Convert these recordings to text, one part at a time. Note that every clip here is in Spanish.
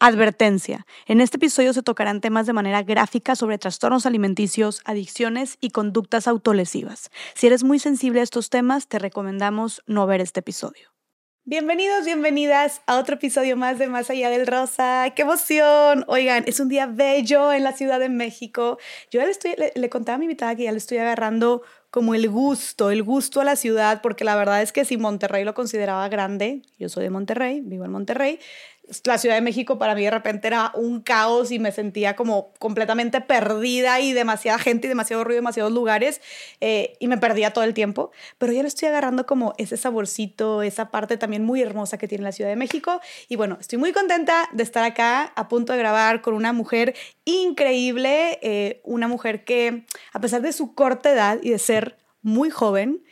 Advertencia. En este episodio se tocarán temas de manera gráfica sobre trastornos alimenticios, adicciones y conductas autolesivas. Si eres muy sensible a estos temas, te recomendamos no ver este episodio. Bienvenidos, bienvenidas a otro episodio más de Más Allá del Rosa. ¡Qué emoción! Oigan, es un día bello en la Ciudad de México. Yo le, estoy, le, contaba a mi invitada que ya le estoy agarrando como el gusto, el gusto a la ciudad, porque la verdad es que si Monterrey lo consideraba grande, yo soy de Monterrey, vivo en Monterrey, la Ciudad de México para mí de repente era un caos y me sentía como completamente perdida y demasiada gente y demasiado ruido, demasiados lugares eh, y me perdía todo el tiempo, pero ya lo estoy agarrando como ese saborcito, esa parte también muy hermosa que tiene la Ciudad de México. Y bueno, estoy muy contenta de estar acá a punto de grabar con una mujer increíble, eh, una mujer que a pesar de su corta edad y de ser muy joven,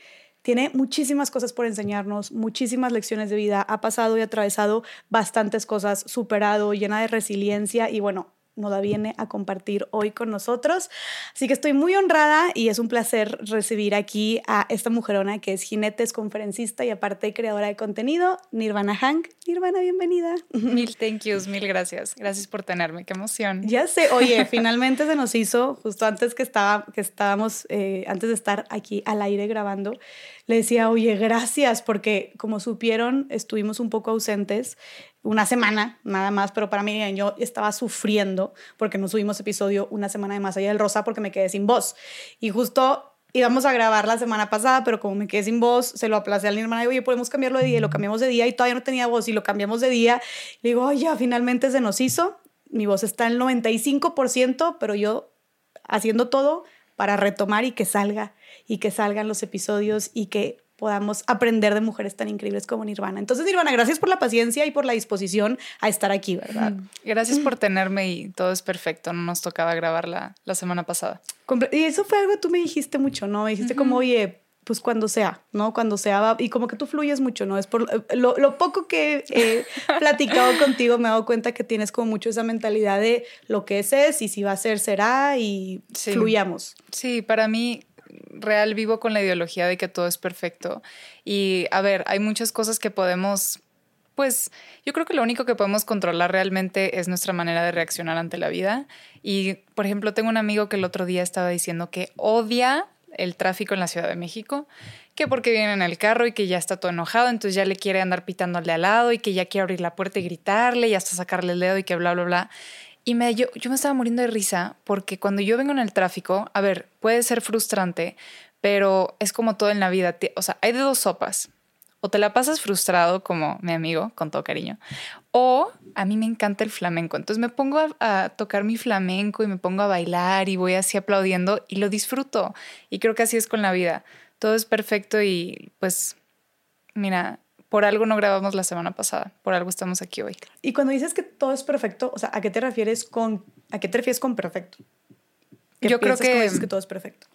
tiene muchísimas cosas por enseñarnos, muchísimas lecciones de vida, ha pasado y atravesado bastantes cosas, superado, llena de resiliencia y bueno, nos la viene a compartir hoy con nosotros. Así que estoy muy honrada y es un placer recibir aquí a esta mujerona que es jinete, es conferencista y aparte creadora de contenido, Nirvana Hank. Nirvana, bienvenida. Mil thank yous, mil gracias. Gracias por tenerme, qué emoción. Ya sé, oye, finalmente se nos hizo, justo antes que, estaba, que estábamos, eh, antes de estar aquí al aire grabando, le decía, oye, gracias, porque como supieron, estuvimos un poco ausentes una semana nada más, pero para mí yo estaba sufriendo porque no subimos episodio una semana de Más Allá del Rosa porque me quedé sin voz. Y justo íbamos a grabar la semana pasada, pero como me quedé sin voz, se lo aplacé a mi hermana y oye, podemos cambiarlo de día y lo cambiamos de día y todavía no tenía voz y lo cambiamos de día. Le digo, oye, finalmente se nos hizo. Mi voz está el 95%, pero yo haciendo todo para retomar y que salga y que salgan los episodios y que podamos aprender de mujeres tan increíbles como Nirvana. Entonces, Nirvana, gracias por la paciencia y por la disposición a estar aquí, ¿verdad? Gracias por tenerme y todo es perfecto. No nos tocaba grabar la, la semana pasada. Y eso fue algo que tú me dijiste mucho, ¿no? Me dijiste como, oye, pues cuando sea, ¿no? Cuando sea, y como que tú fluyes mucho, ¿no? Es por eh, lo, lo poco que he platicado contigo, me he dado cuenta que tienes como mucho esa mentalidad de lo que es es y si va a ser será y fluyamos. Sí, para mí real vivo con la ideología de que todo es perfecto. Y a ver, hay muchas cosas que podemos, pues yo creo que lo único que podemos controlar realmente es nuestra manera de reaccionar ante la vida. Y, por ejemplo, tengo un amigo que el otro día estaba diciendo que odia el tráfico en la Ciudad de México, que porque viene en el carro y que ya está todo enojado, entonces ya le quiere andar pitándole al lado y que ya quiere abrir la puerta y gritarle y hasta sacarle el dedo y que bla, bla, bla. Y me, yo, yo me estaba muriendo de risa porque cuando yo vengo en el tráfico, a ver, puede ser frustrante, pero es como todo en la vida. O sea, hay de dos sopas. O te la pasas frustrado como mi amigo, con todo cariño, o a mí me encanta el flamenco. Entonces me pongo a, a, tocar mi flamenco y me pongo a bailar y voy así aplaudiendo y lo disfruto. Y creo que así es con la vida. Todo es perfecto y pues, mira, por algo no grabamos la semana pasada, por algo estamos aquí hoy. Y cuando dices que todo es perfecto, o sea, ¿a qué te refieres con, a qué te refieres con perfecto? Yo creo que, dices que todo es perfecto.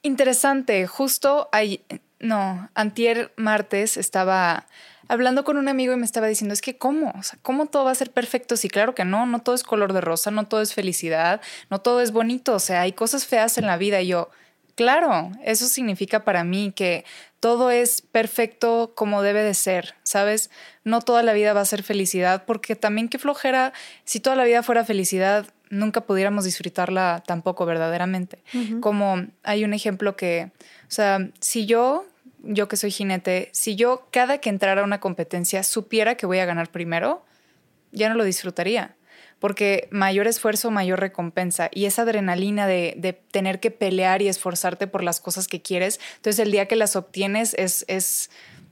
Interesante, justo ahí, no, antier martes estaba hablando con un amigo y me estaba diciendo, es que cómo, o sea, cómo todo va a ser perfecto, sí, claro que no, no todo es color de rosa, no todo es felicidad, no todo es bonito, o sea, hay cosas feas en la vida y yo, claro, eso significa para mí que todo es perfecto como debe de ser, ¿sabes? No toda la vida va a ser felicidad, porque también qué flojera, si toda la vida fuera felicidad, nunca pudiéramos disfrutarla tampoco verdaderamente. Como hay un ejemplo que, o sea, si yo, yo que soy jinete, si yo cada que entrara a una competencia supiera que voy a ganar primero, ya no lo disfrutaría porque mayor esfuerzo, mayor recompensa. Y esa adrenalina de, tener que pelear y esforzarte por las cosas que quieres, entonces el día que las obtienes es, es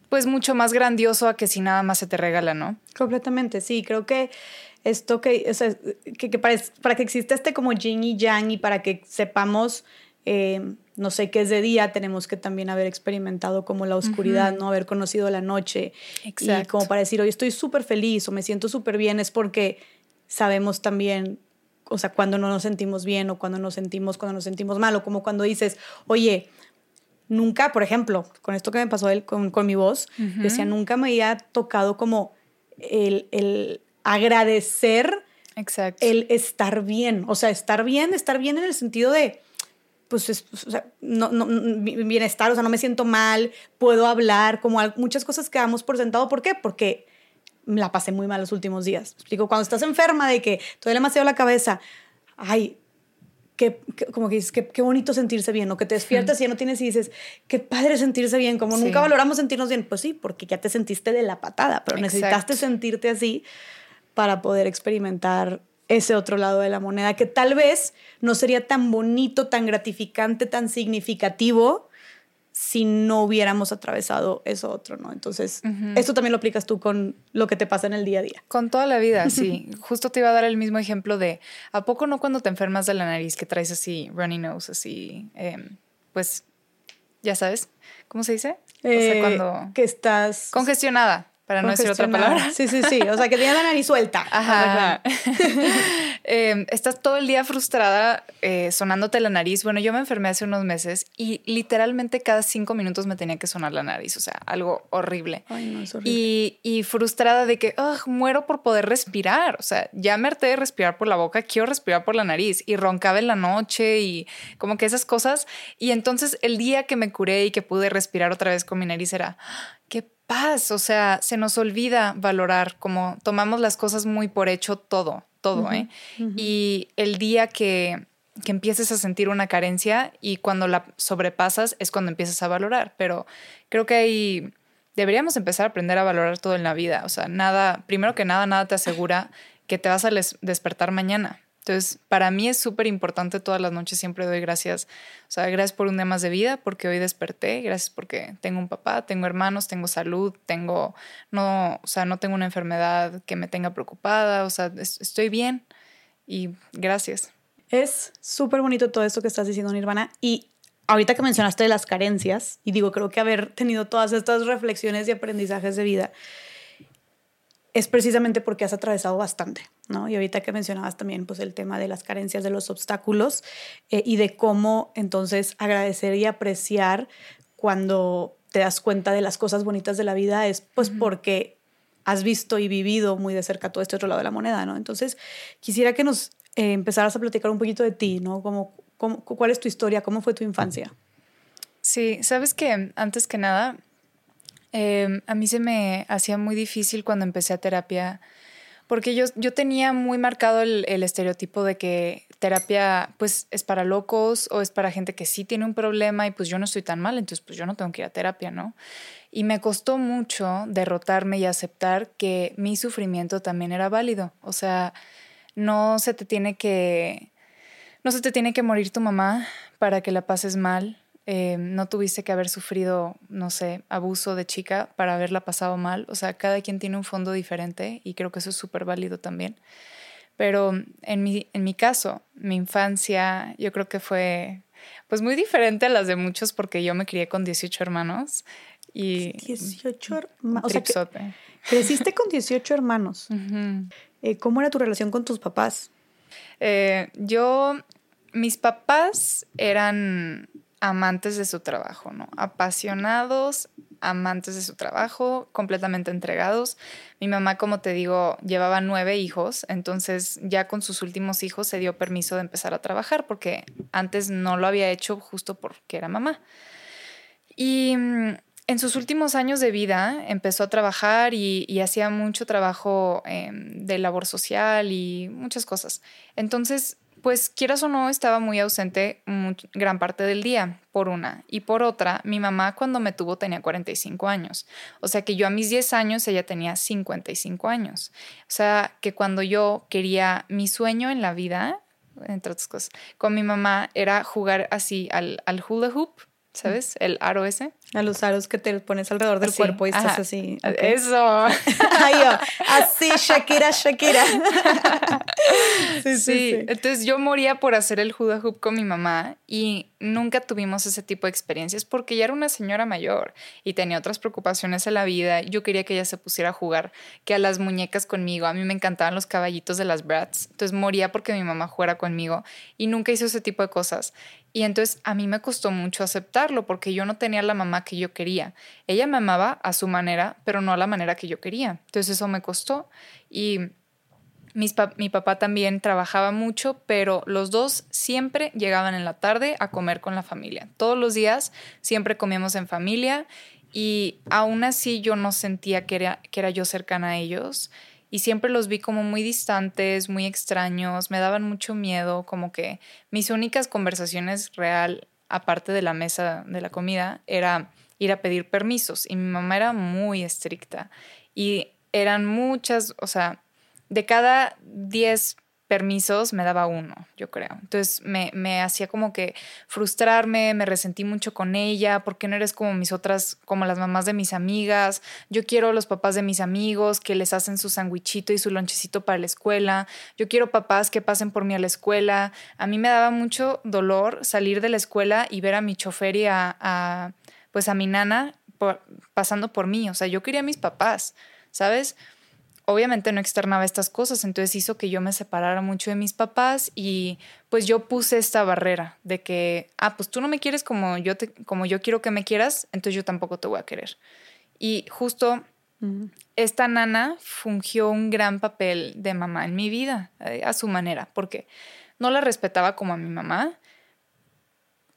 pues mucho más grandioso a que si nada más se te regala, ¿no? Completamente, sí, creo que esto que, o sea, que, para, para, que exista este como yin y yang y para que sepamos, eh, no sé qué es de día, tenemos que también haber experimentado como la oscuridad, ¿no? Haber conocido la noche. Exacto. Y como para decir, hoy estoy súper feliz o me siento súper bien, es porque sabemos también, o sea, cuando no nos sentimos bien o cuando nos sentimos, cuando nos sentimos mal, o como cuando dices, oye, nunca, por ejemplo, con esto que me pasó él, con, con mi voz, decía, nunca me había tocado como el, el agradecer Exacto. el estar bien, o sea, estar bien, estar bien en el sentido de, pues, o sea, no, no, bienestar, o sea, no me siento mal, puedo hablar, como muchas cosas que damos por sentado. ¿Por qué? Porque la pasé muy mal los últimos días. explico, cuando estás enferma de que te duele demasiado la cabeza, ay, qué, como que dices, qué, bonito sentirse bien, o que te despiertas y ya no tienes y dices, qué padre sentirse bien, como nunca valoramos sentirnos bien. Pues sí, porque ya te sentiste de la patada, pero necesitaste sentirte así para poder experimentar ese otro lado de la moneda, que tal vez no sería tan bonito, tan gratificante, tan significativo si no hubiéramos atravesado eso otro, ¿no? Entonces, esto también lo aplicas tú con lo que te pasa en el día a día. Con toda la vida, sí. Justo te iba a dar el mismo ejemplo de, ¿a poco no cuando te enfermas de la nariz que traes así, runny nose, así, em, pues, ya sabes, ¿cómo se dice? o sea, eh, cuando... Que estás... Congestionada para no decir otra palabra. Sí, sí, sí. O sea, que tienes la nariz suelta. Ajá. Em, estás todo el día frustrada eh, sonándote la nariz. Bueno, yo me enfermé hace unos meses y literalmente cada cinco minutos me tenía que sonar la nariz. O sea, algo horrible. Ay, no, es horrible. Y, y frustrada de que muero por poder respirar. O sea, ya me harté de respirar por la boca, quiero respirar por la nariz. Y roncaba en la noche y como que esas cosas. Y entonces el día que me curé y que pude respirar otra vez con mi nariz era, qué paz, o sea, se nos olvida valorar, como tomamos las cosas muy por hecho todo, todo, ¿eh? Y el día que, que empieces a sentir una carencia y cuando la sobrepasas es cuando empiezas a valorar, pero creo que ahí deberíamos empezar a aprender a valorar todo en la vida, o sea, nada, primero que nada, nada te asegura que te vas a despertar mañana. Entonces, para mí es súper importante todas las noches, siempre doy gracias. O sea, gracias por un día más de vida, porque hoy desperté, gracias porque tengo un papá, tengo hermanos, tengo salud, tengo, no, o sea, no tengo una enfermedad que me tenga preocupada, o sea, estoy bien y gracias. Es súper bonito todo esto que estás diciendo, Nirvana, y ahorita que mencionaste de las carencias, y digo, creo que haber tenido todas estas reflexiones y aprendizajes de vida, es precisamente porque has atravesado bastante, ¿no? Y ahorita que mencionabas también pues el tema de las carencias, de los obstáculos eh, y de cómo entonces agradecer y apreciar cuando te das cuenta de las cosas bonitas de la vida es pues porque has visto y vivido muy de cerca todo este otro lado de la moneda, ¿no? Entonces quisiera que nos eh, empezaras a platicar un poquito de ti, ¿no? Como, ¿Cuál es tu historia? ¿Cómo fue tu infancia? Sí, sabes que antes que nada Em, a mí se me hacía muy difícil cuando empecé a terapia, porque yo, yo tenía muy marcado el, estereotipo de que terapia pues es para locos o es para gente que sí tiene un problema y pues yo no estoy tan mal, entonces pues yo no tengo que ir a terapia, ¿no? Y me costó mucho derrotarme y aceptar que mi sufrimiento también era válido, o sea, no se te tiene que... No se te tiene que morir tu mamá para que la pases mal, eh, no tuviste que haber sufrido, no sé, abuso de chica para haberla pasado mal. O sea, cada quien tiene un fondo diferente y creo que eso es súper válido también. Pero en mi, en mi caso, mi infancia yo creo que fue pues muy diferente a las de muchos porque yo me crié con 18 hermanos y 18 hermanos. O sea, creciste con 18 hermanos. Eh, ¿Cómo era tu relación con tus papás? Eh, yo, mis papás eran amantes de su trabajo, ¿no? Apasionados, amantes de su trabajo, completamente entregados. Mi mamá, como te digo, llevaba nueve hijos, entonces ya con sus últimos hijos se dio permiso de empezar a trabajar porque antes no lo había hecho justo porque era mamá. Y mm, en sus últimos años de vida empezó a trabajar y, hacía mucho trabajo em, de labor social y muchas cosas. Entonces pues quieras o no, estaba muy ausente gran parte del día, por una. Y por otra, mi mamá cuando me tuvo tenía 45 años. O sea que yo a mis 10 años, ella tenía 55 años. O sea que cuando yo quería mi sueño en la vida, entre otras cosas, con mi mamá era jugar así al, al hula hoop ¿sabes? El aro ese. A los aros que te pones alrededor del cuerpo y estás así. Eso. así, Shakira, Shakira. sí, sí, Entonces yo moría por hacer el hula hoop con mi mamá y nunca tuvimos ese tipo de experiencias porque ella era una señora mayor y tenía otras preocupaciones en la vida. Yo quería que ella se pusiera a jugar, que a las muñecas conmigo. A mí me encantaban los caballitos de las Brats. Entonces moría porque mi mamá jugara conmigo y nunca hizo ese tipo de cosas. Y entonces a mí me costó mucho aceptarlo porque yo no tenía la mamá que yo quería. Ella me amaba a su manera, pero no a la manera que yo quería. Entonces eso me costó. Y mi papá también trabajaba mucho, pero los dos siempre llegaban en la tarde a comer con la familia. Todos los días siempre comíamos en familia Y aún así yo no sentía que era, que era yo cercana a ellos y siempre los vi como muy distantes, muy extraños, me daban mucho miedo, como que mis únicas conversaciones real, aparte de la mesa de la comida, era ir a pedir permisos. Y mi mamá era muy estricta. Y eran muchas, o sea, de cada 10 permisos me daba uno, yo creo. Entonces me, me, hacía como que frustrarme, me resentí mucho con ella, porque no eres como mis otras, como las mamás de mis amigas. Yo quiero los papás de mis amigos que les hacen su sandwichito y su lonchecito para la escuela. Yo quiero papás que pasen por mí a la escuela. A mí me daba mucho dolor salir de la escuela y ver a mi chofer y a, pues a mi nana pasando por mí. O sea, yo quería a mis papás, ¿sabes? Obviamente no externaba estas cosas, entonces hizo que yo me separara mucho de mis papás y pues yo puse esta barrera de que, ah, pues tú no me quieres como yo, te, como yo quiero que me quieras, entonces yo tampoco te voy a querer. Y justo esta nana fungió un gran papel de mamá en mi vida, eh, a su manera, porque no la respetaba como a mi mamá,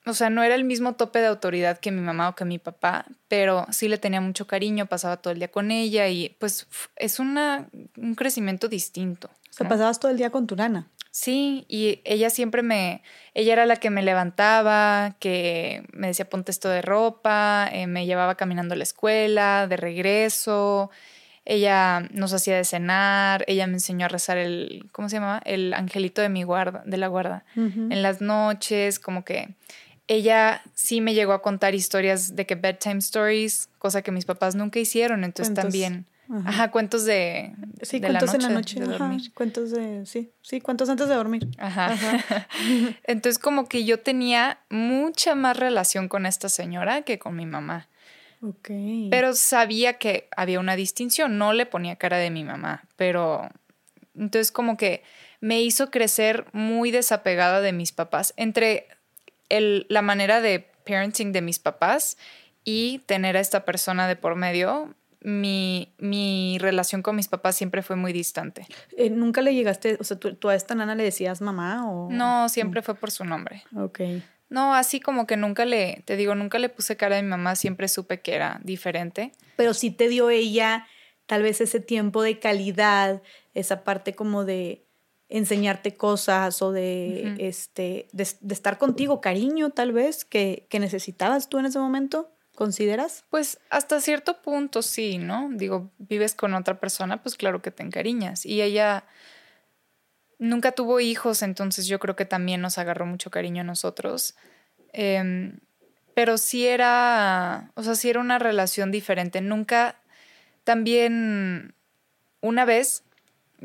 o sea, no era el mismo tope de autoridad que mi mamá o que mi papá, pero sí le tenía mucho cariño, pasaba todo el día con ella y pues es una, un crecimiento distinto. O sea, pasabas todo el día con tu nana. Sí, y ella siempre me, ella era la que me levantaba, que me decía ponte esto de ropa, eh, me llevaba caminando a la escuela, de regreso, ella nos hacía de cenar, ella me enseñó a rezar el, ¿cómo se llamaba? El angelito de mi guarda, de la guarda, en las noches, como que ella sí me llegó a contar historias de que bedtime stories, cosa que mis papás nunca hicieron, entonces también. Ajá. cuentos de. Sí, cuentos en la noche. De dormir. cuentos de. Sí, sí, cuentos antes de dormir. Ajá. entonces, como que yo tenía mucha más relación con esta señora que con mi mamá. Ok. Pero sabía que había una distinción. No le ponía cara de mi mamá, pero. Entonces, como que me hizo crecer muy desapegada de mis papás. Entre el, la manera de parenting de mis papás y tener a esta persona de por medio, mi, mi relación con mis papás siempre fue muy distante. Eh, ¿Nunca le llegaste, o sea, ¿tú, a esta nana le decías mamá o...? No, siempre fue por su nombre. Ok. No, así como que nunca le, te digo, nunca le puse cara a mi mamá, siempre supe que era diferente. Pero sí te dio ella tal vez ese tiempo de calidad, esa parte como de, enseñarte cosas o de, este, de, estar contigo, cariño tal vez, que, que, necesitabas tú en ese momento, ¿consideras? Pues hasta cierto punto sí, ¿no? Digo, vives con otra persona, pues claro que te encariñas. Y ella nunca tuvo hijos, entonces yo creo que también nos agarró mucho cariño a nosotros. Em, pero sí era, o sea, sí era una relación diferente. Nunca, también, una vez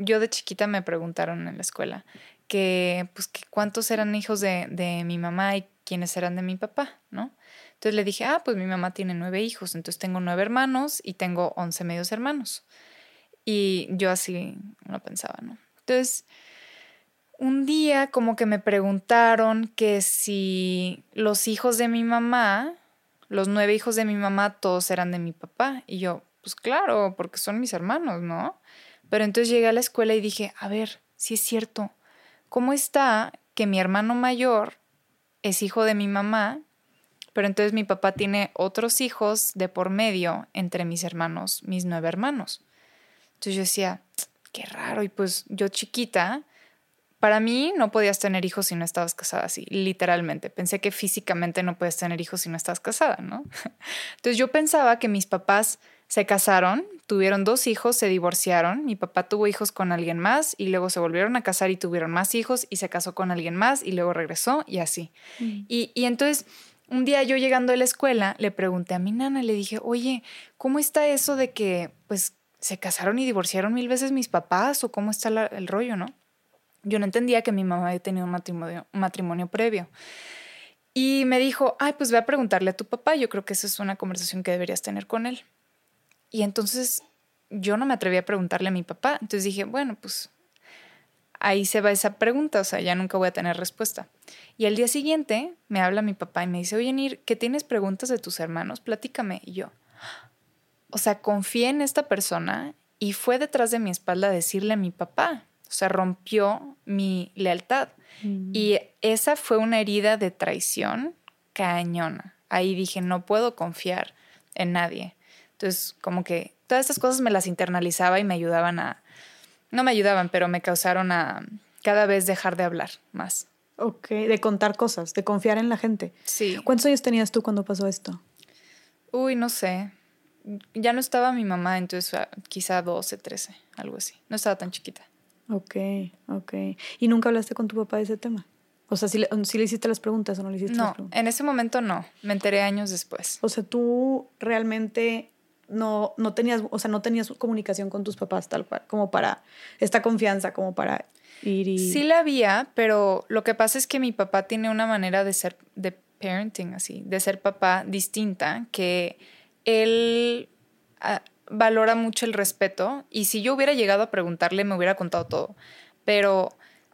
yo de chiquita me preguntaron en la escuela que, pues, que cuántos eran hijos de, de mi mamá y quiénes eran de mi papá, ¿no? Entonces le dije, ah, pues mi mamá tiene nueve hijos, entonces tengo nueve hermanos y tengo once medios hermanos. Y yo así no pensaba, ¿no? Entonces, un día como que me preguntaron que si los hijos de mi mamá, los nueve hijos de mi mamá, todos eran de mi papá. Y yo, pues claro, porque son mis hermanos, ¿no? Pero entonces llegué a la escuela y dije, a ver, si es cierto, ¿cómo está que mi hermano mayor es hijo de mi mamá, pero entonces mi papá tiene otros hijos de por medio entre mis hermanos, mis nueve hermanos? Entonces yo decía, qué raro, y pues yo chiquita, para mí no podías tener hijos si no estabas casada así, literalmente. Pensé que físicamente no puedes tener hijos si no estás casada, ¿no? Entonces yo pensaba que mis papás se casaron, tuvieron dos hijos, se divorciaron, mi papá tuvo hijos con alguien más y luego se volvieron a casar y tuvieron más hijos y se casó con alguien más y luego regresó y así. Mm. Y, y entonces un día yo llegando a la escuela le pregunté a mi nana, le dije, oye, ¿cómo está eso de que pues se casaron y divorciaron mil veces mis papás o cómo está el rollo, no? Yo no entendía que mi mamá había tenido un matrimonio, un matrimonio previo. Y me dijo, ay, pues ve a preguntarle a tu papá, yo creo que esa es una conversación que deberías tener con él. Y entonces yo no me atreví a preguntarle a mi papá. Entonces dije, bueno, pues ahí se va esa pregunta, o sea, ya nunca voy a tener respuesta. Y al día siguiente me habla mi papá y me dice, oye, Nir, ¿qué tienes preguntas de tus hermanos? Platícame. Y yo, o sea, confié en esta persona y fue detrás de mi espalda a decirle a mi papá. O sea, rompió mi lealtad. Mm. Y esa fue una herida de traición cañona. Ahí dije, no puedo confiar en nadie. Entonces, como que todas estas cosas me las internalizaba y me ayudaban a, no me ayudaban, pero me causaron a cada vez dejar de hablar más. Ok, de contar cosas, de confiar en la gente. Sí. ¿Cuántos años tenías tú cuando pasó esto? Uy, no sé. Ya no estaba mi mamá, entonces ah, quizá 12, 13, algo así. No estaba tan chiquita. Ok, ok. ¿Y nunca hablaste con tu papá de ese tema? O sea, si le, si le hiciste las preguntas o no le hiciste las No, preguntas. en ese momento no. Me enteré años después. O sea, tú realmente no, no tenías, o sea, no tenías comunicación con tus papás tal cual, como para esta confianza, como para ir y... Sí la había, pero lo que pasa es que mi papá tiene una manera de ser, de parenting así, de ser papá distinta, que él ah, valora mucho el respeto y si yo hubiera llegado a preguntarle me hubiera contado todo, pero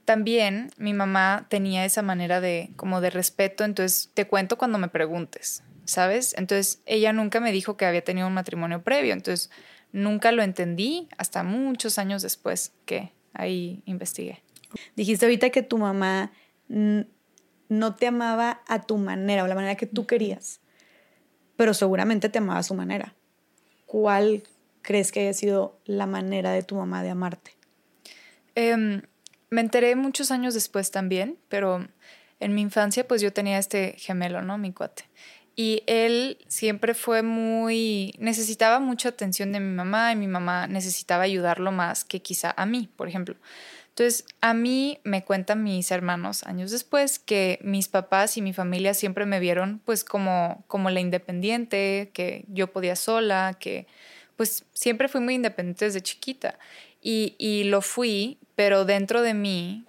también mi mamá tenía esa manera de como de respeto, entonces te cuento cuando me preguntes, ¿sabes? Entonces ella nunca me dijo que había tenido un matrimonio previo, entonces nunca lo entendí hasta muchos años después que ahí investigué. Dijiste ahorita que tu mamá no te amaba a tu manera o la manera que tú querías, pero seguramente te amaba a su manera. ¿Cuál crees que haya sido la manera de tu mamá de amarte? Em, me enteré muchos años después también, pero en mi infancia pues yo tenía este gemelo, ¿no? Mi cuate. Y él siempre fue muy, necesitaba mucha atención de mi mamá y mi mamá necesitaba ayudarlo más que quizá a mí, por ejemplo. Entonces, a mí me cuentan mis hermanos años después que mis papás y mi familia siempre me vieron pues como, como la independiente, que yo podía sola, que pues siempre fui muy independiente desde chiquita. Y, y lo fui, pero dentro de mí,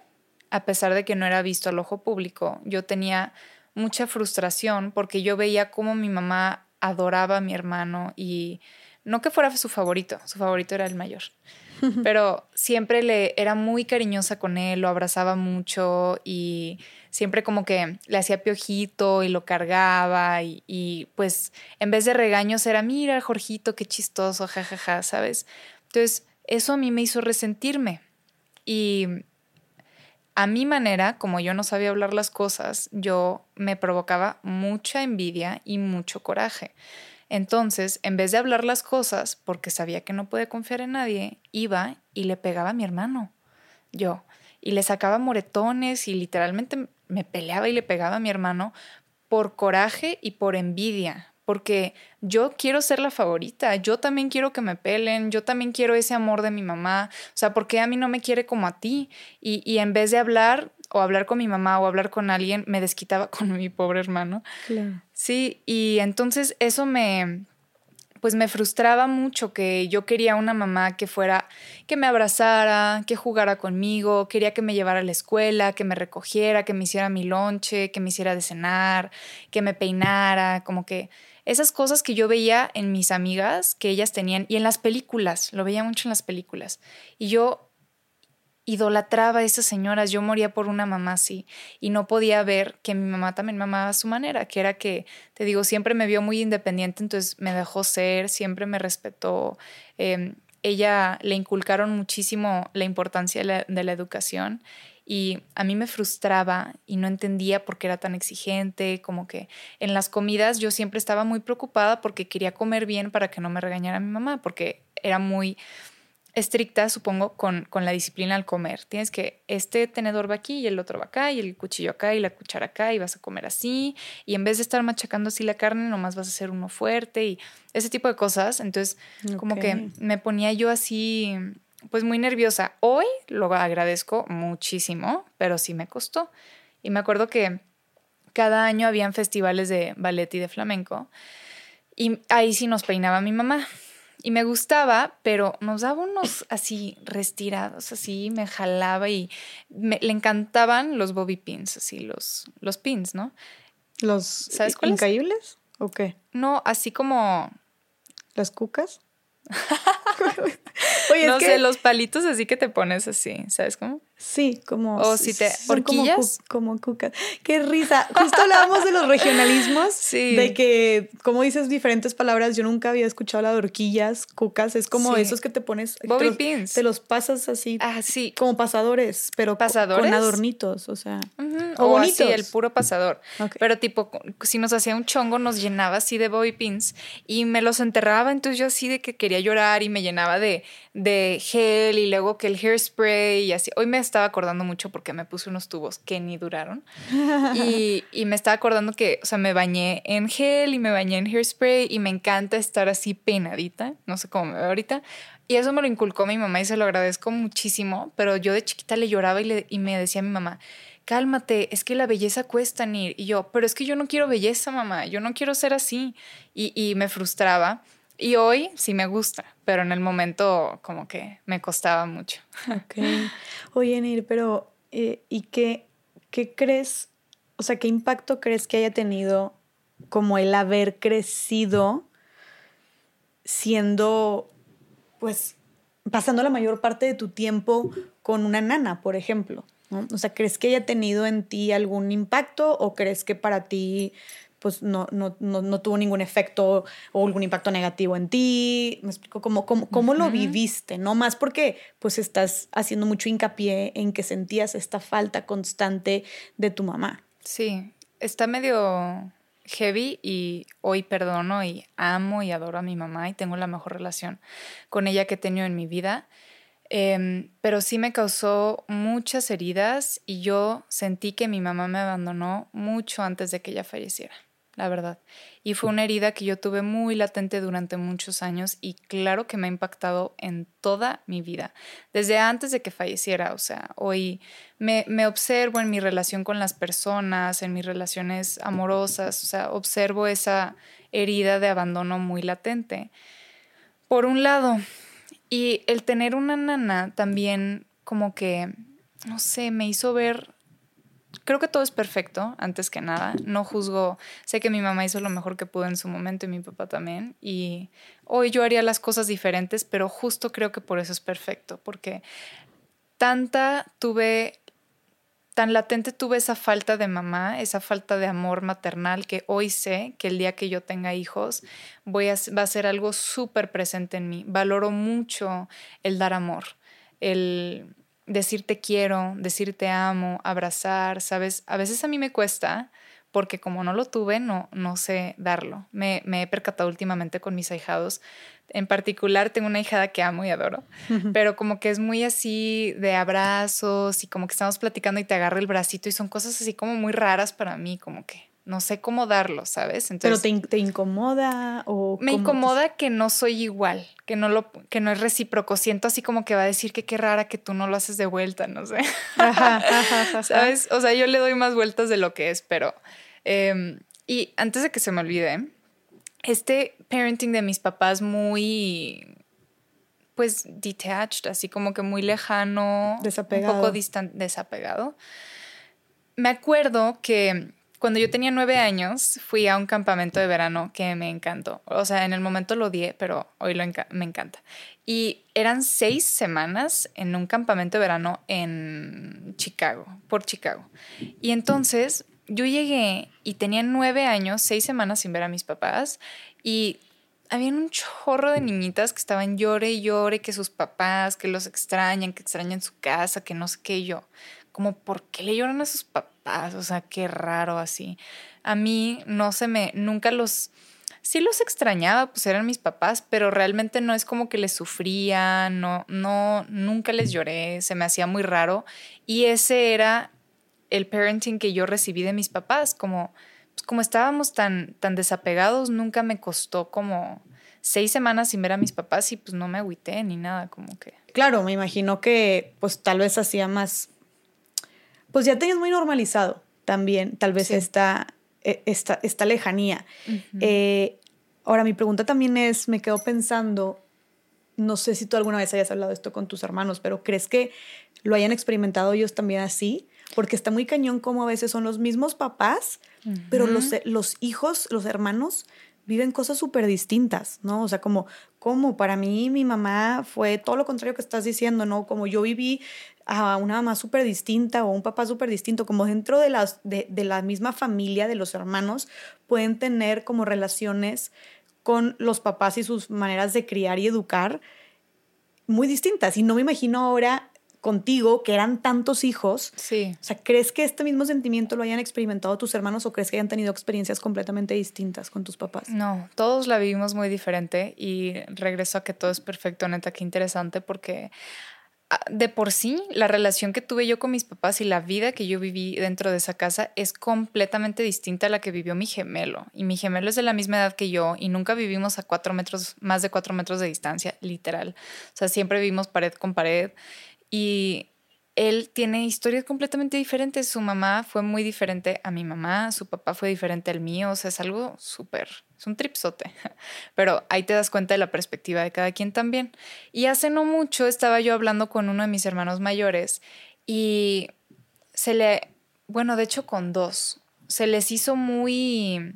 a pesar de que no era visto al ojo público, yo tenía mucha frustración porque yo veía cómo mi mamá adoraba a mi hermano y no que fuera su favorito, su favorito era el mayor, pero siempre le era muy cariñosa con él, lo abrazaba mucho y siempre como que le hacía piojito y lo cargaba y, y pues en vez de regaños era, mira, Jorgito, qué chistoso, jajaja, ¿sabes? Entonces eso a mí me hizo resentirme y a mi manera, como yo no sabía hablar las cosas, yo me provocaba mucha envidia y mucho coraje. Entonces, en vez de hablar las cosas, porque sabía que no podía confiar en nadie, iba y le pegaba a mi hermano, yo, y le sacaba moretones y literalmente me peleaba y le pegaba a mi hermano por coraje y por envidia, porque yo quiero ser la favorita, yo también quiero que me pelen, yo también quiero ese amor de mi mamá, o sea, ¿por qué a mí no me quiere como a ti? Y, y en vez de hablar o hablar con mi mamá o hablar con alguien, me desquitaba con mi pobre hermano. Claro. Sí, y entonces eso me, pues me frustraba mucho que yo quería una mamá que fuera, que me abrazara, que jugara conmigo, quería que me llevara a la escuela, que me recogiera, que me hiciera mi lonche, que me hiciera de cenar, que me peinara, como que esas cosas que yo veía en mis amigas que ellas tenían y en las películas, lo veía mucho en las películas. Y yo idolatraba a esas señoras, yo moría por una mamá así y no podía ver que mi mamá también me amaba a su manera, que era que, te digo, siempre me vio muy independiente, entonces me dejó ser, siempre me respetó. Eh, ella le inculcaron muchísimo la importancia de la educación y a mí me frustraba y no entendía por qué era tan exigente, como que en las comidas yo siempre estaba muy preocupada porque quería comer bien para que no me regañara mi mamá, porque era muy estricta, supongo, con, con la disciplina al comer. Tienes que, este tenedor va aquí y el otro va acá y el cuchillo acá y la cuchara acá y vas a comer así y en vez de estar machacando así la carne, nomás vas a hacer uno fuerte y ese tipo de cosas. Entonces, como que me ponía yo así pues muy nerviosa. Hoy lo agradezco muchísimo, pero sí me costó. Y me acuerdo que cada año habían festivales de ballet y de flamenco y ahí sí nos peinaba mi mamá. Y me gustaba, pero nos daba unos así retirados, así me jalaba y me- le encantaban los bobby pins, así los, los pins, ¿no? ¿Los ¿Sabes cuáles? incaíbles? ¿O qué? No, así como ¿Las cucas? Oye, no sé, los palitos así que te pones así, ¿sabes cómo? Sí, como. O si te. ¿Horquillas? Como, cucas. Qué risa. Justo hablábamos de los regionalismos. Sí. De que, como dices diferentes palabras, yo nunca había escuchado la de horquillas, cucas. Es como esos que te pones. Bobby te pins. Te los pasas así. Ah, sí. Como pasadores, pero ¿Pasadores? con adornitos, o sea. O, así, el puro pasador. Pero tipo, si nos hacía un chongo, nos llenaba así de bobby pins y me los enterraba. Entonces yo así de que quería llorar y me llenaba de, de gel y luego que el hairspray y así. Hoy me estaba acordando mucho porque me puse unos tubos que ni duraron. Y, y, me estaba acordando que, o sea, me bañé en gel y me bañé en hairspray y me encanta estar así peinadita. No sé cómo me veo ahorita. Y eso me lo inculcó mi mamá y se lo agradezco muchísimo. Pero yo de chiquita le lloraba y, le, y me decía a mi mamá, cálmate, es que la belleza cuesta, Nir. Y yo, pero es que yo no quiero belleza, mamá, yo no quiero ser así. Y, y me frustraba. Y hoy sí me gusta, pero en el momento como que me costaba mucho. Ok. Oye, Nir, pero eh, ¿y qué, qué crees? O sea, ¿qué impacto crees que haya tenido como el haber crecido siendo, pues, pasando la mayor parte de tu tiempo con una nana, por ejemplo? O sea, ¿crees que haya tenido en ti algún impacto o crees que para ti pues no, no, no, tuvo ningún efecto o algún impacto negativo en ti. Me explico cómo, cómo, cómo lo viviste, no más porque pues estás haciendo mucho hincapié en que sentías esta falta constante de tu mamá. Sí, está medio heavy y hoy perdono y amo y adoro a mi mamá y tengo la mejor relación con ella que he tenido en mi vida. Em, pero sí me causó muchas heridas y yo sentí que mi mamá me abandonó mucho antes de que ella falleciera la verdad. Y fue una herida que yo tuve muy latente durante muchos años y claro que me ha impactado en toda mi vida, desde antes de que falleciera. O sea, hoy me, me observo en mi relación con las personas, en mis relaciones amorosas, o sea, observo esa herida de abandono muy latente. Por un lado, y el tener una nana también como que, no sé, me hizo ver creo que todo es perfecto, antes que nada. No juzgo, sé que mi mamá hizo lo mejor que pudo en su momento y mi papá también. Y hoy yo haría las cosas diferentes, pero justo creo que por eso es perfecto, porque tanta tuve, tan latente tuve esa falta de mamá, esa falta de amor maternal, que hoy sé que el día que yo tenga hijos voy va a ser algo súper presente en mí. Valoro mucho el dar amor, el decir te quiero, decir te amo, abrazar, ¿sabes? A veces a mí me cuesta porque como no lo tuve, no, no sé darlo. Me, me he percatado últimamente con mis ahijados. En particular, tengo una hijada que amo y adoro, pero como que es muy así de abrazos y como que estamos platicando y te agarra el bracito y son cosas así como muy raras para mí, como que no sé cómo darlo, ¿sabes? Entonces, ¿Pero te, incomoda o...? Me incomoda que no soy igual, que no, lo, que no es recíproco. Siento así como que va a decir que qué rara que tú no lo haces de vuelta, no sé. ¿Sabes? O sea, yo le doy más vueltas de lo que es, pero... Em, y antes de que se me olvide, este parenting de mis papás muy pues detached, así como que muy lejano, desapegado. un poco distante, desapegado. Me acuerdo que cuando yo tenía nueve años, fui a un campamento de verano que me encantó. O sea, en el momento lo odié, pero hoy lo me encanta. Y eran seis semanas en un campamento de verano en Chicago, por Chicago. Y entonces yo llegué y tenía nueve años, seis semanas sin ver a mis papás. Y había un chorro de niñitas que estaban llore y llore, que sus papás, que los extrañan, que extrañan su casa, que no sé qué yo como, ¿por qué le lloran a sus papás? O sea, qué raro así. A mí no se me, nunca los, sí los extrañaba, pues eran mis papás, pero realmente no es como que les sufría, no, no, nunca les lloré, se me hacía muy raro. Y ese era el parenting que yo recibí de mis papás, como, pues como estábamos tan, tan desapegados, nunca me costó como seis semanas sin ver a mis papás y pues no me agüité ni nada, como que. Claro, me imagino que pues tal vez hacía más pues ya tenías muy normalizado también, tal vez esta, e, esta, esta, lejanía. Eh, ahora, mi pregunta también es, me quedo pensando, no sé si tú alguna vez hayas hablado esto con tus hermanos, pero ¿crees que lo hayan experimentado ellos también así? Porque está muy cañón como a veces son los mismos papás, pero los, los hijos, los hermanos, viven cosas súper distintas, ¿no? O sea, como, como para mí mi mamá fue todo lo contrario que estás diciendo, ¿no? Como yo viví a una mamá súper distinta o un papá súper distinto, como dentro de, las, de, de la misma familia, de los hermanos, pueden tener como relaciones con los papás y sus maneras de criar y educar muy distintas. Y no me imagino ahora contigo, que eran tantos hijos. Sí. O sea, ¿crees que este mismo sentimiento lo hayan experimentado tus hermanos o crees que hayan tenido experiencias completamente distintas con tus papás? No, todos la vivimos muy diferente y regreso a que todo es perfecto, neta, qué interesante porque de por sí la relación que tuve yo con mis papás y la vida que yo viví dentro de esa casa es completamente distinta a la que vivió mi gemelo. Y mi gemelo es de la misma edad que yo y nunca vivimos a cuatro metros, más de cuatro metros de distancia, literal. O sea, siempre vivimos pared con pared y él tiene historias completamente diferentes. Su mamá fue muy diferente a mi mamá, su papá fue diferente al mío, o sea, es algo súper, es un tripsote. Pero ahí te das cuenta de la perspectiva de cada quien también. Y hace no mucho estaba yo hablando con uno de mis hermanos mayores y se le, bueno, de hecho con dos, se les hizo muy,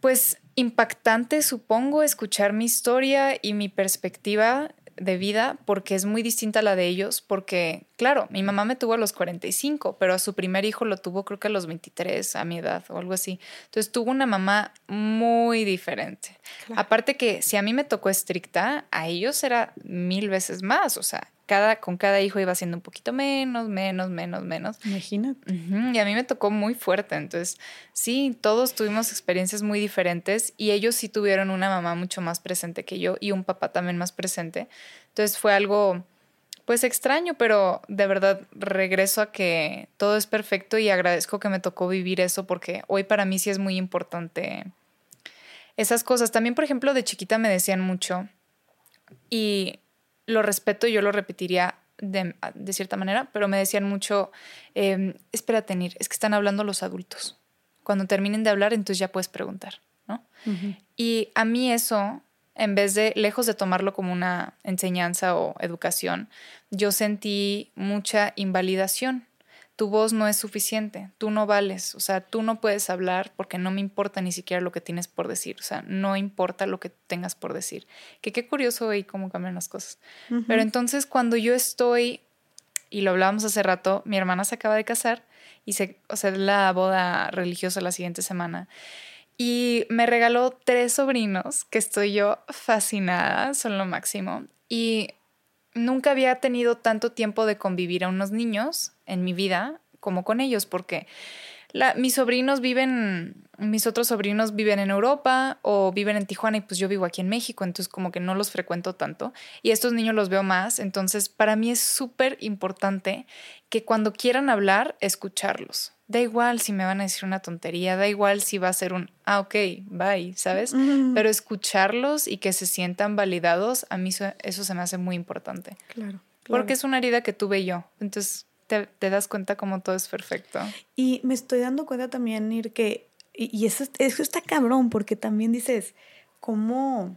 pues, impactante, supongo, escuchar mi historia y mi perspectiva de vida porque es muy distinta a la de ellos, porque, claro, mi mamá me tuvo a los 45, pero a su primer hijo lo tuvo creo que a los 23, a mi edad o algo así. Entonces tuvo una mamá muy diferente. Aparte que si a mí me tocó estricta, a ellos era mil veces más, o sea, cada, con cada hijo iba siendo un poquito menos, menos, menos, menos. Imagínate. Y a mí me tocó muy fuerte. Entonces, sí, todos tuvimos experiencias muy diferentes y ellos sí tuvieron una mamá mucho más presente que yo y un papá también más presente. Entonces fue algo, pues extraño, pero de verdad regreso a que todo es perfecto y agradezco que me tocó vivir eso porque hoy para mí sí es muy importante esas cosas. También, por ejemplo, de chiquita me decían mucho y lo respeto yo lo repetiría de, cierta manera, pero me decían mucho, eh, espérate, Nir, es que están hablando los adultos. Cuando terminen de hablar, entonces ya puedes preguntar, ¿no? Y a mí eso, en vez de, lejos de tomarlo como una enseñanza o educación, yo sentí mucha invalidación tu voz no es suficiente, tú no vales, o sea, tú no puedes hablar porque no me importa ni siquiera lo que tienes por decir, o sea, no importa lo que tengas por decir. Que qué curioso y cómo cambian las cosas. Pero entonces cuando yo estoy, y lo hablábamos hace rato, mi hermana se acaba de casar y se, o sea, la boda religiosa la siguiente semana. Y me regaló tres sobrinos que estoy yo fascinada, son lo máximo. Y nunca había tenido tanto tiempo de convivir a unos niños en mi vida como con ellos, porque mis sobrinos viven, mis otros sobrinos viven en Europa o viven en Tijuana y pues yo vivo aquí en México, entonces como que no los frecuento tanto y estos niños los veo más, entonces para mí es súper importante que cuando quieran hablar, escucharlos. Da igual si me van a decir una tontería, da igual si va a ser un, ah, ok, bye, ¿sabes? Pero escucharlos y que se sientan validados, a mí eso, se me hace muy importante. Claro, Porque es una herida que tuve yo. Entonces te, das cuenta como todo es perfecto. Y me estoy dando cuenta también, Ir, que, y, eso, eso está cabrón, porque también dices, ¿cómo,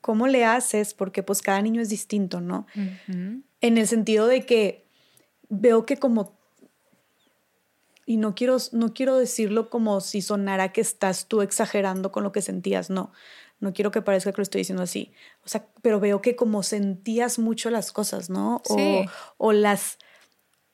¿cómo le haces? Porque pues cada niño es distinto, ¿no? En el sentido de que veo que como y no quiero, no quiero decirlo como si sonara que estás tú exagerando con lo que sentías, no, no quiero que parezca que lo estoy diciendo así, o sea, pero veo que como sentías mucho las cosas, ¿no? O, o las,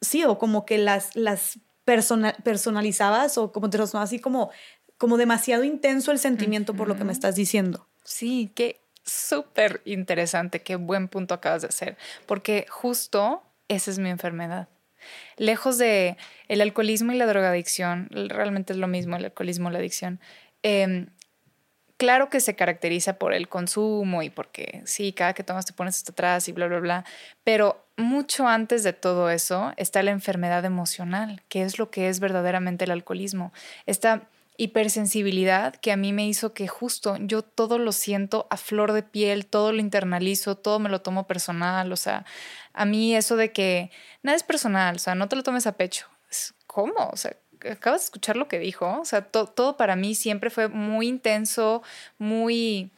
sí, o como que las, las personalizabas o como te lo así como, como demasiado intenso el sentimiento por lo que me estás diciendo. Sí, qué súper interesante, qué buen punto acabas de hacer, porque justo esa es mi enfermedad lejos de el alcoholismo y la drogadicción, realmente es lo mismo el alcoholismo y la adicción. Em, claro que se caracteriza por el consumo y porque sí, cada que tomas te pones hasta atrás y bla, bla, bla, pero mucho antes de todo eso está la enfermedad emocional, que es lo que es verdaderamente el alcoholismo. Esta hipersensibilidad que a mí me hizo que justo yo todo lo siento a flor de piel, todo lo internalizo, todo me lo tomo personal, o sea, a mí eso de que nada es personal, o sea, no te lo tomes a pecho. ¿Cómo? O sea, acabas de escuchar lo que dijo, o sea, todo para mí siempre fue muy intenso, muy,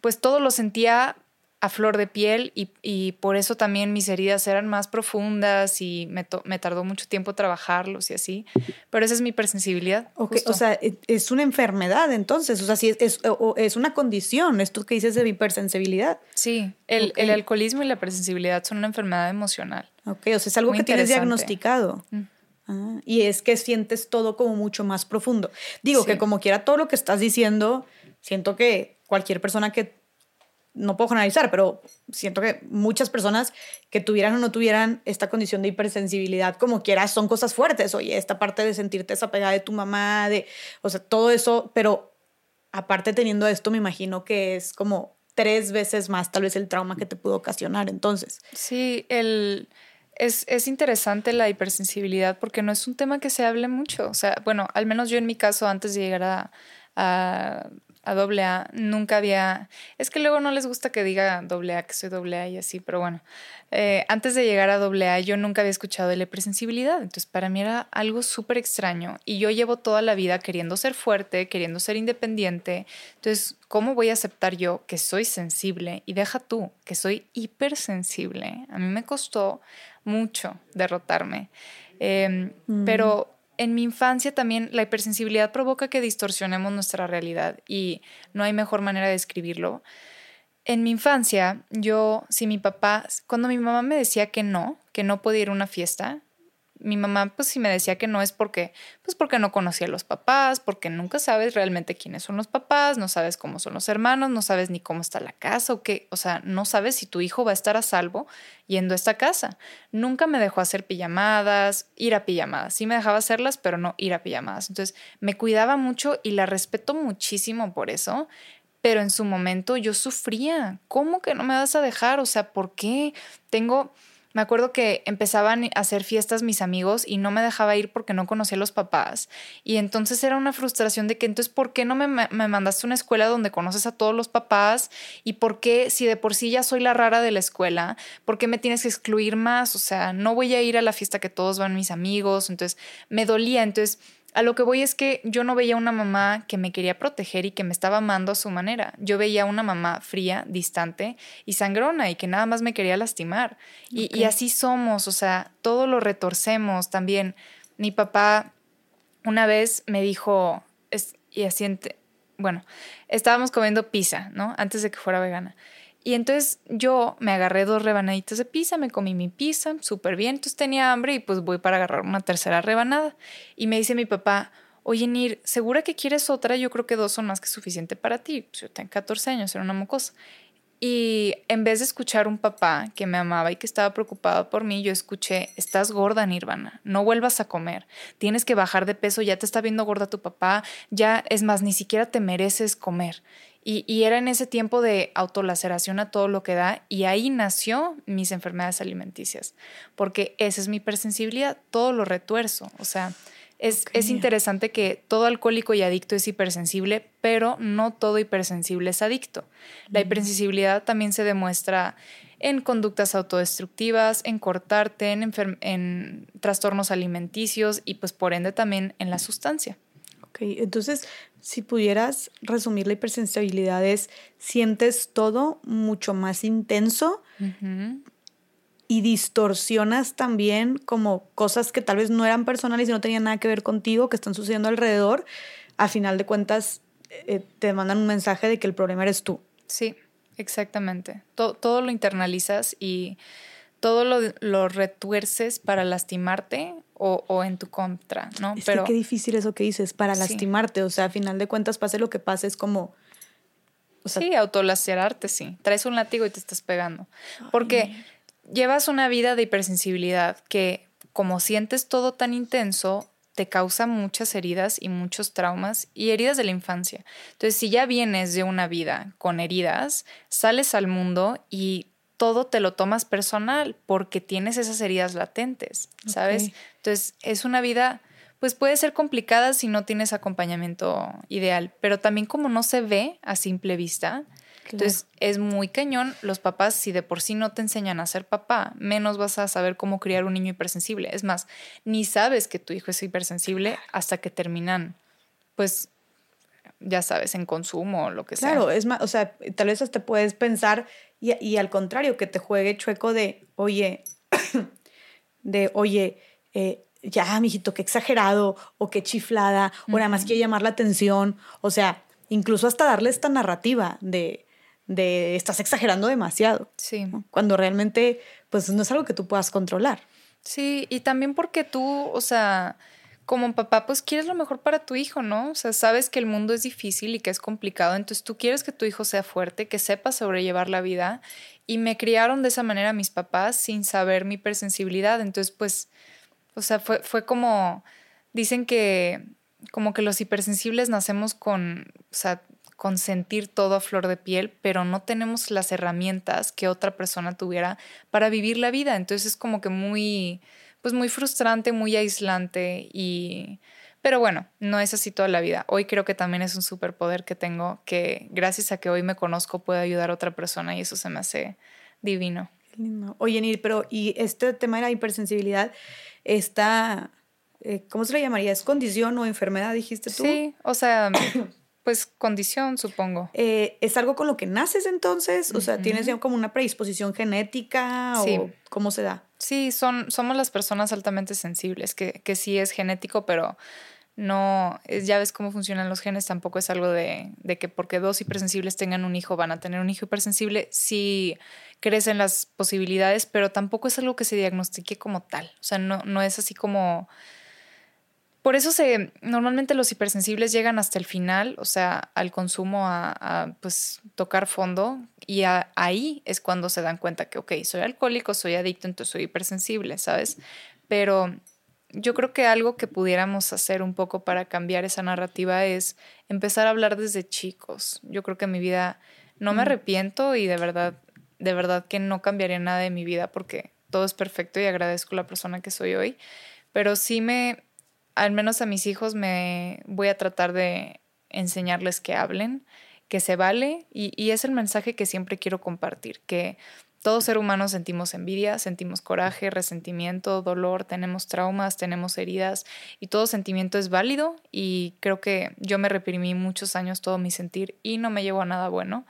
pues todo lo sentía a flor de piel y, por eso también mis heridas eran más profundas y me, me, tardó mucho tiempo trabajarlos y así. Pero esa es mi hipersensibilidad. o sea, e, es una enfermedad entonces, o sea, sí, es, es, una condición, esto que dices de hipersensibilidad. Sí, el, el, alcoholismo y la hipersensibilidad son una enfermedad emocional. Ok, o sea, es algo que tienes diagnosticado. Mm. Ah, y es que sientes todo como mucho más profundo. Digo que como quiera todo lo que estás diciendo, siento que cualquier persona que no puedo generalizar, pero siento que muchas personas que tuvieran o no tuvieran esta condición de hipersensibilidad, como quieras, son cosas fuertes. Oye, esta parte de sentirte desapegada de tu mamá, de, o sea, todo eso, pero aparte teniendo esto, me imagino que es como tres veces más tal vez el trauma que te pudo ocasionar entonces. Sí, el... Es, es, interesante la hipersensibilidad porque no es un tema que se hable mucho. O sea, bueno, al menos yo en mi caso, antes de llegar a, a a doble A, nunca había, es que luego no les gusta que diga doble A, que soy doble A y así, pero bueno, eh, antes de llegar a doble A yo nunca había escuchado de la hipersensibilidad, entonces para mí era algo súper extraño y yo llevo toda la vida queriendo ser fuerte, queriendo ser independiente, entonces, ¿cómo voy a aceptar yo que soy sensible? Y deja tú, que soy hipersensible, a mí me costó mucho derrotarme, em, mm. pero en mi infancia también la hipersensibilidad provoca que distorsionemos nuestra realidad y no hay mejor manera de describirlo. En mi infancia, yo, si mi papá, cuando mi mamá me decía que no, que no podía ir a una fiesta, mi mamá, pues si me decía que no es porque, pues porque no conocía a los papás, porque nunca sabes realmente quiénes son los papás, no sabes cómo son los hermanos, no sabes ni cómo está la casa o qué, o sea, no sabes si tu hijo va a estar a salvo yendo a esta casa. Nunca me dejó hacer pijamadas, ir a pijamadas. Sí me dejaba hacerlas, pero no ir a pijamadas. Entonces, me cuidaba mucho y la respeto muchísimo por eso. Pero en su momento yo sufría. ¿Cómo que no me vas a dejar? O sea, ¿por qué? Tengo me acuerdo que empezaban a hacer fiestas mis amigos y no me dejaba ir porque no conocía a los papás. Y entonces era una frustración de que entonces, ¿por qué no me, me, mandaste a una escuela donde conoces a todos los papás? ¿Y por qué, si de por sí ya soy la rara de la escuela, por qué me tienes que excluir más? O sea, no voy a ir a la fiesta que todos van mis amigos. Entonces, me dolía. Entonces, a lo que voy es que yo no veía una mamá que me quería proteger y que me estaba amando a su manera. Yo veía una mamá fría, distante y sangrona y que nada más me quería lastimar. Y, así somos, o sea, todo lo retorcemos también. Mi papá una vez me dijo, y así, bueno, estábamos comiendo pizza, ¿no? Antes de que fuera vegana. Y entonces yo me agarré dos rebanaditas de pizza, me comí mi pizza, súper bien, entonces tenía hambre y pues voy para agarrar una tercera rebanada. Y me dice mi papá, oye Nir, ¿segura que quieres otra? Yo creo que dos son más que suficiente para ti. Pues yo tengo 14 años, era una mocosa. Y en vez de escuchar un papá que me amaba y que estaba preocupado por mí, yo escuché, estás gorda, Nirvana, no vuelvas a comer, tienes que bajar de peso, ya te está viendo gorda tu papá, ya es más, ni siquiera te mereces comer. Y, era en ese tiempo de autolaceración a todo lo que da y ahí nació mis enfermedades alimenticias, porque esa es mi hipersensibilidad, todo lo retuerzo. O sea, es, es, interesante que todo alcohólico y adicto es hipersensible, pero no todo hipersensible es adicto. La hipersensibilidad también se demuestra en conductas autodestructivas, en cortarte, en, en trastornos alimenticios y pues por ende también en la sustancia. Ok, entonces si pudieras resumir la hipersensibilidad es, sientes todo mucho más intenso y distorsionas también como cosas que tal vez no eran personales y no tenían nada que ver contigo, que están sucediendo alrededor. A final de cuentas, eh, te mandan un mensaje de que el problema eres tú. Sí, exactamente. todo lo internalizas y todo lo, lo retuerces para lastimarte o, en tu contra, ¿no? Es Pero, que qué difícil eso que dices, para lastimarte, o sea, a final de cuentas, pase lo que pase, es como... O sea, sí, autolacerarte, sí. Traes un látigo y te estás pegando. Porque llevas una vida de hipersensibilidad que, como sientes todo tan intenso, te causa muchas heridas y muchos traumas y heridas de la infancia. Entonces, si ya vienes de una vida con heridas, sales al mundo y todo te lo tomas personal porque tienes esas heridas latentes, ¿sabes? Entonces, es una vida, pues puede ser complicada si no tienes acompañamiento ideal, pero también como no se ve a simple vista, entonces es muy cañón. Los papás, si de por sí no te enseñan a ser papá, menos vas a saber cómo criar un niño hipersensible. Es más, ni sabes que tu hijo es hipersensible hasta que terminan, pues, ya sabes, en consumo o lo que sea. Claro, es más, o sea, tal vez hasta puedes pensar Y, y al contrario, que te juegue chueco de, oye, de, oye, eh, ya, mijito, qué exagerado, o qué chiflada, o nada más quiere llamar la atención. O sea, incluso hasta darle esta narrativa de, de estás exagerando demasiado. Sí. Cuando realmente, pues no es algo que tú puedas controlar. Sí, y también porque tú, o sea, como papá, pues quieres lo mejor para tu hijo, ¿no? O sea, sabes que el mundo es difícil y que es complicado, entonces tú quieres que tu hijo sea fuerte, que sepa sobrellevar la vida. Y me criaron de esa manera mis papás sin saber mi hipersensibilidad. Entonces, pues, o sea, fue, fue como, dicen que como que los hipersensibles nacemos con, o sea, con sentir todo a flor de piel, pero no tenemos las herramientas que otra persona tuviera para vivir la vida. Entonces es como que muy, pues muy frustrante, muy aislante y... Pero bueno, no es así toda la vida. Hoy creo que también es un superpoder que tengo, que gracias a que hoy me conozco puedo ayudar a otra persona y eso se me hace divino. Oye, Nir, pero y este tema de la hipersensibilidad está, eh, ¿cómo se le llamaría? ¿Es condición o enfermedad, dijiste tú? Sí, o sea, pues condición, supongo. Eh, ¿Es algo con lo que naces entonces? O sea, ¿tienes como una predisposición genética o cómo se da? Sí, son, somos las personas altamente sensibles, que, que sí es genético, pero no, ya ves cómo funcionan los genes, tampoco es algo de, de, que porque dos hipersensibles tengan un hijo van a tener un hijo hipersensible, sí crecen las posibilidades, pero tampoco es algo que se diagnostique como tal, o sea, no, no es así como por eso se, normalmente los hipersensibles llegan hasta el final, o sea, al consumo, a, pues tocar fondo, y ahí es cuando se dan cuenta que, ok, soy alcohólico, soy adicto, entonces soy hipersensible, ¿sabes? Pero yo creo que algo que pudiéramos hacer un poco para cambiar esa narrativa es empezar a hablar desde chicos. Yo creo que mi vida no me arrepiento y de verdad, de verdad que no cambiaría nada de mi vida porque todo es perfecto y agradezco la persona que soy hoy, pero sí me al menos a mis hijos me voy a tratar de enseñarles que hablen, que se vale y, es el mensaje que siempre quiero compartir, que todo ser humano sentimos envidia, sentimos coraje, resentimiento, dolor, tenemos traumas, tenemos heridas y todo sentimiento es válido y creo que yo me reprimí muchos años todo mi sentir y no me llevó a nada bueno.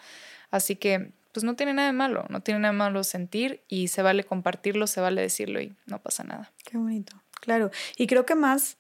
Así que pues no tiene nada de malo, no tiene nada de malo sentir y se vale compartirlo, se vale decirlo y no pasa nada. Qué bonito, claro. Y creo que más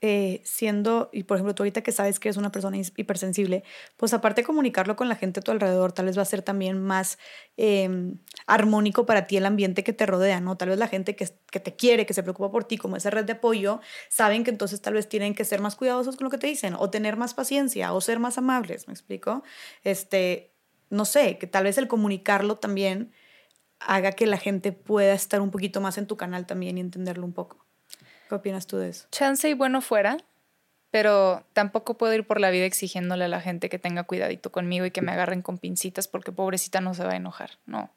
eh, siendo, y por ejemplo, tú ahorita que sabes que eres una persona hipersensible, pues aparte de comunicarlo con la gente a tu alrededor, tal vez va a ser también más em, armónico para ti el ambiente que te rodea, ¿no? Tal vez la gente que, que, te quiere, que se preocupa por ti, como esa red de apoyo, saben que entonces tal vez tienen que ser más cuidadosos con lo que te dicen, o tener más paciencia, o ser más amables, ¿me explico? Este, no sé, que tal vez el comunicarlo también haga que la gente pueda estar un poquito más en tu canal también y entenderlo un poco. ¿Qué opinas tú de eso? Chance y bueno fuera, pero tampoco puedo ir por la vida exigiéndole a la gente que tenga cuidadito conmigo y que me agarren con pincitas porque pobrecita no se va a enojar. No,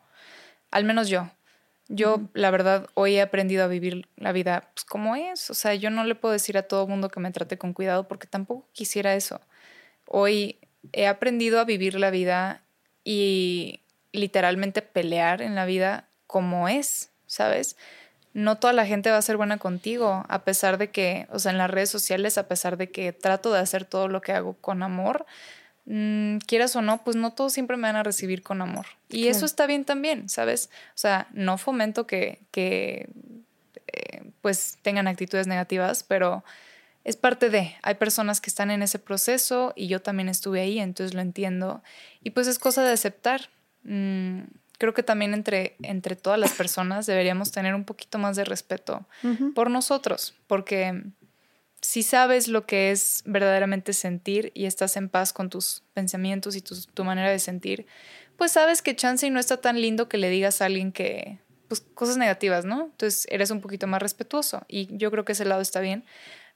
al menos yo. Yo, la verdad, hoy he aprendido a vivir la vida pues, como es. O sea, yo no le puedo decir a todo mundo que me trate con cuidado porque tampoco quisiera eso. Hoy he aprendido a vivir la vida y literalmente pelear en la vida como es, ¿sabes? No toda la gente va a ser buena contigo, a pesar de que, o sea, en las redes sociales, a pesar de que trato de hacer todo lo que hago con amor, mm, quieras o no, pues no todos siempre me van a recibir con amor. Y eso está bien también, ¿sabes? O sea, no fomento que, que eh, pues tengan actitudes negativas, pero es parte de, hay personas que están en ese proceso y yo también estuve ahí, entonces lo entiendo. Y pues es cosa de aceptar. Mm, creo que también entre, entre todas las personas deberíamos tener un poquito más de respeto por nosotros, porque si sabes lo que es verdaderamente sentir y estás en paz con tus pensamientos y tu, manera de sentir, pues sabes que chance y no está tan lindo que le digas a alguien que, pues cosas negativas, ¿no? Entonces eres un poquito más respetuoso y yo creo que ese lado está bien,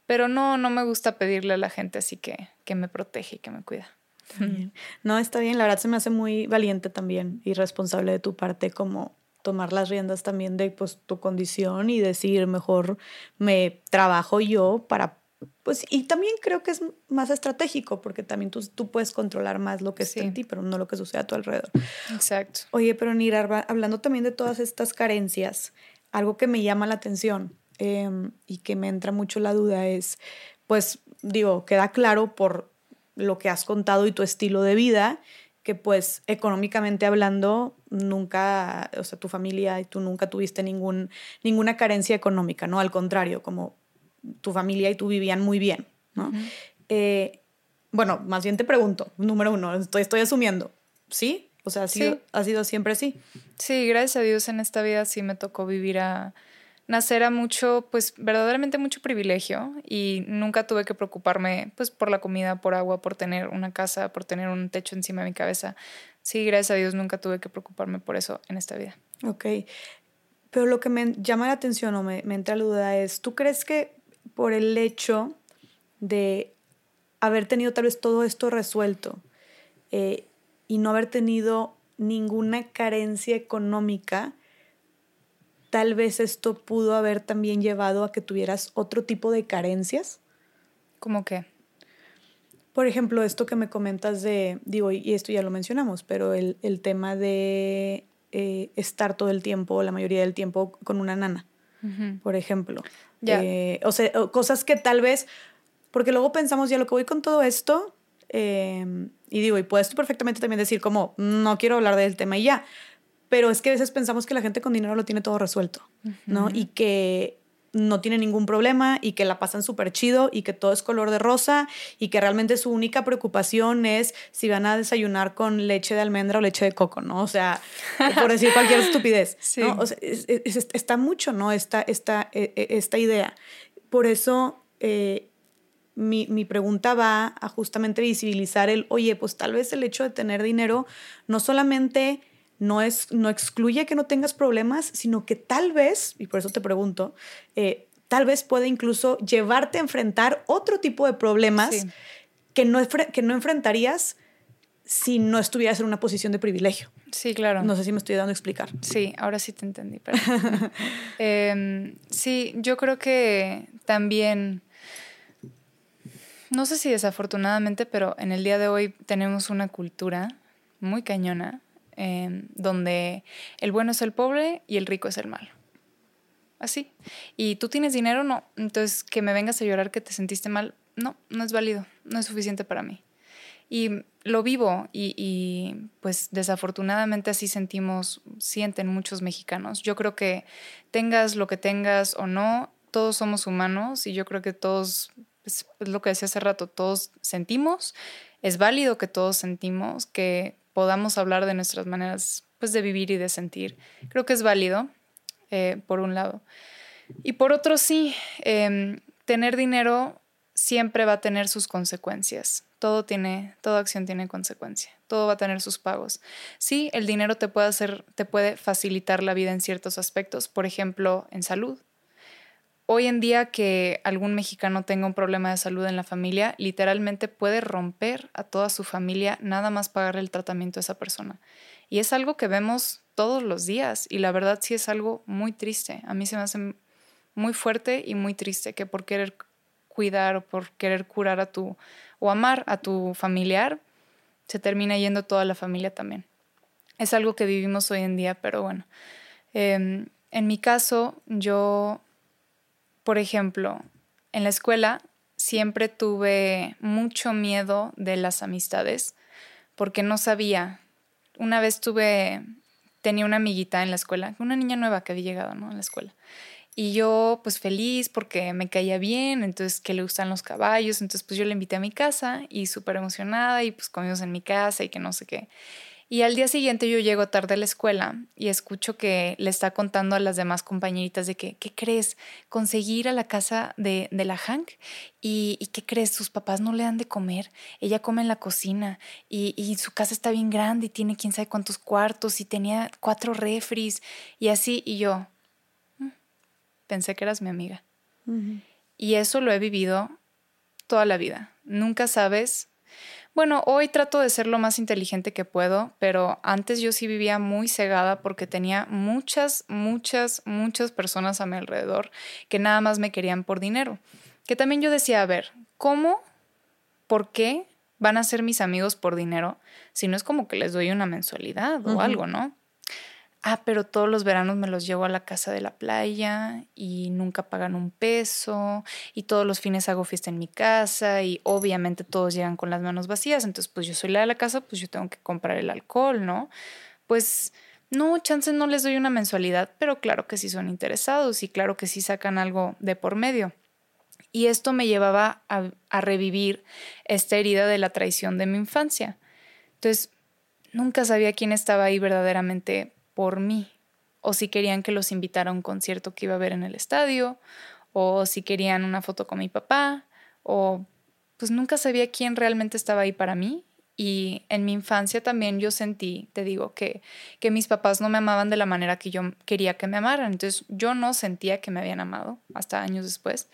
pero no, no me gusta pedirle a la gente así que, que me protege y que me cuida. No, está bien, la verdad se me hace muy valiente también y responsable de tu parte como tomar las riendas también de pues tu condición y decir mejor me trabajo yo para pues y también creo que es más estratégico porque también tú, tú puedes controlar más lo que es en ti pero no lo que sucede a tu alrededor. Exacto. Oye, pero Nira, hablando también de todas estas carencias, algo que me llama la atención em, y que me entra mucho la duda es, pues digo, queda claro por lo que has contado y tu estilo de vida, que pues económicamente hablando nunca, o sea, tu familia y tú nunca tuviste ningún, ninguna carencia económica, ¿no? Al contrario, como tu familia y tú vivían muy bien, ¿no? Eh, bueno, más bien te pregunto, número uno, estoy, estoy asumiendo, ¿sí? O sea, ¿ha sido, ha sido siempre así? Sí, gracias a Dios en esta vida sí me tocó vivir a nacer a mucho, pues verdaderamente mucho privilegio y nunca tuve que preocuparme pues por la comida, por agua, por tener una casa, por tener un techo encima de mi cabeza. Sí, gracias a Dios nunca tuve que preocuparme por eso en esta vida. Ok, pero lo que me llama la atención o me, me entra la duda es, ¿tú crees que por el hecho de haber tenido tal vez todo esto resuelto eh, y no haber tenido ninguna carencia económica, tal vez esto pudo haber también llevado a que tuvieras otro tipo de carencias. ¿Cómo qué? Por ejemplo, esto que me comentas de, digo, y esto ya lo mencionamos, pero el, tema de eh, estar todo el tiempo, la mayoría del tiempo, con una nana, por ejemplo. Eh, o sea, cosas que tal vez, porque luego pensamos, ya lo que voy con todo esto, em, y digo, y puedes tú perfectamente también decir como, no quiero hablar del tema y ya, pero es que a veces pensamos que la gente con dinero lo tiene todo resuelto, ¿no? Y que no tiene ningún problema y que la pasan súper chido y que todo es color de rosa y que realmente su única preocupación es si van a desayunar con leche de almendra o leche de coco, ¿no? O sea, por decir cualquier estupidez, ¿no? O sea, está mucho, ¿no? Esta, esta, e, e, esta idea. Por eso eh, mi, mi, pregunta va a justamente visibilizar el, oye, pues tal vez el hecho de tener dinero no solamente no, es, no excluye que no tengas problemas, sino que tal vez, y por eso te pregunto, eh, tal vez puede incluso llevarte a enfrentar otro tipo de problemas que, no, que no enfrentarías si no estuvieras en una posición de privilegio. Sí, claro. No sé si me estoy dando a explicar. Sí, ahora sí te entendí. Em, sí, yo creo que también, no sé si desafortunadamente, pero en el día de hoy tenemos una cultura muy cañona Em, donde el bueno es el pobre y el rico es el malo. Así. Y tú tienes dinero, no. Entonces, que me vengas a llorar que te sentiste mal, no, no es válido, no es suficiente para mí. Y lo vivo y, y, pues desafortunadamente así sentimos, sienten muchos mexicanos. Yo creo que tengas lo que tengas o no, todos somos humanos y yo creo que todos, es lo que decía hace rato, todos sentimos, es válido que todos sentimos, que podamos hablar de nuestras maneras pues, de vivir y de sentir. Creo que es válido, eh, por un lado. Y por otro, sí, em, tener dinero siempre va a tener sus consecuencias. Todo tiene, toda acción tiene consecuencia. Todo va a tener sus pagos. Sí, el dinero te puede hacer, te puede facilitar la vida en ciertos aspectos, por ejemplo, en salud hoy en día que algún mexicano tenga un problema de salud en la familia, literalmente puede romper a toda su familia nada más pagarle el tratamiento a esa persona. Y es algo que vemos todos los días y la verdad sí es algo muy triste. A mí se me hace muy fuerte y muy triste que por querer cuidar o por querer curar a tu o amar a tu familiar, se termina yendo toda la familia también. Es algo que vivimos hoy en día, pero bueno. Em, en mi caso, yo por ejemplo, en la escuela siempre tuve mucho miedo de las amistades porque no sabía. Una vez tuve, tenía una amiguita en la escuela, una niña nueva que había llegado ¿no? a la escuela. Y yo pues feliz porque me caía bien, entonces que le gustan los caballos, entonces pues yo le invité a mi casa y súper emocionada y pues comimos en mi casa y que no sé qué. Y al día siguiente yo llego tarde a la escuela y escucho que le está contando a las demás compañeritas de que, ¿qué crees? Conseguir a la casa de, de la Hank y, y, ¿qué crees? Sus papás no le dan de comer, ella come en la cocina y, y, su casa está bien grande y tiene quién sabe cuántos cuartos y tenía cuatro refris y así y yo mm, pensé que eras mi amiga. Y eso lo he vivido toda la vida. Nunca sabes bueno, hoy trato de ser lo más inteligente que puedo, pero antes yo sí vivía muy cegada porque tenía muchas, muchas, muchas personas a mi alrededor que nada más me querían por dinero. Que también yo decía, a ver, ¿cómo? ¿Por qué van a ser mis amigos por dinero si no es como que les doy una mensualidad o algo, ¿no? Ah, pero todos los veranos me los llevo a la casa de la playa y nunca pagan un peso y todos los fines hago fiesta en mi casa y obviamente todos llegan con las manos vacías, entonces pues yo soy la de la casa, pues yo tengo que comprar el alcohol, ¿no? Pues no, chances no les doy una mensualidad, pero claro que sí son interesados y claro que sí sacan algo de por medio. Y esto me llevaba a, a revivir esta herida de la traición de mi infancia. Entonces, nunca sabía quién estaba ahí verdaderamente por mí, o si querían que los invitara a un concierto que iba a ver en el estadio, o si querían una foto con mi papá, o pues nunca sabía quién realmente estaba ahí para mí. Y en mi infancia también yo sentí, te digo, que, que mis papás no me amaban de la manera que yo quería que me amaran. Entonces yo no sentía que me habían amado hasta años después.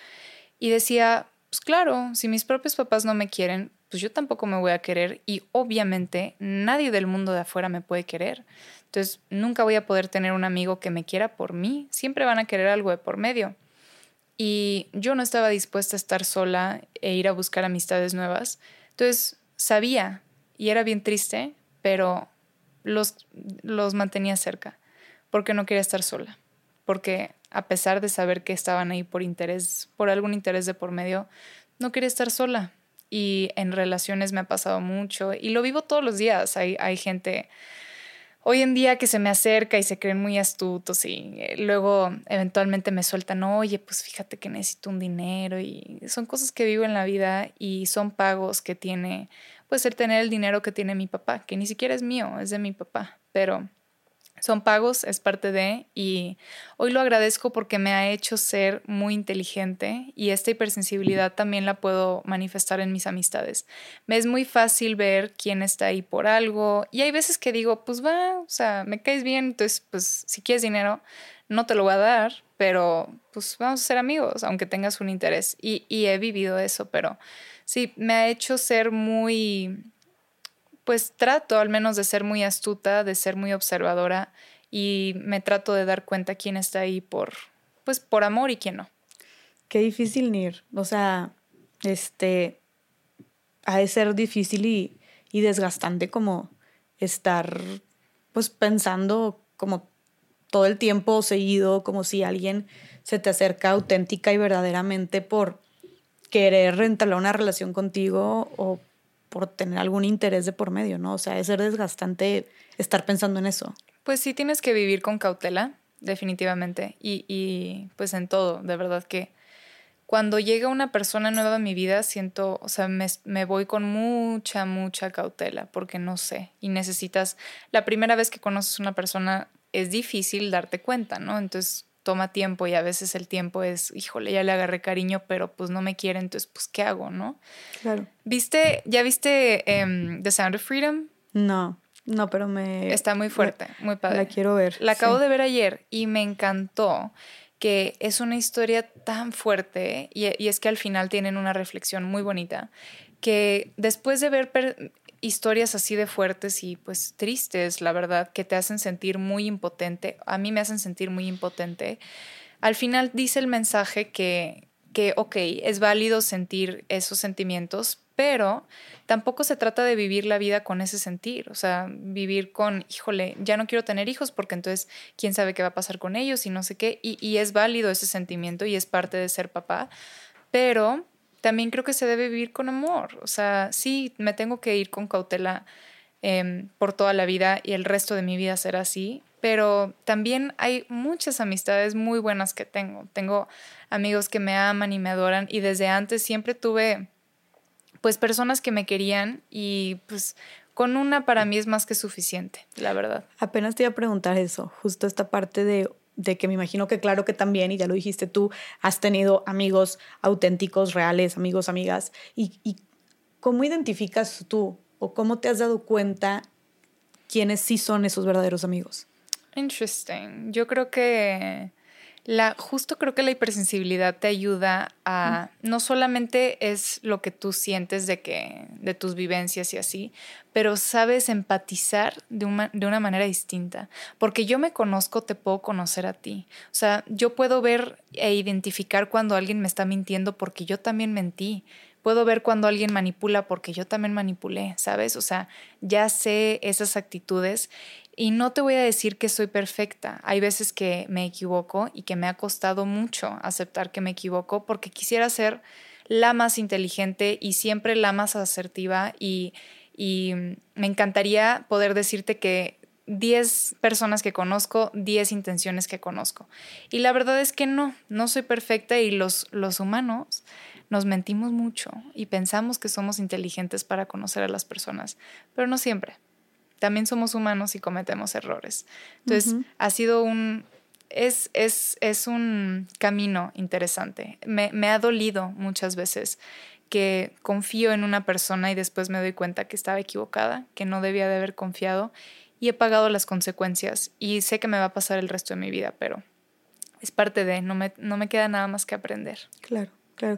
Y decía, pues claro, si mis propios papás no me quieren, pues yo tampoco me voy a querer y obviamente nadie del mundo de afuera me puede querer. Entonces, nunca voy a poder tener un amigo que me quiera por mí. Siempre van a querer algo de por medio. Y yo no estaba dispuesta a estar sola e ir a buscar amistades nuevas. Entonces, sabía y era bien triste, pero los, los mantenía cerca porque no quería estar sola. Porque a pesar de saber que estaban ahí por interés, por algún interés de por medio, no quería estar sola. Y en relaciones me ha pasado mucho y lo vivo todos los días. Hay, hay gente hoy en día que se me acerca y se creen muy astutos y eh, luego eventualmente me sueltan, oye, pues fíjate que necesito un dinero y son cosas que vivo en la vida y son pagos que tiene, pues el tener el dinero que tiene mi papá, que ni siquiera es mío, es de mi papá, pero son pagos, es parte de, y hoy lo agradezco porque me ha hecho ser muy inteligente y esta hipersensibilidad también la puedo manifestar en mis amistades. Me es muy fácil ver quién está ahí por algo y hay veces que digo, pues va, o sea, me caes bien, entonces, pues si quieres dinero, no te lo voy a dar, pero pues vamos a ser amigos, aunque tengas un interés. Y, y he vivido eso, pero sí, me ha hecho ser muy pues trato al menos de ser muy astuta, de ser muy observadora y me trato de dar cuenta quién está ahí por, pues por amor y quién no. Qué difícil, Nir. O sea, este, ha de ser difícil y, y desgastante como estar, pues pensando como todo el tiempo seguido, como si alguien se te acerca auténtica y verdaderamente por querer entablar una relación contigo o por tener algún interés de por medio, ¿no? O sea, es ser desgastante estar pensando en eso. Pues sí tienes que vivir con cautela, definitivamente. Y, y pues en todo, de verdad que cuando llega una persona nueva a mi vida, siento, o sea, me, me, voy con mucha, mucha cautela, porque no sé, y necesitas, la primera vez que conoces una persona es difícil darte cuenta, ¿no? Entonces toma tiempo y a veces el tiempo es, híjole, ya le agarré cariño, pero pues no me quiere, entonces pues ¿qué hago, no? Claro. ¿Viste, ya viste um, The Sound of Freedom? No, no, pero me... Está muy fuerte, muy padre. La quiero ver. La acabo de ver ayer y me encantó que es una historia tan fuerte y, y, es que al final tienen una reflexión muy bonita que después de ver historias así de fuertes y pues tristes, la verdad, que te hacen sentir muy impotente, a mí me hacen sentir muy impotente, al final dice el mensaje que, que, ok, es válido sentir esos sentimientos, pero tampoco se trata de vivir la vida con ese sentir, o sea, vivir con, híjole, ya no quiero tener hijos porque entonces quién sabe qué va a pasar con ellos y no sé qué, y, y es válido ese sentimiento y es parte de ser papá, pero también creo que se debe vivir con amor. O sea, sí, me tengo que ir con cautela eh, por toda la vida y el resto de mi vida será así, pero también hay muchas amistades muy buenas que tengo. Tengo amigos que me aman y me adoran y desde antes siempre tuve pues personas que me querían y pues con una para mí es más que suficiente, la verdad. Apenas te iba a preguntar eso, justo esta parte de de que me imagino que claro que también, y ya lo dijiste tú, has tenido amigos auténticos, reales, amigos, amigas, y, y ¿cómo identificas tú o cómo te has dado cuenta quiénes sí son esos verdaderos amigos? Interesting. Yo creo que la, justo creo que la hipersensibilidad te ayuda a, no solamente es lo que tú sientes de, que, de tus vivencias y así, pero sabes empatizar de una, de una manera distinta. Porque yo me conozco, te puedo conocer a ti. O sea, yo puedo ver e identificar cuando alguien me está mintiendo porque yo también mentí. Puedo ver cuando alguien manipula porque yo también manipulé, ¿sabes? O sea, ya sé esas actitudes Y no te voy a decir que soy perfecta. Hay veces que me equivoco y que me ha costado mucho aceptar que me equivoco porque quisiera ser la más inteligente y siempre la más asertiva y, me encantaría poder decirte que 10 personas que conozco, 10 intenciones que conozco. Y la verdad es que no, no soy perfecta y los, los humanos nos mentimos mucho y pensamos que somos inteligentes para conocer a las personas, pero no siempre. También somos humanos y cometemos errores. Entonces, ha sido un, es, es, es, un camino interesante. Me, me, ha dolido muchas veces que confío en una persona y después me doy cuenta que estaba equivocada, que no debía de haber confiado y he pagado las consecuencias y sé que me va a pasar el resto de mi vida, pero es parte de, no me, no me queda nada más que aprender. Claro. Claro.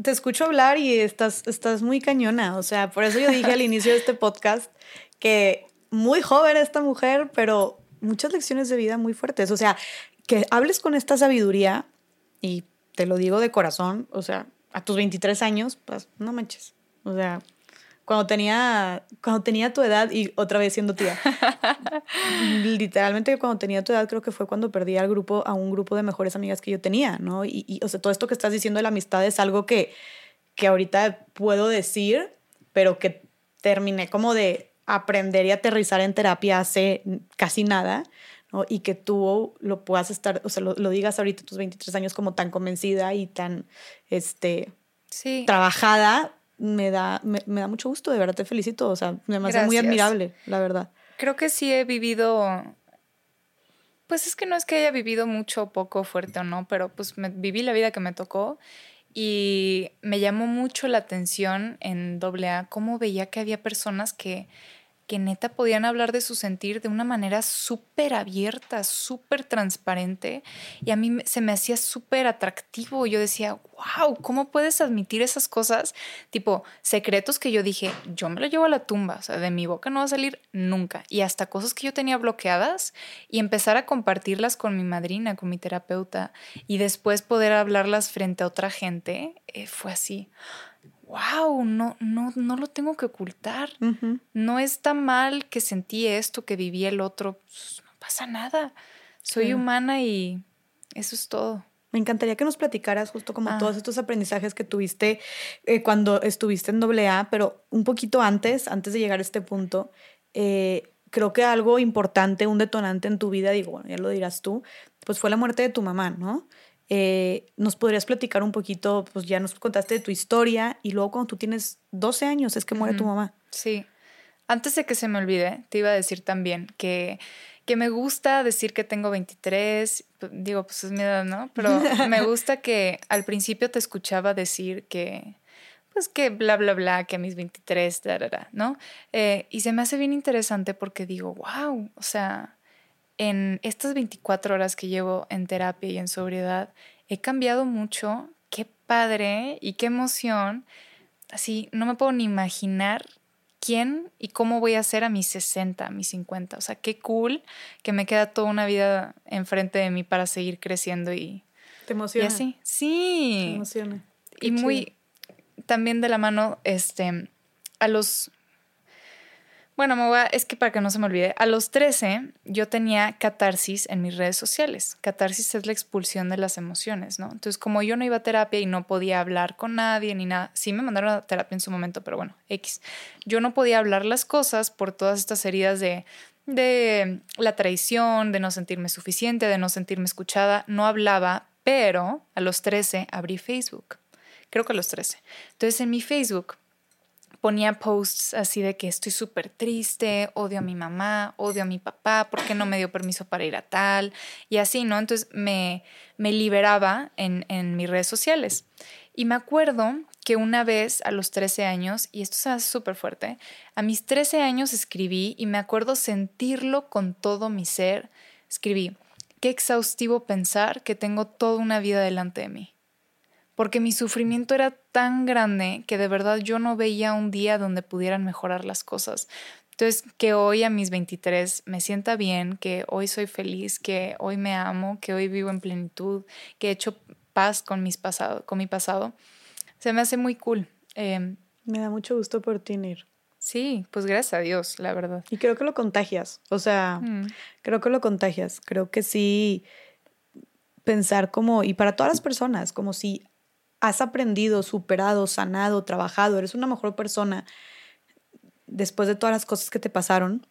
te escucho hablar y estás, estás muy cañona. O sea, por eso yo dije al inicio de este podcast que muy joven esta mujer, pero muchas lecciones de vida muy fuertes. O sea, que hables con esta sabiduría, y te lo digo de corazón, o sea, a tus 23 años, pues no manches. O sea, cuando tenía, cuando tenía tu edad y otra vez siendo tía. Literalmente cuando tenía tu edad creo que fue cuando perdí al grupo, a un grupo de mejores amigas que yo tenía, ¿no? Y, y o sea, todo esto que estás diciendo de la amistad es algo que, que ahorita puedo decir, pero que terminé como de aprender y aterrizar en terapia hace casi nada, ¿no? Y que tú lo puedas estar, o sea, lo, lo digas ahorita tus 23 años como tan convencida y tan, este, sí. trabajada, me da, me, da mucho gusto, de verdad te felicito, o sea, me parece muy admirable, la verdad. Creo que sí he vivido, pues es que no es que haya vivido mucho, poco, fuerte o no, pero pues me, viví la vida que me tocó y me llamó mucho la atención en AA cómo veía que había personas que que neta podían hablar de su sentir de una manera súper abierta, súper transparente y a mí se me hacía súper atractivo. Yo decía, wow, ¿cómo puedes admitir esas cosas? Tipo, secretos que yo dije, yo me lo llevo a la tumba, o sea, de mi boca no va a salir nunca. Y hasta cosas que yo tenía bloqueadas y empezar a compartirlas con mi madrina, con mi terapeuta y después poder hablarlas frente a otra gente, eh, fue así wow, no, no, no lo tengo que ocultar. No está mal que sentí esto, que viví el otro. Pues, no pasa nada. Soy humana y eso es todo. Me encantaría que nos platicaras justo como ah. todos estos aprendizajes que tuviste eh, cuando estuviste en AA, pero un poquito antes, antes de llegar a este punto, eh, creo que algo importante, un detonante en tu vida, digo, bueno, ya lo dirás tú, pues fue la muerte de tu mamá, ¿no? Eh, ¿Nos podrías platicar un poquito? Pues ya nos contaste de tu historia y luego cuando tú tienes 12 años es que muere tu mamá. Sí. Antes de que se me olvide, te iba a decir también que, que me gusta decir que tengo 23, digo, pues es mi edad, ¿no? Pero me gusta que al principio te escuchaba decir que, pues que bla, bla, bla, que a mis 23, ¿no? Eh, y se me hace bien interesante porque digo, wow, o sea, en estas 24 horas que llevo en terapia y en sobriedad, he cambiado mucho. Qué padre y qué emoción. Así, no me puedo ni imaginar quién y cómo voy a ser a mis 60, a mis 50. O sea, qué cool que me queda toda una vida enfrente de mí para seguir creciendo y... ¿Te emociona? Y así, sí. Te emociona. y muy, también de la mano, este, a los bueno, me es que para que no se me olvide, a los 13 yo tenía catarsis en mis redes sociales. Catarsis es la expulsión de las emociones, ¿no? Entonces, como yo no iba a terapia y no podía hablar con nadie ni nada, sí me mandaron a terapia en su momento, pero bueno, X. Yo no podía hablar las cosas por todas estas heridas de, de la traición, de no sentirme suficiente, de no sentirme escuchada. No hablaba, pero a los 13 abrí Facebook. Creo que a los 13. Entonces, en mi Facebook ponía posts así de que estoy súper triste, odio a mi mamá, odio a mi papá, ¿por qué no me dio permiso para ir a tal? Y así, ¿no? Entonces me, me liberaba en, en mis redes sociales. Y me acuerdo que una vez a los 13 años, y esto se hace súper fuerte, a mis 13 años escribí y me acuerdo sentirlo con todo mi ser. Escribí, qué exhaustivo pensar que tengo toda una vida delante de mí porque mi sufrimiento era tan grande que de verdad yo no veía un día donde pudieran mejorar las cosas. Entonces, que hoy a mis 23 me sienta bien, que hoy soy feliz, que hoy me amo, que hoy vivo en plenitud, que he hecho paz con, mis pasado, con mi pasado, se me hace muy cool. Em, me da mucho gusto por ti, Nir. Sí, pues gracias a Dios, la verdad. Y creo que lo contagias, o sea, mm. creo que lo contagias, creo que sí pensar como, y para todas las personas, como si has aprendido, superado, sanado, trabajado, eres una mejor persona después de todas las cosas que te pasaron,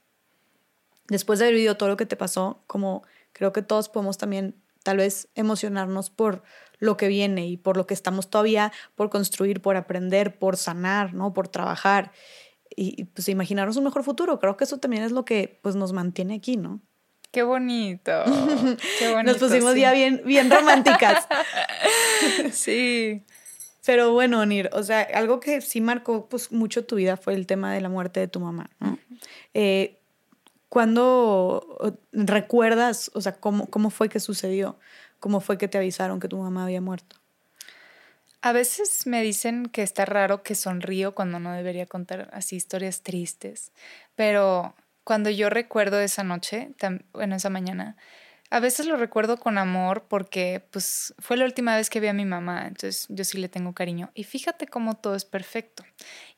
después de haber vivido todo lo que te pasó, como creo que todos podemos también tal vez emocionarnos por lo que viene y por lo que estamos todavía por construir, por aprender, por sanar, ¿no? Por trabajar y, pues imaginarnos un mejor futuro. Creo que eso también es lo que pues nos mantiene aquí, ¿no? Qué bonito. Qué bonito nos pusimos ya bien, bien románticas. sí. Pero bueno, Nir, o sea, algo que sí marcó pues mucho tu vida fue el tema de la muerte de tu mamá, ¿no? Eh, ¿Cuándo recuerdas, o sea, cómo, cómo fue que sucedió? ¿Cómo fue que te avisaron que tu mamá había muerto? A veces me dicen que está raro que sonrío cuando no debería contar así historias tristes, pero cuando yo recuerdo esa noche, bueno, esa mañana, a veces lo recuerdo con amor porque pues fue la última vez que vi a mi mamá, entonces yo sí le tengo cariño. Y fíjate cómo todo es perfecto.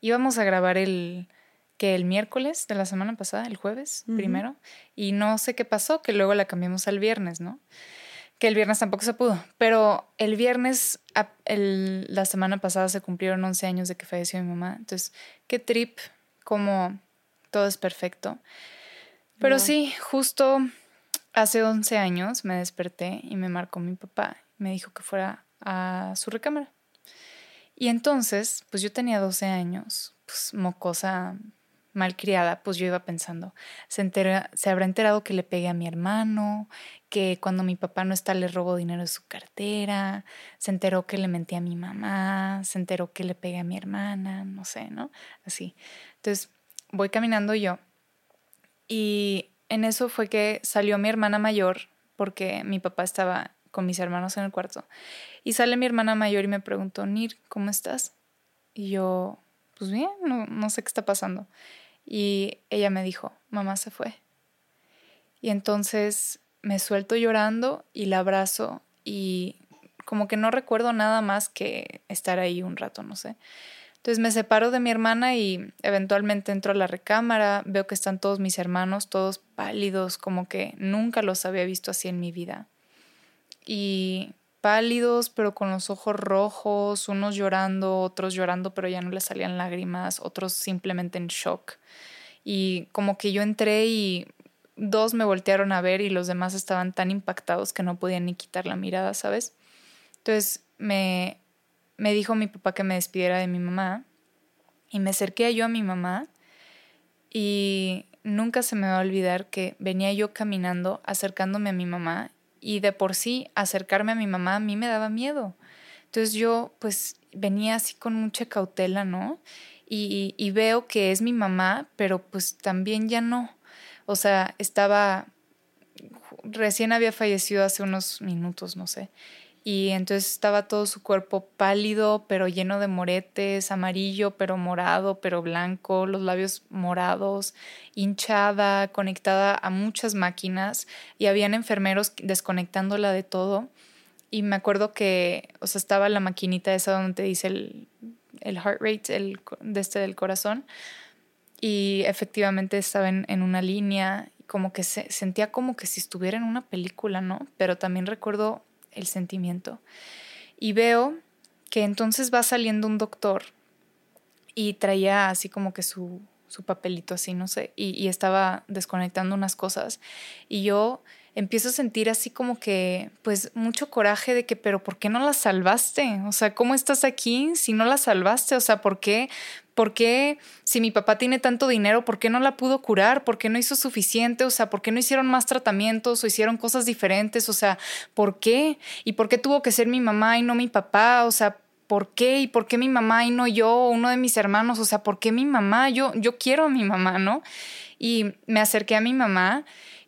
Íbamos a grabar el que el miércoles de la semana pasada, el jueves primero, y no sé qué pasó, que luego la cambiamos al viernes, ¿no? Que el viernes tampoco se pudo, pero el viernes, la semana pasada se cumplieron 11 años de que falleció mi mamá, entonces, qué trip, como todo es perfecto. Pero sí, justo hace 11 años me desperté y me marcó mi papá, me dijo que fuera a su recámara. Y entonces, pues yo tenía 12 años, pues mocosa malcriada, pues yo iba pensando, se, entera, se habrá enterado que le pegué a mi hermano, que cuando mi papá no está le robo dinero de su cartera, se enteró que le mentí a mi mamá, se enteró que le pegué a mi hermana, no sé, ¿no? Así. Entonces voy caminando yo y en eso fue que salió mi hermana mayor, porque mi papá estaba con mis hermanos en el cuarto, y sale mi hermana mayor y me preguntó, Nir, ¿cómo estás? Y yo, pues bien, no, no sé qué está pasando. Y ella me dijo, mamá se fue. Y entonces me suelto llorando y la abrazo y como que no recuerdo nada más que estar ahí un rato, no sé. Entonces me separo de mi hermana y eventualmente entro a la recámara, veo que están todos mis hermanos, todos pálidos, como que nunca los había visto así en mi vida. Y pálidos, pero con los ojos rojos, unos llorando, otros llorando, pero ya no les salían lágrimas, otros simplemente en shock. Y como que yo entré y dos me voltearon a ver y los demás estaban tan impactados que no podían ni quitar la mirada, ¿sabes? Entonces me, me dijo mi papá que me despidiera de mi mamá y me acerqué yo a mi mamá y nunca se me va a olvidar que venía yo caminando acercándome a mi mamá y de por sí acercarme a mi mamá a mí me daba miedo. Entonces yo pues venía así con mucha cautela, ¿no? Y, y, veo que es mi mamá, pero pues también ya no. O sea, estaba, recién había fallecido hace unos minutos, no sé y entonces estaba todo su cuerpo pálido, pero lleno de moretes, amarillo, pero morado, pero blanco, los labios morados, hinchada, conectada a muchas máquinas y habían enfermeros desconectándola de todo. Y me acuerdo que, o sea, estaba la maquinita esa donde te dice el, el heart rate, el, de este del corazón, y efectivamente estaba en, en una línea, como que se, sentía como que si estuviera en una película, ¿no? Pero también recuerdo el sentimiento. Y veo que entonces va saliendo un doctor y traía así como que su, su papelito así, no sé, y, y, estaba desconectando unas cosas. Y yo empiezo a sentir así como que, pues, mucho coraje de que, pero ¿por qué no la salvaste? O sea, ¿cómo estás aquí si no la salvaste? O sea, ¿por qué? ¿Por qué si mi papá tiene tanto dinero, por qué no la pudo curar? ¿Por qué no hizo suficiente? O sea, ¿por qué no hicieron más tratamientos o hicieron cosas diferentes? O sea, ¿por qué? ¿Y por qué tuvo que ser mi mamá y no mi papá? O sea, ¿por qué? ¿Y por qué mi mamá y no yo o uno de mis hermanos? O sea, ¿por qué mi mamá? Yo, yo quiero a mi mamá, ¿no? Y me acerqué a mi mamá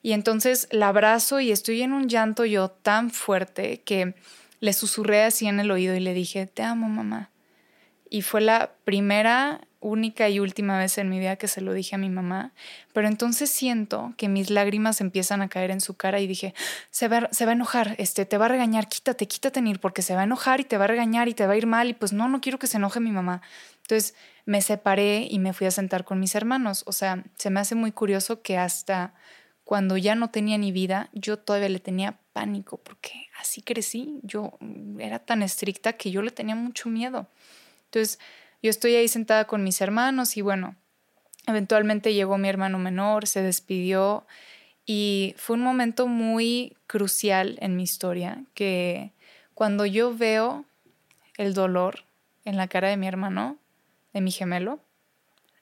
y entonces la abrazo y estoy en un llanto yo tan fuerte que le susurré así en el oído y le dije, te amo mamá. Y fue la primera, única y última vez en mi vida que se lo dije a mi mamá. Pero entonces siento que mis lágrimas empiezan a caer en su cara y dije, se va, se va a enojar, este, te va a regañar, quítate, quítate, Nir, porque se va a enojar y te va a regañar y te va a ir mal. Y pues no, no quiero que se enoje mi mamá. Entonces me separé y me fui a sentar con mis hermanos. O sea, se me hace muy curioso que hasta cuando ya no tenía ni vida, yo todavía le tenía pánico porque así crecí. Yo era tan estricta que yo le tenía mucho miedo. Entonces, yo estoy ahí sentada con mis hermanos y bueno, eventualmente llegó mi hermano menor, se despidió y fue un momento muy crucial en mi historia que cuando yo veo el dolor en la cara de mi hermano, de mi gemelo,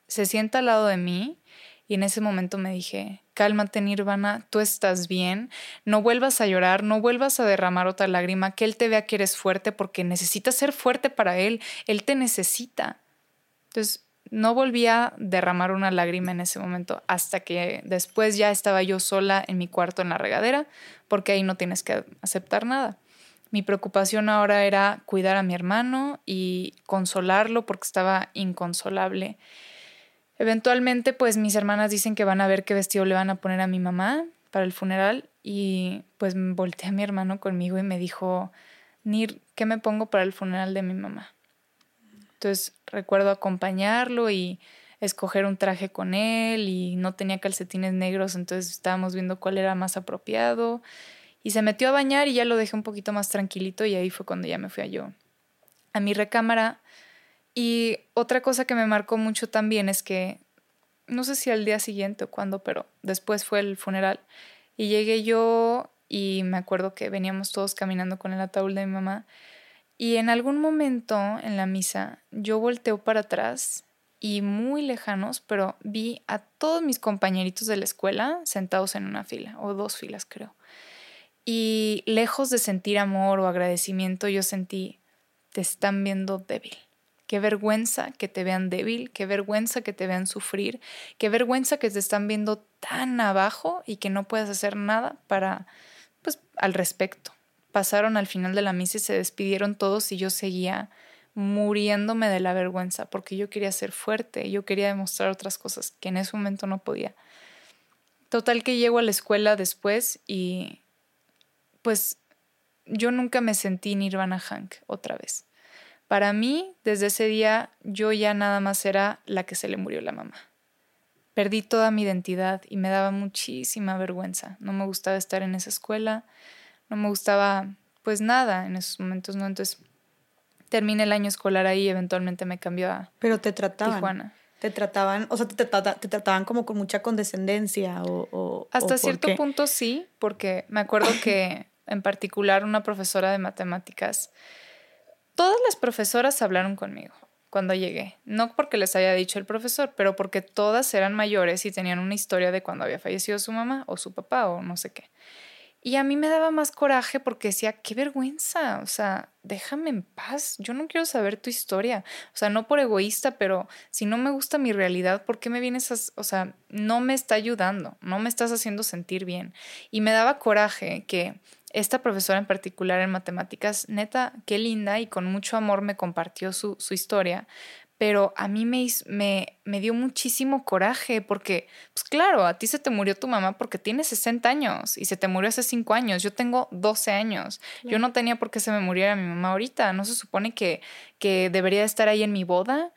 se sienta al lado de mí y en ese momento me dije, cálmate Nirvana, tú estás bien, no vuelvas a llorar, no vuelvas a derramar otra lágrima, que él te vea que eres fuerte porque necesitas ser fuerte para él, él te necesita. Entonces, no volví a derramar una lágrima en ese momento hasta que después ya estaba yo sola en mi cuarto en la regadera, porque ahí no tienes que aceptar nada. Mi preocupación ahora era cuidar a mi hermano y consolarlo porque estaba inconsolable. Eventualmente, pues mis hermanas dicen que van a ver qué vestido le van a poner a mi mamá para el funeral y pues volteé a mi hermano conmigo y me dijo, Nir, ¿qué me pongo para el funeral de mi mamá? Entonces recuerdo acompañarlo y escoger un traje con él y no tenía calcetines negros, entonces estábamos viendo cuál era más apropiado y se metió a bañar y ya lo dejé un poquito más tranquilito y ahí fue cuando ya me fui a yo a mi recámara y otra cosa que me marcó mucho también es que, no sé si al día siguiente o cuándo, pero después fue el funeral. Y llegué yo y me acuerdo que veníamos todos caminando con el ataúd de mi mamá. Y en algún momento en la misa yo volteo para atrás y muy lejanos, pero vi a todos mis compañeritos de la escuela sentados en una fila, o dos filas creo. Y lejos de sentir amor o agradecimiento, yo sentí, te están viendo débil. Qué vergüenza que te vean débil, qué vergüenza que te vean sufrir, qué vergüenza que te están viendo tan abajo y que no puedas hacer nada para, pues, al respecto. Pasaron al final de la misa y se despidieron todos y yo seguía muriéndome de la vergüenza porque yo quería ser fuerte, yo quería demostrar otras cosas que en ese momento no podía. Total que llego a la escuela después y pues yo nunca me sentí Nirvana Hank otra vez. Para mí, desde ese día, yo ya nada más era la que se le murió la mamá. Perdí toda mi identidad y me daba muchísima vergüenza. No me gustaba estar en esa escuela, no me gustaba pues nada en esos momentos, ¿no? Entonces terminé el año escolar ahí y eventualmente me cambió a Pero te trataban. Tijuana. Te trataban, o sea, te, te trataban como con mucha condescendencia o... Hasta cierto punto sí, porque me acuerdo que en particular una profesora de matemáticas Todas las profesoras hablaron conmigo cuando llegué, no porque les haya dicho el profesor, pero porque todas eran mayores y tenían una historia de cuando había fallecido su mamá o su papá o no sé qué. Y a mí me daba más coraje porque decía, qué vergüenza, o sea, déjame en paz, yo no quiero saber tu historia, o sea, no por egoísta, pero si no me gusta mi realidad, ¿por qué me vienes a, o sea, no me está ayudando, no me estás haciendo sentir bien? Y me daba coraje que esta profesora en particular en matemáticas, neta, qué linda y con mucho amor me compartió su, historia, pero a mí me, me, me, dio muchísimo coraje porque, pues claro, a ti se te murió tu mamá porque tienes 60 años y se te murió hace 5 años, yo tengo 12 años, yo no tenía por qué se me muriera mi mamá ahorita, no se supone que, que debería estar ahí en mi boda,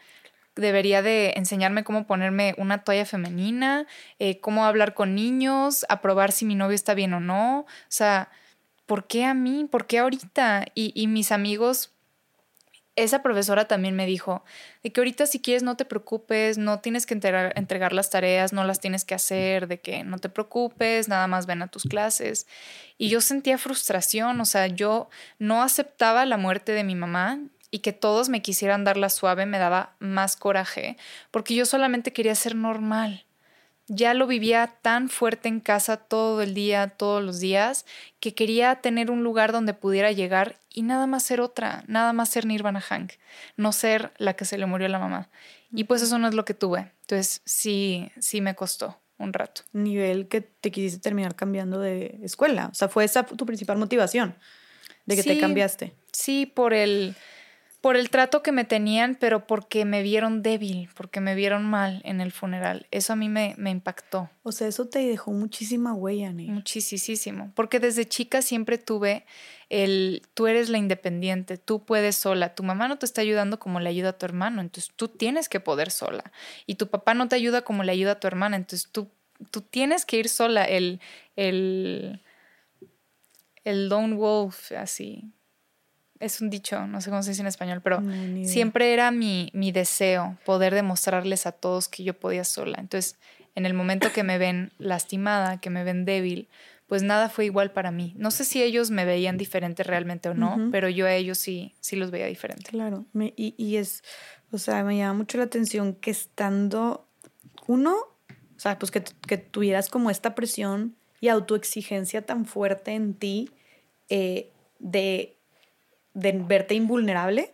debería de enseñarme cómo ponerme una toalla femenina, eh, cómo hablar con niños, aprobar si mi novio está bien o no, o sea ¿por qué a mí? ¿Por qué ahorita? Y, mis amigos, esa profesora también me dijo, de que ahorita si quieres no te preocupes, no tienes que entregar, entregar las tareas, no las tienes que hacer, de que no te preocupes, nada más ven a tus clases. Y yo sentía frustración, o sea, yo no aceptaba la muerte de mi mamá y que todos me quisieran dar la suave me daba más coraje, porque yo solamente quería ser normal ya lo vivía tan fuerte en casa todo el día, todos los días, que quería tener un lugar donde pudiera llegar y nada más ser otra, nada más ser Nirvana Hank, no ser la que se le murió la mamá. Y pues eso no es lo que tuve. Entonces sí, sí me costó un rato. Nivel que te quisiste terminar cambiando de escuela. O sea, fue esa tu principal motivación de que te cambiaste. Sí, por el por el trato que me tenían, pero porque me vieron débil, porque me vieron mal en el funeral. Eso a mí me, me impactó. O sea, eso te dejó muchísima huella, Ney. Muchísimo. Porque desde chica siempre tuve el, tú eres la independiente, tú puedes sola, tu mamá no te está ayudando como le ayuda a tu hermano, entonces tú tienes que poder sola. Y tu papá no te ayuda como le ayuda a tu hermana, entonces tú, tú tienes que ir sola. El, el, el lone wolf, así, es un dicho, no sé cómo se dice en español, pero siempre era mi, mi deseo poder demostrarles a todos que yo podía sola. Entonces, en el momento que me ven lastimada, que me ven débil, pues nada fue igual para mí. No sé si ellos me veían diferente realmente o no, pero yo a ellos sí, sí los veía diferente. Claro, y, y, es, o sea, me llama mucho la atención que estando uno, o sea, pues que, que tuvieras como esta presión y autoexigencia tan fuerte en ti eh, de de verte invulnerable,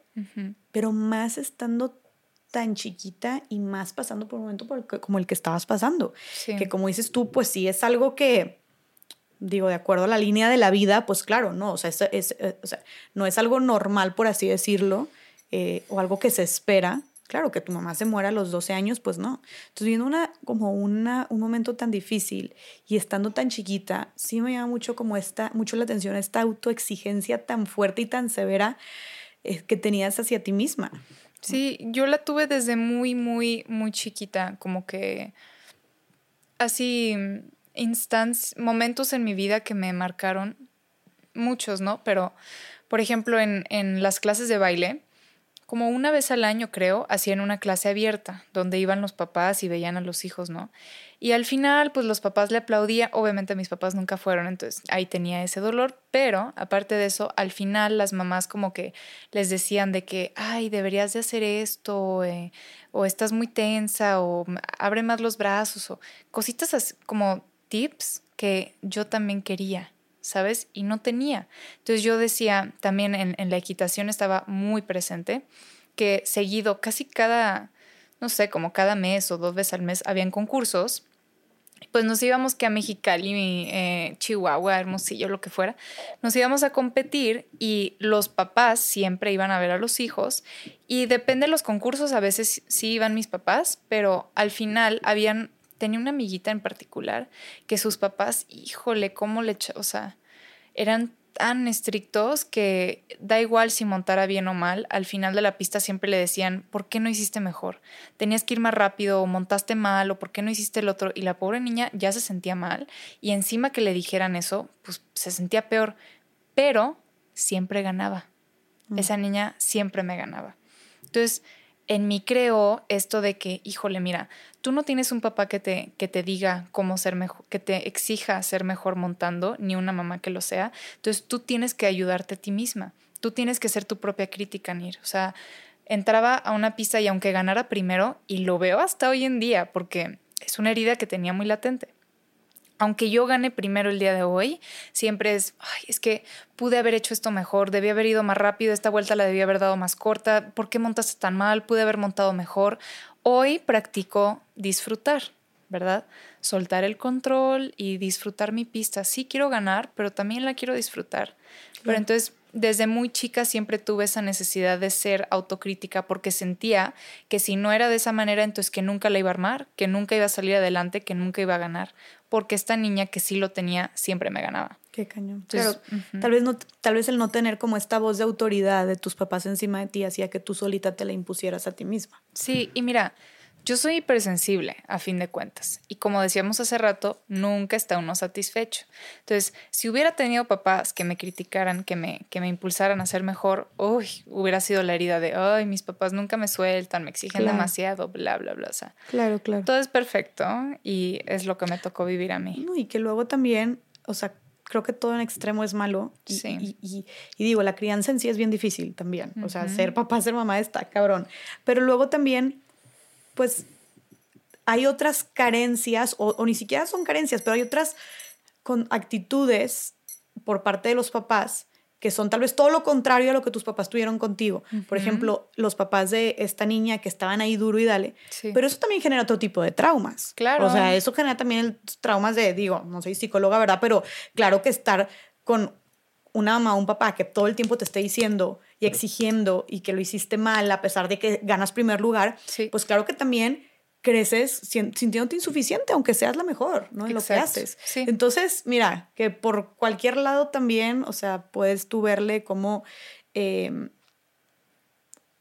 pero más estando tan chiquita y más pasando por un momento como el que estabas pasando. Que como dices tú, pues sí es algo que, digo, de acuerdo a la línea de la vida, pues claro, no, o sea, es, eh, no es algo normal, por así decirlo, eh, o algo que se espera, Claro, que tu mamá se muera a los 12 años, pues no. Entonces, viendo una, como una, un momento tan difícil y estando tan chiquita, sí me llama mucho como esta, mucho la atención esta autoexigencia tan fuerte y tan severa eh, que tenías hacia ti misma. Sí, yo la tuve desde muy, muy, muy chiquita, como que así instantes, momentos en mi vida que me marcaron, muchos, ¿no? Pero, por ejemplo, en, en las clases de baile, como una vez al año, creo, hacían una clase abierta, donde iban los papás y veían a los hijos, ¿no? Y al final, pues los papás le aplaudían, obviamente mis papás nunca fueron, entonces ahí tenía ese dolor, pero aparte de eso, al final las mamás como que les decían de que, ay, deberías de hacer esto, eh, o estás muy tensa, o abre más los brazos, o cositas así, como tips que yo también quería. ¿Sabes? Y no tenía. Entonces yo decía, también en, la equitación estaba muy presente, que seguido, casi cada, no sé, como cada mes o dos veces al mes, habían concursos. Pues nos íbamos que a Mexicali, eh, Chihuahua, Hermosillo, lo que fuera, nos íbamos a competir y los papás siempre iban a ver a los hijos y depende de los concursos, a veces sí iban mis papás, pero al final habían tenía una amiguita en particular que sus papás, híjole, cómo le, o sea, eran tan estrictos que da igual si montara bien o mal, al final de la pista siempre le decían, ¿por qué no hiciste mejor? Tenías que ir más rápido o montaste mal o ¿por qué no hiciste el otro? Y la pobre niña ya se sentía mal y encima que le dijeran eso, pues se sentía peor, pero siempre ganaba. Mm. Esa niña siempre me ganaba. Entonces, en mí creó esto de que, híjole, mira, tú no tienes un papá que te, que te diga cómo ser mejor, que te exija ser mejor montando, ni una mamá que lo sea. Entonces tú tienes que ayudarte a ti misma. Tú tienes que ser tu propia crítica, Nir. O sea, entraba a una pista y aunque ganara primero, y lo veo hasta hoy en día, porque es una herida que tenía muy latente aunque yo gane primero el día de hoy, siempre es, ay, es que pude haber hecho esto mejor, debí haber ido más rápido, esta vuelta la debí haber dado más corta, ¿por qué montaste tan mal? Pude haber montado mejor. Hoy practico disfrutar, ¿verdad? Soltar el control y disfrutar mi pista. Sí quiero ganar, pero también la quiero disfrutar. Pero entonces desde muy chica siempre tuve esa necesidad de ser autocrítica porque sentía que si no era de esa manera, entonces que nunca la iba a armar, que nunca iba a salir adelante, que nunca iba a ganar, porque esta niña que sí lo tenía siempre me ganaba. Qué cañón. Claro, tal vez no, tal vez el no tener como esta voz de autoridad de tus papás encima de ti hacía que tú solita te la impusieras a ti misma. Sí, y mira, yo soy hipersensible, a fin de cuentas, y como decíamos hace rato, nunca está uno satisfecho. Entonces, si hubiera tenido papás que me criticaran, que me, que me impulsaran a ser mejor, uy, hubiera sido la herida de, ay, mis papás nunca me sueltan, me exigen demasiado, bla, bla, bla. O sea, claro, claro. Todo es perfecto y es lo que me tocó vivir a mí. y que luego también, o sea, creo que todo en extremo es malo. Y, sí. y, y, digo, la crianza en sí es bien difícil también. O sea, ser papá, ser mamá está cabrón. Pero luego también pues hay otras carencias, o, ni siquiera son carencias, pero hay otras con actitudes por parte de los papás que son tal vez todo lo contrario a lo que tus papás tuvieron contigo. Por ejemplo, los papás de esta niña que estaban ahí duro y dale. Pero eso también genera otro tipo de traumas. Claro. O sea, eso genera también traumas de, digo, no soy psicóloga, ¿verdad? Pero claro que estar con una mamá o un papá que todo el tiempo te esté diciendo y exigiendo y que lo hiciste mal a pesar de que ganas primer lugar, pues claro que también creces sintiéndote insuficiente, aunque seas la mejor, ¿no? En lo que haces. Entonces, mira, que por cualquier lado también, o sea, puedes tú verle como em,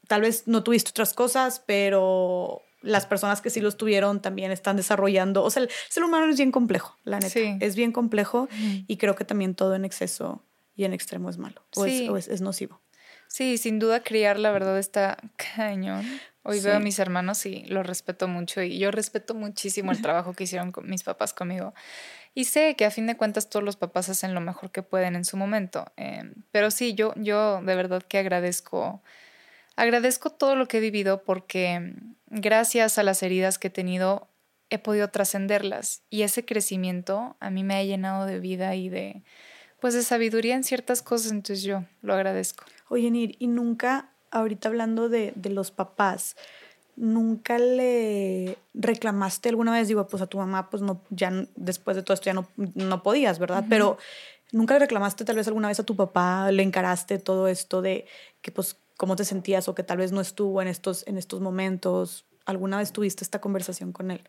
tal vez no tuviste otras cosas, pero las personas que sí los tuvieron también están desarrollando. O sea, el ser humano es bien complejo, la neta. Es bien complejo y creo que también todo en exceso y en extremo es malo o, es, es, nocivo. Sí, sin duda criar, la verdad, está cañón. Hoy veo a mis hermanos y los respeto mucho y yo respeto muchísimo el trabajo que hicieron con mis papás conmigo. Y sé que a fin de cuentas todos los papás hacen lo mejor que pueden en su momento. Em, pero sí, yo, yo de verdad que agradezco, agradezco todo lo que he vivido porque gracias a las heridas que he tenido he podido trascenderlas y ese crecimiento a mí me ha llenado de vida y de pues de sabiduría en ciertas cosas, entonces yo lo agradezco. Oye, Nir, y nunca, ahorita hablando de, los papás, ¿nunca le reclamaste alguna vez? Digo, pues a tu mamá, pues no, ya después de todo esto ya no, no podías, ¿verdad? Pero ¿nunca le reclamaste tal vez alguna vez a tu papá, le encaraste todo esto de que pues cómo te sentías o que tal vez no estuvo en estos, en estos momentos? ¿Alguna vez tuviste esta conversación con él?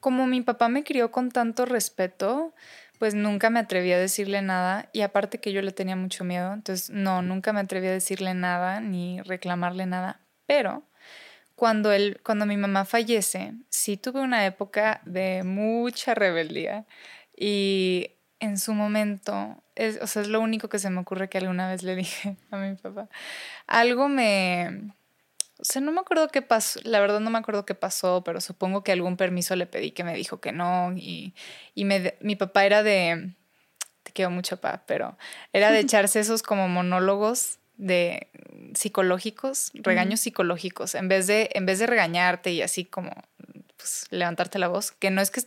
Como mi papá me crió con tanto respeto, pues nunca me atreví a decirle nada y aparte que yo le tenía mucho miedo, entonces no, nunca me atreví a decirle nada ni reclamarle nada, pero cuando él, cuando mi mamá fallece, sí tuve una época de mucha rebeldía y en su momento, es, o sea, es lo único que se me ocurre que alguna vez le dije a mi papá. Algo me, o sea, no me acuerdo qué pasó, la verdad no me acuerdo qué pasó, pero supongo que algún permiso le pedí que me dijo que no. Y, y me, mi papá era de, te quiero mucho, papá, pero era de echarse esos como monólogos de psicológicos, regaños psicológicos, en vez de, en vez de regañarte y así como pues, levantarte la voz, que no es que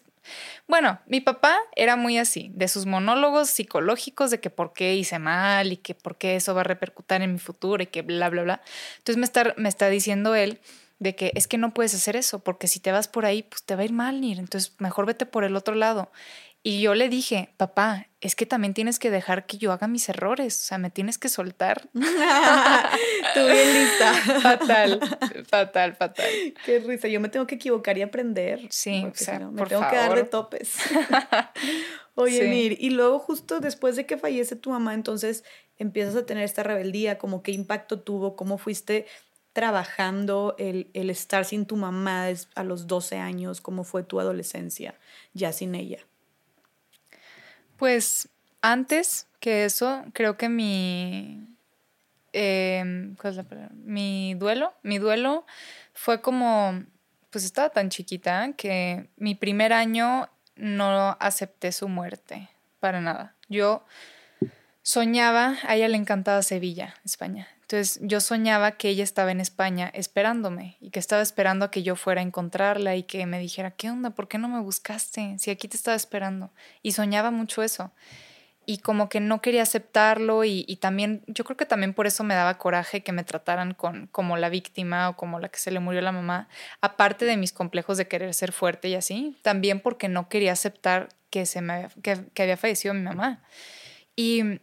bueno, mi papá era muy así, de sus monólogos psicológicos de que por qué hice mal y que por qué eso va a repercutir en mi futuro y que bla, bla, bla. Entonces me está, me está diciendo él de que es que no puedes hacer eso, porque si te vas por ahí, pues te va a ir mal, Nir. Entonces mejor vete por el otro lado. Y yo le dije, papá, es que también tienes que dejar que yo haga mis errores, o sea, me tienes que soltar. Tú bien lista. Fatal, fatal, fatal. Qué risa, yo me tengo que equivocar y aprender. Sí, o sea, me tengo que dar de topes. Oye, Nir, y luego justo después de que fallece tu mamá, entonces empiezas a tener esta rebeldía, como qué impacto tuvo, cómo fuiste trabajando el, el estar sin tu mamá a los 12 años, cómo fue tu adolescencia ya sin ella. Pues antes que eso, creo que mi. Em, ¿Cuál es la palabra? Mi duelo. Mi duelo fue como. Pues estaba tan chiquita que mi primer año no acepté su muerte. Para nada. Yo soñaba, a ella le encantaba Sevilla, España. Entonces yo soñaba que ella estaba en España esperándome y que estaba esperando a que yo fuera a encontrarla y que me dijera, ¿qué onda? ¿Por qué no me buscaste? Si aquí te estaba esperando. Y soñaba mucho eso. Y como que no quería aceptarlo y, también, yo creo que también por eso me daba coraje que me trataran con, como la víctima o como la que se le murió la mamá, aparte de mis complejos de querer ser fuerte y así, también porque no quería aceptar que, se me, que, que había fallecido mi mamá. Y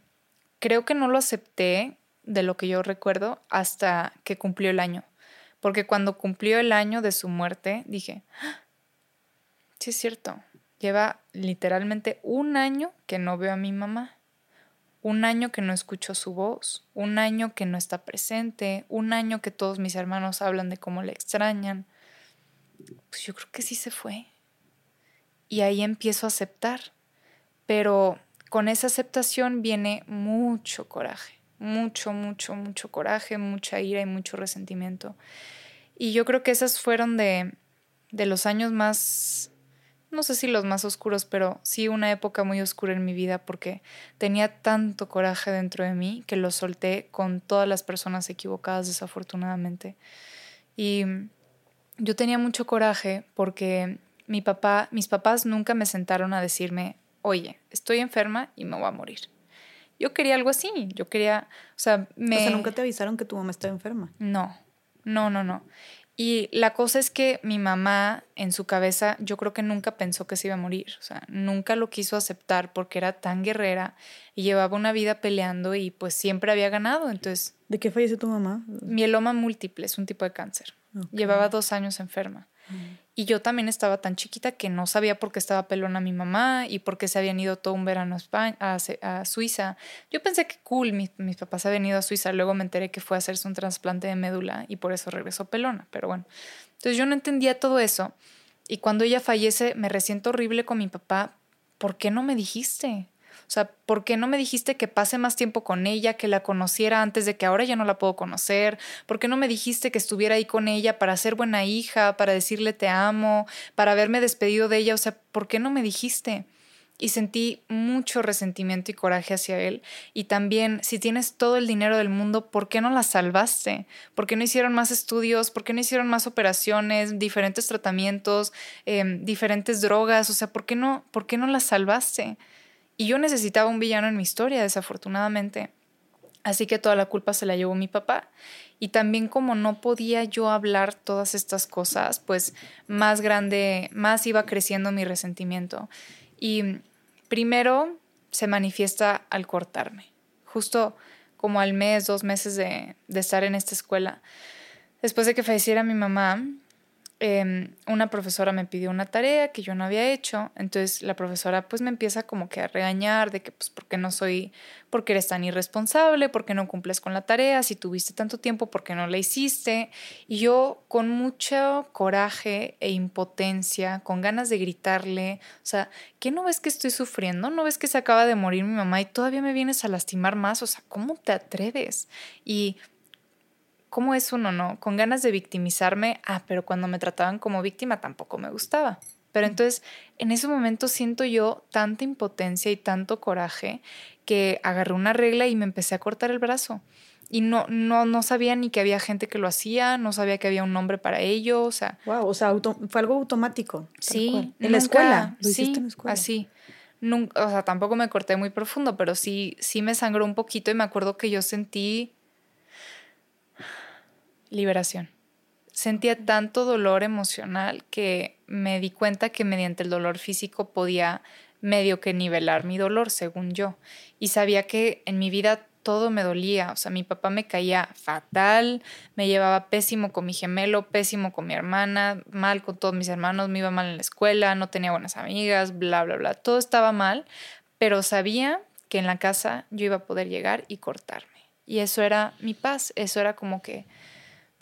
creo que no lo acepté de lo que yo recuerdo hasta que cumplió el año. Porque cuando cumplió el año de su muerte, dije, ah, sí es cierto, lleva literalmente un año que no veo a mi mamá, un año que no escucho su voz, un año que no está presente, un año que todos mis hermanos hablan de cómo le extrañan. Pues yo creo que sí se fue. Y ahí empiezo a aceptar. Pero con esa aceptación viene mucho coraje mucho, mucho, mucho coraje, mucha ira y mucho resentimiento. Y yo creo que esas fueron de, de los años más, no sé si los más oscuros, pero sí una época muy oscura en mi vida porque tenía tanto coraje dentro de mí que lo solté con todas las personas equivocadas desafortunadamente. Y yo tenía mucho coraje porque mi papá, mis papás nunca me sentaron a decirme, oye, estoy enferma y me voy a morir. Yo quería algo así, yo quería, o sea, me... O sea, nunca te avisaron que tu mamá estaba enferma. No, no, no, no. Y la cosa es que mi mamá en su cabeza yo creo que nunca pensó que se iba a morir, o sea, nunca lo quiso aceptar porque era tan guerrera y llevaba una vida peleando y pues siempre había ganado, entonces... ¿De qué falleció tu mamá? Mieloma múltiple, es un tipo de cáncer. Llevaba dos años enferma. Y yo también estaba tan chiquita que no sabía por qué estaba pelona mi mamá y por qué se habían ido todo un verano a, España, a, Suiza. Yo pensé que cool, mis, mis, papás habían ido a Suiza. Luego me enteré que fue a hacerse un trasplante de médula y por eso regresó pelona. Pero bueno, entonces yo no entendía todo eso. Y cuando ella fallece, me resiento horrible con mi papá. ¿Por qué no me dijiste? O sea, ¿por qué no me dijiste que pase más tiempo con ella, que la conociera antes de que ahora ya no la puedo conocer? ¿Por qué no me dijiste que estuviera ahí con ella para ser buena hija, para decirle te amo, para haberme despedido de ella? O sea, ¿por qué no me dijiste? Y sentí mucho resentimiento y coraje hacia él. Y también, si tienes todo el dinero del mundo, ¿por qué no la salvaste? ¿Por qué no hicieron más estudios? ¿Por qué no hicieron más operaciones, diferentes tratamientos, em, diferentes drogas? O sea, ¿por qué no, por qué no la salvaste? Y yo necesitaba un villano en mi historia, desafortunadamente. Así que toda la culpa se la llevó mi papá. Y también como no podía yo hablar todas estas cosas, pues más grande, más iba creciendo mi resentimiento. Y primero se manifiesta al cortarme. Justo como al mes, dos meses de, de estar en esta escuela. Después de que falleciera mi mamá, Em, una profesora me pidió una tarea que yo no había hecho, entonces la profesora pues me empieza como que a regañar de que pues porque no soy, porque eres tan irresponsable, porque no cumples con la tarea, si tuviste tanto tiempo, porque no la hiciste. Y yo con mucho coraje e impotencia, con ganas de gritarle, o sea, ¿qué no ves que estoy sufriendo? ¿No ves que se acaba de morir mi mamá y todavía me vienes a lastimar más? O sea, ¿cómo te atreves? Y ¿cómo es uno, no? Con ganas de victimizarme, ah, pero cuando me trataban como víctima tampoco me gustaba. Pero entonces, en ese momento siento yo tanta impotencia y tanto coraje que agarré una regla y me empecé a cortar el brazo. Y no, no, no sabía ni que había gente que lo hacía, no sabía que había un nombre para ello, o sea. Wow, o sea, fue algo automático. Sí. En la escuela. Lo hiciste en la escuela. Así. Nunca, o sea, tampoco me corté muy profundo, pero sí, sí me sangró un poquito y me acuerdo que yo sentí liberación. Sentía tanto dolor emocional que me di cuenta que mediante el dolor físico podía medio que nivelar mi dolor, según yo. Y sabía que en mi vida todo me dolía. O sea, mi papá me caía fatal, me llevaba pésimo con mi gemelo, pésimo con mi hermana, mal con todos mis hermanos, me iba mal en la escuela, no tenía buenas amigas, bla, bla, bla. Todo estaba mal, pero sabía que en la casa yo iba a poder llegar y cortarme. Y eso era mi paz, eso era como que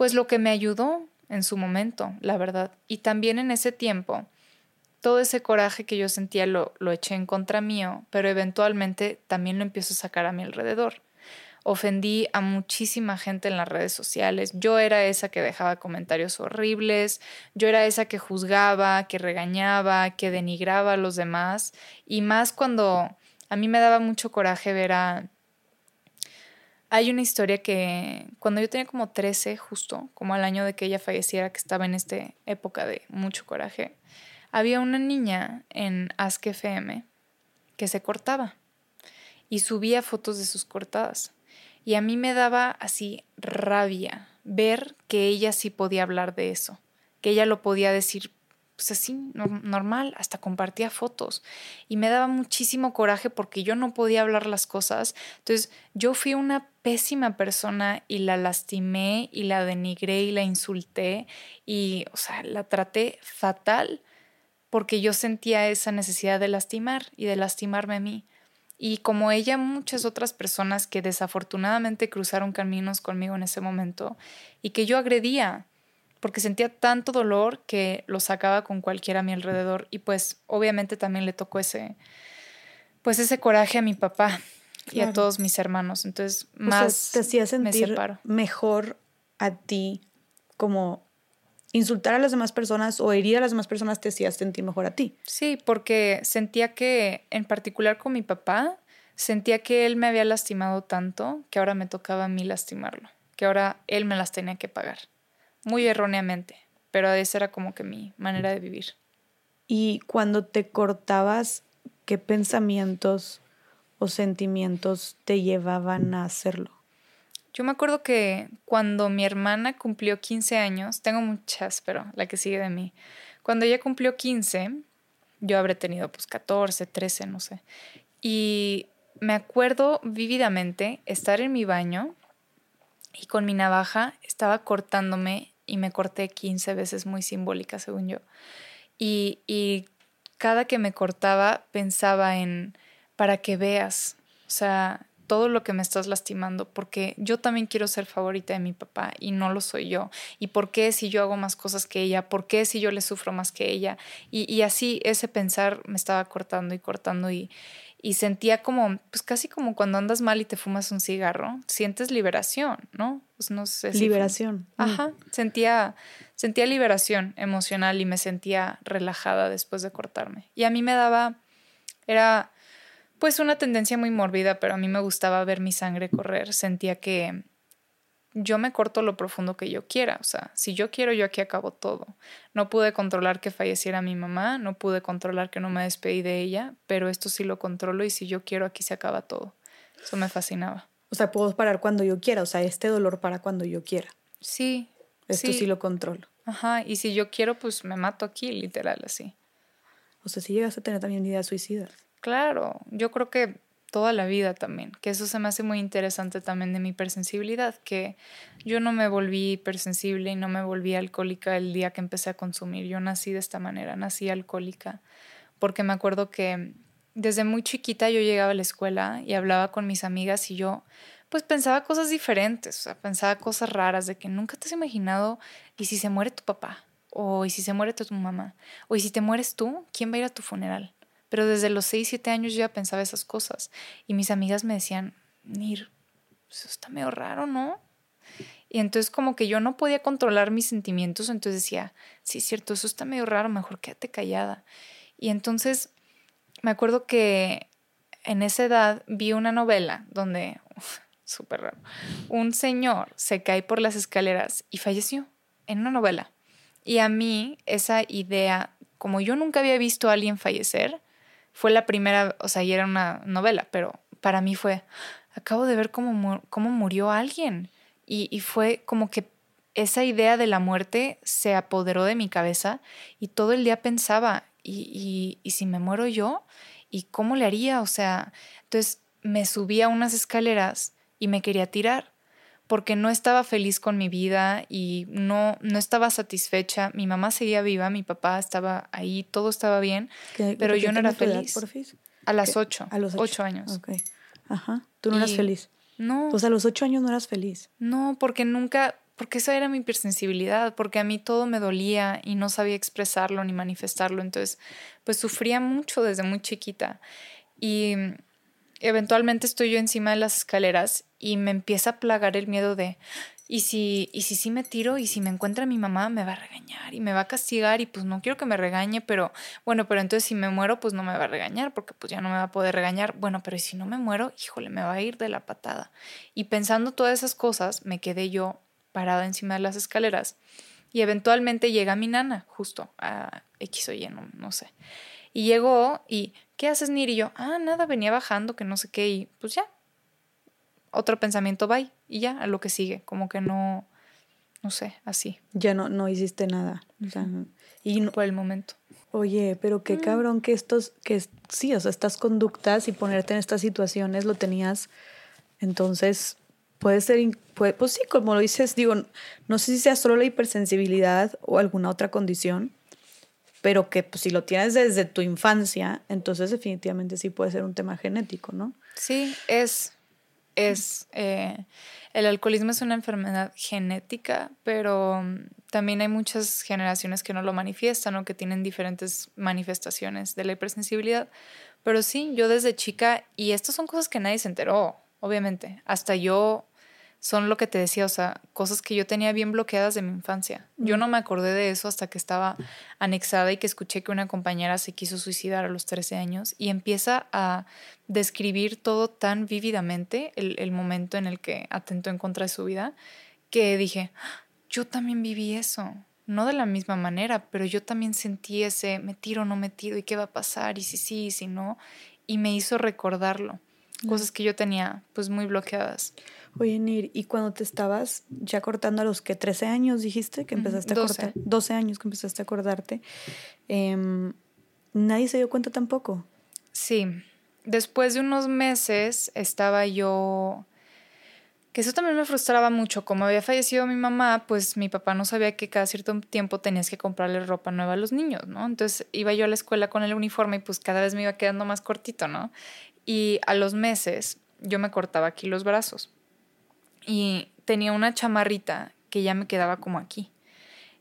pues lo que me ayudó en su momento, la verdad. Y también en ese tiempo, todo ese coraje que yo sentía lo, lo eché en contra mío, pero eventualmente también lo empiezo a sacar a mi alrededor. Ofendí a muchísima gente en las redes sociales. Yo era esa que dejaba comentarios horribles, yo era esa que juzgaba, que regañaba, que denigraba a los demás. Y más cuando a mí me daba mucho coraje ver a hay una historia que cuando yo tenía como 13, justo, como al año de que ella falleciera, que estaba en esta época de mucho coraje, había una niña en Ask FM que se cortaba y subía fotos de sus cortadas. Y a mí me daba así rabia ver que ella sí podía hablar de eso, que ella lo podía decir pues así, normal, hasta compartía fotos. Y me daba muchísimo coraje porque yo no podía hablar las cosas. Entonces yo fui una pésima persona y la lastimé y la denigré y la insulté y, o sea, la traté fatal porque yo sentía esa necesidad de lastimar y de lastimarme a mí. Y como ella, muchas otras personas que desafortunadamente cruzaron caminos conmigo en ese momento y que yo agredía porque sentía tanto dolor que lo sacaba con cualquiera a mi alrededor y pues obviamente también le tocó ese pues ese coraje a mi papá y a todos mis hermanos. Entonces, más te hacía sentir mejor a ti como insultar a las demás personas o herir a las demás personas te hacía sentir mejor a ti. Sí, porque sentía que en particular con mi papá sentía que él me había lastimado tanto que ahora me tocaba a mí lastimarlo, que ahora él me las tenía que pagar muy erróneamente, pero esa era como que mi manera de vivir. Y cuando te cortabas, ¿qué pensamientos o sentimientos te llevaban a hacerlo? Yo me acuerdo que cuando mi hermana cumplió 15 años, tengo muchas, pero la que sigue de mí, cuando ella cumplió 15, yo habré tenido pues 14, 13, no sé. Y me acuerdo vívidamente estar en mi baño y con mi navaja estaba cortándome y me corté 15 veces muy simbólica, según yo. Y, y cada que me cortaba pensaba en, para que veas, o sea, todo lo que me estás lastimando, porque yo también quiero ser favorita de mi papá y no lo soy yo. ¿Y por qué si yo hago más cosas que ella? ¿Por qué si yo le sufro más que ella? Y, y así ese pensar me estaba cortando y cortando y, y sentía como, pues casi como cuando andas mal y te fumas un cigarro, sientes liberación, ¿no? Pues no sé. liberación. Mm. Ajá, sentía, sentía liberación emocional y me sentía relajada después de cortarme. Y a mí me daba, era pues una tendencia muy mórbida, pero a mí me gustaba ver mi sangre correr, sentía que yo me corto lo profundo que yo quiera. O sea, si yo quiero, yo aquí acabo todo. No pude controlar que falleciera mi mamá, no pude controlar que no me despedí de ella, pero esto sí lo controlo y si yo quiero, aquí se acaba todo. Eso me fascinaba. O sea, puedo parar cuando yo quiera, o sea, este dolor para cuando yo quiera. Sí. Esto sí, lo controlo. Ajá, y si yo quiero, pues me mato aquí, literal, así. O sea, si llegas a tener también ideas suicidas. Claro, yo creo que toda la vida también, que eso se me hace muy interesante también de mi hipersensibilidad, que yo no me volví hipersensible y no me volví alcohólica el día que empecé a consumir, yo nací de esta manera, nací alcohólica, porque me acuerdo que desde muy chiquita yo llegaba a la escuela y hablaba con mis amigas y yo pues pensaba cosas diferentes, o sea, pensaba cosas raras de que nunca te has imaginado, ¿y si se muere tu papá? ¿O y si se muere tu mamá? ¿O y si te mueres tú? ¿Quién va a ir a tu funeral? Pero desde los 6, 7 años yo ya pensaba esas cosas. Y mis amigas me decían, Nir, eso está medio raro, ¿no? Y entonces como que yo no podía controlar mis sentimientos, entonces decía, sí, es cierto, eso está medio raro, mejor quédate callada. Y entonces me acuerdo que en esa edad vi una novela donde, súper raro, un señor se cae por las escaleras y falleció en una novela. Y a mí esa idea, como yo nunca había visto a alguien fallecer, fue la primera, o sea, y era una novela, pero para mí fue, acabo de ver cómo, cómo murió alguien. Y, y fue como que esa idea de la muerte se apoderó de mi cabeza y todo el día pensaba, ¿y, y, y si me muero yo? ¿Y cómo le haría? O sea, entonces me subí a unas escaleras y me quería tirar porque no estaba feliz con mi vida y no, no estaba satisfecha. Mi mamá seguía viva, mi papá estaba ahí, todo estaba bien, pero yo no era feliz. A las ocho. A los ocho, años. Ok. Ajá. Tú no eras feliz. No. O sea, a los ocho años no eras feliz. No, porque nunca, porque esa era mi hipersensibilidad, porque a mí todo me dolía y no sabía expresarlo ni manifestarlo. Entonces, pues sufría mucho desde muy chiquita. Y eventualmente estoy yo encima de las escaleras y me empieza a plagar el miedo de, ¿y si, y si sí me tiro y si me encuentra mi mamá me va a regañar y me va a castigar y pues no quiero que me regañe, pero bueno, pero entonces si me muero pues no me va a regañar porque pues ya no me va a poder regañar. Bueno, pero si no me muero, híjole, me va a ir de la patada. Y pensando todas esas cosas, me quedé yo parada encima de las escaleras y eventualmente llega mi nana justo a X o Y, no, no sé. Y llegó y, ¿qué haces, Niri? Y yo, ah, nada, venía bajando, que no sé qué, y pues ya, otro pensamiento, bye, y ya, a lo que sigue, como que no, no sé, así. Ya no, no hiciste nada. O sea, y no, por el momento. Oye, pero qué mm. cabrón que estos, que sí, o sea, estas conductas y ponerte en estas situaciones lo tenías, entonces puede ser, puede, pues sí, como lo dices, digo, no sé si sea solo la hipersensibilidad o alguna otra condición, pero que pues, si lo tienes desde tu infancia, entonces definitivamente sí puede ser un tema genético, ¿no? Sí, es, es, eh, el alcoholismo es una enfermedad genética, pero mm, también hay muchas generaciones que no lo manifiestan o que tienen diferentes manifestaciones de la hipersensibilidad. Pero sí, yo desde chica, y estas son cosas que nadie se enteró, obviamente, hasta yo son lo que te decía, o sea, cosas que yo tenía bien bloqueadas de mi infancia. Yo no me acordé de eso hasta que estaba anexada y que escuché que una compañera se quiso suicidar a los 13 años y empieza a describir todo tan vívidamente el, momento en el que atentó en contra de su vida, que dije, yo también viví eso. No de la misma manera, pero yo también sentí ese, me tiro, no me tiro, y qué va a pasar, y si sí, y si no, y me hizo recordarlo. Cosas que yo tenía pues muy bloqueadas. Oye, Nir, ¿y cuando te estabas ya cortando a los que 13 años dijiste que empezaste a cortar? 12 años que empezaste a acordarte. Em, ¿Nadie se dio cuenta tampoco? Sí. Después de unos meses estaba yo que eso también me frustraba mucho. Como había fallecido mi mamá, pues mi papá no sabía que cada cierto tiempo tenías que comprarle ropa nueva a los niños, ¿no? Entonces iba yo a la escuela con el uniforme y pues cada vez me iba quedando más cortito, ¿no? Y a los meses yo me cortaba aquí los brazos. Y tenía una chamarrita que ya me quedaba como aquí.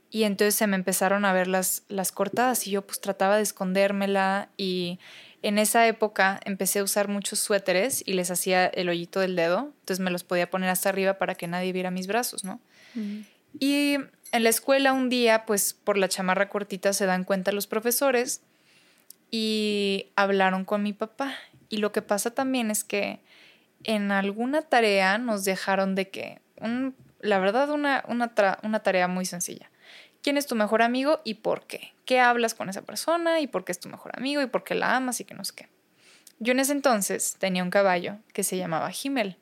Y entonces se me empezaron a ver las, las cortadas y yo pues trataba de escondérmela y en esa época empecé a usar muchos suéteres y les hacía el hoyito del dedo, entonces me los podía poner hasta arriba para que nadie viera mis brazos, ¿no? Y en la escuela un día, pues por la chamarra cortita se dan cuenta los profesores y hablaron con mi papá. Y lo que pasa también es que en alguna tarea nos dejaron de que, la verdad, una, una, una tarea muy sencilla quién es tu mejor amigo y por qué. ¿Qué hablas con esa persona y por qué es tu mejor amigo y por qué la amas y que no sé? Yo en ese entonces tenía un caballo que se llamaba Himmel.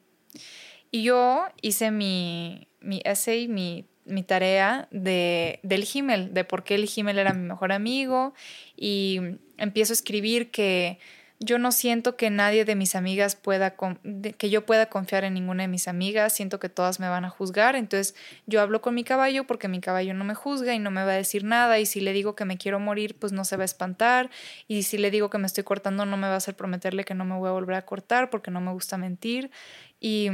Y yo hice mi, mi essay, mi, mi tarea de, del Himmel, de por qué el Himmel era mi mejor amigo. Y empiezo a escribir que yo no siento que nadie de mis amigas pueda, que yo pueda confiar en ninguna de mis amigas, siento que todas me van a juzgar, entonces yo hablo con mi caballo porque mi caballo no me juzga y no me va a decir nada y si le digo que me quiero morir, pues no se va a espantar y si le digo que me estoy cortando, no me va a hacer prometerle que no me voy a volver a cortar porque no me gusta mentir y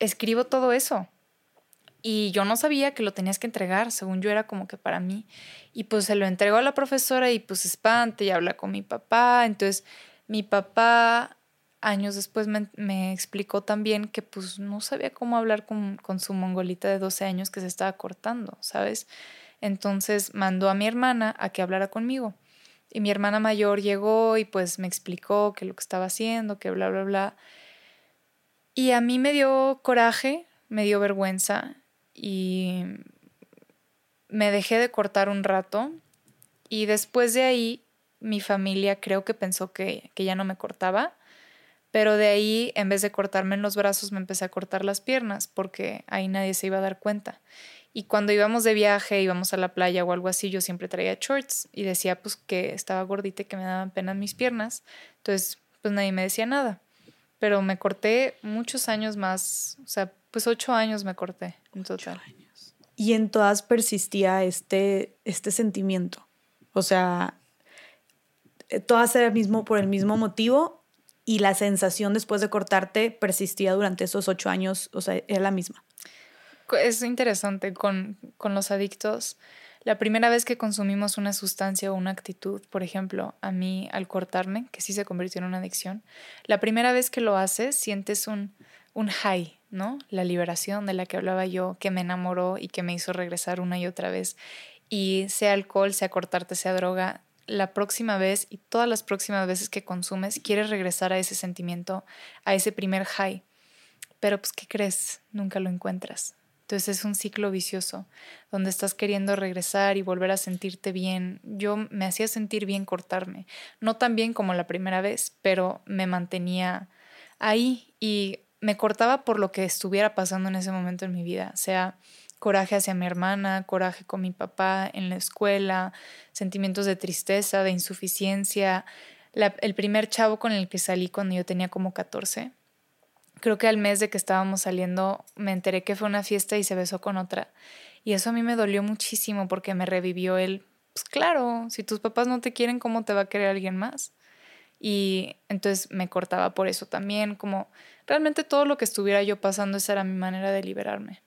escribo todo eso. Y yo no sabía que lo tenías que entregar, según yo era como que para mí. Y pues se lo entregó a la profesora y pues espante y habla con mi papá. Entonces mi papá años después me, explicó también que pues no sabía cómo hablar con, con, su mongolita de 12 años que se estaba cortando, ¿sabes? Entonces mandó a mi hermana a que hablara conmigo. Y mi hermana mayor llegó y pues me explicó que lo que estaba haciendo, que bla, bla, bla. Y a mí me dio coraje, me dio vergüenza y me dejé de cortar un rato. Y después de ahí mi familia creo que pensó que, ya no me cortaba, pero de ahí, en vez de cortarme en los brazos, me empecé a cortar las piernas, porque ahí nadie se iba a dar cuenta. Y cuando íbamos de viaje, íbamos a la playa o algo así, yo siempre traía shorts y decía pues que estaba gordita y que me daban pena mis piernas. Entonces, pues nadie me decía nada. Pero me corté muchos años más, o sea, pues ocho años me corté en total. Y en todas persistía este, este sentimiento. O sea, todas eran mismo, por el mismo motivo y la sensación después de cortarte persistía durante esos ocho años, o sea, era la misma. Es interesante con, con los adictos. La primera vez que consumimos una sustancia o una actitud, por ejemplo, a mí al cortarme, que sí se convirtió en una adicción, la primera vez que lo haces sientes un, un high, ¿no? La liberación de la que hablaba yo, que me enamoró y que me hizo regresar una y otra vez. Y sea alcohol, sea cortarte, sea droga, la próxima vez y todas las próximas veces que consumes, quieres regresar a ese sentimiento, a ese primer high. Pero pues, ¿qué crees? Nunca lo encuentras. Entonces es un ciclo vicioso, donde estás queriendo regresar y volver a sentirte bien. Yo me hacía sentir bien cortarme, no tan bien como la primera vez, pero me mantenía ahí y me cortaba por lo que estuviera pasando en ese momento en mi vida, sea coraje hacia mi hermana, coraje con mi papá en la escuela, sentimientos de tristeza, de insuficiencia. el primer chavo con el que salí cuando yo tenía como 14, creo que al mes de que estábamos saliendo me enteré que fue una fiesta y se besó con otra. Y eso a mí me dolió muchísimo porque me revivió él. Pues claro, si tus papás no te quieren, ¿cómo te va a querer alguien más? Y entonces me cortaba por eso también, como realmente todo lo que estuviera yo pasando, esa era mi manera de liberarme.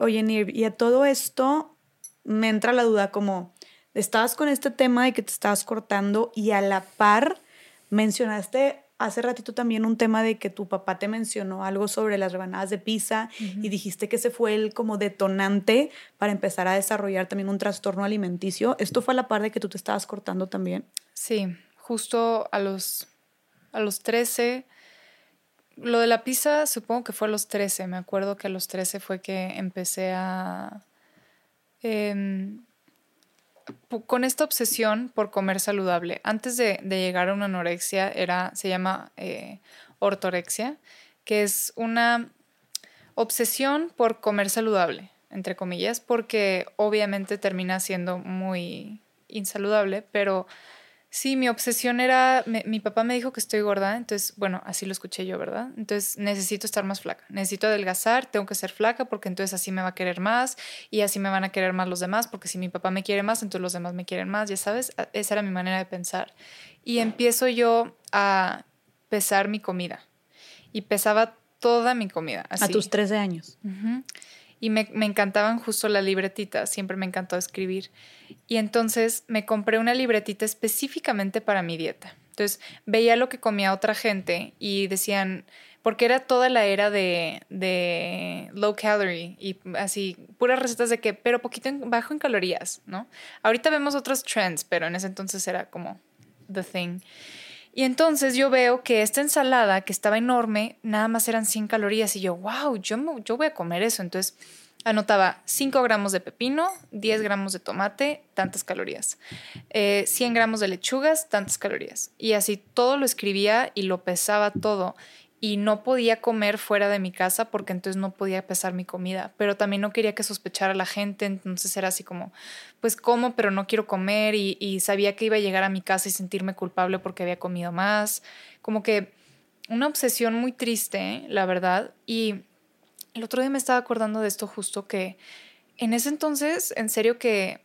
Oye, Nir, y a todo esto me entra la duda como, estabas con este tema de que te estabas cortando y a la par mencionaste hace ratito también un tema de que tu papá te mencionó algo sobre las rebanadas de pizza y dijiste que ese fue el como detonante para empezar a desarrollar también un trastorno alimenticio. ¿Esto fue a la par de que tú te estabas cortando también? Sí, justo a los, a los 13 lo de la pizza supongo que fue a los 13. Me acuerdo que a los 13 fue que empecé a... Em, con esta obsesión por comer saludable. Antes de, llegar a una anorexia era, se llama eh, ortorexia, que es una obsesión por comer saludable, entre comillas, porque obviamente termina siendo muy insaludable, pero Sí, mi obsesión era, mi papá me dijo que estoy gorda, entonces, bueno, así lo escuché yo, ¿verdad? Entonces necesito estar más flaca, necesito adelgazar, tengo que ser flaca porque entonces así me va a querer más y así me van a querer más los demás, porque si mi papá me quiere más, entonces los demás me quieren más, ya sabes, esa era mi manera de pensar. Y empiezo yo a pesar mi comida y pesaba toda mi comida. A tus 13 años. Y me, me, encantaban justo las libretitas, siempre me encantó escribir. Y entonces me compré una libretita específicamente para mi dieta. Entonces veía lo que comía otra gente y decían, porque era toda la era de, de low calorie y así, puras recetas de que, pero poquito bajo en calorías, ¿no? Ahorita vemos otros trends, pero en ese entonces era como the thing. Y entonces yo veo que esta ensalada, que estaba enorme, nada más eran 100 calorías. Y yo, wow, yo, yo voy a comer eso. Entonces anotaba 5 gramos de pepino, 10 gramos de tomate, tantas calorías. 100 eh, gramos de lechugas, tantas calorías. Y así todo lo escribía y lo pesaba todo y no podía comer fuera de mi casa porque entonces no podía pesar mi comida, pero también no quería que sospechara la gente, entonces era así como, pues como, pero no quiero comer y, y, sabía que iba a llegar a mi casa y sentirme culpable porque había comido más, como que una obsesión muy triste, la verdad, y el otro día me estaba acordando de esto justo que en ese entonces, en serio que,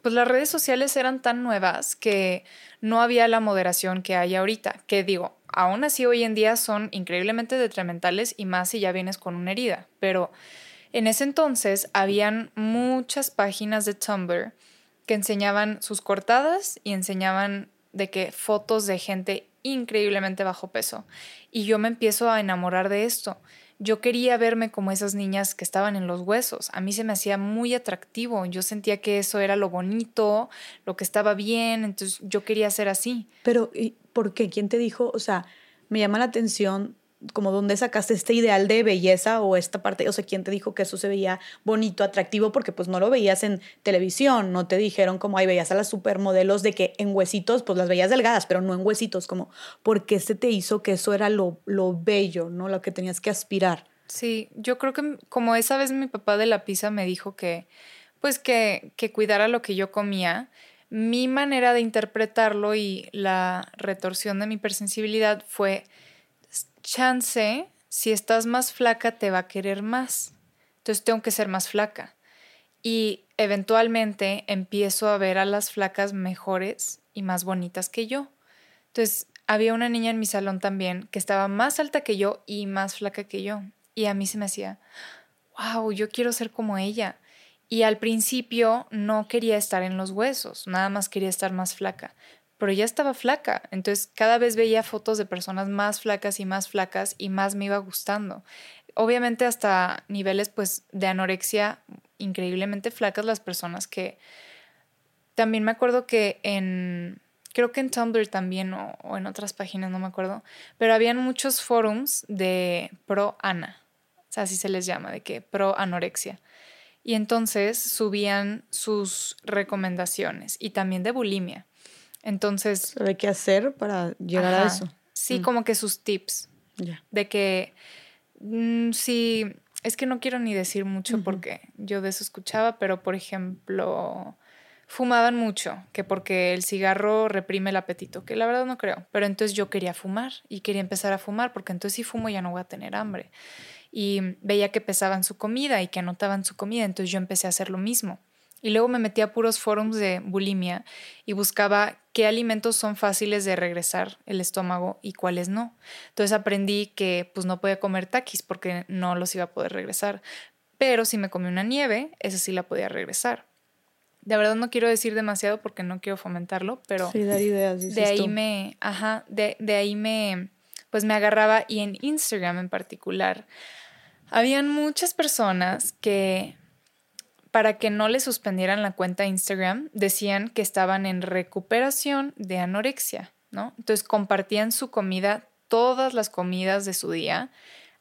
pues las redes sociales eran tan nuevas que no había la moderación que hay ahorita, que digo, aún así hoy en día son increíblemente detrimentales y más si ya vienes con una herida. Pero en ese entonces habían muchas páginas de Tumblr que enseñaban sus cortadas y enseñaban de que fotos de gente increíblemente bajo peso. Y yo me empiezo a enamorar de esto. Yo quería verme como esas niñas que estaban en los huesos. A mí se me hacía muy atractivo. Yo sentía que eso era lo bonito, lo que estaba bien. Entonces yo quería ser así. Pero, ¿por qué? ¿Quién te dijo? O sea, me llama la atención como dónde sacaste este ideal de belleza o esta parte, o sea, quién te dijo que eso se veía bonito, atractivo, porque pues no lo veías en televisión, no te dijeron como, ay, veías a las supermodelos de que en huesitos, pues las veías delgadas, pero no en huesitos, como, ¿por qué se te hizo que eso era lo, lo bello, ¿no? Lo que tenías que aspirar. Sí, yo creo que como esa vez mi papá de la pizza me dijo que, pues que, que cuidara lo que yo comía, mi manera de interpretarlo y la retorsión de mi hipersensibilidad fue chance, si estás más flaca te va a querer más. Entonces tengo que ser más flaca. Y eventualmente empiezo a ver a las flacas mejores y más bonitas que yo. Entonces había una niña en mi salón también que estaba más alta que yo y más flaca que yo. Y a mí se me hacía, wow, yo quiero ser como ella. Y al principio no quería estar en los huesos, nada más quería estar más flaca, pero ya estaba flaca, entonces cada vez veía fotos de personas más flacas y más flacas y más me iba gustando. Obviamente hasta niveles pues de anorexia increíblemente flacas las personas que también me acuerdo que en creo que en Tumblr también o, o en otras páginas no me acuerdo, pero habían muchos forums de pro ana, o sea, así se les llama, de que pro anorexia y entonces subían sus recomendaciones y también de bulimia. Entonces... ¿De qué hacer para llegar a eso? Sí, mm. como que sus tips. De que mm, sí, es que no quiero ni decir mucho porque yo de eso escuchaba, pero por ejemplo, fumaban mucho, que porque el cigarro reprime el apetito, que la verdad no creo, pero entonces yo quería fumar y quería empezar a fumar porque entonces si fumo ya no voy a tener hambre y veía que pesaban su comida y que anotaban su comida, entonces yo empecé a hacer lo mismo. Y luego me metí a puros forums de bulimia y buscaba qué alimentos son fáciles de regresar el estómago y cuáles no. Entonces aprendí que pues no podía comer taquis porque no los iba a poder regresar. Pero si me comí una nieve, esa sí la podía regresar. De verdad no quiero decir demasiado porque no quiero fomentarlo, pero sí, dar ideas, de ahí me, ajá, de, de ahí me, pues me agarraba y en Instagram en particular habían muchas personas que para que no le suspendieran la cuenta Instagram decían que estaban en recuperación de anorexia, ¿no? Entonces compartían su comida, todas las comidas de su día,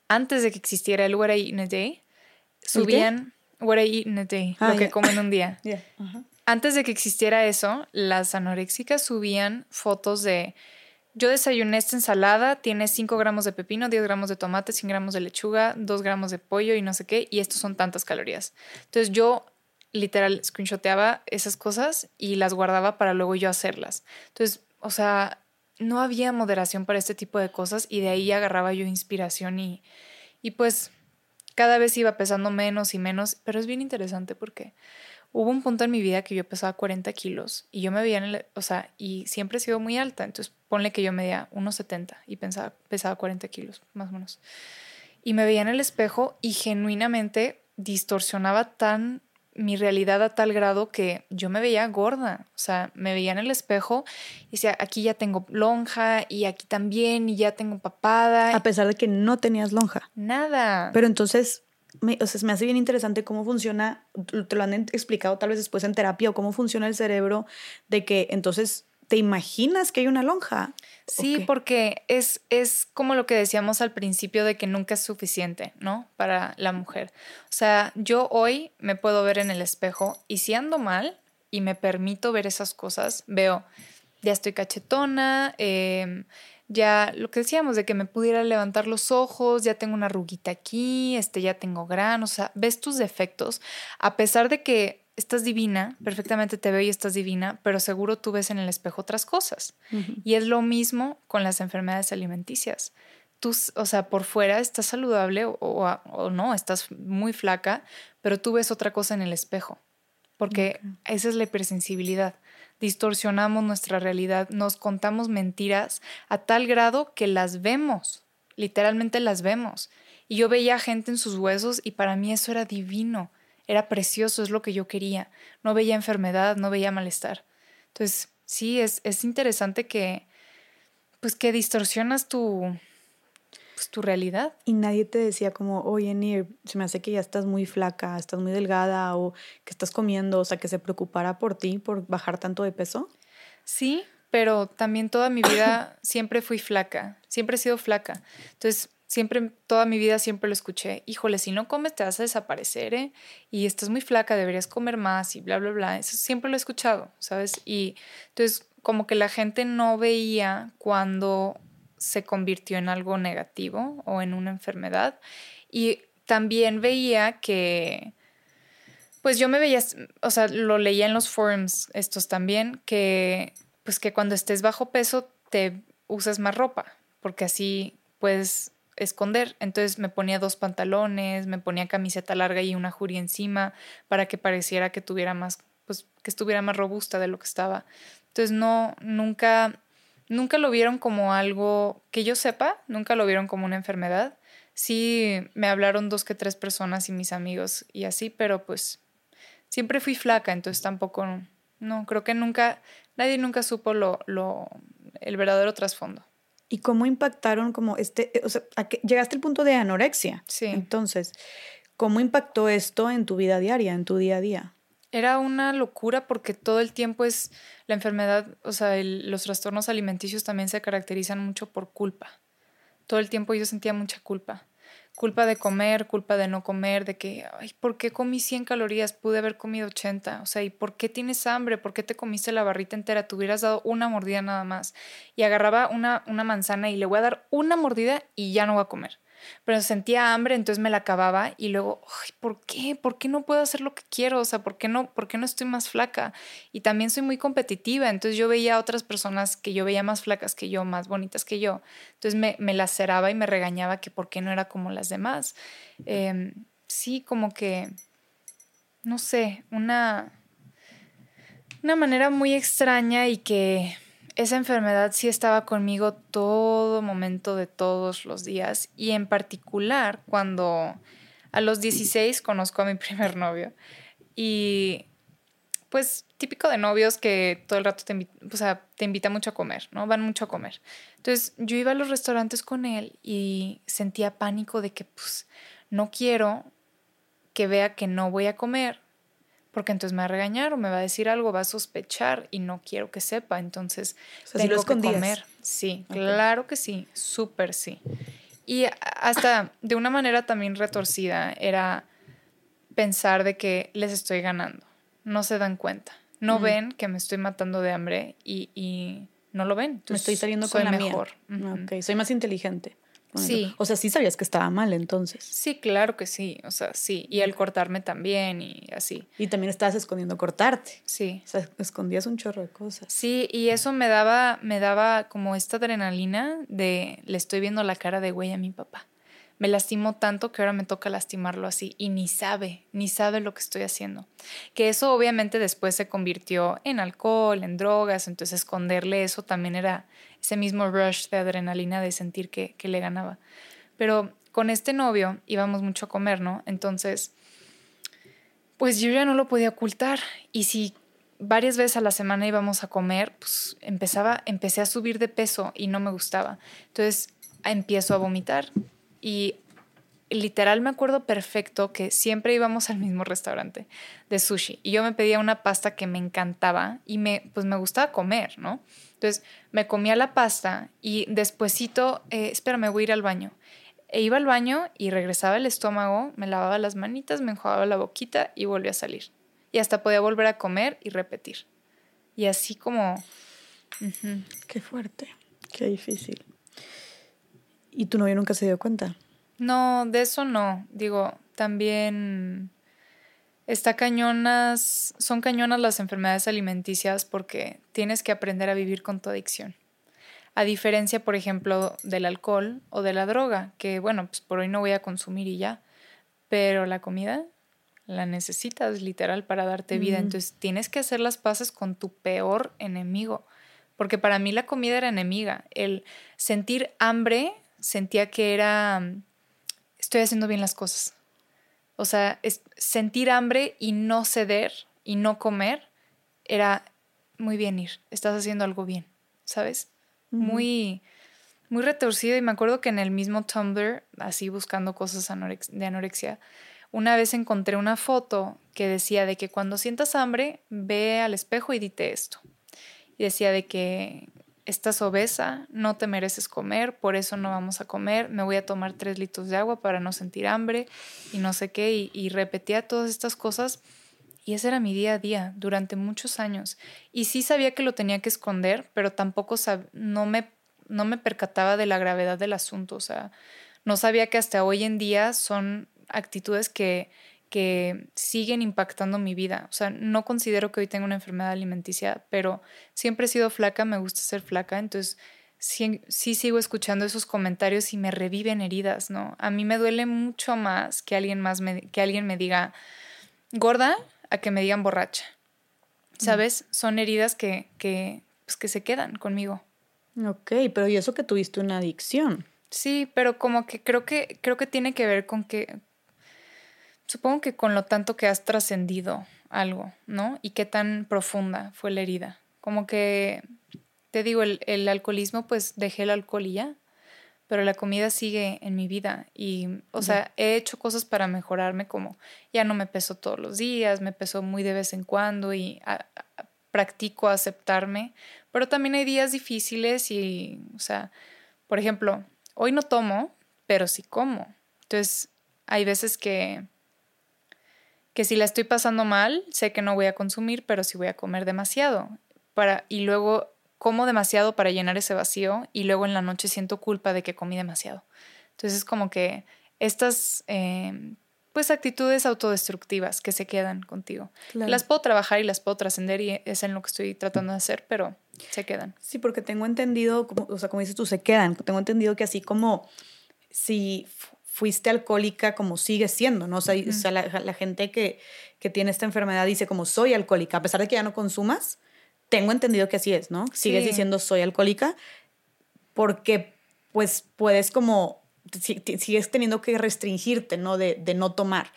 antes de que existiera el What I Eat in a Day, subían What I Eat in a Day, lo ah, que comen un día. Antes de que existiera eso, las anoréxicas subían fotos de yo desayuné esta ensalada, tiene 5 gramos de pepino, 10 gramos de tomate, 100 gramos de lechuga, 2 gramos de pollo y no sé qué, y estos son tantas calorías. Entonces yo literal screenshoteaba esas cosas y las guardaba para luego yo hacerlas. Entonces, o sea, no había moderación para este tipo de cosas y de ahí agarraba yo inspiración y, y pues cada vez iba pesando menos y menos, pero es bien interesante porque hubo un punto en mi vida que yo pesaba 40 kilos y yo me veía en el, o sea, y siempre he sido muy alta, entonces ponle que yo medía 1,70 y pensaba, pesaba 40 kilos, más o menos. Y me veía en el espejo y genuinamente distorsionaba tan mi realidad a tal grado que yo me veía gorda, o sea, me veía en el espejo y decía, aquí ya tengo lonja y aquí también y ya tengo papada. A pesar de que no tenías lonja. Nada. Pero entonces, me, o sea, me hace bien interesante cómo funciona, te lo han explicado tal vez después en terapia o cómo funciona el cerebro de que entonces ¿Te imaginas que hay una lonja? Sí, porque es, es como lo que decíamos al principio de que nunca es suficiente, ¿no? Para la mujer. O sea, yo hoy me puedo ver en el espejo y si ando mal y me permito ver esas cosas, veo, ya estoy cachetona, em, ya lo que decíamos de que me pudiera levantar los ojos, ya tengo una ruguita aquí, este, ya tengo granos, o sea, ves tus defectos, a pesar de que estás divina, perfectamente te veo y estás divina, pero seguro tú ves en el espejo otras cosas. Y es lo mismo con las enfermedades alimenticias. Tú, o sea, por fuera estás saludable o, no, estás muy flaca, pero tú ves otra cosa en el espejo, porque esa es la hipersensibilidad. Distorsionamos nuestra realidad, nos contamos mentiras a tal grado que las vemos, literalmente las vemos. Y yo veía gente en sus huesos y para mí eso era divino era precioso, es lo que yo quería. No veía enfermedad, no veía malestar. Entonces, sí, es, es interesante que, pues, que distorsionas tu, pues, tu realidad. Y nadie te decía como, oye, Nir, se me hace que ya estás muy flaca, estás muy delgada o que estás comiendo, o sea, que se preocupara por ti, por bajar tanto de peso. Sí, pero también toda mi vida siempre fui flaca, siempre he sido flaca. Entonces, siempre, toda mi vida siempre lo escuché, híjole, si no comes te vas a desaparecer, ¿eh? Y estás muy flaca, deberías comer más y bla, bla, bla. Eso siempre lo he escuchado, ¿sabes? Y entonces como que la gente no veía cuando se convirtió en algo negativo o en una enfermedad. Y también veía que, pues yo me veía, o sea, lo leía en los forums estos también, que pues que cuando estés bajo peso te usas más ropa, porque así puedes esconder. Entonces me ponía dos pantalones, me ponía camiseta larga y una jury encima para que pareciera que tuviera más, pues que estuviera más robusta de lo que estaba. Entonces no, nunca, nunca lo vieron como algo que yo sepa, nunca lo vieron como una enfermedad. Sí me hablaron dos que tres personas y mis amigos y así, pero pues siempre fui flaca, entonces tampoco, no, creo que nunca, nadie nunca supo lo, lo, el verdadero trasfondo. ¿Y cómo impactaron como este, eh, o sea, llegaste al punto de anorexia? Sí. Entonces, ¿cómo impactó esto en tu vida diaria, en tu día a día? Era una locura porque todo el tiempo es la enfermedad, o sea, los trastornos alimenticios también se caracterizan mucho por culpa. Todo el tiempo yo sentía mucha culpa culpa de comer, culpa de no comer, de que, ay, ¿por qué comí 100 calorías? Pude haber comido 80. O sea, ¿y por qué tienes hambre? ¿Por qué te comiste la barrita entera? Te hubieras dado una mordida nada más. Y agarraba una, una manzana y le voy a dar una mordida y ya no voy a comer pero sentía hambre, entonces me la acababa y luego, ¿por qué? ¿Por qué no puedo hacer lo que quiero? O sea, ¿por qué no, por qué no estoy más flaca? Y también soy muy competitiva, entonces yo veía a otras personas que yo veía más flacas que yo, más bonitas que yo, entonces me, me laceraba y me regañaba que por qué no era como las demás. Em, sí, como que, no sé, una, una manera muy extraña y que esa enfermedad sí estaba conmigo todo momento de todos los días y en particular cuando a los 16 conozco a mi primer novio y pues típico de novios que todo el rato te, invita, o sea, te invita mucho a comer, ¿no? Van mucho a comer. Entonces yo iba a los restaurantes con él y sentía pánico de que pues no quiero que vea que no voy a comer porque entonces me va a regañar o me va a decir algo, va a sospechar y no quiero que sepa, entonces tengo que comer. Sí, claro que sí, súper sí. Y hasta de una manera también retorcida era pensar de que les estoy ganando, no se dan cuenta, no ven que me estoy matando de hambre y, no lo ven. Me estoy saliendo con la mejor. Ok, soy más inteligente. Sí. O sea, sí sabías que estaba mal entonces. Sí, claro que sí. O sea, sí. Y el cortarme también y así. Y también estabas escondiendo cortarte. Sí. O sea, escondías un chorro de cosas. Sí, y eso me daba, me daba como esta adrenalina de le estoy viendo la cara de güey a mi papá. Me lastimó tanto que ahora me toca lastimarlo así y ni sabe, ni sabe lo que estoy haciendo. Que eso obviamente después se convirtió en alcohol, en drogas, entonces esconderle eso también era ese mismo rush de adrenalina de sentir que, que le ganaba. Pero con este novio íbamos mucho a comer, ¿no? Entonces, pues yo ya no lo podía ocultar. Y si varias veces a la semana íbamos a comer, pues empezaba, empecé a subir de peso y no me gustaba. Entonces empiezo a vomitar y literal me acuerdo perfecto que siempre íbamos al mismo restaurante de sushi y yo me pedía una pasta que me encantaba y me pues me gustaba comer, ¿no? Entonces me comía la pasta y despuesito, eh, espera, me voy a ir al baño. E iba al baño y regresaba el estómago, me lavaba las manitas, me enjuagaba la boquita y volvía a salir. Y hasta podía volver a comer y repetir. Y así como... Qué fuerte, qué difícil. ¿Y tu novio nunca se dio cuenta? No, de eso no. Digo, también está cañonas, son cañonas las enfermedades alimenticias porque tienes que aprender a vivir con tu adicción. A diferencia, por ejemplo, del alcohol o de la droga, que bueno, pues por hoy no voy a consumir y ya, pero la comida la necesitas literal para darte vida, entonces tienes que hacer las paces con tu peor enemigo, porque para mí la comida era enemiga, el sentir hambre sentía que era, estoy haciendo bien las cosas. O sea, sentir hambre y no ceder y no comer era muy bien ir, estás haciendo algo bien, ¿sabes? Muy, muy retorcido y me acuerdo que en el mismo Tumblr, así buscando cosas de anorexia, una vez encontré una foto que decía de que cuando sientas hambre, ve al espejo y dite esto. Y decía de que estás obesa, no te mereces comer, por eso no vamos a comer, me voy a tomar tres litros de agua para no sentir hambre y no sé qué, y, repetía todas estas cosas y ese era mi día a día durante muchos años. Y sí sabía que lo tenía que esconder, pero tampoco no, me, no me percataba de la gravedad del asunto, o sea, no sabía que hasta hoy en día son actitudes que que siguen impactando mi vida. O sea, no considero que hoy tenga una enfermedad alimenticia, pero siempre he sido flaca, me gusta ser flaca, entonces sí, sí, sigo escuchando esos comentarios y me reviven heridas, ¿no? A mí me duele mucho más que alguien más me, que alguien me diga gorda a que me digan borracha. Mm. ¿Sabes? Son heridas que, que, pues, que se quedan conmigo. Ok, pero ¿y eso que tuviste una adicción? Sí, pero como que creo que creo que tiene que ver con que supongo que con lo tanto que has trascendido algo, ¿no? Y qué tan profunda fue la herida. Como que, te digo, el, alcoholismo, pues dejé el alcohol y ya, pero la comida sigue en mi vida y, o sea, he hecho cosas para mejorarme como ya no me peso todos los días, me peso muy de vez en cuando y practico aceptarme, pero también hay días difíciles y, o sea, por ejemplo, hoy no tomo, pero sí como. Entonces, hay veces que que si la estoy pasando mal, sé que no voy a consumir, pero sí voy a comer demasiado. Para, y luego como demasiado para llenar ese vacío y luego en la noche siento culpa de que comí demasiado. Entonces es como que estas eh, pues actitudes autodestructivas que se quedan contigo. Las puedo trabajar y las puedo trascender y es en lo que estoy tratando de hacer, pero se quedan. Sí, porque tengo entendido, como, o sea, como dices tú, se quedan. Tengo entendido que así como si fuiste alcohólica como sigues siendo, ¿no? O sea, la, gente que, que, tiene esta enfermedad dice como soy alcohólica, a pesar de que ya no consumas, tengo entendido que así es, ¿no? Sigues diciendo soy alcohólica porque pues puedes como, sigues teniendo que restringirte, ¿no? De, de no tomar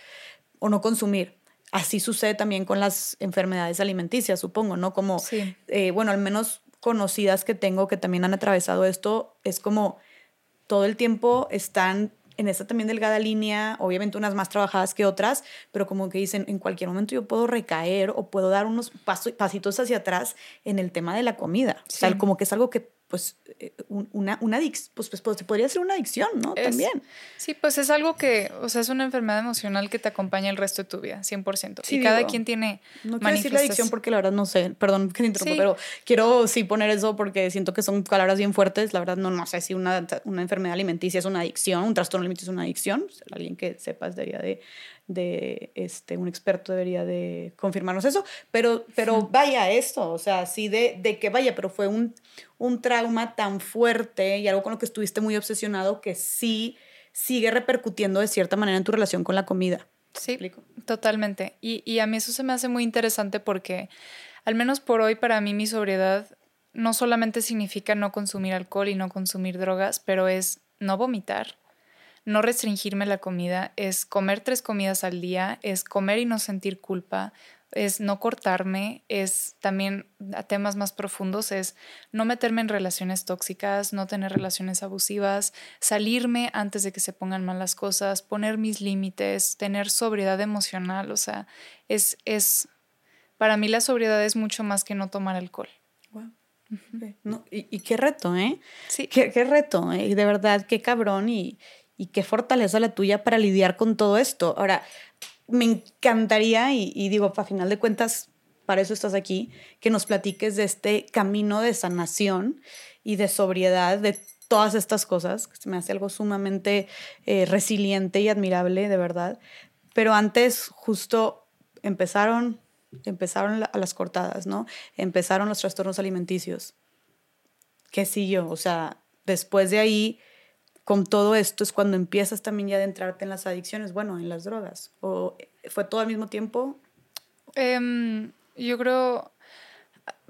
o no consumir. Así sucede también con las enfermedades alimenticias, supongo, ¿no? Como, eh, bueno, al menos conocidas que tengo que también han atravesado esto, es como todo el tiempo están en esa también delgada línea, obviamente unas más trabajadas que otras, pero como que dicen, en cualquier momento yo puedo recaer o puedo dar unos pasitos hacia atrás en el tema de la comida. O sea, como que es algo que pues, eh, una, una adicción, pues, pues, pues, podría ser una adicción, ¿no? También. Sí, pues es algo que, o sea, es una enfermedad emocional que te acompaña el resto de tu vida, 100%. Sí, y cada quien tiene No quiero decir la adicción porque la verdad no sé, perdón que te interrumpa, pero quiero sí poner eso porque siento que son palabras bien fuertes. La verdad no, no sé si una, una enfermedad alimenticia es una adicción, un trastorno alimenticio es una adicción. alguien que sepas debería de de este, un experto debería de confirmarnos eso, pero, pero vaya esto, o sea, sí de, de que vaya, pero fue un, un trauma tan fuerte y algo con lo que estuviste muy obsesionado que sí sigue repercutiendo de cierta manera en tu relación con la comida. Sí, totalmente. Y, y a mí eso se me hace muy interesante porque, al menos por hoy, para mí mi sobriedad no solamente significa no consumir alcohol y no consumir drogas, pero es no vomitar, no restringirme la comida, es comer tres comidas al día, es comer y no sentir culpa, es no cortarme, es también a temas más profundos, es no meterme en relaciones tóxicas, no tener relaciones abusivas, salirme antes de que se pongan mal las cosas, poner mis límites, tener sobriedad emocional, o sea, es, es, para mí la sobriedad es mucho más que no tomar alcohol. Wow. y, qué reto, ¿eh? Sí. Qué, qué reto, ¿eh? de verdad, qué cabrón y, y qué fortaleza la tuya para lidiar con todo esto. Ahora, me encantaría, y, digo, a final de cuentas, para eso estás aquí, que nos platiques de este camino de sanación y de sobriedad de todas estas cosas, que se me hace algo sumamente eh, resiliente y admirable, de verdad. Pero antes, justo empezaron, empezaron a las cortadas, ¿no? Empezaron los trastornos alimenticios. ¿Qué siguió? O sea, después de ahí con todo esto es cuando empiezas también ya a adentrarte en las adicciones, bueno, en las drogas. ¿O fue todo al mismo tiempo? Em, yo creo,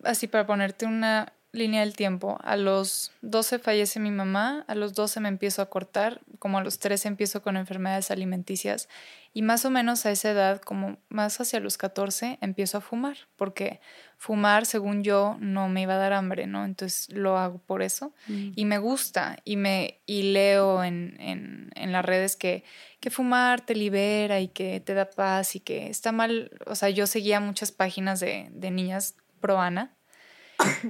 así para ponerte una línea del tiempo, a los 12 fallece mi mamá, a los 12 me empiezo a cortar, como a los 13 empiezo con enfermedades alimenticias y más o menos a esa edad, como más hacia los 14, empiezo a fumar, porque fumar, según yo, no me iba a dar hambre, ¿no? Entonces lo hago por eso. Mm. Y me gusta y, me, y leo en, en, en, las redes que, que fumar te libera y que te da paz y que está mal. O sea, yo seguía muchas páginas de, de niñas pro Ana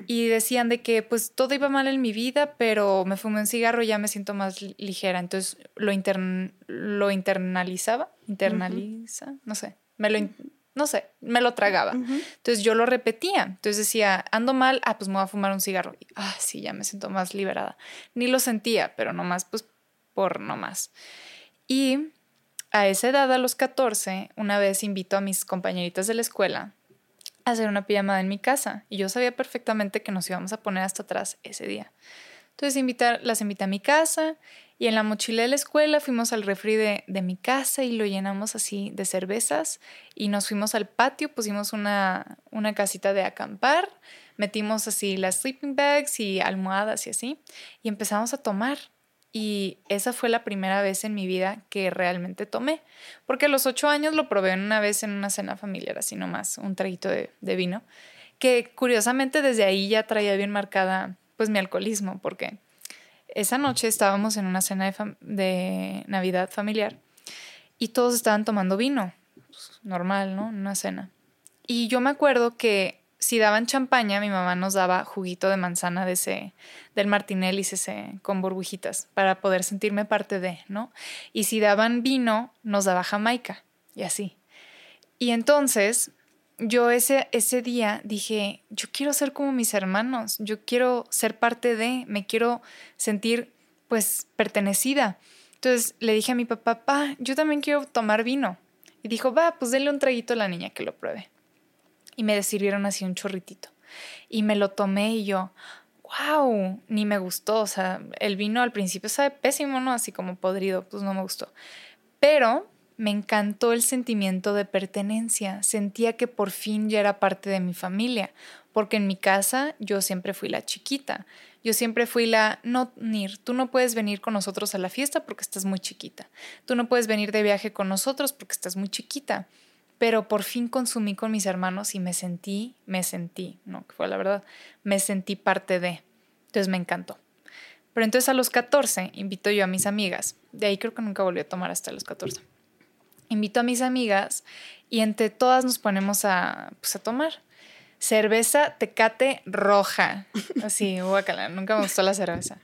y decían de que pues todo iba mal en mi vida, pero me fumé un cigarro y ya me siento más ligera. Entonces lo, lo internalizaba, internaliza, no sé, me lo, no sé, me lo tragaba. Entonces yo lo repetía. Entonces decía, ando mal, ah, pues me voy a fumar un cigarro. Y, ah, sí, ya me siento más liberada. Ni lo sentía, pero nomás, pues por nomás. Y a esa edad, a los 14, una vez invito a mis compañeritas de la escuela hacer una pijamada en mi casa y yo sabía perfectamente que nos íbamos a poner hasta atrás ese día. Entonces invitar, las invité a mi casa y en la mochila de la escuela fuimos al refri de, de, mi casa y lo llenamos así de cervezas y nos fuimos al patio, pusimos una, una casita de acampar, metimos así las sleeping bags y almohadas y así y empezamos a tomar y esa fue la primera vez en mi vida que realmente tomé. Porque a los ocho años lo probé una vez en una cena familiar, así nomás, un traguito de, vino. Que curiosamente desde ahí ya traía bien marcada pues mi alcoholismo, porque esa noche estábamos en una cena de, de Navidad familiar y todos estaban tomando vino. Pues, normal, ¿no? Una cena. Y yo me acuerdo que si daban champaña, mi mamá nos daba juguito de manzana de ese, del Martinelli ese, con burbujitas para poder sentirme parte de, ¿no? Y si daban vino, nos daba jamaica y así. Y entonces yo ese, ese día dije, yo quiero ser como mis hermanos, yo quiero ser parte de, me quiero sentir pues pertenecida. Entonces le dije a mi papá, papá, yo también quiero tomar vino. Y dijo, va, pues denle un traguito a la niña que lo pruebe y me sirvieron así un chorritito. Y me lo tomé y yo, wow, ni me gustó. O sea, el vino al principio sabe pésimo, ¿no? Así como podrido, pues no me gustó. Pero me encantó el sentimiento de pertenencia. Sentía que por fin ya era parte de mi familia, porque en mi casa yo siempre fui la chiquita. Yo siempre fui la, no, Nir, tú no puedes venir con nosotros a la fiesta porque estás muy chiquita. Tú no puedes venir de viaje con nosotros porque estás muy chiquita pero por fin consumí con mis hermanos y me sentí, me sentí, no, que fue la verdad, me sentí parte de. Entonces me encantó. Pero entonces a los 14 invito yo a mis amigas, de ahí creo que nunca volví a tomar hasta los 14. Invito a mis amigas y entre todas nos ponemos a, pues, a tomar. Cerveza tecate roja. Así, guacala, nunca me gustó la cerveza.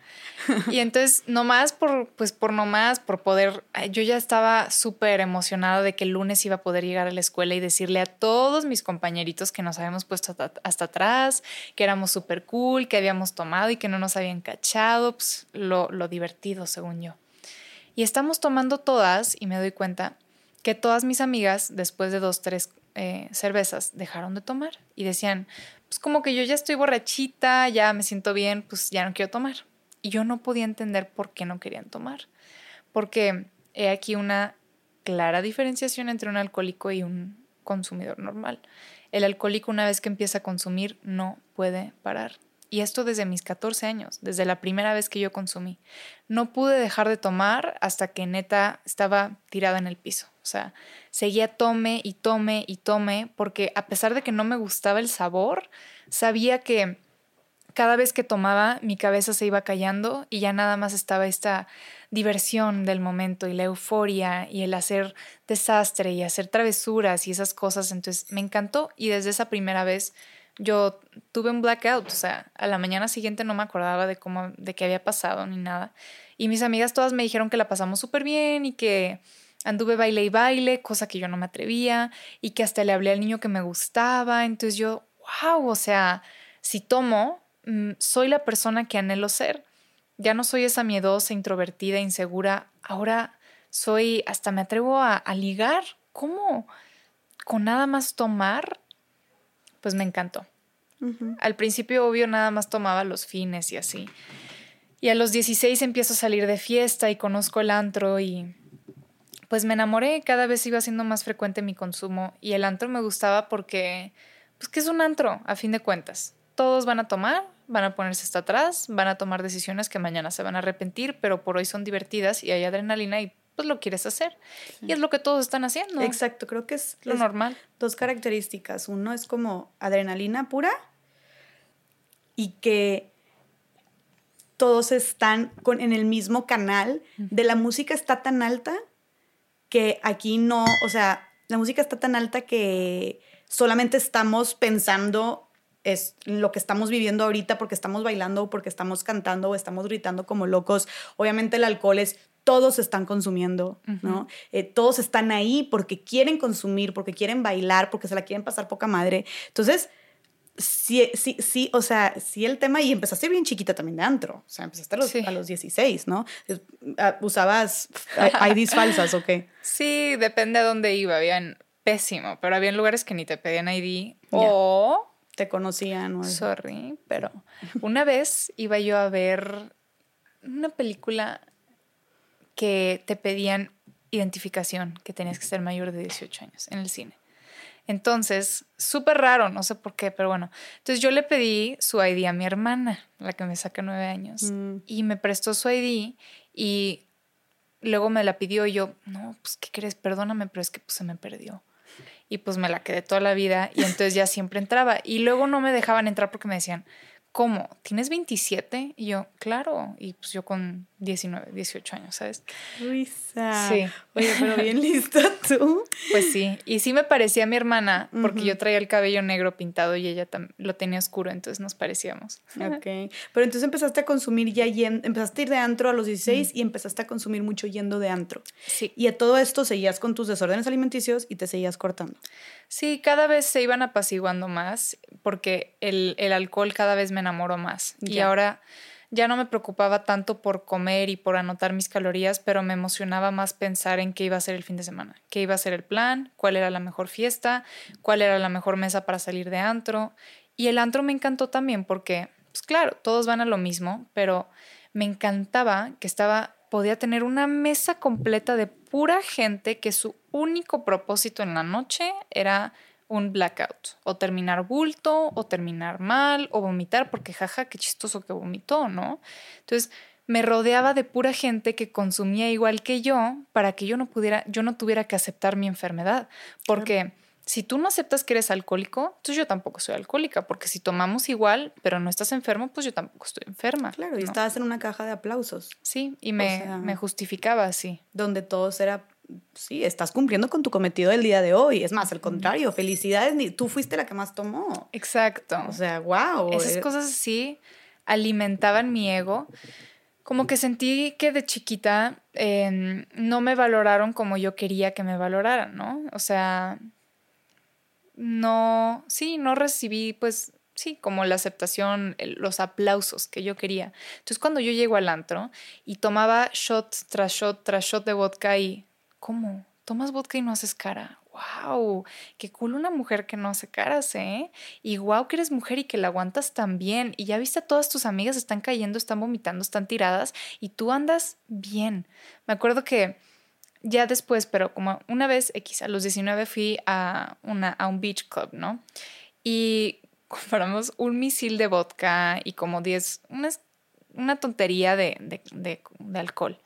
Y entonces, nomás por, pues por nomás, por poder, yo ya estaba súper emocionada de que el lunes iba a poder llegar a la escuela y decirle a todos mis compañeritos que nos habíamos puesto hasta, atrás, que éramos súper cool, que habíamos tomado y que no nos habían cachado, pues lo, lo divertido, según yo. Y estamos tomando todas y me doy cuenta que todas mis amigas, después de dos, tres eh, cervezas, dejaron de tomar y decían, pues como que yo ya estoy borrachita, ya me siento bien, pues ya no quiero tomar. Y yo no podía entender por qué no querían tomar. Porque he aquí una clara diferenciación entre un alcohólico y un consumidor normal. El alcohólico una vez que empieza a consumir no puede parar. Y esto desde mis 14 años, desde la primera vez que yo consumí. No pude dejar de tomar hasta que neta estaba tirada en el piso. O sea, seguía tome y tome y tome porque a pesar de que no me gustaba el sabor, sabía que cada vez que tomaba mi cabeza se iba callando y ya nada más estaba esta diversión del momento y la euforia y el hacer desastre y hacer travesuras y esas cosas. Entonces me encantó y desde esa primera vez yo tuve un blackout, o sea, a la mañana siguiente no me acordaba de cómo, de qué había pasado ni nada. Y mis amigas todas me dijeron que la pasamos súper bien y que anduve baile y baile, cosa que yo no me atrevía, y que hasta le hablé al niño que me gustaba. Entonces yo, wow, o sea, si tomo, mm, soy la persona que anhelo ser. Ya no soy esa miedosa, introvertida, insegura. Ahora soy, hasta me atrevo a, a ligar. ¿Cómo? Con nada más tomar pues me encantó. Al principio, obvio, nada más tomaba los fines y así. Y a los 16 empiezo a salir de fiesta y conozco el antro y pues me enamoré, cada vez iba siendo más frecuente mi consumo y el antro me gustaba porque, pues que es un antro, a fin de cuentas. Todos van a tomar, van a ponerse hasta atrás, van a tomar decisiones que mañana se van a arrepentir, pero por hoy son divertidas y hay adrenalina y pues lo quieres hacer. Y es lo que todos están haciendo. Exacto, creo que es lo normal. Dos características. Uno es como adrenalina pura y que todos están con, en el mismo canal. De la música está tan alta que aquí no, o sea, la música está tan alta que solamente estamos pensando es lo que estamos viviendo ahorita porque estamos bailando o porque estamos cantando o estamos gritando como locos. Obviamente el alcohol es todos están consumiendo, ¿no? Eh, todos están ahí porque quieren consumir, porque quieren bailar, porque se la quieren pasar poca madre. Entonces, sí, sí, sí, o sea, sí el tema, y empezaste bien chiquita también de antro, o sea, empezaste a los, a los 16, ¿no? Ah, ¿Usabas IDs falsas o qué? Sí, depende de dónde iba, habían pésimo, pero había lugares que ni te pedían ID o... Te conocían. O Sorry, pero una vez iba yo a ver una película que te pedían identificación, que tenías que ser mayor de 18 años en el cine. Entonces, súper raro, no sé por qué, pero bueno. Entonces yo le pedí su ID a mi hermana, la que me saca nueve años, mm. y me prestó su ID y luego me la pidió y yo, no, pues, ¿qué crees? Perdóname, pero es que pues, se me perdió. Y pues me la quedé toda la vida y entonces ya siempre entraba. Y luego no me dejaban entrar porque me decían, ¿cómo? ¿Tienes 27? Y yo, claro. Y pues yo con 19, 18 años, ¿sabes? Luisa. Sí. Oye, pero bien lista tú. Pues sí. Y sí me parecía a mi hermana, porque yo traía el cabello negro pintado y ella lo tenía oscuro, entonces nos parecíamos. Ok. Pero entonces empezaste a consumir ya yendo, empezaste a ir de antro a los 16 y empezaste a consumir mucho yendo de antro. Sí. Y a todo esto seguías con tus desórdenes alimenticios y te seguías cortando. Sí, cada vez se iban apaciguando más porque el, el alcohol cada vez me enamoró más. Y ahora ya no me preocupaba tanto por comer y por anotar mis calorías, pero me emocionaba más pensar en qué iba a ser el fin de semana, qué iba a ser el plan, cuál era la mejor fiesta, cuál era la mejor mesa para salir de antro. Y el antro me encantó también porque, pues claro, todos van a lo mismo, pero me encantaba que estaba podía tener una mesa completa de pura gente que su único propósito en la noche era un blackout, o terminar bulto, o terminar mal, o vomitar, porque jaja, qué chistoso que vomitó, ¿no? Entonces, me rodeaba de pura gente que consumía igual que yo para que yo no pudiera, yo no tuviera que aceptar mi enfermedad, porque si tú no aceptas que eres alcohólico, entonces yo tampoco soy alcohólica, porque si tomamos igual, pero no estás enfermo, pues yo tampoco estoy enferma. Claro, y estabas en una caja de aplausos. Sí, y me, me justificaba así. Donde todos era, sí, estás cumpliendo con tu cometido del día de hoy. Es más, al contrario, felicidades, ni tú fuiste la que más tomó. Exacto. O sea, wow. Esas cosas así alimentaban mi ego. Como que sentí que de chiquita em, no me valoraron como yo quería que me valoraran, ¿no? O sea, no, sí, no recibí pues sí, como la aceptación, los aplausos que yo quería. Entonces cuando yo llego al antro y tomaba shot tras shot tras shot de vodka y, ¿cómo? ¿Tomas vodka y no haces cara? ¡Wow! ¡Qué cool una mujer que no hace caras, eh! Y wow que eres mujer y que la aguantas tan bien. Y ya viste a todas tus amigas están cayendo, están vomitando, están tiradas y tú andas bien. Me acuerdo que ya después, pero como una vez X, a los 19 fui a, una, a un beach club, ¿no? Y compramos un misil de vodka y como 10, una, una tontería de, de, de, de, alcohol.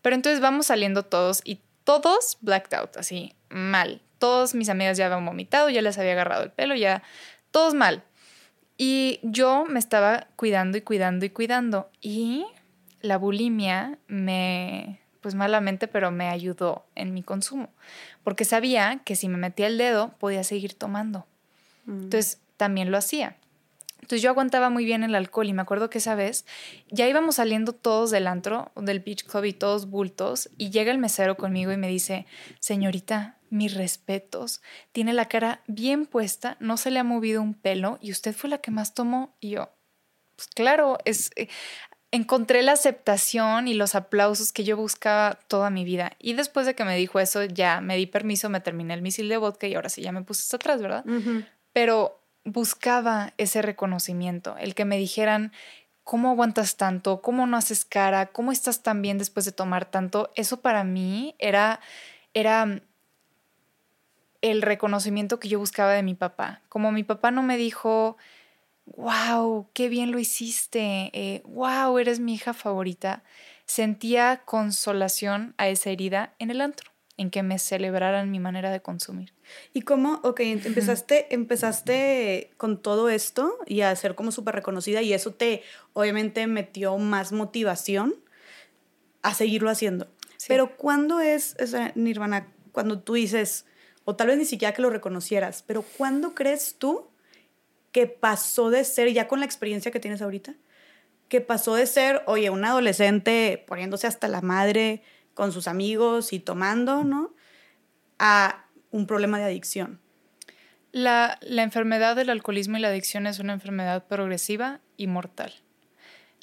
Pero entonces vamos saliendo todos y todos blacked out, así, mal. Todos mis amigas ya habían vomitado, ya les había agarrado el pelo, ya, todos mal. Y yo me estaba cuidando y cuidando y cuidando. Y la bulimia me, pues malamente, pero me ayudó en mi consumo. Porque sabía que si me metía el dedo podía seguir tomando. Mm. Entonces también lo hacía. Entonces yo aguantaba muy bien el alcohol y me acuerdo que esa vez ya íbamos saliendo todos del antro, del beach club y todos bultos y llega el mesero conmigo y me dice, señorita, mis respetos, tiene la cara bien puesta, no se le ha movido un pelo y usted fue la que más tomó y yo, pues claro, es... Eh, encontré la aceptación y los aplausos que yo buscaba toda mi vida. Y después de que me dijo eso, ya me di permiso, me terminé el misil de vodka y ahora sí ya me puse hasta atrás, ¿verdad? Pero buscaba ese reconocimiento, el que me dijeran, ¿cómo aguantas tanto? ¿Cómo no haces cara? ¿Cómo estás tan bien después de tomar tanto? Eso para mí era, era el reconocimiento que yo buscaba de mi papá. Como mi papá no me dijo, wow, qué bien lo hiciste, eh, wow, eres mi hija favorita, sentía consolación a esa herida en el antro, en que me celebraran mi manera de consumir. ¿Y cómo, ok, empezaste, empezaste con todo esto y a ser como súper reconocida y eso te obviamente metió más motivación a seguirlo haciendo? Pero ¿cuándo es, Nirvana, cuando tú dices, o tal vez ni siquiera que lo reconocieras, pero ¿cuándo crees tú que pasó de ser, ya con la experiencia que tienes ahorita, que pasó de ser, oye, un adolescente poniéndose hasta la madre con sus amigos y tomando, ¿no? A un problema de adicción. La, la enfermedad del alcoholismo y la adicción es una enfermedad progresiva y mortal.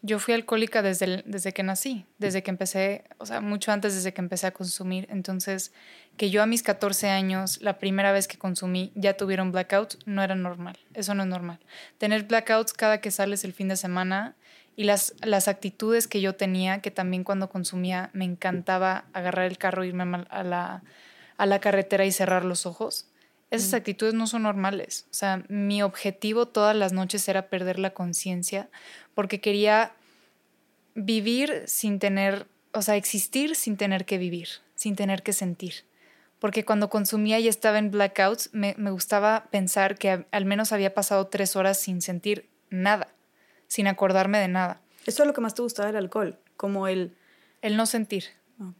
Yo fui alcohólica desde, desde que nací, desde que empecé, o sea, mucho antes desde que empecé a consumir. Entonces, que yo a mis 14 años, la primera vez que consumí, ya tuviera un blackout, no era normal. Eso no es normal. Tener blackouts cada que sales el fin de semana y las, las actitudes que yo tenía, que también cuando consumía me encantaba agarrar el carro, irme a la, a la carretera y cerrar los ojos. Esas actitudes no son normales. O sea, mi objetivo todas las noches era perder la conciencia porque quería vivir sin tener, o sea, existir sin tener que vivir, sin tener que sentir. Porque cuando consumía y estaba en blackouts, me, gustaba pensar que al menos había pasado tres horas sin sentir nada, sin acordarme de nada. ¿Eso es lo que más te gustaba del alcohol? Como el... El no sentir.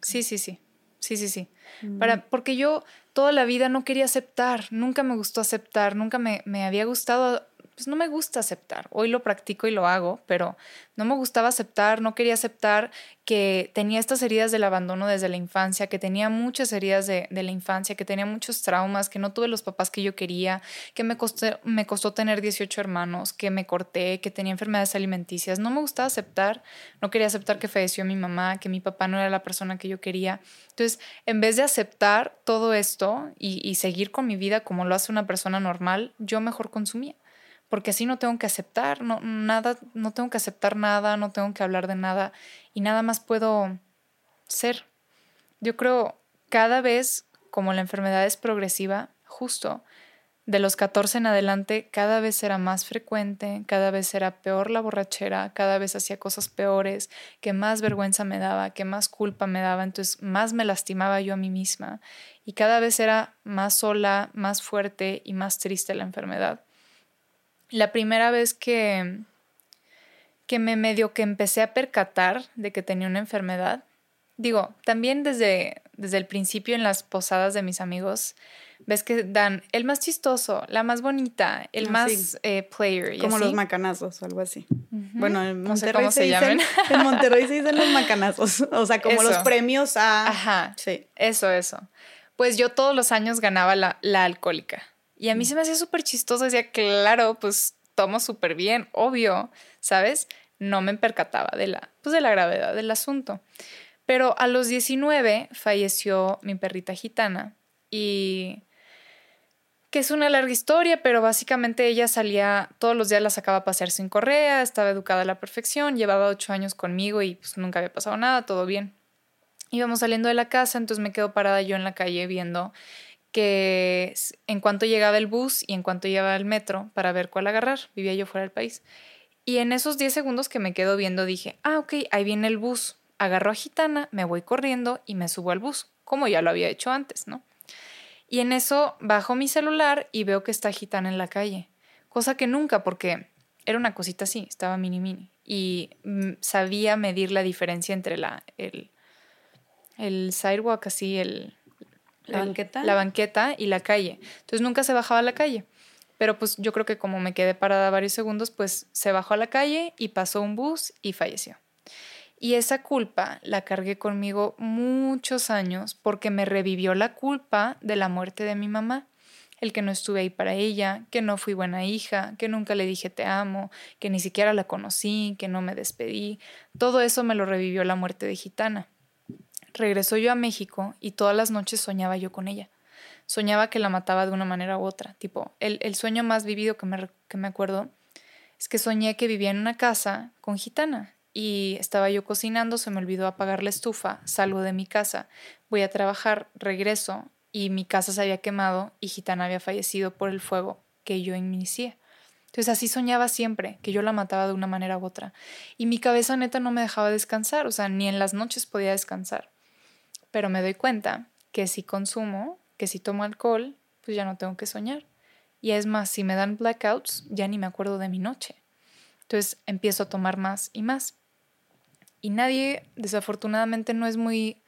Sí, sí, sí. Sí, sí, sí. Mm. Para, porque yo toda la vida no quería aceptar, nunca me gustó aceptar, nunca me, me había gustado pues no me gusta aceptar. Hoy lo practico y lo hago, pero no me gustaba aceptar, no quería aceptar que tenía estas heridas del abandono desde la infancia, que tenía muchas heridas de, la infancia, que tenía muchos traumas, que no tuve los papás que yo quería, que me costó, tener 18 hermanos, que me corté, que tenía enfermedades alimenticias. No me gustaba aceptar, no quería aceptar que falleció mi mamá, que mi papá no era la persona que yo quería. Entonces, en vez de aceptar todo esto y seguir con mi vida como lo hace una persona normal, yo mejor consumía porque así no tengo que aceptar, no, nada, no tengo que aceptar nada, no tengo que hablar de nada y nada más puedo ser. Yo creo cada vez como la enfermedad es progresiva, justo de los 14 en adelante, cada vez era más frecuente, cada vez era peor la borrachera, cada vez hacía cosas peores, que más vergüenza me daba, que más culpa me daba, entonces más me lastimaba yo a mí misma y cada vez era más sola, más fuerte y más triste la enfermedad la primera vez que, que me medio que empecé a percatar de que tenía una enfermedad, digo, también desde, desde el principio en las posadas de mis amigos, ves que dan el más chistoso, la más bonita, el Ah, más sí. eh, player. y Como así. los macanazos o algo así. Bueno, en No sé Monterrey se, dicen, en Monterrey se dicen los macanazos, o sea, como los premios a Ajá. Sí. Eso, eso. Pues yo todos los años ganaba la, la alcohólica. Y a mí se me hacía súper chistoso. Decía, claro, pues tomo súper bien, obvio, ¿sabes? No me percataba de la, pues, de la gravedad del asunto. Pero a los 19 falleció mi perrita gitana y que es una larga historia, pero básicamente ella salía, todos los días la sacaba a pasear sin correa, estaba educada a la perfección, llevaba ocho años conmigo y pues nunca había pasado nada, todo bien. Íbamos saliendo de la casa, entonces me quedo parada yo en la calle viendo que en cuanto llegaba el bus y en cuanto llegaba el metro para ver cuál agarrar, vivía yo fuera del país. Y en esos 10 segundos que me quedo viendo dije, ah, ok, ahí viene el bus. Agarro a Gitana, me voy corriendo y me subo al bus, como ya lo había hecho antes, ¿no? Y en eso bajo mi celular y veo que está Gitana en la calle, cosa que nunca, porque era una cosita así, estaba mini mini. Y mm, sabía medir la diferencia entre la, el, el sidewalk, así, el, ¿La banqueta? La banqueta y la calle. Entonces nunca se bajaba a la calle. Pero pues yo creo que como me quedé parada varios segundos, pues se bajó a la calle y pasó un bus y falleció. Y esa culpa la cargué conmigo muchos años porque me revivió la culpa de la muerte de mi mamá. El que no estuve ahí para ella, que no fui buena hija, que nunca le dije te amo, que ni siquiera la conocí, que no me despedí. Todo eso me lo revivió la muerte de Gitana. Regresó yo a México y todas las noches soñaba yo con ella. Soñaba que la mataba de una manera u otra. Tipo, el, el sueño más vivido que me, que me acuerdo es que soñé que vivía en una casa con gitana y estaba yo cocinando, se me olvidó apagar la estufa, salgo de mi casa, voy a trabajar, regreso y mi casa se había quemado y gitana había fallecido por el fuego que yo inicié. Entonces así soñaba siempre, que yo la mataba de una manera u otra. Y mi cabeza neta no me dejaba descansar, o sea, ni en las noches podía descansar. Pero me doy cuenta que si consumo, que si tomo alcohol, pues ya no tengo que soñar. Y es más, si me dan blackouts, ya ni me acuerdo de mi noche. Entonces empiezo a tomar más y más. Y nadie, desafortunadamente, no es muy,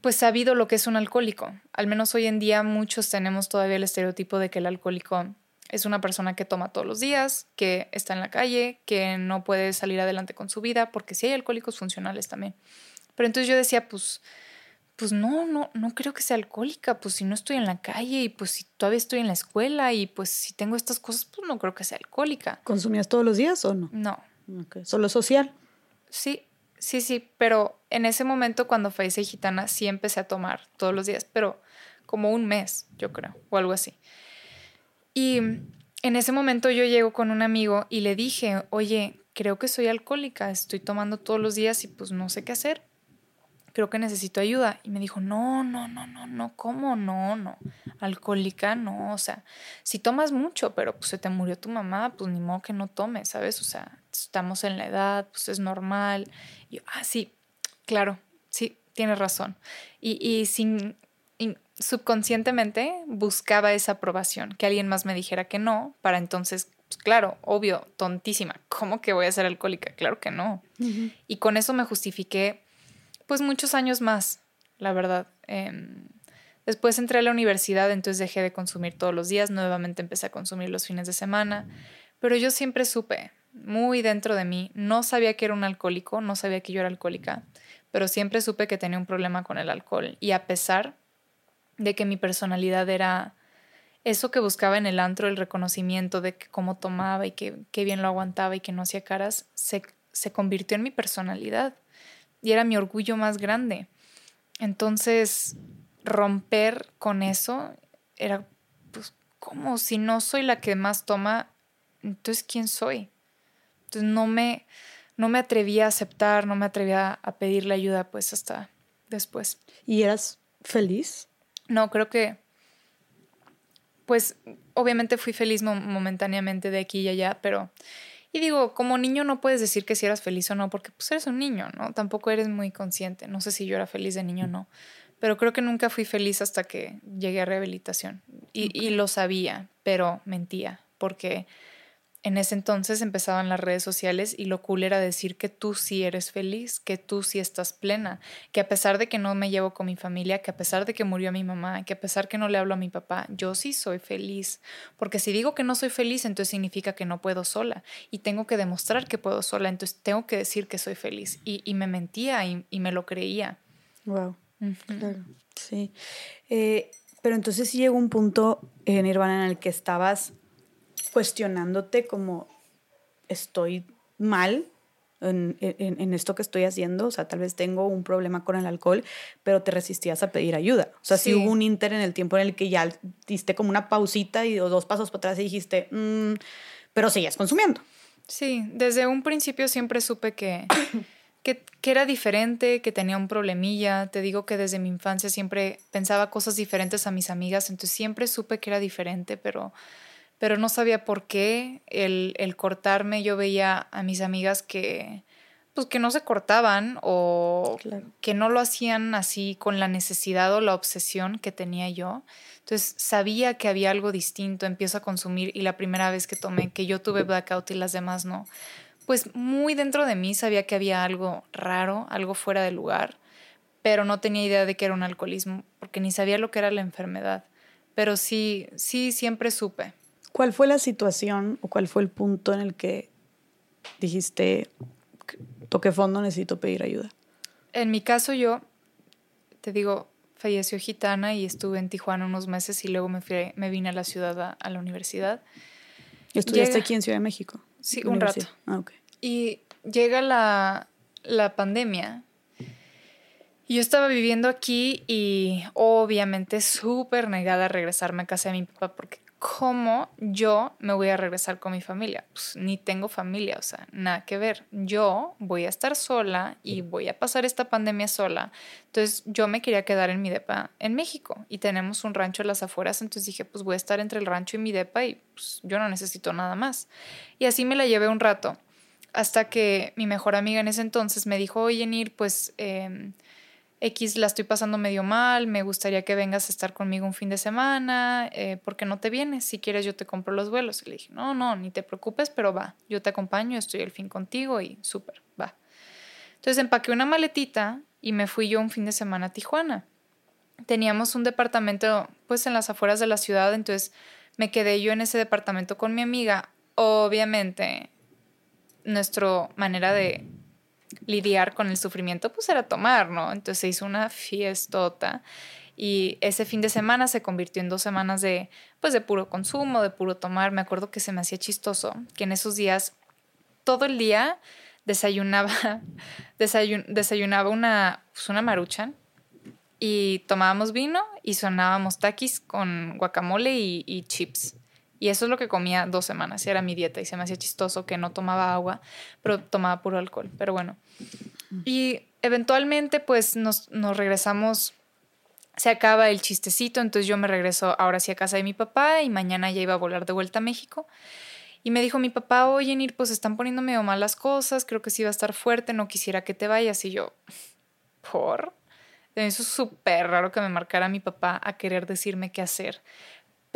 pues sabido lo que es un alcohólico. Al menos hoy en día muchos tenemos todavía el estereotipo de que el alcohólico es una persona que toma todos los días, que está en la calle, que no puede salir adelante con su vida, porque sí hay alcohólicos funcionales también. Pero entonces yo decía, pues, pues no, no, no creo que sea alcohólica, pues si no estoy en la calle y pues si todavía estoy en la escuela y pues si tengo estas cosas, pues no creo que sea alcohólica. ¿Consumías todos los días o no? No, Solo social. sí, sí, sí, pero en ese momento cuando fallecí gitana sí empecé a tomar todos los días, pero como un mes, yo creo, o algo así. Y en ese momento yo llego con un amigo y le dije, oye, creo que soy alcohólica, estoy tomando todos los días y pues no sé qué hacer. Creo que necesito ayuda. Y me dijo, no, no, no, no, no, ¿cómo? No, no. Alcohólica, no. O sea, si tomas mucho, pero pues se te murió tu mamá, pues ni modo que no tomes, ¿sabes? O sea, estamos en la edad, pues es normal. Y yo, ah, sí, claro, sí, tienes razón. Y, y sin, y subconscientemente buscaba esa aprobación, que alguien más me dijera que no, para entonces, pues claro, obvio, tontísima, ¿cómo que voy a ser alcohólica? Claro que no. Y con eso me justifiqué, pues muchos años más, la verdad. Em, después entré a la universidad, entonces dejé de consumir todos los días, nuevamente empecé a consumir los fines de semana, pero yo siempre supe, muy dentro de mí, no sabía que era un alcohólico, no sabía que yo era alcohólica, pero siempre supe que tenía un problema con el alcohol. Y a pesar de que mi personalidad era eso que buscaba en el antro, el reconocimiento de que cómo tomaba y que, qué bien lo aguantaba y que no hacía caras, se, se convirtió en mi personalidad y era mi orgullo más grande. Entonces, romper con eso era, pues, ¿cómo? Si no soy la que más toma, entonces, ¿quién soy? Entonces, no me, no me atrevía a aceptar, no me atrevía a pedirle ayuda, pues, hasta después. ¿Y eras feliz? No, creo que, pues, obviamente fui feliz mo- momentáneamente de aquí y allá, pero, y digo, como niño no puedes decir que si eras feliz o no, porque pues eres un niño, ¿no? Tampoco eres muy consciente. No sé si yo era feliz de niño o no, pero creo que nunca fui feliz hasta que llegué a rehabilitación. Y, y lo sabía, pero mentía, porque en ese entonces empezaban las redes sociales y lo cool era decir que tú sí eres feliz, que tú sí estás plena, que a pesar de que no me llevo con mi familia, que a pesar de que murió mi mamá, que a pesar que no le hablo a mi papá, yo sí soy feliz. Porque si digo que no soy feliz, entonces significa que no puedo sola y tengo que demostrar que puedo sola, entonces tengo que decir que soy feliz. Y, me mentía y, me lo creía. Wow. Claro. Sí. Eh, pero entonces sí llegó un punto, en Nirvana, en el que estabas cuestionándote como estoy mal en, en, esto que estoy haciendo, o sea, tal vez tengo un problema con el alcohol, pero te resistías a pedir ayuda. O sea, sí, hubo un inter en el tiempo en el que ya diste como una pausita y dos pasos para atrás y dijiste, mm", pero seguías consumiendo. Sí, desde un principio siempre supe que, que, que, era diferente, que tenía un problemilla. Te digo que desde mi infancia siempre pensaba cosas diferentes a mis amigas, entonces siempre supe que era diferente, pero pero no sabía por qué el, el, cortarme. Yo veía a mis amigas que, pues, que no se cortaban o que no lo hacían así con la necesidad o la obsesión que tenía yo. Entonces sabía que había algo distinto, empiezo a consumir y la primera vez que tomé, que yo tuve blackout y las demás no, pues muy dentro de mí sabía que había algo raro, algo fuera de lugar, pero no tenía idea de que era un alcoholismo, porque ni sabía lo que era la enfermedad. Pero sí, sí, siempre supe. ¿Cuál fue la situación o cuál fue el punto en el que dijiste, toqué fondo, necesito pedir ayuda? En mi caso yo, te digo, falleció gitana y estuve en Tijuana unos meses y luego me, fui, me vine a la ciudad, a, la universidad. ¿Estudiaste aquí en Ciudad de México? Sí, un rato. Ah, okay. Y llega la, la pandemia yo estaba viviendo aquí y obviamente súper negada a regresarme a casa de mi papá porque ¿cómo yo me voy a regresar con mi familia? Pues ni tengo familia, o sea, nada que ver. Yo voy a estar sola y voy a pasar esta pandemia sola. Entonces yo me quería quedar en mi depa en México y tenemos un rancho en las afueras, entonces dije, pues voy a estar entre el rancho y mi depa y pues yo no necesito nada más. Y así me la llevé un rato, hasta que mi mejor amiga en ese entonces me dijo, oye, Nir, pues... Eh, X la estoy pasando medio mal, me gustaría que vengas a estar conmigo un fin de semana, eh, ¿por qué no te vienes? Si quieres yo te compro los vuelos. Y le dije, no, no, ni te preocupes, pero va, yo te acompaño, estoy el fin contigo y súper, va. Entonces empaqué una maletita y me fui yo un fin de semana a Tijuana. Teníamos un departamento pues en las afueras de la ciudad, entonces me quedé yo en ese departamento con mi amiga. Obviamente, nuestra manera de lidiar con el sufrimiento, pues era tomar, ¿no? Entonces se hizo una fiestota y ese fin de semana se convirtió en dos semanas de, pues de puro consumo, de puro tomar. Me acuerdo que se me hacía chistoso que en esos días, todo el día desayunaba, desayunaba una, pues una maruchan y tomábamos vino y sonábamos taquis con guacamole y chips. Y eso es lo que comía dos semanas, era mi dieta y se me hacía chistoso que no tomaba agua, pero tomaba puro alcohol. Pero bueno. Y eventualmente pues nos, nos regresamos, se acaba el chistecito, entonces yo me regreso ahora sí a casa de mi papá y mañana ya iba a volar de vuelta a México. Y me dijo mi papá, oye, Nir, pues están poniendo medio mal las cosas, creo que sí va a estar fuerte, no quisiera que te vayas. Y yo, ¿por? Eso es súper raro que me marcara mi papá a querer decirme qué hacer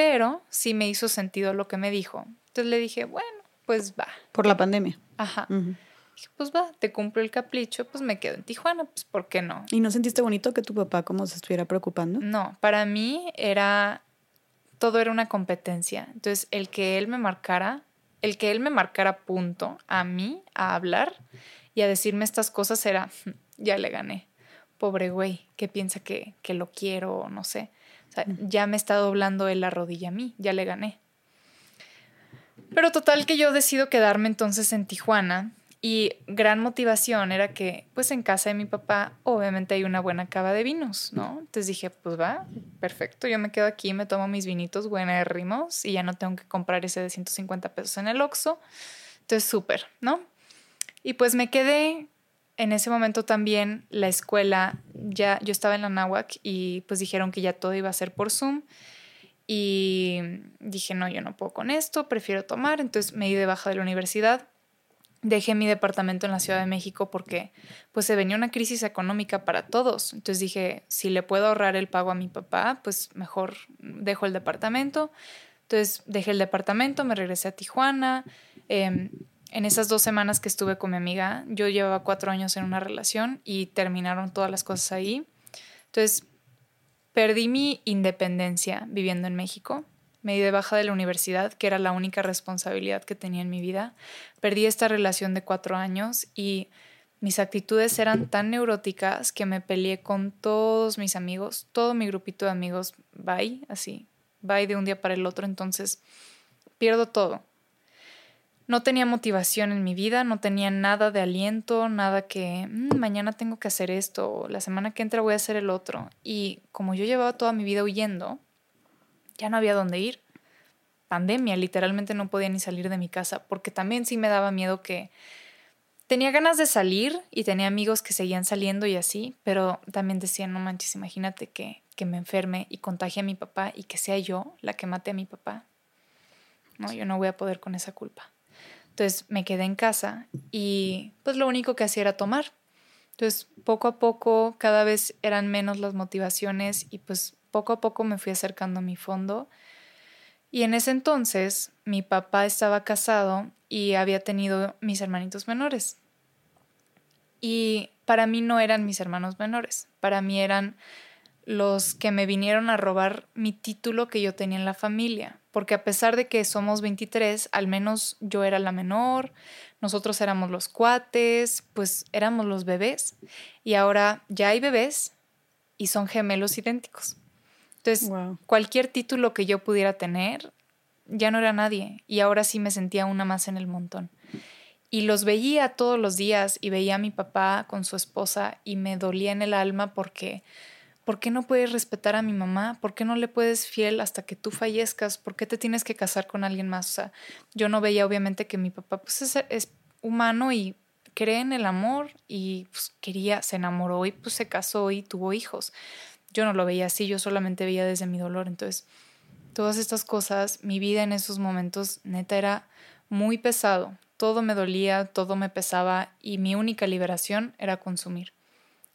pero sí me hizo sentido lo que me dijo. Entonces le dije, bueno, pues va. Por la pandemia. Ajá. Dije, pues va, te cumplo el capricho, pues me quedo en Tijuana, pues ¿por qué no? ¿Y no sentiste bonito que tu papá como se estuviera preocupando? No, para mí era, todo era una competencia. Entonces, el que él me marcara, el que él me marcara punto a mí, a hablar y a decirme estas cosas era, ya le gané. Pobre güey, que piensa que, que lo quiero, no sé ya me está doblando él la rodilla a mí, ya le gané. Pero total que yo decido quedarme entonces en Tijuana y gran motivación era que pues en casa de mi papá obviamente hay una buena cava de vinos, ¿no? Entonces dije, pues va, perfecto, yo me quedo aquí, me tomo mis vinitos rimos y ya no tengo que comprar ese de 150 pesos en el Oxxo. Entonces súper, ¿no? Y pues me quedé en ese momento también la escuela, ya yo estaba en la náhuac y pues dijeron que ya todo iba a ser por Zoom. Y dije, no, yo no puedo con esto, prefiero tomar. Entonces me di de baja de la universidad. Dejé mi departamento en la Ciudad de México porque pues se venía una crisis económica para todos. Entonces dije, si le puedo ahorrar el pago a mi papá, pues mejor dejo el departamento. Entonces dejé el departamento, me regresé a Tijuana, Em, en esas dos semanas que estuve con mi amiga, yo llevaba cuatro años en una relación y terminaron todas las cosas ahí. Entonces, perdí mi independencia viviendo en México. Me di de baja de la universidad, que era la única responsabilidad que tenía en mi vida. Perdí esta relación de cuatro años y mis actitudes eran tan neuróticas que me peleé con todos mis amigos, todo mi grupito de amigos, bye, así, bye de un día para el otro. Entonces, pierdo todo no tenía motivación en mi vida, no tenía nada de aliento, nada que mm, mañana tengo que hacer esto, la semana que entra voy a hacer el otro. Y como yo llevaba toda mi vida huyendo, ya no había dónde ir. Pandemia, literalmente no podía ni salir de mi casa, porque también sí me daba miedo que tenía ganas de salir y tenía amigos que seguían saliendo y así, pero también decía, no manches, imagínate que, que me enferme y contagie a mi papá y que sea yo la que mate a mi papá. No, yo no voy a poder con esa culpa. Entonces me quedé en casa y pues lo único que hacía era tomar. Entonces poco a poco cada vez eran menos las motivaciones y pues poco a poco me fui acercando a mi fondo. Y en ese entonces mi papá estaba casado y había tenido mis hermanitos menores. Y para mí no eran mis hermanos menores, para mí eran los que me vinieron a robar mi título que yo tenía en la familia, porque a pesar de que somos 23, al menos yo era la menor, nosotros éramos los cuates, pues éramos los bebés, y ahora ya hay bebés y son gemelos idénticos. Entonces, cualquier título que yo pudiera tener, ya no era nadie, y ahora sí me sentía una más en el montón. Y los veía todos los días y veía a mi papá con su esposa y me dolía en el alma porque ¿Por qué no puedes respetar a mi mamá? ¿Por qué no le puedes fiel hasta que tú fallezcas? ¿Por qué te tienes que casar con alguien más? O sea, yo no veía obviamente que mi papá pues es, humano y cree en el amor y pues, quería, se enamoró y pues se casó y tuvo hijos. Yo no lo veía así, yo solamente veía desde mi dolor. Entonces, todas estas cosas, mi vida en esos momentos, neta, era muy pesado. Todo me dolía, todo me pesaba y mi única liberación era consumir.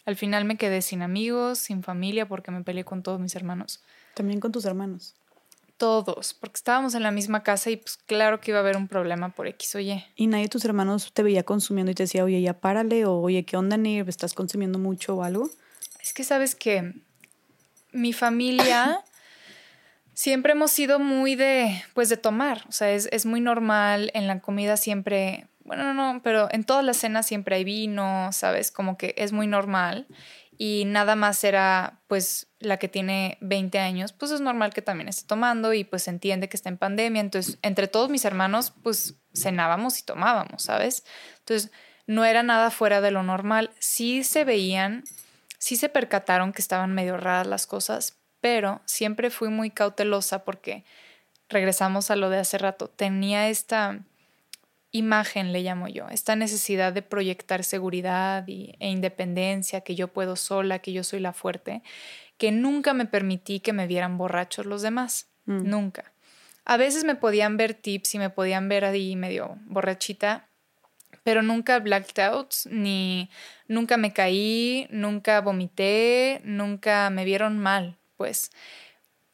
Al final me quedé sin amigos, sin familia, porque me peleé con todos mis hermanos. También con tus hermanos. Todos, porque estábamos en la misma casa y pues claro que iba a haber un problema por X o Y. ¿Y nadie de tus hermanos te veía consumiendo y te decía, oye, ya párale, o oye, ¿qué onda, Nir? ¿Estás consumiendo mucho o algo? Es que sabes que mi familia siempre hemos sido muy de, pues de tomar, o sea, es, es muy normal, en la comida siempre bueno, no, pero en todas las cenas siempre hay vino, ¿sabes? Como que es muy normal. Y nada más era, pues, la que tiene 20 años, pues es normal que también esté tomando y pues entiende que está en pandemia. Entonces, entre todos mis hermanos, pues cenábamos y tomábamos, ¿sabes? Entonces, no era nada fuera de lo normal. Sí se veían, sí se percataron que estaban medio raras las cosas, pero siempre fui muy cautelosa porque regresamos a lo de hace rato. Tenía esta imagen, le llamo yo, esta necesidad de proyectar seguridad y, e independencia, que yo puedo sola, que yo soy la fuerte, que nunca me permití que me vieran borrachos los demás, mm. nunca. A veces me podían ver tips y me podían ver ahí medio borrachita, pero nunca blacked out, ni nunca me caí, nunca vomité, nunca me vieron mal, pues.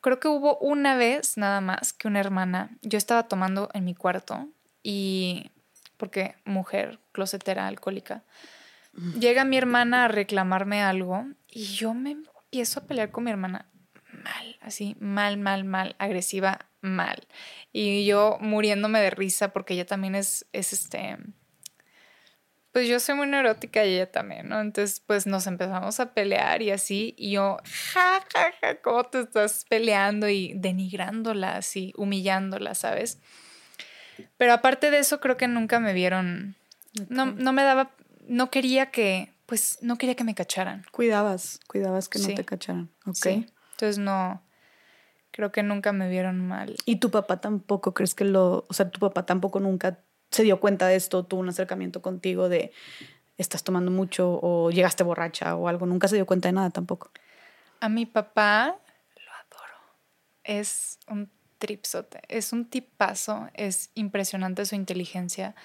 Creo que hubo una vez nada más que una hermana, yo estaba tomando en mi cuarto y porque mujer, closetera, alcohólica. Llega mi hermana a reclamarme algo y yo me empiezo a pelear con mi hermana mal, así, mal, mal, mal, agresiva, mal. Y yo muriéndome de risa porque ella también es, es este, pues yo soy muy neurótica y ella también, ¿no? Entonces, pues nos empezamos a pelear y así, y yo, ja, ja, ja, ¿cómo te estás peleando y denigrándola, así, humillándola, ¿sabes? Pero aparte de eso, creo que nunca me vieron. No, no me daba. No quería que. Pues no quería que me cacharan. Cuidabas, cuidabas que no te cacharan. Ok. Entonces no. Creo que nunca me vieron mal. ¿Y tu papá tampoco crees que lo. O sea, tu papá tampoco nunca se dio cuenta de esto, tuvo un acercamiento contigo de estás tomando mucho o llegaste borracha o algo. Nunca se dio cuenta de nada tampoco. A mi papá lo adoro. Es un tripsote. Es un tipazo, es impresionante su inteligencia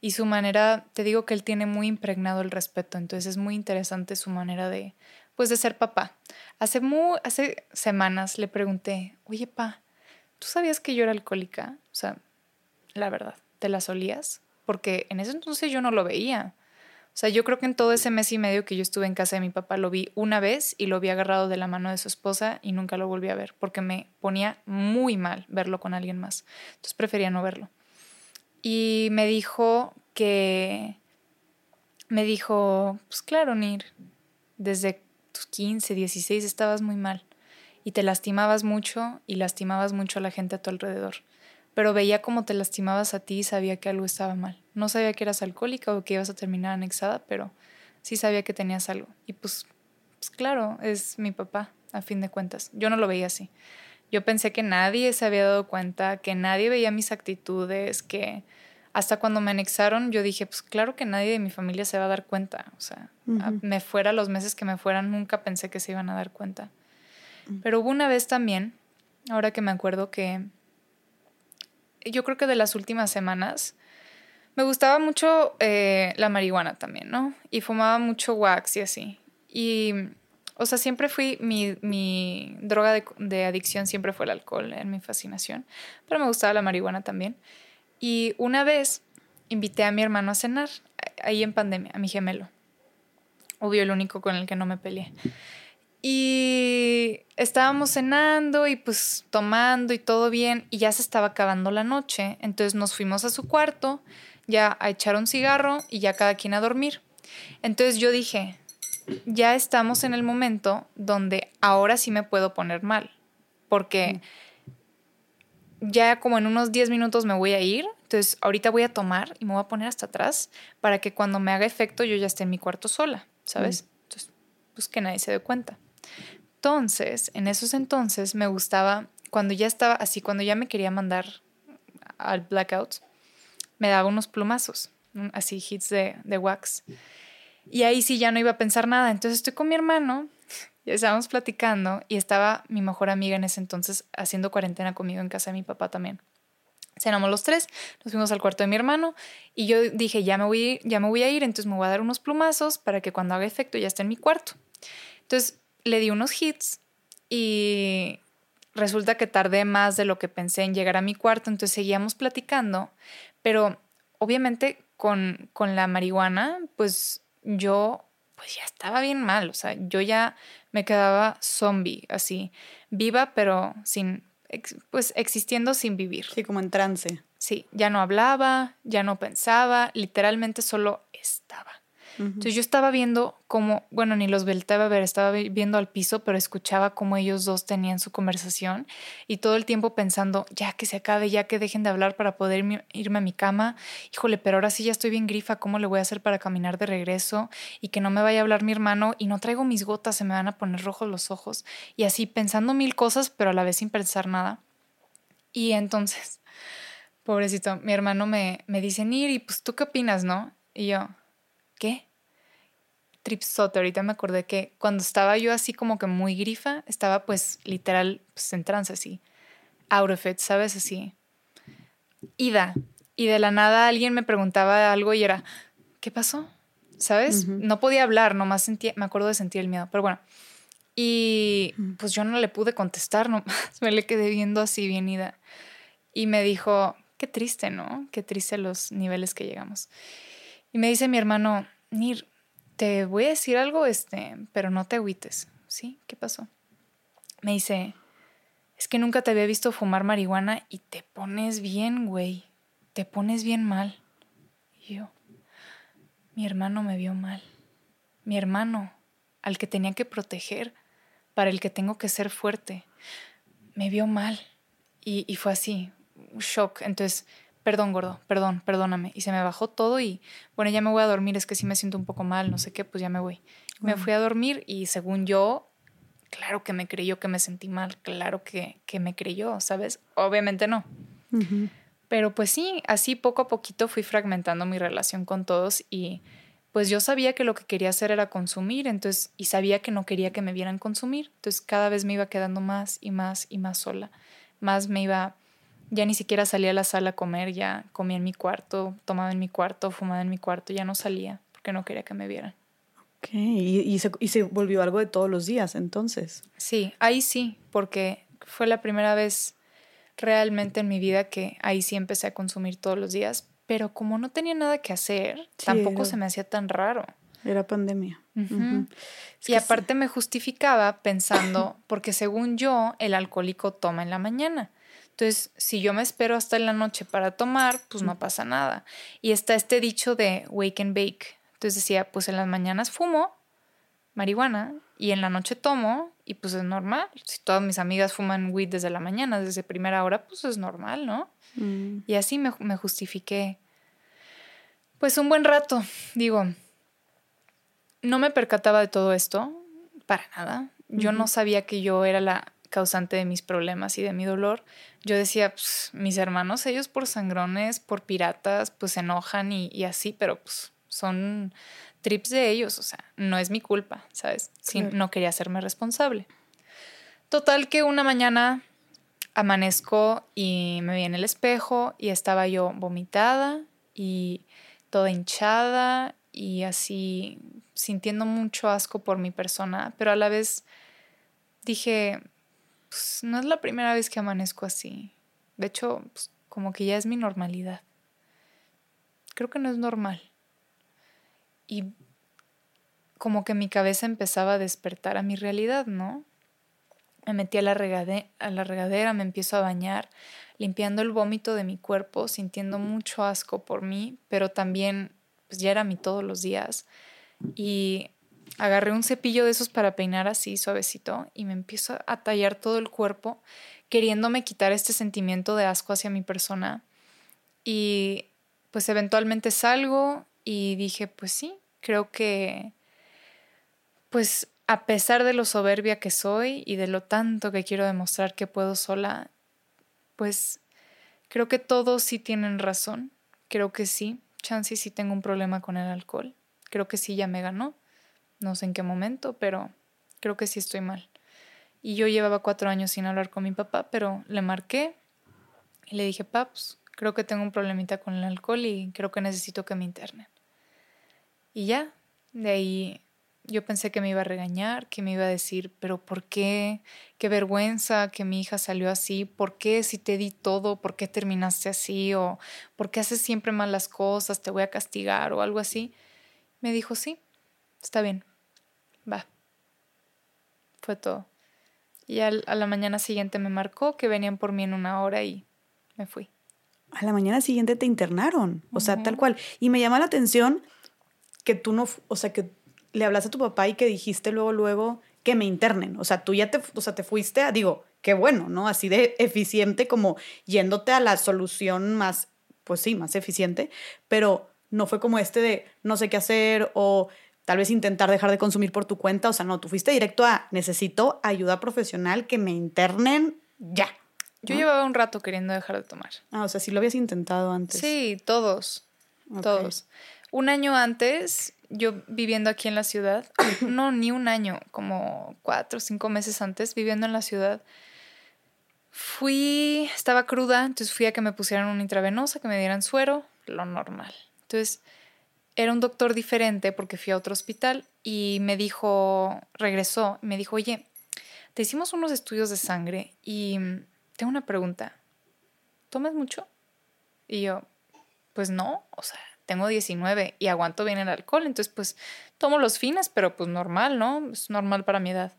y su manera, te digo que él tiene muy impregnado el respeto, entonces es muy interesante su manera de, pues de ser papá. Hace, muy, hace semanas le pregunté, oye, pa, ¿tú sabías que yo era alcohólica? O sea, la verdad. ¿Te las olías? Porque en ese entonces yo no lo veía. O sea, yo creo que en todo ese mes y medio que yo estuve en casa de mi papá lo vi una vez y lo vi agarrado de la mano de su esposa y nunca lo volví a ver porque me ponía muy mal verlo con alguien más. Entonces prefería no verlo. Y me dijo que... Me dijo, pues claro, Nir, desde tus 15, 16 estabas muy mal y te lastimabas mucho y lastimabas mucho a la gente a tu alrededor. Pero veía cómo te lastimabas a ti y sabía que algo estaba mal. No sabía que eras alcohólica o que ibas a terminar anexada, pero sí sabía que tenías algo. Y pues, pues claro, es mi papá, a fin de cuentas. Yo no lo veía así. Yo pensé que nadie se había dado cuenta, que nadie veía mis actitudes, que hasta cuando me anexaron yo dije, pues claro que nadie de mi familia se va a dar cuenta. O sea, me fuera los meses que me fueran, nunca pensé que se iban a dar cuenta. Pero hubo una vez también, ahora que me acuerdo que yo creo que de las últimas semanas, me gustaba mucho eh, la marihuana también, ¿no? Y fumaba mucho wax y así. Y, o sea, siempre fui, mi, mi droga de, de, adicción siempre fue el alcohol, en mi fascinación, pero me gustaba la marihuana también. Y una vez invité a mi hermano a cenar, ahí en pandemia, a mi gemelo. Obvio, el único con el que no me peleé. Y estábamos cenando y pues tomando y todo bien y ya se estaba acabando la noche. Entonces nos fuimos a su cuarto ya a echar un cigarro y ya cada quien a dormir. Entonces yo dije, ya estamos en el momento donde ahora sí me puedo poner mal. Porque ya como en unos 10 minutos me voy a ir. Entonces ahorita voy a tomar y me voy a poner hasta atrás para que cuando me haga efecto yo ya esté en mi cuarto sola, ¿sabes? Entonces, pues que nadie se dé cuenta. Entonces, en esos entonces me gustaba, cuando ya estaba así, cuando ya me quería mandar al blackout, me daba unos plumazos, así hits de, de wax. Y ahí sí ya no iba a pensar nada. Entonces estoy con mi hermano, ya estábamos platicando y estaba mi mejor amiga en ese entonces haciendo cuarentena conmigo en casa de mi papá también. Cenamos los tres, nos fuimos al cuarto de mi hermano y yo dije, ya me voy, ya me voy a ir, entonces me voy a dar unos plumazos para que cuando haga efecto ya esté en mi cuarto. Entonces le di unos hits y resulta que tardé más de lo que pensé en llegar a mi cuarto, entonces seguíamos platicando, pero obviamente con, con la marihuana, pues yo pues ya estaba bien mal, o sea, yo ya me quedaba zombie, así, viva, pero sin, pues existiendo sin vivir. Sí, como en trance. Sí, ya no hablaba, ya no pensaba, literalmente solo estaba. Entonces yo estaba viendo cómo, bueno, ni los volteaba a ver, estaba viendo al piso, pero escuchaba cómo ellos dos tenían su conversación y todo el tiempo pensando, ya que se acabe, ya que dejen de hablar para poder irme a mi cama. Híjole, pero ahora sí ya estoy bien grifa, ¿cómo le voy a hacer para caminar de regreso? Y que no me vaya a hablar mi hermano y no traigo mis gotas, se me van a poner rojos los ojos. Y así pensando mil cosas, pero a la vez sin pensar nada. Y entonces, pobrecito, mi hermano me, me dice, Niri, pues tú qué opinas, ¿no? Y yo, ¿qué? Tripsote, ahorita me acordé que cuando estaba yo así como que muy grifa, estaba pues literal pues, en trance así, out of it, ¿sabes? Así. Ida. Y de la nada alguien me preguntaba algo y era, ¿qué pasó? ¿Sabes? No podía hablar, nomás sentía, me acuerdo de sentir el miedo, pero bueno. Y pues yo no le pude contestar, no, me le quedé viendo así bien ida. Y me dijo, qué triste, ¿no? Qué triste los niveles que llegamos. Y me dice mi hermano, Nir, te voy a decir algo, este, pero no te agüites. ¿Sí? ¿Qué pasó? Me dice, es que nunca te había visto fumar marihuana y te pones bien, güey. Te pones bien mal. Y yo, mi hermano me vio mal. Mi hermano, al que tenía que proteger, para el que tengo que ser fuerte, me vio mal. Y, y fue así, un shock. Entonces perdón, gordo, perdón, perdóname. Y se me bajó todo y, bueno, ya me voy a dormir, es que sí me siento un poco mal, no sé qué, pues ya me voy. Me fui a dormir y según yo, claro que me creyó que me sentí mal, claro que, que me creyó, ¿sabes? Obviamente no. Pero pues sí, así poco a poquito fui fragmentando mi relación con todos y pues yo sabía que lo que quería hacer era consumir, entonces, y sabía que no quería que me vieran consumir, entonces cada vez me iba quedando más y más y más sola, más me iba ya ni siquiera salía a la sala a comer, ya comía en mi cuarto, tomaba en mi cuarto, fumaba en mi cuarto, ya no salía porque no quería que me vieran. Ok, ¿Y, se, y se volvió algo de todos los días entonces. Sí, ahí sí, porque fue la primera vez realmente en mi vida que ahí sí empecé a consumir todos los días, pero como no tenía nada que hacer, tampoco se me hacía tan raro. Era pandemia. y aparte me justificaba pensando, porque según yo, el alcohólico toma en la mañana. Entonces, si yo me espero hasta en la noche para tomar, pues no pasa nada. Y está este dicho de wake and bake. Entonces decía, pues en las mañanas fumo marihuana y en la noche tomo y pues es normal. Si todas mis amigas fuman weed desde la mañana, desde primera hora, pues es normal, ¿no? Mm. Y así me, me justifiqué. Pues un buen rato, digo, no me percataba de todo esto, para nada. Yo no sabía que yo era la causante de mis problemas y de mi dolor. Yo decía, pues, mis hermanos, ellos por sangrones, por piratas, pues se enojan y, así, pero pues son trips de ellos, o sea, no es mi culpa, ¿sabes? no quería hacerme responsable. Total que una mañana amanezco y me vi en el espejo y estaba yo vomitada y toda hinchada y así sintiendo mucho asco por mi persona, pero a la vez dije, pues no es la primera vez que amanezco así. De hecho, pues, como que ya es mi normalidad. Creo que no es normal. Y como que mi cabeza empezaba a despertar a mi realidad, ¿no? Me metí a la, a la regadera, me empiezo a bañar, limpiando el vómito de mi cuerpo, sintiendo mucho asco por mí, pero también pues ya era mi todos los días. Y agarré un cepillo de esos para peinar así suavecito y me empiezo a tallar todo el cuerpo, queriéndome quitar este sentimiento de asco hacia mi persona. Y pues eventualmente salgo y dije, pues sí, creo que, pues a pesar de lo soberbia que soy y de lo tanto que quiero demostrar que puedo sola, pues creo que todos sí tienen razón, creo que sí chance sí tengo un problema con el alcohol. Creo que sí ya me ganó. No sé en qué momento, pero creo que sí estoy mal. Y yo llevaba cuatro años sin hablar con mi papá, pero le marqué y le dije, paps, creo que tengo un problemita con el alcohol y creo que necesito que me internen. Y ya, de ahí yo pensé que me iba a regañar, que me iba a decir, pero ¿por qué? Qué vergüenza que mi hija salió así. ¿Por qué si te di todo? ¿Por qué terminaste así? ¿O por qué haces siempre mal las cosas? ¿Te voy a castigar o algo así? Me dijo, sí, está bien, va. Fue todo. Y a la mañana siguiente me marcó que venían por mí en una hora y me fui. A la mañana siguiente te internaron, o sea, tal cual. Y me llama la atención que tú no, o sea, que le hablaste a tu papá y que dijiste luego, luego que me internen. O sea, tú ya te, o sea, te fuiste a, digo, qué bueno, ¿no? Así de eficiente como yéndote a la solución más, pues sí, más eficiente, pero no fue como este de no sé qué hacer o tal vez intentar dejar de consumir por tu cuenta. O sea, no, tú fuiste directo a necesito ayuda profesional que me internen ya. Yo llevaba un rato queriendo dejar de tomar. Ah, o sea, sí lo habías intentado antes. Sí, todos. Todos. Un año antes yo viviendo aquí en la ciudad, no, ni un año, como cuatro o cinco meses antes, viviendo en la ciudad, fui, estaba cruda, entonces fui a que me pusieran una intravenosa, que me dieran suero, lo normal. Entonces, era un doctor diferente porque fui a otro hospital y me dijo, regresó, me dijo, oye, te hicimos unos estudios de sangre y tengo una pregunta, ¿tomas mucho? Y yo, pues no, o sea, tengo 19 y aguanto bien el alcohol, entonces pues tomo los fines, pero pues normal, ¿no? Es normal para mi edad.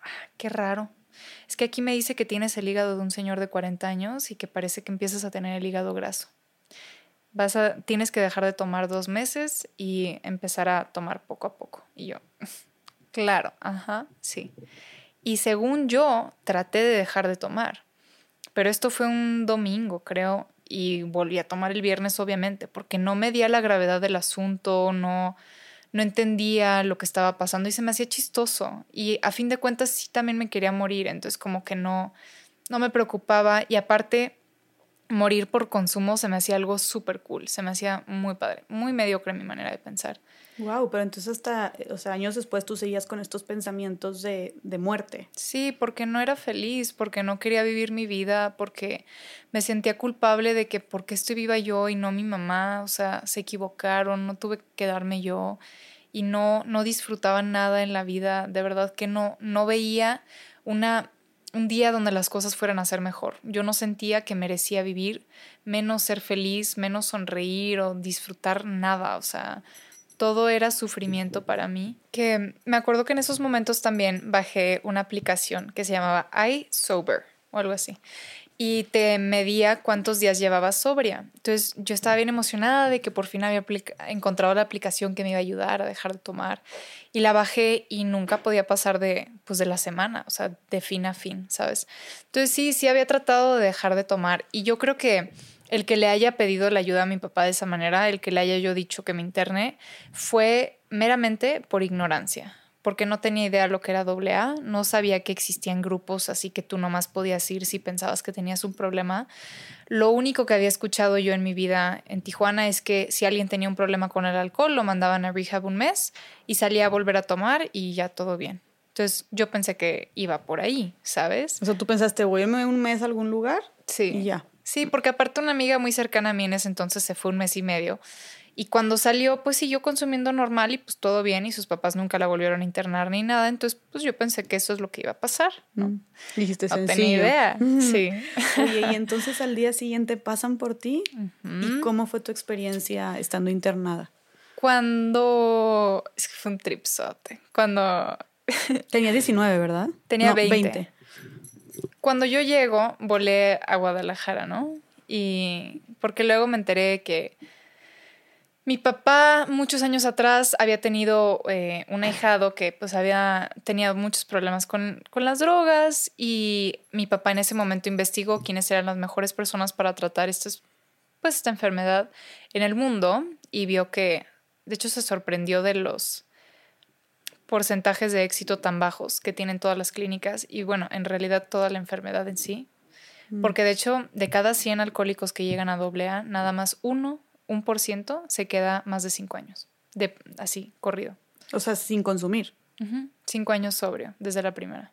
Ah, qué raro. Es que aquí me dice que tienes el hígado de un señor de 40 años y que parece que empiezas a tener el hígado graso. Vas a, tienes que dejar de tomar dos meses y empezar a tomar poco a poco. Y yo, claro, ajá, sí. Y según yo, traté de dejar de tomar. Pero esto fue un domingo, creo, y volví a tomar el viernes, obviamente, porque no medía la gravedad del asunto, no, no entendía lo que estaba pasando y se me hacía chistoso. Y a fin de cuentas sí también me quería morir, entonces como que no, no me preocupaba y aparte morir por consumo se me hacía algo súper cool, se me hacía muy padre, muy mediocre mi manera de pensar. Wow, pero entonces hasta, o sea, años después tú seguías con estos pensamientos de, de, muerte. Sí, porque no era feliz, porque no quería vivir mi vida, porque me sentía culpable de que por qué estoy viva yo y no mi mamá, o sea, se equivocaron, no tuve que quedarme yo y no, no disfrutaba nada en la vida, de verdad que no, no veía una un día donde las cosas fueran a ser mejor. Yo no sentía que merecía vivir, menos ser feliz, menos sonreír o disfrutar nada. O sea, todo era sufrimiento para mí. Que me acuerdo que en esos momentos también bajé una aplicación que se llamaba iSober o algo así y te medía cuántos días llevabas sobria. Entonces yo estaba bien emocionada de que por fin había encontrado la aplicación que me iba a ayudar a dejar de tomar y la bajé y nunca podía pasar de pues de la semana, o sea, de fin a fin, ¿sabes? Entonces sí, sí había tratado de dejar de tomar y yo creo que el que le haya pedido la ayuda a mi papá de esa manera, el que le haya yo dicho que me interne, fue meramente por ignorancia porque no tenía idea lo que era AA, no sabía que existían grupos así que tú nomás podías ir si pensabas que tenías un problema. Lo único que había escuchado yo en mi vida en Tijuana es que si alguien tenía un problema con el alcohol, lo mandaban a rehab un mes y salía a volver a tomar y ya todo bien. Entonces yo pensé que iba por ahí, ¿sabes? O sea, tú pensaste, voy a irme un mes a algún lugar sí. y ya. Sí, porque aparte una amiga muy cercana a mí en ese entonces se fue un mes y medio y cuando salió, pues siguió consumiendo normal y pues todo bien y sus papás nunca la volvieron a internar ni nada. Entonces, pues yo pensé que eso es lo que iba a pasar. ¿no? Mm. Dijiste no tenía idea. Sí. Oye, y entonces al día siguiente pasan por ti. ¿Y cómo fue tu experiencia estando internada? Cuando... Es que fue un tripsote. Cuando... Tenía 19, ¿verdad? Tenía 20. Cuando yo llego, volé a Guadalajara, ¿no? Y porque luego me enteré que mi papá muchos años atrás había tenido eh, un ahijado que pues había tenido muchos problemas con, con, las drogas y mi papá en ese momento investigó quiénes eran las mejores personas para tratar pues, esta enfermedad en el mundo y vio que, de hecho se sorprendió de los porcentajes de éxito tan bajos que tienen todas las clínicas y bueno, en realidad toda la enfermedad en sí. Mm. Porque de hecho, de cada 100 alcohólicos que llegan a AA, nada más uno un por ciento se queda más de cinco años, de así, corrido. O sea, sin consumir. Cinco años sobrio, desde la primera.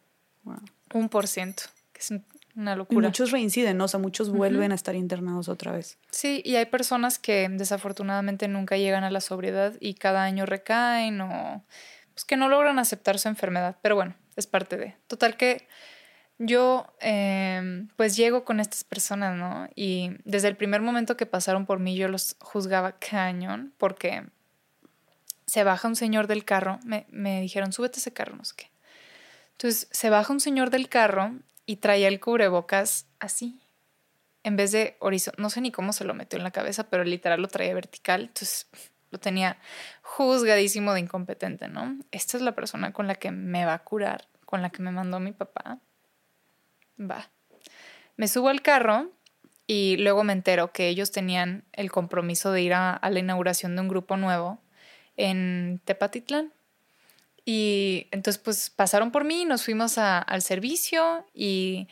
Un por ciento, que es una locura. Y muchos reinciden, ¿no? O sea, muchos vuelven a estar internados otra vez. Sí, y hay personas que desafortunadamente nunca llegan a la sobriedad y cada año recaen o pues que no logran aceptar su enfermedad. Pero bueno, es parte de. Total que yo em, pues llego con estas personas, ¿no? Y desde el primer momento que pasaron por mí yo los juzgaba cañón porque se baja un señor del carro, me, me dijeron, súbete ese carro, no sé qué. Entonces se baja un señor del carro y traía el cubrebocas así, en vez de horizontal, no sé ni cómo se lo metió en la cabeza, pero literal lo traía vertical, entonces lo tenía juzgadísimo de incompetente, ¿no? Esta es la persona con la que me va a curar, con la que me mandó mi papá va. Me subo al carro y luego me entero que ellos tenían el compromiso de ir a, la inauguración de un grupo nuevo en Tepatitlán. Y entonces pues pasaron por mí, nos fuimos al servicio y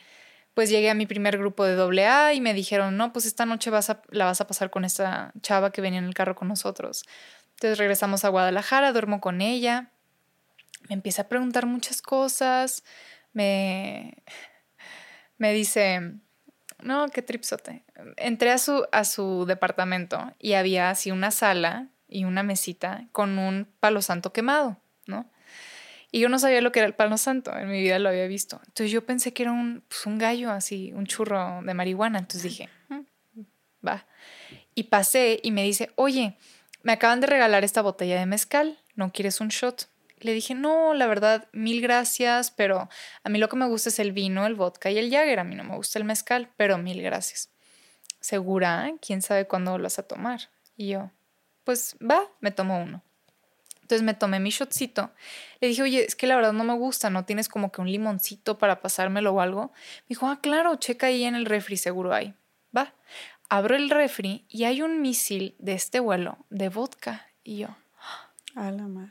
pues llegué a mi primer grupo de doble A y me dijeron, no, pues esta noche vas a, la vas a pasar con esta chava que venía en el carro con nosotros. Entonces regresamos a Guadalajara, duermo con ella, me empieza a preguntar muchas cosas, me, me dice, no, qué tripsote. Entré a su, a su departamento y había así una sala y una mesita con un palo santo quemado, ¿no? Y yo no sabía lo que era el palo santo, en mi vida lo había visto. Entonces yo pensé que era un, pues, un gallo así, un churro de marihuana. Entonces dije, mm, va. Y pasé y me dice, oye, me acaban de regalar esta botella de mezcal, ¿no quieres un shot? Le dije, no, la verdad, mil gracias, pero a mí lo que me gusta es el vino, el vodka y el Jagger. A mí no me gusta el mezcal, pero mil gracias. ¿Segura? ¿Quién sabe cuándo lo vas a tomar? Y yo, pues va, me tomo uno. Entonces me tomé mi shotcito. Le dije, oye, es que la verdad no me gusta, ¿no tienes como que un limoncito para pasármelo o algo? Me dijo, ah, claro, checa ahí en el refri, seguro hay. Va. Abro el refri y hay un misil de este vuelo de vodka. Y yo.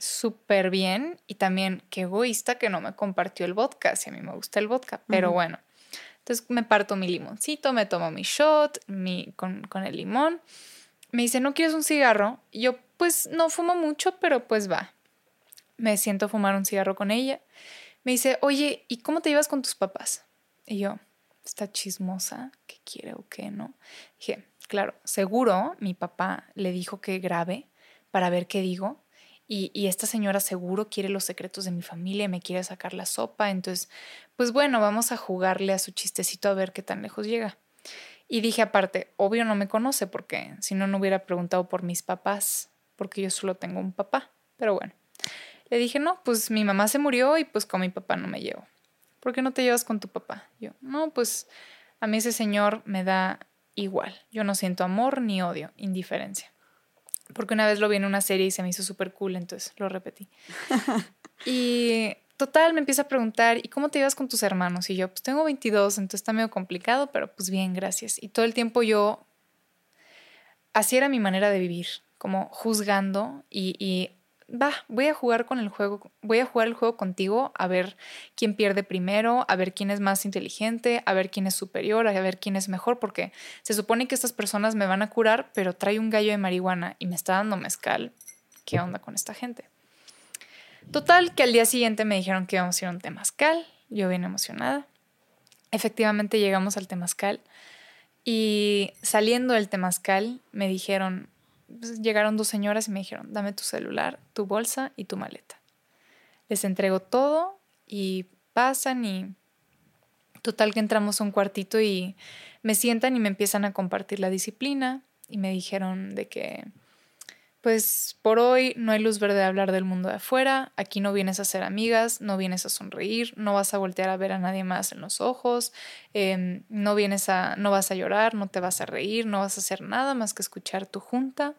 Súper bien. Y también, qué egoísta que no me compartió el vodka, si a mí me gusta el vodka. Pero bueno. Entonces me parto mi limoncito, me tomo mi shot mi, con, con el limón. Me dice, ¿no quieres un cigarro? Y yo, pues no fumo mucho, pero pues va. Me siento a fumar un cigarro con ella. Me dice, oye, ¿y cómo te llevas con tus papás? Y yo, está chismosa, ¿qué quiere o qué no? Dije, claro, seguro mi papá le dijo que grabe para ver qué digo y, esta señora seguro quiere los secretos de mi familia y me quiere sacar la sopa. Entonces, pues bueno, vamos a jugarle a su chistecito a ver qué tan lejos llega. Y dije aparte, obvio no me conoce porque si no, no hubiera preguntado por mis papás, porque yo solo tengo un papá. Pero bueno, le dije, no, pues mi mamá se murió y pues con mi papá no me llevo. ¿Por qué no te llevas con tu papá? Yo, no, pues a mí ese señor me da igual. Yo no siento amor ni odio, indiferencia. Porque una vez lo vi en una serie y se me hizo súper cool, entonces lo repetí. y total, me empieza a preguntar, ¿y cómo te llevas con tus hermanos? Y yo, pues tengo 22, entonces está medio complicado, pero pues bien, gracias. Y todo el tiempo yo, así era mi manera de vivir, como juzgando y, y va, voy a jugar con el juego, voy a jugar el juego contigo a ver quién pierde primero, a ver quién es más inteligente, a ver quién es superior, a ver quién es mejor, porque se supone que estas personas me van a curar, pero trae un gallo de marihuana y me está dando mezcal. ¿Qué onda con esta gente? Total, que al día siguiente me dijeron que íbamos a ir a un temazcal. Yo bien emocionada. Efectivamente llegamos al temazcal y saliendo del temazcal me dijeron, llegaron dos señoras y me dijeron, dame tu celular, tu bolsa y tu maleta. Les entrego todo y pasan y total que entramos a un cuartito y me sientan y me empiezan a compartir la disciplina y me dijeron de que pues por hoy no hay luz verde de hablar del mundo de afuera, aquí no vienes a ser amigas, no vienes a sonreír, no vas a voltear a ver a nadie más en los ojos, em, no vienes a, no vas a llorar, no te vas a reír, no vas a hacer nada más que escuchar tu junta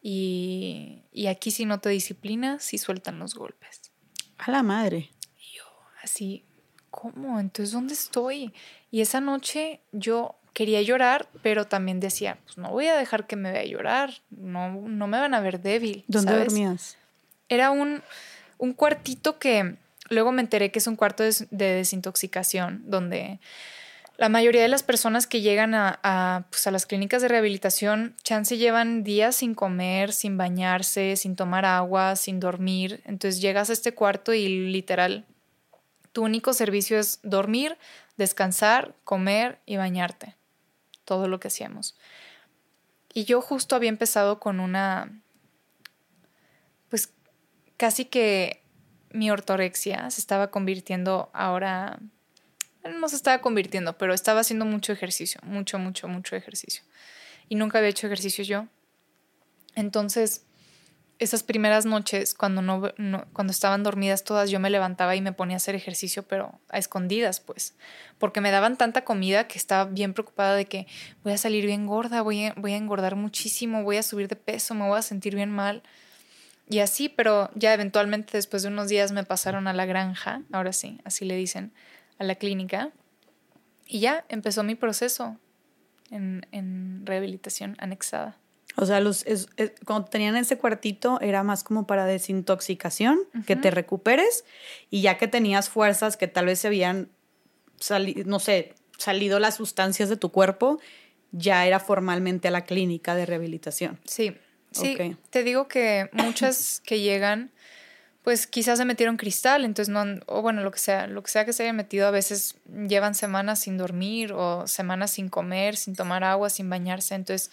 y, y aquí si no te disciplinas, sí sueltan los golpes. A la madre. Y yo así, ¿cómo? Entonces, ¿dónde estoy? Y esa noche yo quería llorar, pero también decía, pues no voy a dejar que me vea llorar, no, no me van a ver débil. ¿Dónde dormías? Era un, un, cuartito que luego me enteré que es un cuarto de, desintoxicación, donde la mayoría de las personas que llegan a, a, pues a las clínicas de rehabilitación, chance llevan días sin comer, sin bañarse, sin tomar agua, sin dormir. Entonces llegas a este cuarto y literal, tu único servicio es dormir, descansar, comer y bañarte todo lo que hacíamos. Y yo justo había empezado con una, pues casi que mi ortorexia se estaba convirtiendo ahora, no se estaba convirtiendo, pero estaba haciendo mucho ejercicio, mucho, mucho, mucho ejercicio. Y nunca había hecho ejercicio yo. Entonces, esas primeras noches, cuando, no, cuando estaban dormidas todas, yo me levantaba y me ponía a hacer ejercicio, pero a escondidas, pues, porque me daban tanta comida que estaba bien preocupada de que voy a salir bien gorda, voy a, voy a engordar muchísimo, voy a subir de peso, me voy a sentir bien mal. Y así, pero ya eventualmente después de unos días me pasaron a la granja, ahora sí, así le dicen, a la clínica, y ya empezó mi proceso en, en rehabilitación anexada. O sea, los, cuando tenían ese cuartito era más como para desintoxicación, que te recuperes y ya que tenías fuerzas que tal vez se habían salido, no sé, salido las sustancias de tu cuerpo, ya era formalmente a la clínica de rehabilitación. Sí, sí. Te digo que muchas que llegan, pues quizás se metieron cristal, entonces no, o bueno, lo que sea, lo que sea que se hayan metido, a veces llevan semanas sin dormir o semanas sin comer, sin tomar agua, sin bañarse, entonces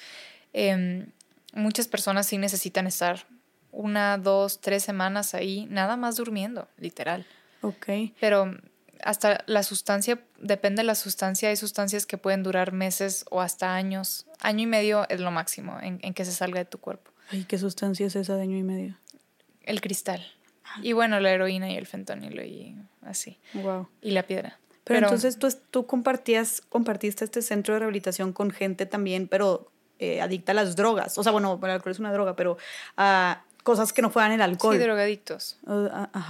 Em, muchas personas sí necesitan estar una, dos, tres semanas ahí, nada más durmiendo, literal. Ok. Pero hasta la sustancia, depende de la sustancia, hay sustancias que pueden durar meses o hasta años. Año y medio es lo máximo en, que se salga de tu cuerpo. ¿Y qué sustancia es esa de año y medio? El cristal. Ah. Y bueno, la heroína y el fentanilo y así. Wow. Y la piedra. Pero, entonces tú, tú compartías, compartiste este centro de rehabilitación con gente también, pero eh, adicta a las drogas. O sea, bueno, el alcohol es una droga, pero a cosas que no fueran el alcohol. Sí, drogadictos.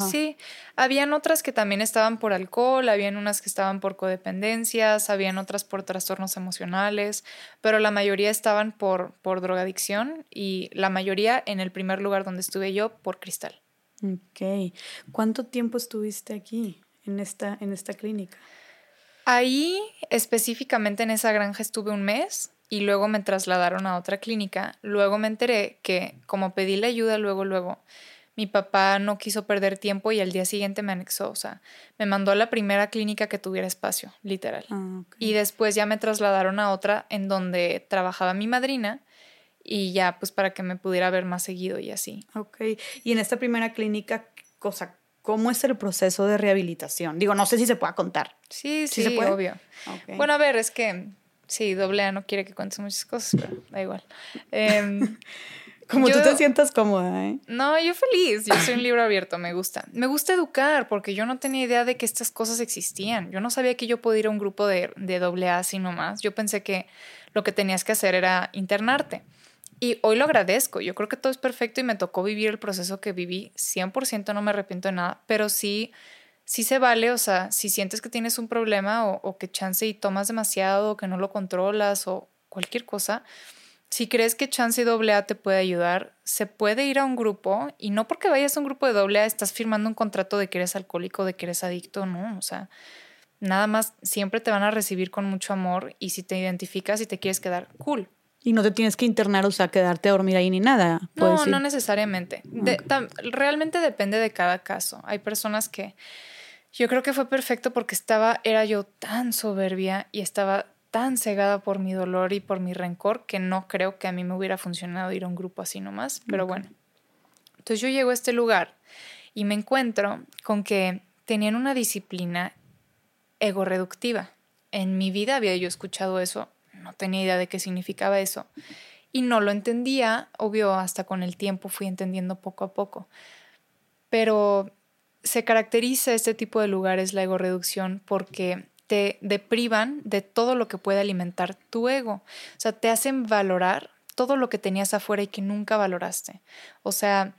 Sí, habían otras que también estaban por alcohol, habían unas que estaban por codependencias, habían otras por trastornos emocionales, pero la mayoría estaban por, por drogadicción y la mayoría en el primer lugar donde estuve yo por cristal. Ok. ¿Cuánto tiempo estuviste aquí, en esta, en esta clínica? Ahí, específicamente en esa granja, estuve un mes y luego me trasladaron a otra clínica. Luego me enteré que como pedí la ayuda luego, luego, mi papá no quiso perder tiempo y al día siguiente me anexó, o sea, me mandó a la primera clínica que tuviera espacio, literal. Ah, y después ya me trasladaron a otra en donde trabajaba mi madrina y ya, pues para que me pudiera ver más seguido y así. Ok. Y en esta primera clínica, cosa, ¿cómo es el proceso de rehabilitación? Digo, no sé si se pueda contar. Sí, sí, se obvio. Bueno, a ver, es que sí, doble A no quiere que cuentes muchas cosas, pero da igual. Em, Como tú te sientas cómoda, ¿eh? No, yo feliz. Yo soy un libro abierto, me gusta. Me gusta educar porque yo no tenía idea de que estas cosas existían. Yo no sabía que yo podía ir a un grupo de, de doble A así nomás. Yo pensé que lo que tenías que hacer era internarte. Y hoy lo agradezco. Yo creo que todo es perfecto y me tocó vivir el proceso que viví. 100% no me arrepiento de nada, pero sí, sí se vale. O sea, si sientes que tienes un problema o, o que chance y tomas demasiado o que no lo controlas o cualquier cosa, si crees que Chance y AA te puede ayudar, se puede ir a un grupo y no porque vayas a un grupo de AA estás firmando un contrato de que eres alcohólico, de que eres adicto, no, o sea, nada más siempre te van a recibir con mucho amor y si te identificas y te quieres quedar, cool. Y no te tienes que internar, o sea, quedarte a dormir ahí ni nada. No, no necesariamente. realmente depende de cada caso. Hay personas que yo creo que fue perfecto porque estaba, era yo tan soberbia y estaba tan cegada por mi dolor y por mi rencor que no creo que a mí me hubiera funcionado ir a un grupo así nomás. Pero bueno. Entonces yo llego a este lugar y me encuentro con que tenían una disciplina ego-reductiva. En mi vida había yo escuchado eso, no tenía idea de qué significaba eso. Y no lo entendía, obvio, hasta con el tiempo fui entendiendo poco a poco. Pero se caracteriza este tipo de lugares la ego-reducción porque te deprivan de todo lo que puede alimentar tu ego. O sea, te hacen valorar todo lo que tenías afuera y que nunca valoraste. O sea,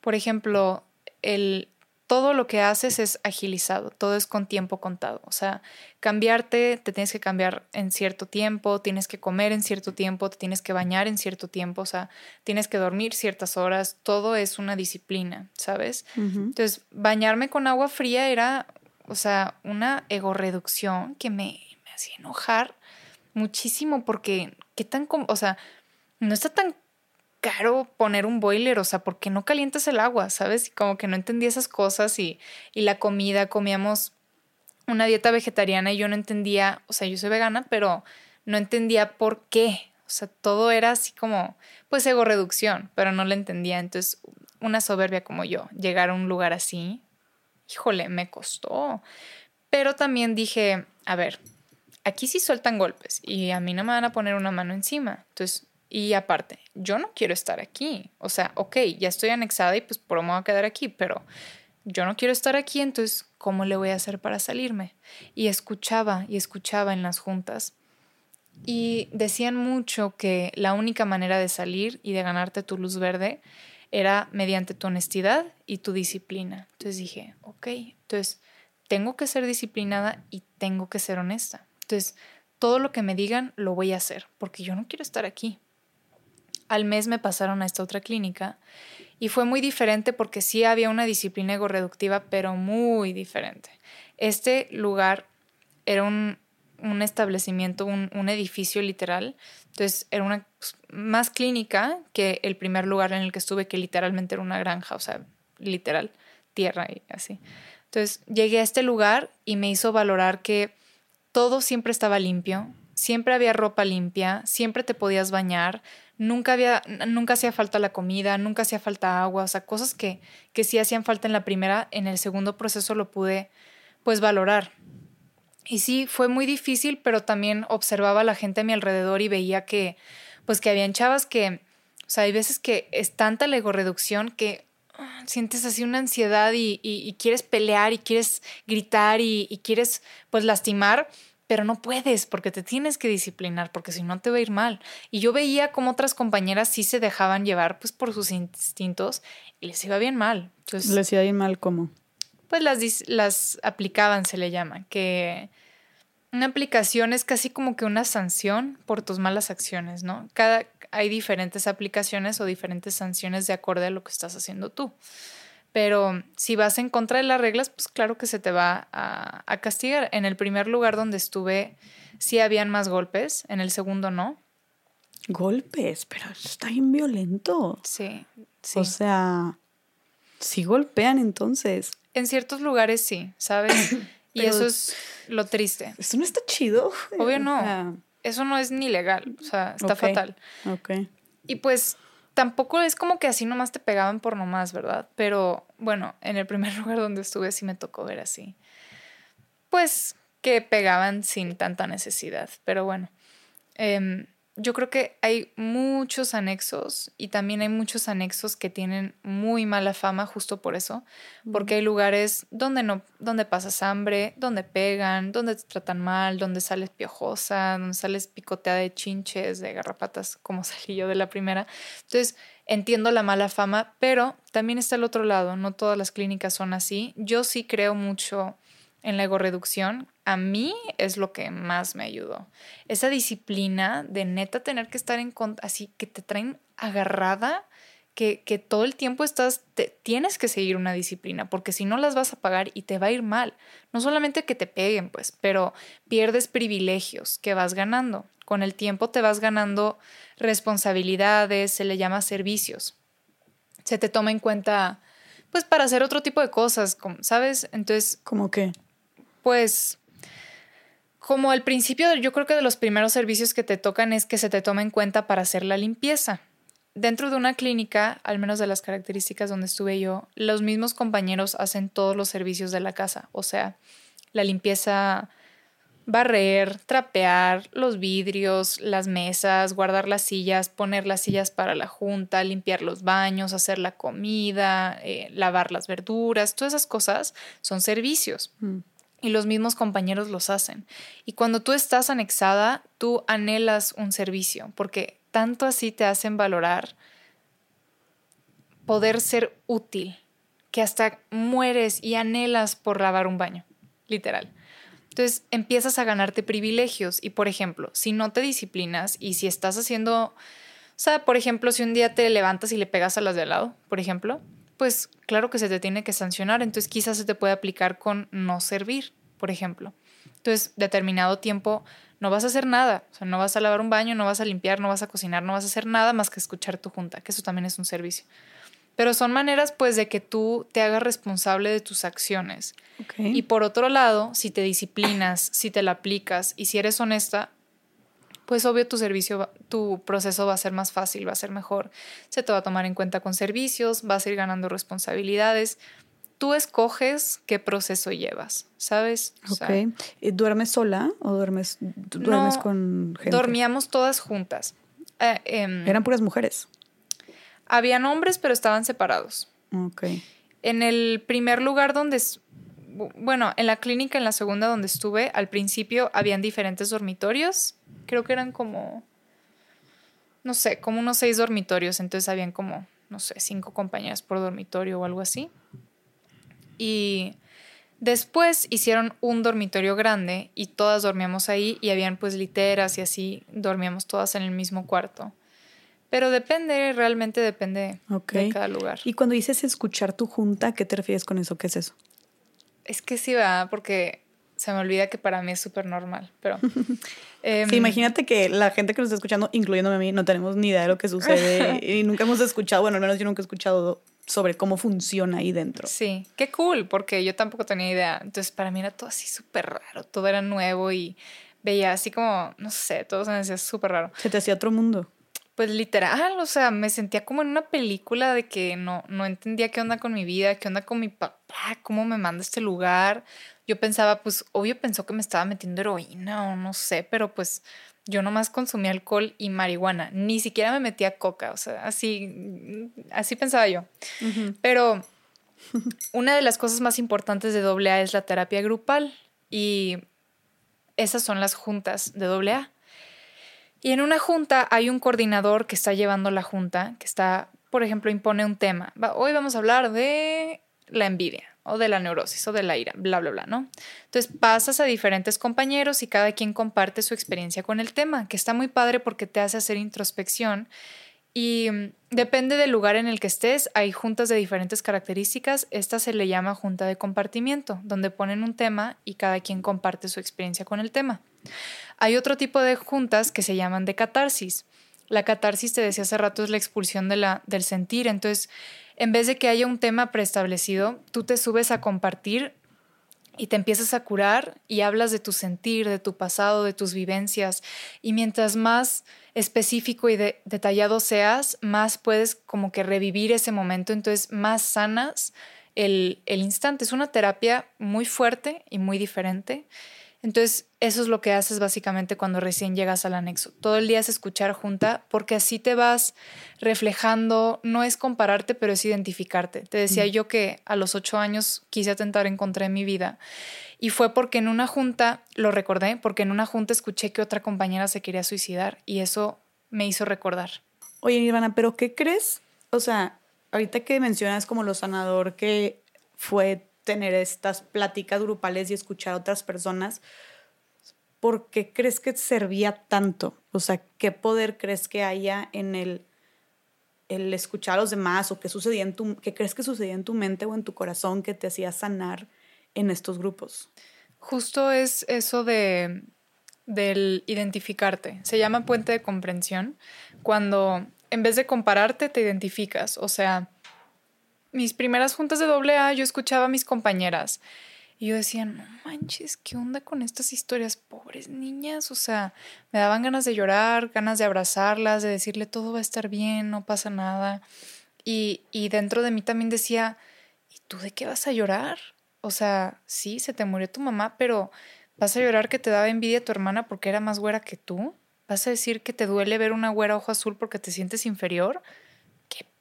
por ejemplo, el todo lo que haces es agilizado, todo es con tiempo contado. O sea, cambiarte, te tienes que cambiar en cierto tiempo, tienes que comer en cierto tiempo, te tienes que bañar en cierto tiempo, o sea, tienes que dormir ciertas horas, todo es una disciplina, ¿sabes? Entonces, bañarme con agua fría era o sea, una ego reducción que me, me hacía enojar muchísimo porque qué tan, o sea, no está tan caro poner un boiler, o sea, porque no calientas el agua, ¿sabes? Y como que no entendía esas cosas y, y la comida, comíamos una dieta vegetariana y yo no entendía, o sea, yo soy vegana, pero no entendía por qué. O sea, todo era así como, pues, ego reducción, pero no la entendía. Entonces, una soberbia como yo, llegar a un lugar así, híjole, me costó. Pero también dije, a ver, aquí sí sueltan golpes y a mí no me van a poner una mano encima. Entonces, y aparte, yo no quiero estar aquí. O sea, ok, ya estoy anexada y pues por me voy a quedar aquí, pero yo no quiero estar aquí, entonces, ¿cómo le voy a hacer para salirme? Y escuchaba y escuchaba en las juntas. Y decían mucho que la única manera de salir y de ganarte tu luz verde era mediante tu honestidad y tu disciplina. Entonces dije, ok, entonces tengo que ser disciplinada y tengo que ser honesta. Entonces, todo lo que me digan lo voy a hacer, porque yo no quiero estar aquí. Al mes me pasaron a esta otra clínica y fue muy diferente porque sí había una disciplina ego reductiva, pero muy diferente. Este lugar era un, un establecimiento, un, un, edificio literal. Entonces era una pues, más clínica que el primer lugar en el que estuve, que literalmente era una granja, o sea, literal, tierra y así. Entonces llegué a este lugar y me hizo valorar que todo siempre estaba limpio, siempre había ropa limpia, siempre te podías bañar, nunca había, nunca hacía falta la comida, nunca hacía falta agua, o sea, cosas que, que sí hacían falta en la primera, en el segundo proceso lo pude pues valorar. Y sí, fue muy difícil, pero también observaba a la gente a mi alrededor y veía que, pues que habían chavas que, o sea, hay veces que es tanta la reducción que ah, sientes así una ansiedad y, quieres pelear y quieres gritar y, y, quieres pues lastimar, pero no puedes porque te tienes que disciplinar porque si no te va a ir mal. Y yo veía como otras compañeras sí se dejaban llevar pues por sus instintos y les iba bien mal. Entonces, ¿Les iba bien mal cómo? Pues las, las aplicaban, se le llama, que una aplicación es casi como que una sanción por tus malas acciones, ¿no? Cada, hay diferentes aplicaciones o diferentes sanciones de acuerdo a lo que estás haciendo tú. Pero si vas en contra de las reglas, pues claro que se te va a, a castigar. En el primer lugar donde estuve, sí habían más golpes, en el segundo no. Golpes, pero está bien violento. Sí, sí. O sea, sí golpean entonces. En ciertos lugares sí, ¿sabes? Y eso es lo triste. Eso no está chido. Obvio no. Eso no es ni legal. O sea, está fatal. Ok. y pues tampoco es como que así nomás te pegaban por nomás, ¿verdad? Pero bueno, en el primer lugar donde estuve sí me tocó ver así. Pues que pegaban sin tanta necesidad, pero bueno. Eh, yo creo que hay muchos anexos y también hay muchos anexos que tienen muy mala fama justo por eso, porque hay lugares donde no donde pasas hambre, donde pegan, donde te tratan mal, donde sales piojosa, donde sales picoteada de chinches, de garrapatas, como salí yo de la primera. Entonces, entiendo la mala fama, pero también está el otro lado, no todas las clínicas son así. Yo sí creo mucho en la reducción a mí es lo que más me ayudó. Esa disciplina de neta tener que estar en así que te traen agarrada, que, que todo el tiempo estás, te, tienes que seguir una disciplina, porque si no las vas a pagar y te va a ir mal. No solamente que te peguen, pues, pero pierdes privilegios que vas ganando. Con el tiempo te vas ganando responsabilidades, se le llama servicios. Se te toma en cuenta, pues, para hacer otro tipo de cosas, ¿sabes? Entonces... ¿Cómo qué? Pues como al principio, yo creo que de los primeros servicios que te tocan es que se te tome en cuenta para hacer la limpieza. Dentro de una clínica, al menos de las características donde estuve yo, los mismos compañeros hacen todos los servicios de la casa, o sea, la limpieza, barrer, trapear, los vidrios, las mesas, guardar las sillas, poner las sillas para la junta, limpiar los baños, hacer la comida, eh, lavar las verduras, todas esas cosas son servicios. Mm y los mismos compañeros los hacen. Y cuando tú estás anexada, tú anhelas un servicio, porque tanto así te hacen valorar poder ser útil, que hasta mueres y anhelas por lavar un baño, literal. Entonces empiezas a ganarte privilegios y, por ejemplo, si no te disciplinas y si estás haciendo, o sea, por ejemplo, si un día te levantas y le pegas a las de al lado, por ejemplo, pues claro que se te tiene que sancionar, entonces quizás se te puede aplicar con no servir, por ejemplo. Entonces, determinado tiempo no vas a hacer nada, o sea, no vas a lavar un baño, no vas a limpiar, no vas a cocinar, no vas a hacer nada más que escuchar tu junta, que eso también es un servicio. Pero son maneras pues de que tú te hagas responsable de tus acciones. Y por otro lado, si te disciplinas, si te la aplicas y si eres honesta, pues obvio tu servicio, tu proceso va a ser más fácil, va a ser mejor. Se te va a tomar en cuenta con servicios, vas a ir ganando responsabilidades. Tú escoges qué proceso llevas, ¿sabes? ok. ¿Duermes sola o duermes, duermes con gente? Dormíamos todas juntas. Eh, em, Eran puras mujeres. Habían hombres, pero estaban separados. Ok. En el primer lugar donde bueno, en la clínica, en la segunda donde estuve, al principio habían diferentes dormitorios. Creo que eran como, no sé, como unos seis dormitorios. Entonces habían como, no sé, cinco compañeras por dormitorio o algo así. Y después hicieron un dormitorio grande y todas dormíamos ahí y habían pues literas y así dormíamos todas en el mismo cuarto. Pero depende, realmente depende de cada lugar. Y cuando dices escuchar tu junta, ¿qué te refieres con eso? ¿Qué es eso? Es que sí va, porque se me olvida que para mí es súper normal, pero... Em, imagínate que la gente que nos está escuchando, incluyéndome a mí, no tenemos ni idea de lo que sucede y nunca hemos escuchado, bueno, al menos yo nunca he escuchado sobre cómo funciona ahí dentro. Sí, qué cool, porque yo tampoco tenía idea. Entonces, para mí era todo así súper raro, todo era nuevo y veía así como, no sé, todo se me hacía súper raro. Se te hacía otro mundo. Pues literal, o sea, me sentía como en una película de que no, no entendía qué onda con mi vida, qué onda con mi papá, cómo me manda a este lugar. Yo pensaba, pues, obvio pensó que me estaba metiendo heroína o no sé, pero pues yo nomás consumía alcohol y marihuana, ni siquiera me metía coca, o sea, así, así pensaba yo. Pero una de las cosas más importantes de AA es la terapia grupal y esas son las juntas de AA. Y en una junta hay un coordinador que está llevando la junta, que está, por ejemplo, impone un tema. Hoy vamos a hablar de la envidia o de la neurosis o de la ira, bla, bla, bla, ¿no? Entonces pasas a diferentes compañeros y cada quien comparte su experiencia con el tema, que está muy padre porque te hace hacer introspección y mm, depende del lugar en el que estés, hay juntas de diferentes características. Esta se le llama junta de compartimiento, donde ponen un tema y cada quien comparte su experiencia con el tema. Hay otro tipo de juntas que se llaman de catarsis. La catarsis, te decía hace rato, es la expulsión de la, del sentir. Entonces, en vez de que haya un tema preestablecido, tú te subes a compartir y te empiezas a curar y hablas de tu sentir, de tu pasado, de tus vivencias. Y mientras más específico y detallado seas, más puedes como que revivir ese momento, entonces más sanas el, el instante. Es una terapia muy fuerte y muy diferente. Entonces, eso es lo que haces básicamente cuando recién llegas al anexo. Todo el día es escuchar junta porque así te vas reflejando, no es compararte, pero es identificarte. Te decía yo que a los ocho años quise atentar en contra de mi vida y fue porque en una junta, lo recordé, porque en una junta escuché que otra compañera se quería suicidar y eso me hizo recordar. Oye, Nirvana, ¿pero qué crees? O sea, ahorita que mencionas como lo sanador que fue tener estas pláticas grupales y escuchar a otras personas, ¿por qué crees que servía tanto? O sea, ¿qué poder crees que haya en el, el escuchar a los demás o qué, sucedía en tu, qué crees que sucedía en tu mente o en tu corazón que te hacía sanar en estos grupos? Justo es eso de del identificarte. Se llama puente de comprensión cuando en vez de compararte te identificas, o sea, mis primeras juntas de doble A, yo escuchaba a mis compañeras y yo decía, no manches, ¿qué onda con estas historias? Pobres niñas, o sea, me daban ganas de llorar, ganas de abrazarlas, de decirle todo va a estar bien, no pasa nada. Y, y dentro de mí también decía, ¿y tú de qué vas a llorar? O sea, sí, se te murió tu mamá, pero ¿vas a llorar que te daba envidia tu hermana porque era más güera que tú? ¿Vas a decir que te duele ver una güera ojo azul porque te sientes inferior?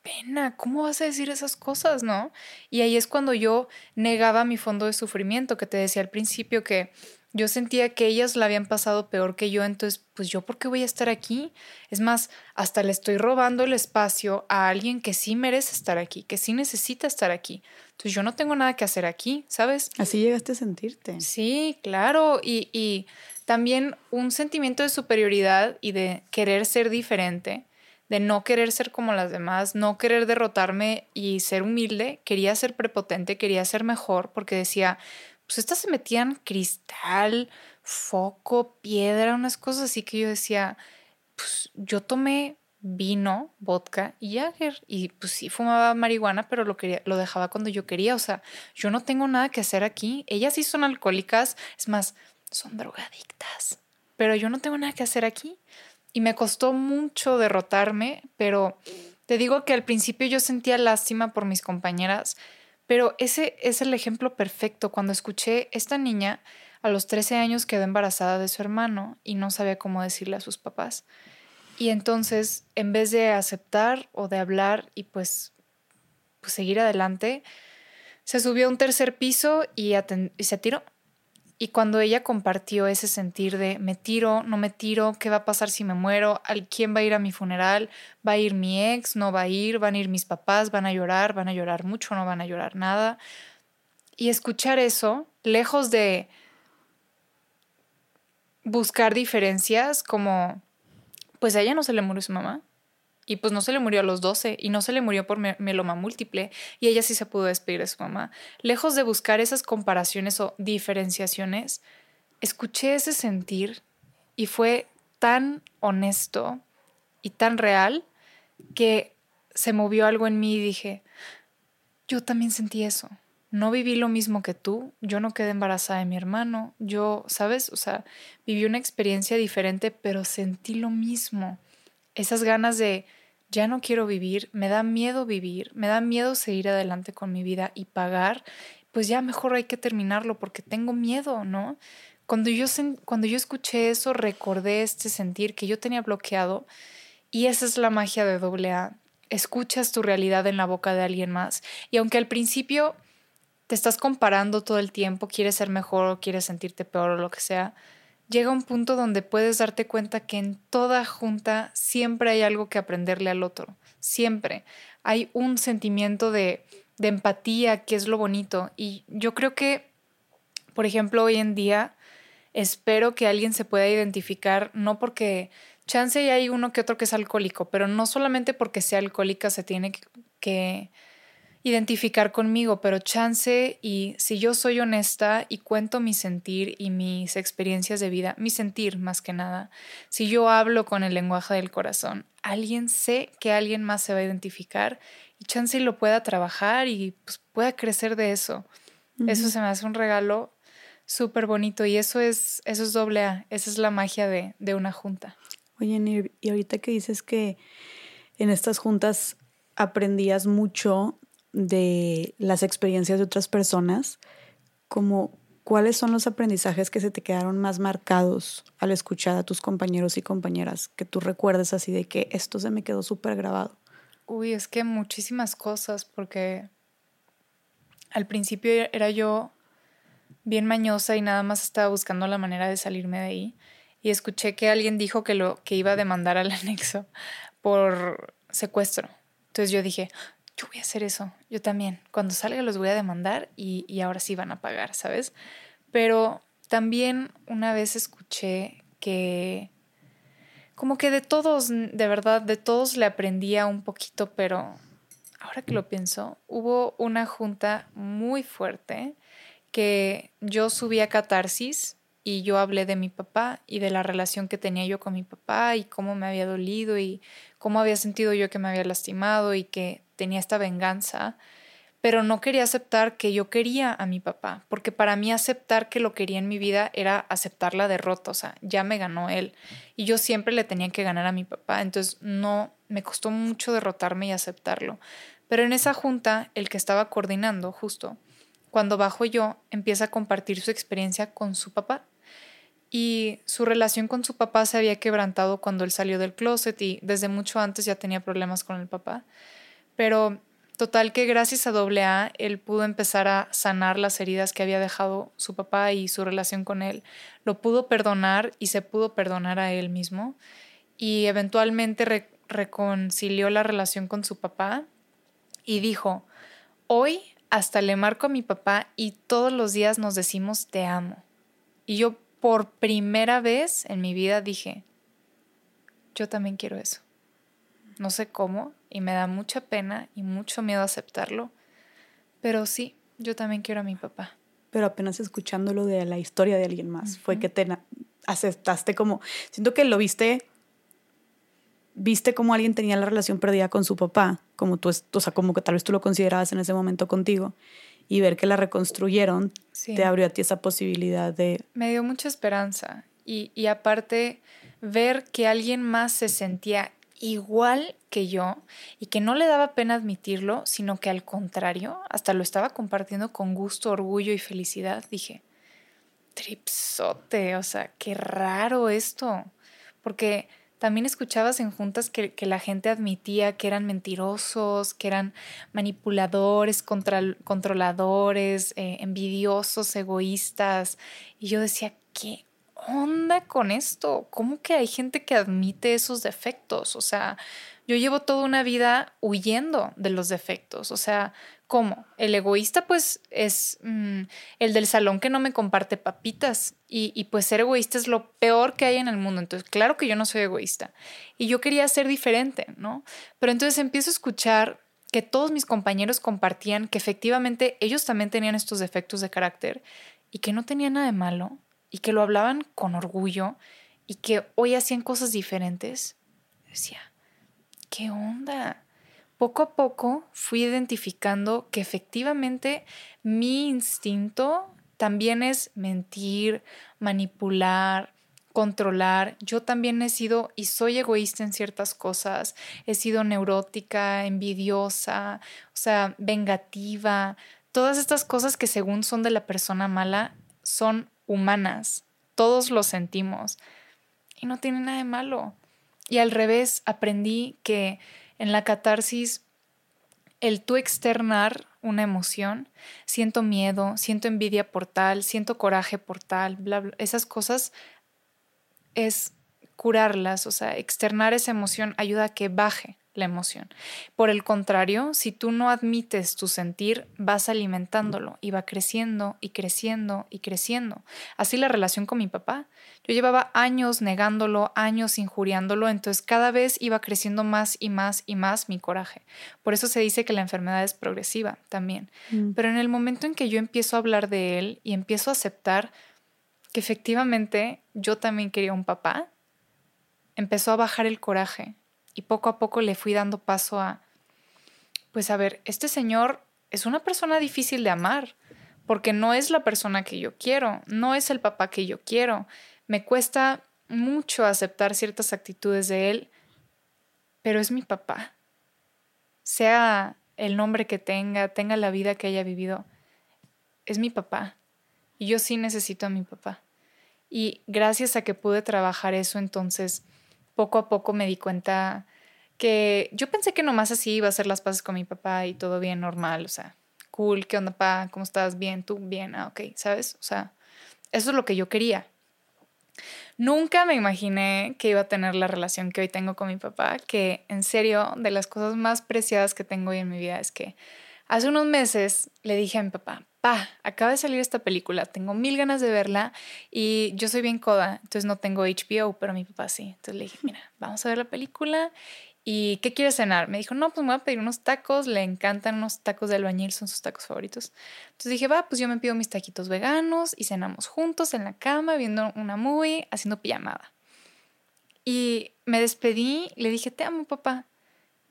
Pena, ¿cómo vas a decir esas cosas, no? Y ahí es cuando yo negaba mi fondo de sufrimiento, que te decía al principio que yo sentía que ellas la habían pasado peor que yo, entonces, pues yo, ¿por qué voy a estar aquí? Es más, hasta le estoy robando el espacio a alguien que sí merece estar aquí, que sí necesita estar aquí. Entonces, yo no tengo nada que hacer aquí, ¿sabes? Así llegaste a sentirte. Sí, claro, y, y también un sentimiento de superioridad y de querer ser diferente de no querer ser como las demás, no querer derrotarme y ser humilde, quería ser prepotente, quería ser mejor, porque decía, pues estas se metían cristal, foco, piedra, unas cosas así que yo decía, pues yo tomé vino, vodka y Jagger. Y pues sí fumaba marihuana, pero lo, quería, lo dejaba cuando yo quería. O sea, yo no tengo nada que hacer aquí. Ellas sí son alcohólicas, es más, son drogadictas. Pero yo no tengo nada que hacer aquí y me costó mucho derrotarme, pero te digo que al principio yo sentía lástima por mis compañeras, pero ese es el ejemplo perfecto. Cuando escuché esta niña a los 13 años quedó embarazada de su hermano y no sabía cómo decirle a sus papás. Y entonces, en vez de aceptar o de hablar y pues, pues seguir adelante, se subió a un tercer piso y, y se tiró. Y cuando ella compartió ese sentir de me tiro, no me tiro, qué va a pasar si me muero, quién va a ir a mi funeral, va a ir mi ex, no va a ir, van a ir mis papás, van a llorar, van a llorar mucho, no van a llorar nada. Y escuchar eso, lejos de buscar diferencias como, pues a ella no se le murió su mamá, y pues no se le murió a los 12 y no se le murió por meloma múltiple y ella sí se pudo despedir de su mamá. Lejos de buscar esas comparaciones o diferenciaciones, escuché ese sentir y fue tan honesto y tan real que se movió algo en mí y dije, yo también sentí eso. No viví lo mismo que tú, yo no quedé embarazada de mi hermano, yo, ¿sabes? O sea, viví una experiencia diferente, pero sentí lo mismo. Esas ganas de ya no quiero vivir, me da miedo vivir, me da miedo seguir adelante con mi vida y pagar, pues ya mejor hay que terminarlo porque tengo miedo, ¿no? Cuando yo, cuando yo escuché eso, recordé este sentir que yo tenía bloqueado y esa es la magia de doble A. Escuchas tu realidad en la boca de alguien más y aunque al principio te estás comparando todo el tiempo, quieres ser mejor o quieres sentirte peor o lo que sea, llega un punto donde puedes darte cuenta que en toda junta siempre hay algo que aprenderle al otro, siempre. Hay un sentimiento de, de empatía que es lo bonito y yo creo que, por ejemplo, hoy en día espero que alguien se pueda identificar, no porque chance y hay uno que otro que es alcohólico, pero no solamente porque sea alcohólica se tiene que identificar conmigo, pero chance y si yo soy honesta y cuento mi sentir y mis experiencias de vida, mi sentir más que nada, si yo hablo con el lenguaje del corazón, alguien sé que alguien más se va a identificar y chance y lo pueda trabajar y pues, pueda crecer de eso. Eso se me hace un regalo Súper bonito y eso es, eso es doble A, esa es la magia de, de una junta. Oye, y ahorita que dices que en estas juntas aprendías mucho de las experiencias de otras personas, como cuáles son los aprendizajes que se te quedaron más marcados al escuchar a tus compañeros y compañeras, que tú recuerdes así de que esto se me quedó súper grabado. Uy, es que muchísimas cosas, porque al principio era yo bien mañosa y nada más estaba buscando la manera de salirme de ahí. Y escuché que alguien dijo que lo que iba a demandar al anexo por secuestro. Entonces yo dije, yo voy a hacer eso, yo también. Cuando salga los voy a demandar y, y ahora sí van a pagar, ¿sabes? Pero también una vez escuché que como que de todos, de verdad, de todos le aprendía un poquito, pero ahora que lo pienso, hubo una junta muy fuerte que yo subí a Catarsis y yo hablé de mi papá y de la relación que tenía yo con mi papá y cómo me había dolido y cómo había sentido yo que me había lastimado y que tenía esta venganza, pero no quería aceptar que yo quería a mi papá, porque para mí aceptar que lo quería en mi vida era aceptar la derrota, o sea, ya me ganó él y yo siempre le tenía que ganar a mi papá, entonces no, me costó mucho derrotarme y aceptarlo. Pero en esa junta, el que estaba coordinando justo, cuando bajo yo, empieza a compartir su experiencia con su papá. Y su relación con su papá se había quebrantado cuando él salió del closet y desde mucho antes ya tenía problemas con el papá. Pero total que gracias a AA él pudo empezar a sanar las heridas que había dejado su papá y su relación con él. Lo pudo perdonar y se pudo perdonar a él mismo. Y eventualmente reconcilió la relación con su papá y dijo, hoy hasta le marco a mi papá y todos los días nos decimos te amo. Y yo por primera vez en mi vida dije, yo también quiero eso. No sé cómo y me da mucha pena y mucho miedo aceptarlo, pero sí, yo también quiero a mi papá. Pero apenas escuchándolo de la historia de alguien más, fue que te aceptaste como, siento que lo viste viste cómo alguien tenía la relación perdida con su papá, como tú, o sea, como que tal vez tú lo considerabas en ese momento contigo, y ver que la reconstruyeron, te abrió a ti esa posibilidad de... Me dio mucha esperanza. Y, y aparte, ver que alguien más se sentía igual que yo y que no le daba pena admitirlo, sino que al contrario, hasta lo estaba compartiendo con gusto, orgullo y felicidad, dije, tripsote, o sea, qué raro esto, porque también escuchabas en juntas que, la gente admitía que eran mentirosos, que eran manipuladores, controladores, eh, envidiosos, egoístas. Y yo decía, ¿qué onda con esto? ¿Cómo que hay gente que admite esos defectos? O sea, yo llevo toda una vida huyendo de los defectos. O sea, ¿cómo? El egoísta pues es mm, el del salón que no me comparte papitas y, y, pues ser egoísta es lo peor que hay en el mundo. Entonces, claro que yo no soy egoísta y yo quería ser diferente, ¿no? Pero entonces empiezo a escuchar que todos mis compañeros compartían que efectivamente ellos también tenían estos defectos de carácter y que no tenía nada de malo y que lo hablaban con orgullo y que hoy hacían cosas diferentes. Decía, ¿qué onda? Poco a poco fui identificando que efectivamente mi instinto también es mentir, manipular, controlar. Yo también he sido y soy egoísta en ciertas cosas. He sido neurótica, envidiosa, o sea, vengativa. Todas estas cosas que según son de la persona mala son humanas. Todos lo sentimos. Y no tiene nada de malo. Y al revés, aprendí que en la catarsis, el tú externar una emoción, siento miedo, siento envidia por tal, siento coraje por tal, bla, bla, esas cosas es curarlas, o sea, externar esa emoción ayuda a que baje la emoción. Por el contrario, si tú no admites tu sentir, vas alimentándolo y va creciendo y creciendo y creciendo. Así la relación con mi papá. Yo llevaba años negándolo, años injuriándolo, entonces cada vez iba creciendo más y más y más mi coraje. Por eso se dice que la enfermedad es progresiva también. Mm. Pero en el momento en que yo empiezo a hablar de él y empiezo a aceptar que efectivamente yo también quería un papá, empezó a bajar el coraje y poco a poco le fui dando paso a, pues a ver, este señor es una persona difícil de amar, porque no es la persona que yo quiero, no es el papá que yo quiero. Me cuesta mucho aceptar ciertas actitudes de él, pero es mi papá. Sea el nombre que tenga, tenga la vida que haya vivido, es mi papá. Y yo sí necesito a mi papá. Y gracias a que pude trabajar eso, entonces poco a poco me di cuenta que yo pensé que nomás así iba a hacer las paces con mi papá y todo bien normal, o sea, cool, ¿qué onda, pa? ¿Cómo estás? Bien, tú, bien, ah, ok, ¿sabes? O sea, eso es lo que yo quería. Nunca me imaginé que iba a tener la relación que hoy tengo con mi papá, que en serio, de las cosas más preciadas que tengo hoy en mi vida es que hace unos meses le dije a mi papá, pa, acaba de salir esta película, tengo mil ganas de verla y yo soy bien coda, entonces no tengo HBO, pero mi papá sí. Entonces le dije, mira, vamos a ver la película ¿Y qué quieres cenar? Me dijo, no, pues me voy a pedir unos tacos, le encantan unos tacos de albañil, son sus tacos favoritos. Entonces dije, va, pues yo me pido mis taquitos veganos y cenamos juntos en la cama, viendo una movie, haciendo pijamada. Y me despedí, le dije, te amo, papá.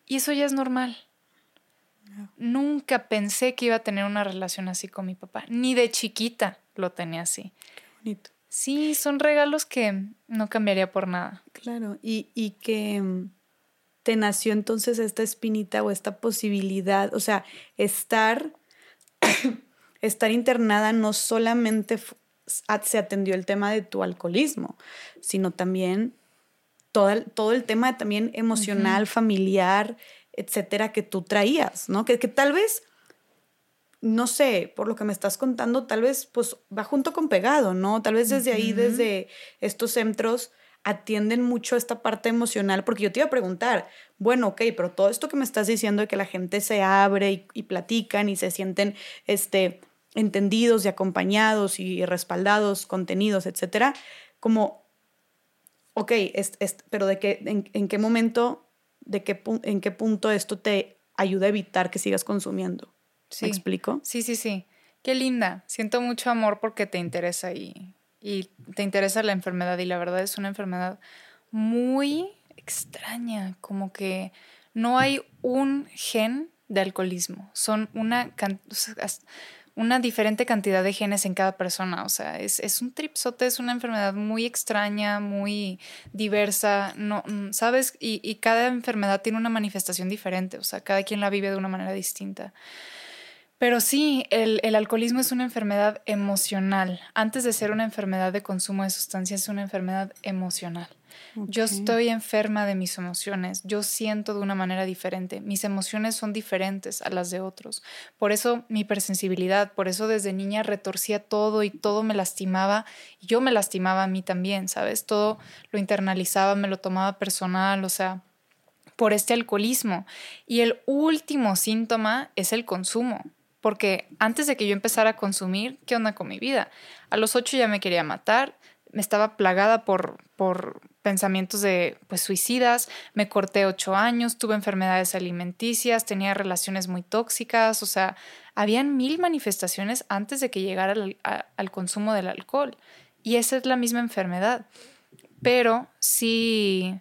Y eso ya es normal. Nunca pensé que iba a tener una relación así con mi papá, ni de chiquita lo tenía así. Qué bonito. Sí, son regalos que no cambiaría por nada. Claro, y, y que mm, te nació entonces esta espinita o esta posibilidad, o sea, estar, estar internada no solamente se atendió el tema de tu alcoholismo, sino también todo el, todo el tema también emocional, familiar, etcétera, que tú traías, ¿no? Que, que tal vez, no sé, por lo que me estás contando, tal vez pues va junto con pegado, ¿no? Tal vez desde ahí, desde estos centros, atienden mucho esta parte emocional, porque yo te iba a preguntar, bueno, ok, pero todo esto que me estás diciendo de que la gente se abre y, platican y se sienten este, entendidos y acompañados y respaldados, contenidos, etcétera, como, ok, es, pero de qué, en, qué momento, de qué, en qué punto esto te ayuda a evitar que sigas consumiendo. ¿Me explico? Sí, sí, sí. Qué linda. Siento mucho amor porque te interesa y y te interesa la enfermedad y la verdad es una enfermedad muy extraña, como que no hay un gen de alcoholismo, son una, una diferente cantidad de genes en cada persona, o sea, es, es, un tripsote, es una enfermedad muy extraña, muy diversa, no, ¿sabes? Y, y cada enfermedad tiene una manifestación diferente, o sea, cada quien la vive de una manera distinta. Pero sí, el, alcoholismo es una enfermedad emocional. Antes de ser una enfermedad de consumo de sustancias, es una enfermedad emocional. Yo estoy enferma de mis emociones, yo siento de una manera diferente, mis emociones son diferentes a las de otros. Por eso mi hipersensibilidad, por eso desde niña retorcía todo y todo me lastimaba, y yo me lastimaba a mí también, ¿sabes? Todo lo internalizaba, me lo tomaba personal, o sea, por este alcoholismo. Y el último síntoma es el consumo. Porque antes de que yo empezara a consumir, ¿qué onda con mi vida? A los ocho ya me quería matar, me estaba plagada por, por pensamientos de pues, suicidas, me corté ocho años, tuve enfermedades alimenticias, tenía relaciones muy tóxicas, o sea, habían mil manifestaciones antes de que llegara al consumo del alcohol. Y esa es la misma enfermedad. Pero sí,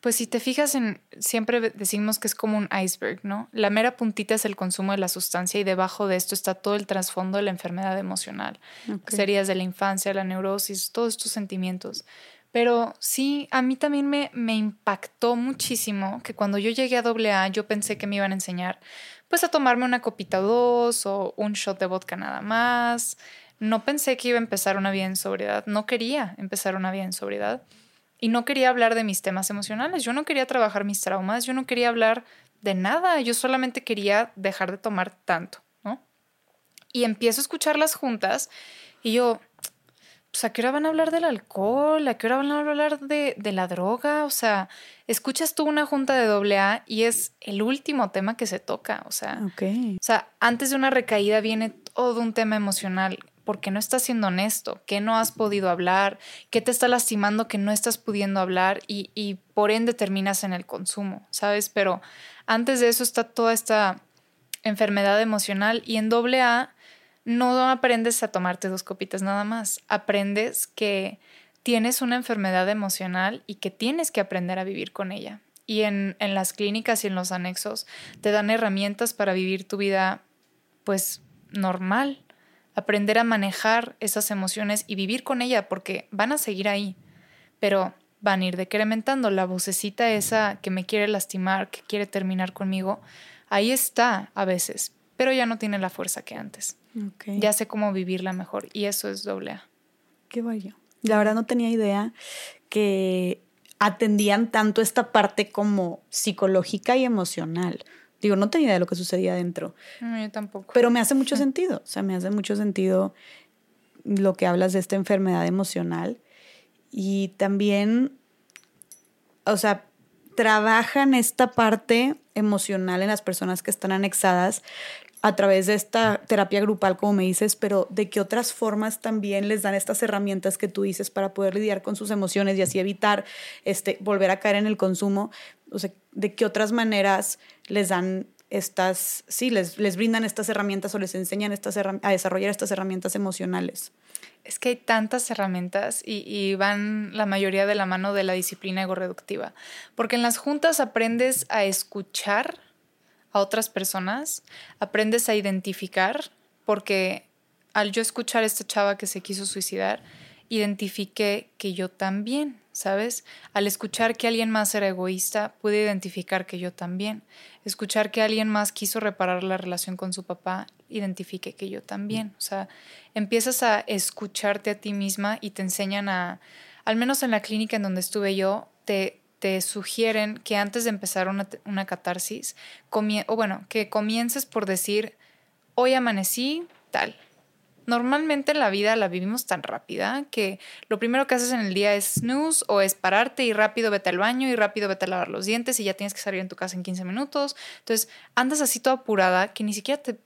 pues si te fijas en, siempre decimos que es como un iceberg, ¿no? La mera puntita es el consumo de la sustancia y debajo de esto está todo el trasfondo de la enfermedad emocional. Serías de la infancia, la neurosis, todos estos sentimientos. Pero sí, a mí también me, me impactó muchísimo que cuando yo llegué a AA yo pensé que me iban a enseñar pues a tomarme una copita o dos o un shot de vodka nada más. No pensé que iba a empezar una vida en sobriedad, no quería empezar una vida en sobriedad. Y no quería hablar de mis temas emocionales, yo no quería trabajar mis traumas, yo no quería hablar de nada, yo solamente quería dejar de tomar tanto, ¿no? Y empiezo a escucharlas juntas y yo, pues a qué hora van a hablar del alcohol, a qué hora van a hablar de, de la droga, o sea, escuchas tú una junta de doble A y es el último tema que se toca, o sea, o sea, antes de una recaída viene todo un tema emocional ¿por qué no estás siendo honesto? ¿Qué no has podido hablar? ¿Qué te está lastimando que no estás pudiendo hablar? Y, por ende terminas en el consumo, ¿sabes? Pero antes de eso está toda esta enfermedad emocional y en doble A no aprendes a tomarte dos copitas nada más, aprendes que tienes una enfermedad emocional y que tienes que aprender a vivir con ella. Y en las clínicas y en los anexos te dan herramientas para vivir tu vida pues normal. Aprender a manejar esas emociones y vivir con ella porque van a seguir ahí. Pero van a ir decrementando. La vocecita esa que me quiere lastimar, que quiere terminar conmigo, ahí está a veces, pero ya no tiene la fuerza que antes. Ya sé cómo vivirla mejor y eso es doble A. Qué vaya. La verdad no tenía idea que atendían tanto esta parte como psicológica y emocional. Digo, no tenía idea de lo que sucedía adentro. No, yo tampoco. Pero me hace mucho sentido. O sea, me hace mucho sentido lo que hablas de esta enfermedad emocional. Y también, o sea, trabajan esta parte emocional en las personas que están anexadas a través de esta terapia grupal, como me dices, pero de qué otras formas también les dan estas herramientas que tú dices para poder lidiar con sus emociones y así evitar este, volver a caer en el consumo. O sea, de qué otras maneras les dan estas, sí, les, les brindan estas herramientas o les enseñan estas a desarrollar estas herramientas emocionales. Es que hay tantas herramientas y, van la mayoría de la mano de la disciplina ego-reductiva. Porque en las juntas aprendes a escuchar a otras personas, aprendes a identificar, porque al yo escuchar a esta chava que se quiso suicidar, identifiqué que yo también, ¿sabes? Al escuchar que alguien más era egoísta, pude identificar que yo también. Escuchar que alguien más quiso reparar la relación con su papá, identifiqué que yo también. O sea, empiezas a escucharte a ti misma y te enseñan a, al menos en la clínica en donde estuve yo, te, te sugieren que antes de empezar una, una catarsis, o bueno, que comiences por decir, hoy amanecí tal. Normalmente la vida la vivimos tan rápida que lo primero que haces en el día es snooze o es pararte y rápido vete al baño y rápido vete a lavar los dientes y ya tienes que salir en tu casa en 15 minutos. Entonces andas así toda apurada que ni siquiera te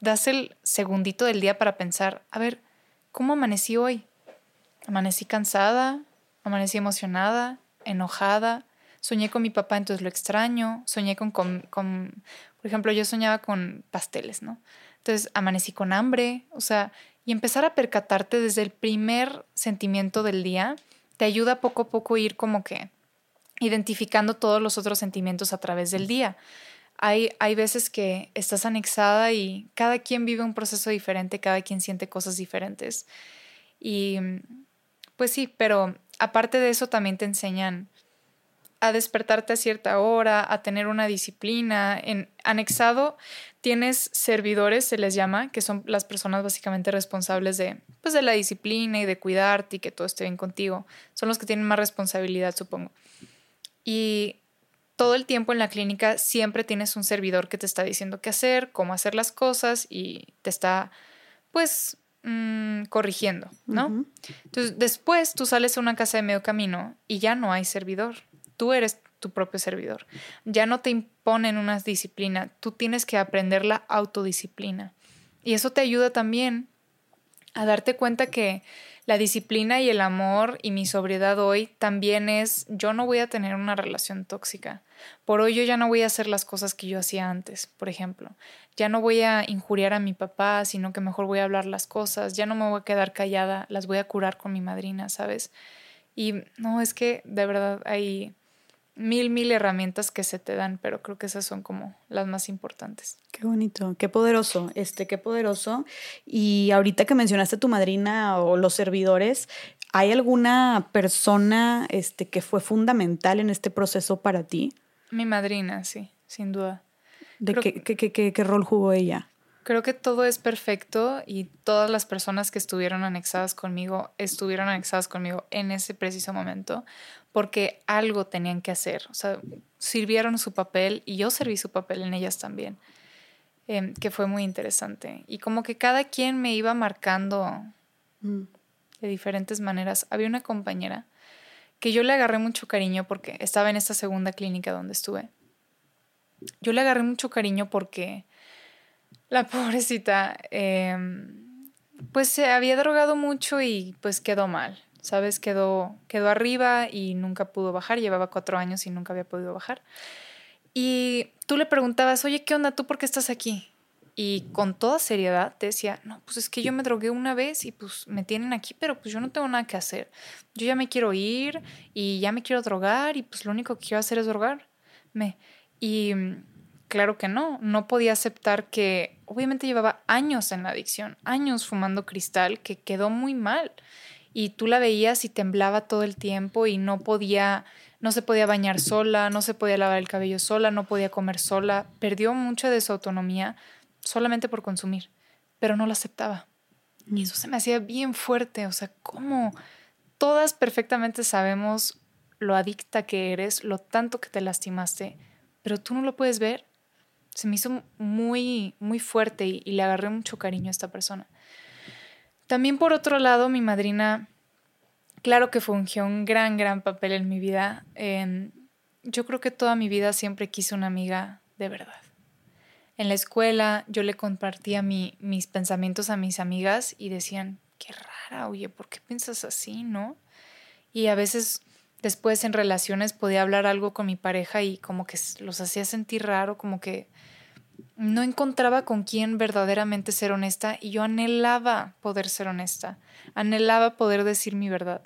das el segundito del día para pensar, a ver, ¿cómo amanecí hoy? Amanecí cansada, amanecí emocionada, enojada, soñé con mi papá, entonces lo extraño, soñé con, con, por ejemplo, yo soñaba con pasteles, ¿no? Entonces amanecí con hambre, o sea, y empezar a percatarte desde el primer sentimiento del día te ayuda poco a poco a ir como que identificando todos los otros sentimientos a través del día. Hay, hay veces que estás anexada y cada quien vive un proceso diferente, cada quien siente cosas diferentes. Y pues sí, pero aparte de eso también te enseñan a despertarte a cierta hora, a tener una disciplina. En anexado tienes servidores, se les llama, que son las personas básicamente responsables de, pues, de la disciplina y de cuidarte y que todo esté bien contigo. Son los que tienen más responsabilidad, supongo. Y todo el tiempo en la clínica siempre tienes un servidor que te está diciendo qué hacer, cómo hacer las cosas y te está, pues, mm, corrigiendo, ¿no? Entonces, después tú sales a una casa de medio camino y ya no hay servidor tú eres tu propio servidor. Ya no te imponen una disciplina, tú tienes que aprender la autodisciplina. Y eso te ayuda también a darte cuenta que la disciplina y el amor y mi sobriedad hoy también es, yo no voy a tener una relación tóxica. Por hoy yo ya no voy a hacer las cosas que yo hacía antes, por ejemplo. Ya no voy a injuriar a mi papá, sino que mejor voy a hablar las cosas. Ya no me voy a quedar callada, las voy a curar con mi madrina, ¿sabes? Y no, es que de verdad hay mil, mil herramientas que se te dan, pero creo que esas son como las más importantes. Qué bonito, qué poderoso, este, qué poderoso. Y ahorita que mencionaste tu madrina o los servidores, ¿hay alguna persona este, que fue fundamental en este proceso para ti? Mi madrina, sí, sin duda. ¿De qué, qué, qué, qué rol jugó ella? Creo que todo es perfecto y todas las personas que estuvieron anexadas conmigo estuvieron anexadas conmigo en ese preciso momento porque algo tenían que hacer. O sea, sirvieron su papel y yo serví su papel en ellas también, em, que fue muy interesante. Y como que cada quien me iba marcando mm. de diferentes maneras. Había una compañera que yo le agarré mucho cariño porque estaba en esta segunda clínica donde estuve. Yo le agarré mucho cariño porque la pobrecita, em, pues se había drogado mucho y pues quedó mal, ¿sabes? Quedó, quedó arriba y nunca pudo bajar, llevaba cuatro años y nunca había podido bajar. Y tú le preguntabas, oye, ¿qué onda? ¿Tú por qué estás aquí? Y con toda seriedad te decía, no, pues es que yo me drogué una vez y pues me tienen aquí, pero pues yo no tengo nada que hacer. Yo ya me quiero ir y ya me quiero drogar y pues lo único que quiero hacer es drogarme. Y claro que no, no podía aceptar que obviamente llevaba años en la adicción, años fumando cristal, que quedó muy mal. Y tú la veías y temblaba todo el tiempo y no podía, no se podía bañar sola, no se podía lavar el cabello sola, no podía comer sola, perdió mucha de su autonomía solamente por consumir, pero no lo aceptaba. Y eso se me hacía bien fuerte, o sea, ¿cómo? Todas perfectamente sabemos lo adicta que eres, lo tanto que te lastimaste, pero tú no lo puedes ver. Se me hizo muy, muy fuerte y, le agarré mucho cariño a esta persona. También por otro lado, mi madrina, claro que fungió un gran, gran papel en mi vida. yo creo que toda mi vida siempre quise una amiga de verdad. En la escuela yo le compartía mis pensamientos a mis amigas y decían, qué rara, oye, ¿por qué piensas así, no? Y a veces después en relaciones podía hablar algo con mi pareja y como que los hacía sentir raro, como que no encontraba con quién verdaderamente ser honesta y yo anhelaba poder ser honesta, anhelaba poder decir mi verdad.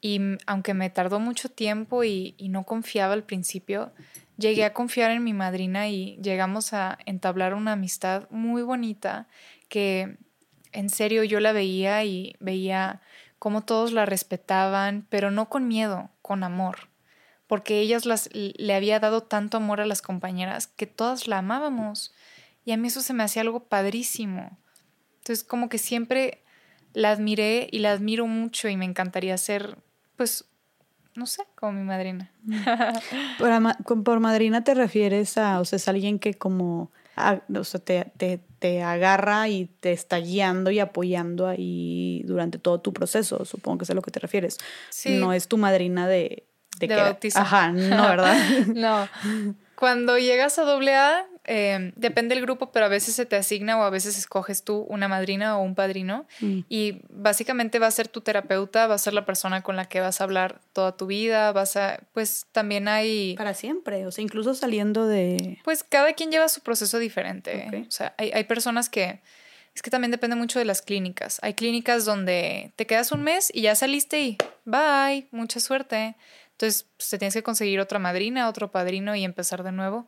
Y aunque me tardó mucho tiempo y, no confiaba al principio, llegué a confiar en mi madrina y llegamos a entablar una amistad muy bonita que en serio yo la veía y veía cómo todos la respetaban, pero no con miedo, con amor, porque ellas las, le había dado tanto amor a las compañeras que todas la amábamos y a mí eso se me hacía algo padrísimo. Entonces como que siempre la admiré y la admiro mucho y me encantaría ser, pues, no sé, como mi madrina. por, por madrina te refieres a, o sea, es alguien que como o sea, te, agarra y te está guiando y apoyando ahí durante todo tu proceso, supongo que es a lo que te refieres. No es tu madrina de... De, de Ajá, no, ¿verdad? no. Cuando llegas a doble A, Em, depende del grupo, pero a veces se te asigna o a veces escoges tú una madrina o un padrino mm. y básicamente va a ser tu terapeuta, va a ser la persona con la que vas a hablar toda tu vida, vas a, pues también hay... Para siempre, o sea, incluso saliendo de... Pues cada quien lleva su proceso diferente, o sea, hay, hay personas que... Es que también depende mucho de las clínicas. Hay clínicas donde te quedas un mes y ya saliste y bye, mucha suerte. Entonces, pues, te tienes que conseguir otra madrina, otro padrino y empezar de nuevo.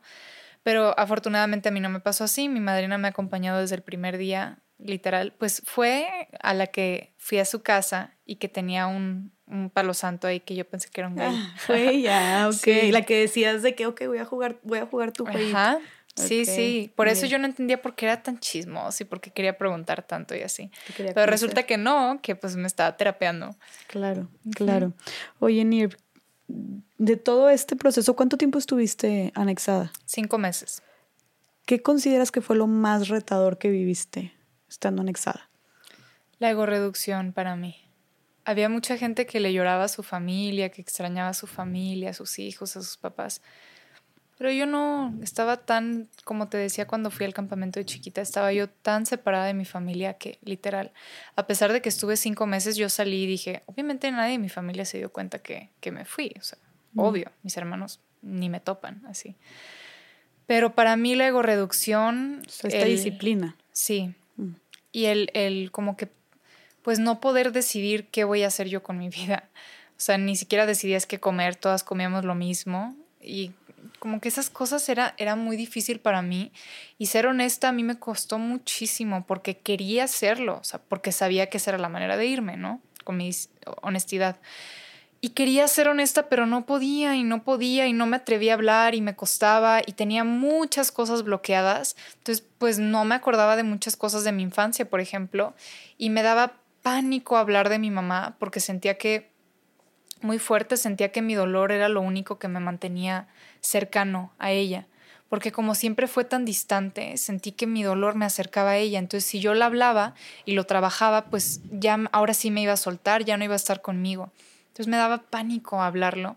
Pero afortunadamente a mí no me pasó así. Mi madrina me ha acompañado desde el primer día, literal. Pues fue a la que fui a su casa y que tenía un, un palo santo ahí que yo pensé que era un. Ah, fue ya, ok. La que decías de que, ok, voy a jugar, voy a jugar tu jueguito. Ajá. Sí, sí. Por eso yo no entendía por qué era tan chismoso y por qué quería preguntar tanto y así. Pero resulta que no, que pues me estaba terapeando. Claro, claro. Oye, Nir, de todo este proceso, ¿cuánto tiempo estuviste anexada? Cinco meses. ¿Qué consideras que fue lo más retador que viviste estando anexada? La ego-reducción para mí. Había mucha gente que le lloraba a su familia, que extrañaba a su familia, a sus hijos, a sus papás. Pero yo no estaba tan, como te decía cuando fui al campamento de chiquita, estaba yo tan separada de mi familia que literal, a pesar de que estuve cinco meses, yo salí y dije, obviamente nadie de mi familia se dio cuenta que, que me fui, o sea, mm. obvio, mis hermanos ni me topan así. Pero para mí la ego-reducción... Esta disciplina. Sí. Mm. Y el, el como que, pues no poder decidir qué voy a hacer yo con mi vida. O sea, ni siquiera decidías qué comer, todas comíamos lo mismo y como que esas cosas era, era muy difícil para mí y ser honesta a mí me costó muchísimo porque quería hacerlo, o sea, porque sabía que esa era la manera de irme, ¿no? Con mi honestidad. Y quería ser honesta, pero no podía y no podía y no me atrevía a hablar y me costaba y tenía muchas cosas bloqueadas. Entonces, pues no me acordaba de muchas cosas de mi infancia, por ejemplo, y me daba pánico hablar de mi mamá porque sentía que muy fuerte, sentía que mi dolor era lo único que me mantenía cercano a ella, porque como siempre fue tan distante, sentí que mi dolor me acercaba a ella, entonces si yo la hablaba y lo trabajaba, pues ya ahora sí me iba a soltar, ya no iba a estar conmigo. Entonces me daba pánico hablarlo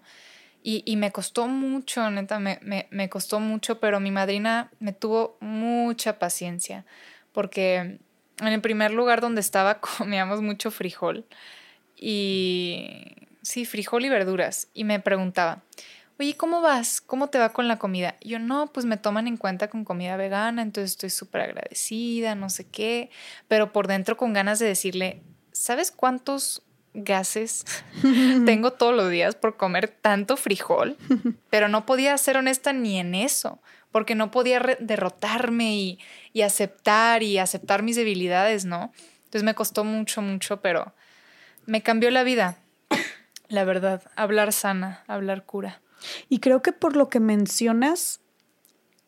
y, me costó mucho, neta, me, me costó mucho, pero mi madrina me tuvo mucha paciencia, porque en el primer lugar donde estaba comíamos mucho frijol y sí, frijol y verduras. Y me preguntaba, oye, ¿cómo vas? ¿Cómo te va con la comida? Yo, no, pues me toman en cuenta con comida vegana, entonces estoy súper agradecida, no sé qué, pero por dentro con ganas de decirle, ¿sabes cuántos gases tengo todos los días por comer tanto frijol? Pero no podía ser honesta ni en eso, porque no podía derrotarme y, y aceptar y aceptar mis debilidades, ¿no? Entonces me costó mucho, mucho, pero me cambió la vida, la verdad, hablar sana, hablar cura. Y creo que por lo que mencionas,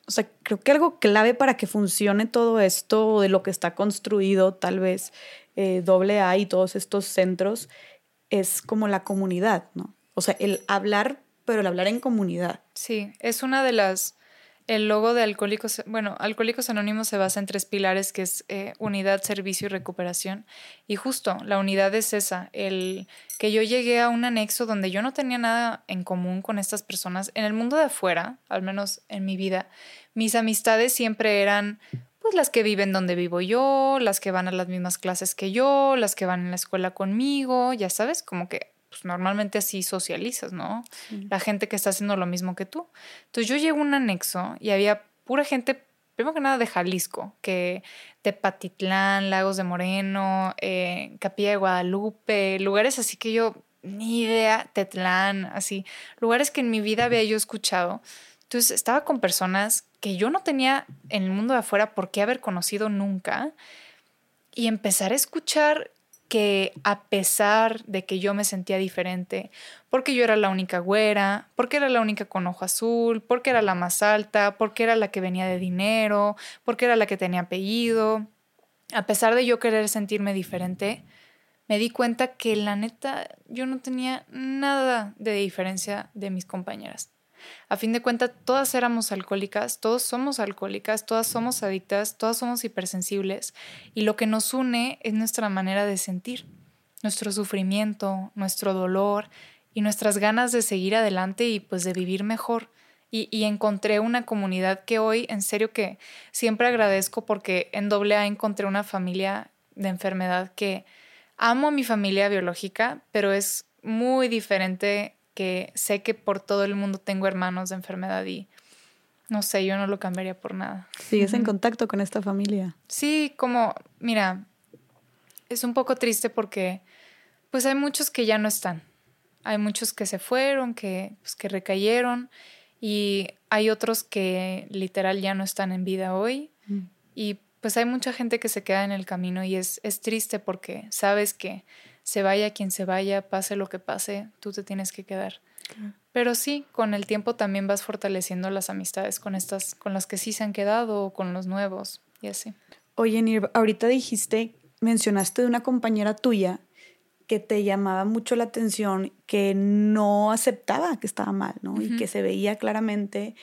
o sea, creo que algo clave para que funcione todo esto, de lo que está construido tal vez eh, doble A y todos estos centros, es como la comunidad, ¿no? O sea, el hablar, pero el hablar en comunidad. Sí, es una de las el logo de Alcohólicos, bueno, Alcohólicos Anónimos se basa en tres pilares, que es eh, unidad, servicio y recuperación. Y justo, la unidad es esa, el que yo llegué a un anexo donde yo no tenía nada en común con estas personas. En el mundo de afuera, al menos en mi vida, mis amistades siempre eran pues las que viven donde vivo yo, las que van a las mismas clases que yo, las que van en la escuela conmigo, ya sabes, como que pues normalmente así socializas, ¿no? La gente que está haciendo lo mismo que tú. Entonces yo llego a un anexo y había pura gente, primero que nada de Jalisco, que de Patitlán, Lagos de Moreno, eh, Capilla de Guadalupe, lugares así que yo ni idea, Tetlán, así, lugares que en mi vida había yo escuchado. Entonces estaba con personas que yo no tenía en el mundo de afuera por qué haber conocido nunca y empezar a escuchar que a pesar de que yo me sentía diferente, porque yo era la única güera, porque era la única con ojo azul, porque era la más alta, porque era la que venía de dinero, porque era la que tenía apellido, a pesar de yo querer sentirme diferente, me di cuenta que la neta yo no tenía nada de diferencia de mis compañeras. A fin de cuentas, todas éramos alcohólicas, todos somos alcohólicas, todas somos adictas, todas somos hipersensibles y lo que nos une es nuestra manera de sentir, nuestro sufrimiento, nuestro dolor y nuestras ganas de seguir adelante y pues de vivir mejor. Y, encontré una comunidad que hoy, en serio que siempre agradezco porque en AA encontré una familia de enfermedad que amo a mi familia biológica, pero es muy diferente que sé que por todo el mundo tengo hermanos de enfermedad y no sé, yo no lo cambiaría por nada. ¿Sigues en contacto con esta familia? Sí, como, mira, es un poco triste porque pues hay muchos que ya no están. Hay muchos que se fueron, que, pues, que recayeron y hay otros que literal ya no están en vida hoy. Mm. Y pues hay mucha gente que se queda en el camino y es, es triste porque sabes que se vaya quien se vaya, pase lo que pase, tú te tienes que quedar. Pero sí, con el tiempo también vas fortaleciendo las amistades con estas, con las que sí se han quedado o con los nuevos y así. Oye, Nir, ahorita dijiste, mencionaste de una compañera tuya que te llamaba mucho la atención, que no aceptaba que estaba mal, ¿no? Y que se veía claramente,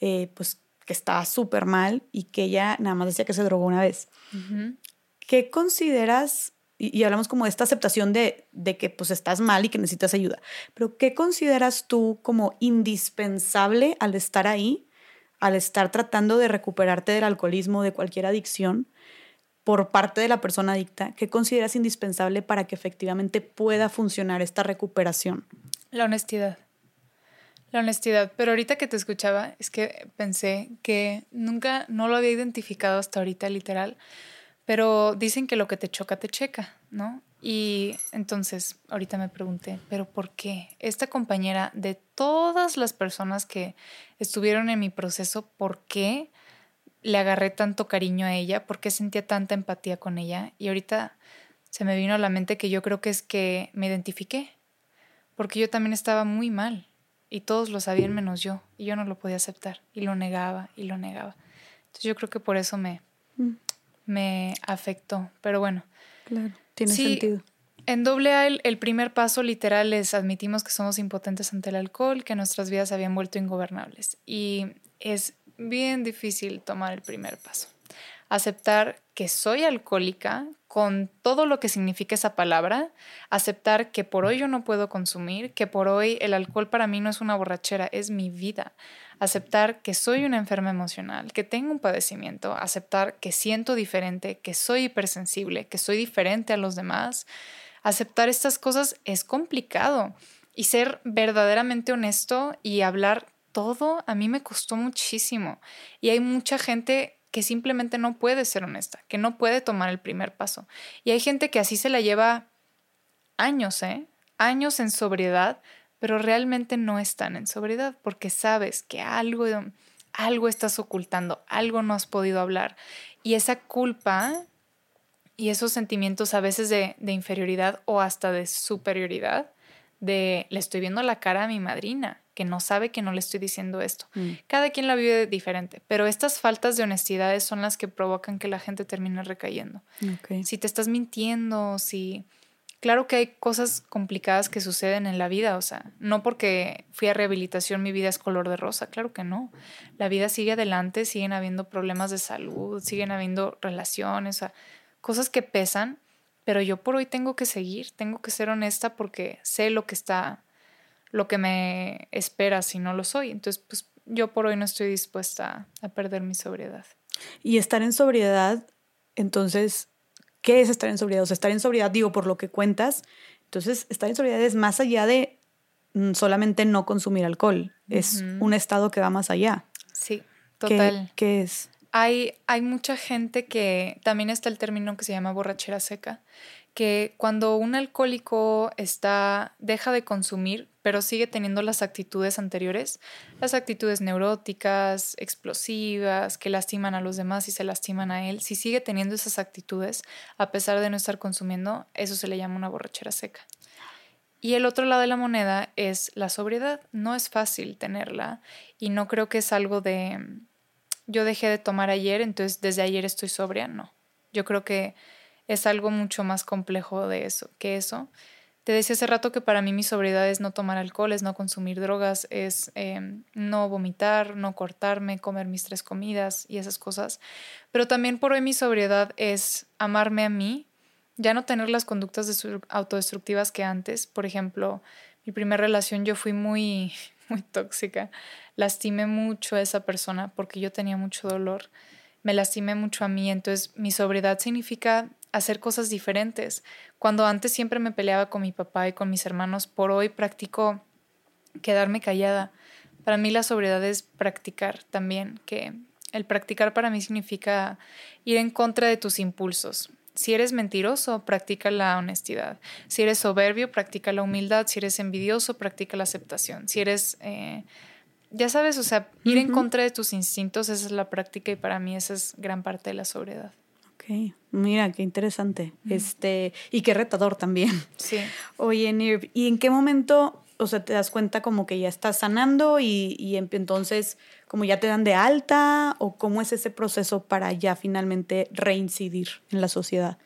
eh, pues, que estaba súper mal y que ella nada más decía que se drogó una vez. ¿Qué consideras y, hablamos como de esta aceptación de, de, que pues estás mal y que necesitas ayuda. Pero ¿qué consideras tú como indispensable al estar ahí, al estar tratando de recuperarte del alcoholismo, de cualquier adicción por parte de la persona adicta? ¿Qué consideras indispensable para que efectivamente pueda funcionar esta recuperación? La honestidad. La honestidad. Pero ahorita que te escuchaba, es que pensé que nunca, no lo había identificado hasta ahorita literal pero dicen que lo que te choca, te checa, ¿no? Y entonces, ahorita me pregunté, ¿pero por qué? Esta compañera, de todas las personas que estuvieron en mi proceso, ¿por qué le agarré tanto cariño a ella? ¿Por qué sentía tanta empatía con ella? Y ahorita se me vino a la mente que yo creo que es que me identifiqué, porque yo también estaba muy mal y todos lo sabían menos yo, y yo no lo podía aceptar, y lo negaba y lo negaba. Entonces yo creo que por eso me, mm me afectó. Pero bueno. Claro, tiene sentido. En doble A el, primer paso literal es admitimos que somos impotentes ante el alcohol, que nuestras vidas habían vuelto ingobernables. Y es bien difícil tomar el primer paso. Aceptar que soy alcohólica con todo lo que significa esa palabra, aceptar que por hoy yo no puedo consumir, que por hoy el alcohol para mí no es una borrachera, es mi vida, aceptar que soy una enferma emocional, que tengo un padecimiento, aceptar que siento diferente, que soy hipersensible, que soy diferente a los demás. Aceptar estas cosas es complicado y ser verdaderamente honesto y hablar todo a mí me costó muchísimo. Y hay mucha gente que simplemente no puede ser honesta, que no puede tomar el primer paso. Y hay gente que así se la lleva años, ¿eh? Años en sobriedad pero realmente no están en sobriedad porque sabes que algo, algo estás ocultando, algo no has podido hablar. Y esa culpa y esos sentimientos a veces de, de inferioridad o hasta de superioridad, de le estoy viendo la cara a mi madrina, que no sabe que no le estoy diciendo esto. Mm. Cada quien la vive diferente, pero estas faltas de honestidad son las que provocan que la gente termine recayendo. Si te estás mintiendo, si... Claro que hay cosas complicadas que suceden en la vida, o sea, no porque fui a rehabilitación mi vida es color de rosa, claro que no. La vida sigue adelante, siguen habiendo problemas de salud, siguen habiendo relaciones, o sea, cosas que pesan, pero yo por hoy tengo que seguir, tengo que ser honesta porque sé lo que está lo que me espera si no lo soy. Entonces, pues yo por hoy no estoy dispuesta a perder mi sobriedad. Y estar en sobriedad, entonces, ¿qué es estar en sobriedad? O sea, estar en sobriedad, digo, por lo que cuentas, entonces estar en sobriedad es más allá de mm, solamente no consumir alcohol, es un estado que va más allá. Sí, total. ¿Qué, es? Hay, hay mucha gente que también está el término que se llama borrachera seca, que cuando un alcohólico está deja de consumir, pero sigue teniendo las actitudes anteriores, las actitudes neuróticas, explosivas, que lastiman a los demás y se lastiman a él, si sigue teniendo esas actitudes a pesar de no estar consumiendo, eso se le llama una borrachera seca. Y el otro lado de la moneda es la sobriedad. No es fácil tenerla y no creo que es algo de yo dejé de tomar ayer, entonces desde ayer estoy sobria, no. Yo creo que es algo mucho más complejo de eso, que eso. Te decía hace rato que para mí mi sobriedad es no tomar alcohol, es no consumir drogas, es em, no vomitar, no cortarme, comer mis tres comidas y esas cosas. Pero también por hoy mi sobriedad es amarme a mí, ya no tener las conductas autodestructivas que antes. Por ejemplo, mi primera relación yo fui muy, muy tóxica. Lastimé mucho a esa persona porque yo tenía mucho dolor. Me lastimé mucho a mí. Entonces mi sobriedad significa hacer cosas diferentes. Cuando antes siempre me peleaba con mi papá y con mis hermanos, por hoy practico quedarme callada. Para mí la sobriedad es practicar también, que el practicar para mí significa ir en contra de tus impulsos. Si eres mentiroso, practica la honestidad. Si eres soberbio, practica la humildad. Si eres envidioso, practica la aceptación. Si eres, eh, ya sabes, o sea, ir en contra de tus instintos, esa es la práctica y para mí esa es gran parte de la sobriedad. Ok, mira, qué interesante. Este, y qué retador también. Sí. Oye, Nirv, ¿y en qué momento, o sea, te das cuenta como que ya estás sanando y, y entonces como ya te dan de alta o cómo es ese proceso para ya finalmente reincidir en la sociedad?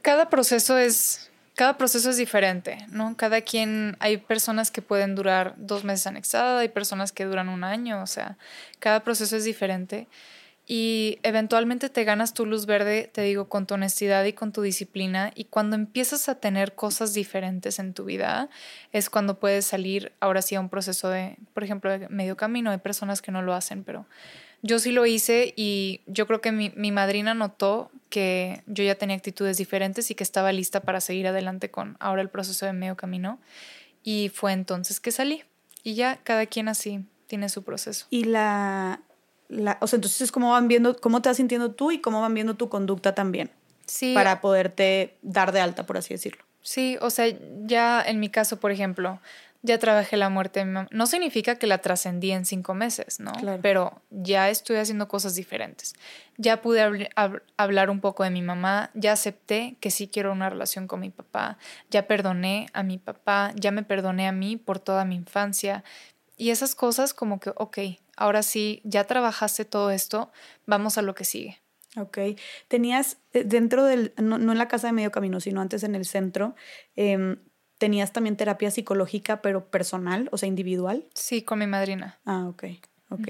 Cada proceso es, cada proceso es diferente, ¿no? Cada quien, hay personas que pueden durar dos meses anexada, hay personas que duran un año, o sea, cada proceso es diferente y eventualmente te ganas tu luz verde, te digo, con tu honestidad y con tu disciplina. Y cuando empiezas a tener cosas diferentes en tu vida, es cuando puedes salir ahora sí a un proceso de, por ejemplo, de medio camino. Hay personas que no lo hacen, pero yo sí lo hice y yo creo que mi, mi madrina notó que yo ya tenía actitudes diferentes y que estaba lista para seguir adelante con ahora el proceso de medio camino. Y fue entonces que salí. Y ya cada quien así tiene su proceso. Y la, o sea, entonces es cómo van viendo, cómo te vas sintiendo tú y cómo van viendo tu conducta también. Sí. Para poderte dar de alta, por así decirlo. Sí, o sea, ya en mi caso, por ejemplo, ya trabajé la muerte de mi mamá. No significa que la trascendí en cinco meses, ¿no? Claro. Pero ya estoy haciendo cosas diferentes. Ya pude hablar un poco de mi mamá, ya acepté que sí quiero una relación con mi papá, ya perdoné a mi papá, ya me perdoné a mí por toda mi infancia. Y esas cosas como que, ok, ahora sí, ya trabajaste todo esto, vamos a lo que sigue. Ok. Tenías eh, dentro del, no, en la casa de medio camino, sino antes en el centro, em, tenías también terapia psicológica, pero personal, o sea, individual. Sí, con mi madrina. Ah, ok, ok.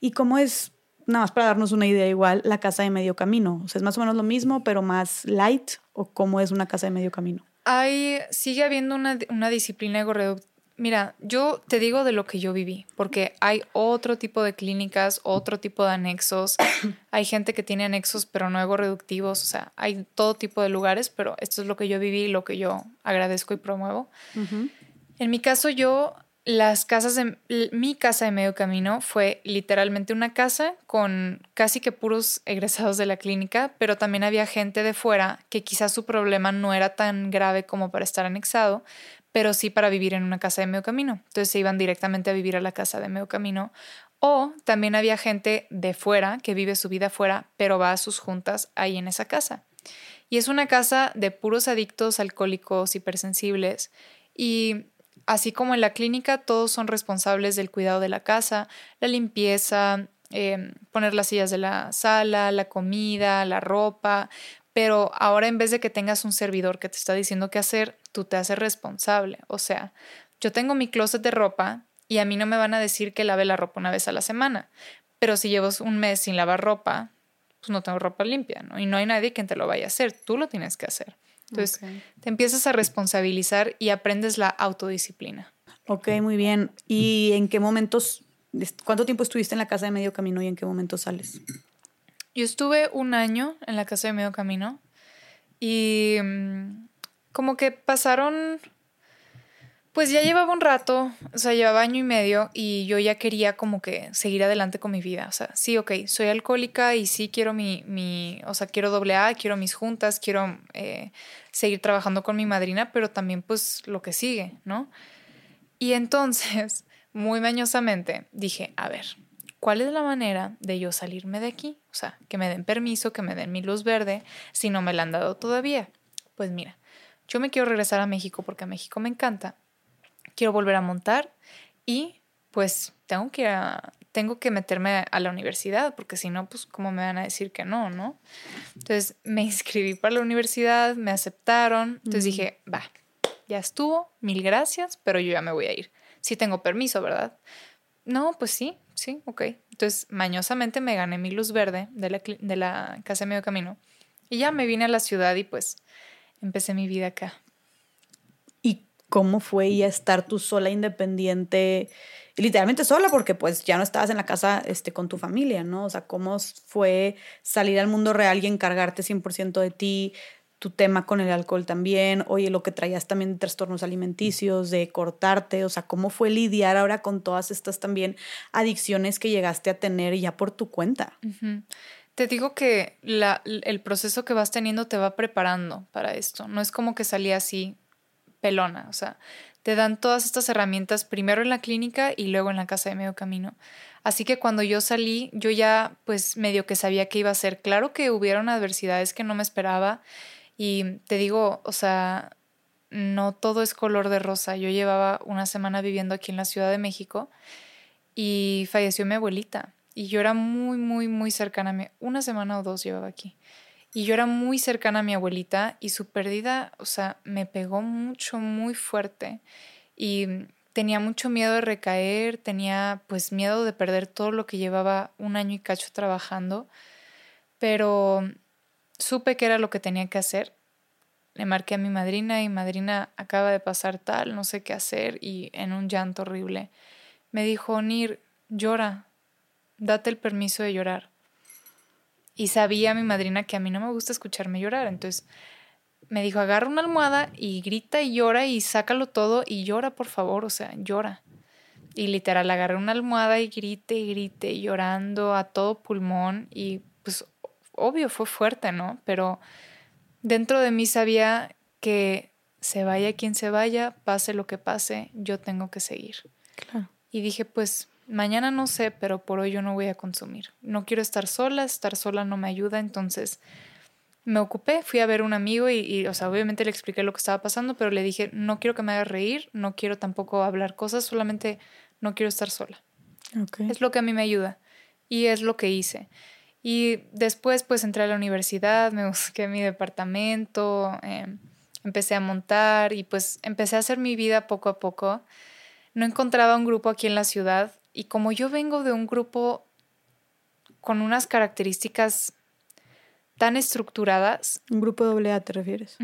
¿Y cómo es, nada más para darnos una idea igual, la casa de medio camino? O sea, es más o menos lo mismo, pero más light, o cómo es una casa de medio camino? Hay, sigue habiendo una, una disciplina. Mira, yo te digo de lo que yo viví, porque hay otro tipo de clínicas, otro tipo de anexos. hay gente que tiene anexos, pero no ego reductivos. O sea, hay todo tipo de lugares, pero esto es lo que yo viví y lo que yo agradezco y promuevo. En mi caso, yo, las casas de mi casa de medio camino fue literalmente una casa con casi que puros egresados de la clínica, pero también había gente de fuera que quizás su problema no era tan grave como para estar anexado pero sí para vivir en una casa de medio camino. Entonces se iban directamente a vivir a la casa de medio camino O también había gente de fuera que vive su vida fuera, pero va a sus juntas ahí en esa casa. Y es una casa de puros adictos, alcohólicos, hipersensibles. Y así como en la clínica, todos son responsables del cuidado de la casa, la limpieza, em, poner las sillas de la sala, la comida, la ropa. Pero ahora en vez de que tengas un servidor que te está diciendo qué hacer, tú te haces responsable. O sea, yo tengo mi closet de ropa y a mí no me van a decir que lave la ropa una vez a la semana. Pero si llevo un mes sin lavar ropa, pues no tengo ropa limpia, ¿no? Y no hay nadie quien te lo vaya a hacer, tú lo tienes que hacer. Entonces, te empiezas a responsabilizar y aprendes la autodisciplina. Ok, muy bien. ¿Y en qué momentos, cuánto tiempo estuviste en la casa de medio camino y en qué momento sales? Yo estuve un año en la casa de medio camino y mm, como que pasaron pues ya llevaba un rato, o sea, llevaba año y medio y yo ya quería como que seguir adelante con mi vida. O sea, sí, ok, soy alcohólica y sí quiero mi, mi o sea, quiero doble A, quiero mis juntas, quiero eh, seguir trabajando con mi madrina, pero también pues lo que sigue, ¿no? Y entonces, muy mañosamente, dije, a ver, ¿cuál es la manera de yo salirme de aquí? O sea, que me den permiso, que me den mi luz verde, si no me la han dado todavía. Pues mira, yo me quiero regresar a México porque a México me encanta quiero volver a montar y pues tengo que, tengo que meterme a la universidad porque si no, pues cómo me van a decir que no, ¿no? Entonces me inscribí para la universidad, me aceptaron, entonces dije, va, ya estuvo, mil gracias, pero yo ya me voy a ir. Sí tengo permiso, ¿verdad? No, pues sí, sí, ok. Entonces, mañosamente me gané mi luz verde de la, de la casa de medio camino y ya me vine a la ciudad y pues empecé mi vida acá cómo fue ya estar tú sola, independiente, literalmente sola, porque pues ya no estabas en la casa este, con tu familia, ¿no? O sea, cómo fue salir al mundo real y encargarte 100% de ti, tu tema con el alcohol también, oye, lo que traías también de trastornos alimenticios, de cortarte, o sea, cómo fue lidiar ahora con todas estas también adicciones que llegaste a tener ya por tu cuenta. Te digo que el proceso que vas teniendo te va preparando para esto. No es como que salí así pelona, o sea, te dan todas estas herramientas primero en la clínica y luego en la casa de medio camino. Así que cuando yo salí, yo ya pues medio que sabía que iba a ser. Claro que hubieron adversidades que no me esperaba y te digo, o sea, no todo es color de rosa. Yo llevaba una semana viviendo aquí en la Ciudad de México y falleció mi abuelita y yo era muy, muy, muy cercana a mí. Una semana o dos llevaba aquí. Y yo era muy cercana a mi abuelita y su pérdida, o sea, me pegó mucho, muy fuerte. Y tenía mucho miedo de recaer, tenía pues miedo de perder todo lo que llevaba un año y cacho trabajando, pero supe que era lo que tenía que hacer. Le marqué a mi madrina y madrina acaba de pasar tal, no sé qué hacer y en un llanto horrible. Me dijo, Nir, llora, date el permiso de llorar. Y sabía mi madrina que a mí no me gusta escucharme llorar. Entonces me dijo, agarra una almohada y grita y llora y sácalo todo y llora, por favor, o sea, llora. Y literal, agarré una almohada y grite y grite, llorando a todo pulmón y pues obvio fue fuerte, ¿no? Pero dentro de mí sabía que se vaya quien se vaya, pase lo que pase, yo tengo que seguir. Claro. Y dije, pues Mañana no sé, pero por hoy yo no voy a consumir. No quiero estar sola, estar sola no me ayuda, entonces me ocupé, fui a ver a un amigo y, o sea, obviamente le expliqué lo que estaba pasando, pero le dije, no quiero que me haga reír, no quiero tampoco hablar cosas, solamente no quiero estar sola. Es lo que a mí me ayuda y es lo que hice. Y después pues entré a la universidad, me busqué mi departamento, em, empecé a montar y pues empecé a hacer mi vida poco a poco. No encontraba un grupo aquí en la ciudad y como yo vengo de un grupo con unas características tan estructuradas. Un grupo doble A te refieres.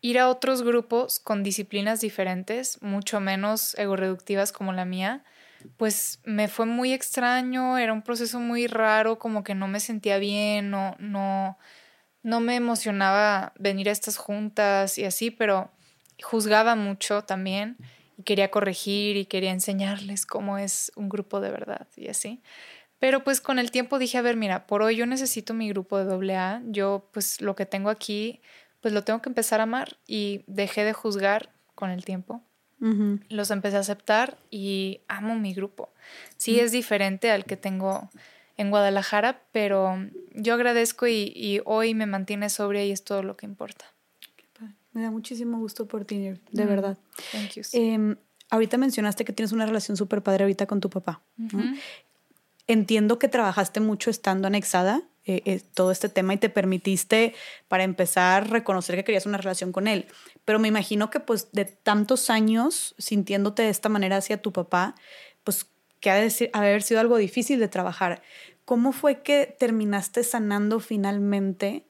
Ir a otros grupos con disciplinas diferentes, mucho menos egoreductivas como la mía, pues me fue muy extraño, era un proceso muy raro, como que no me sentía bien, no, no, no me emocionaba venir a estas juntas y así, pero juzgaba mucho también y quería corregir y quería enseñarles cómo es un grupo de verdad y así. Pero pues con el tiempo dije, a ver, mira, por hoy yo necesito mi grupo de doble A, yo pues lo que tengo aquí, pues lo tengo que empezar a amar y dejé de juzgar con el tiempo. Los empecé a aceptar y amo mi grupo. Sí es diferente al que tengo en Guadalajara, pero yo agradezco y, hoy me mantiene sobria y es todo lo que importa. Me da muchísimo gusto por ti, de verdad. Thank you. Em, ahorita mencionaste que tienes una relación súper padre ahorita con tu papá. Entiendo que trabajaste mucho estando anexada eh, eh, todo este tema y te permitiste, para empezar, reconocer que querías una relación con él. Pero me imagino que pues de tantos años sintiéndote de esta manera hacia tu papá, pues que ha de haber sido algo difícil de trabajar. ¿Cómo fue que terminaste sanando finalmente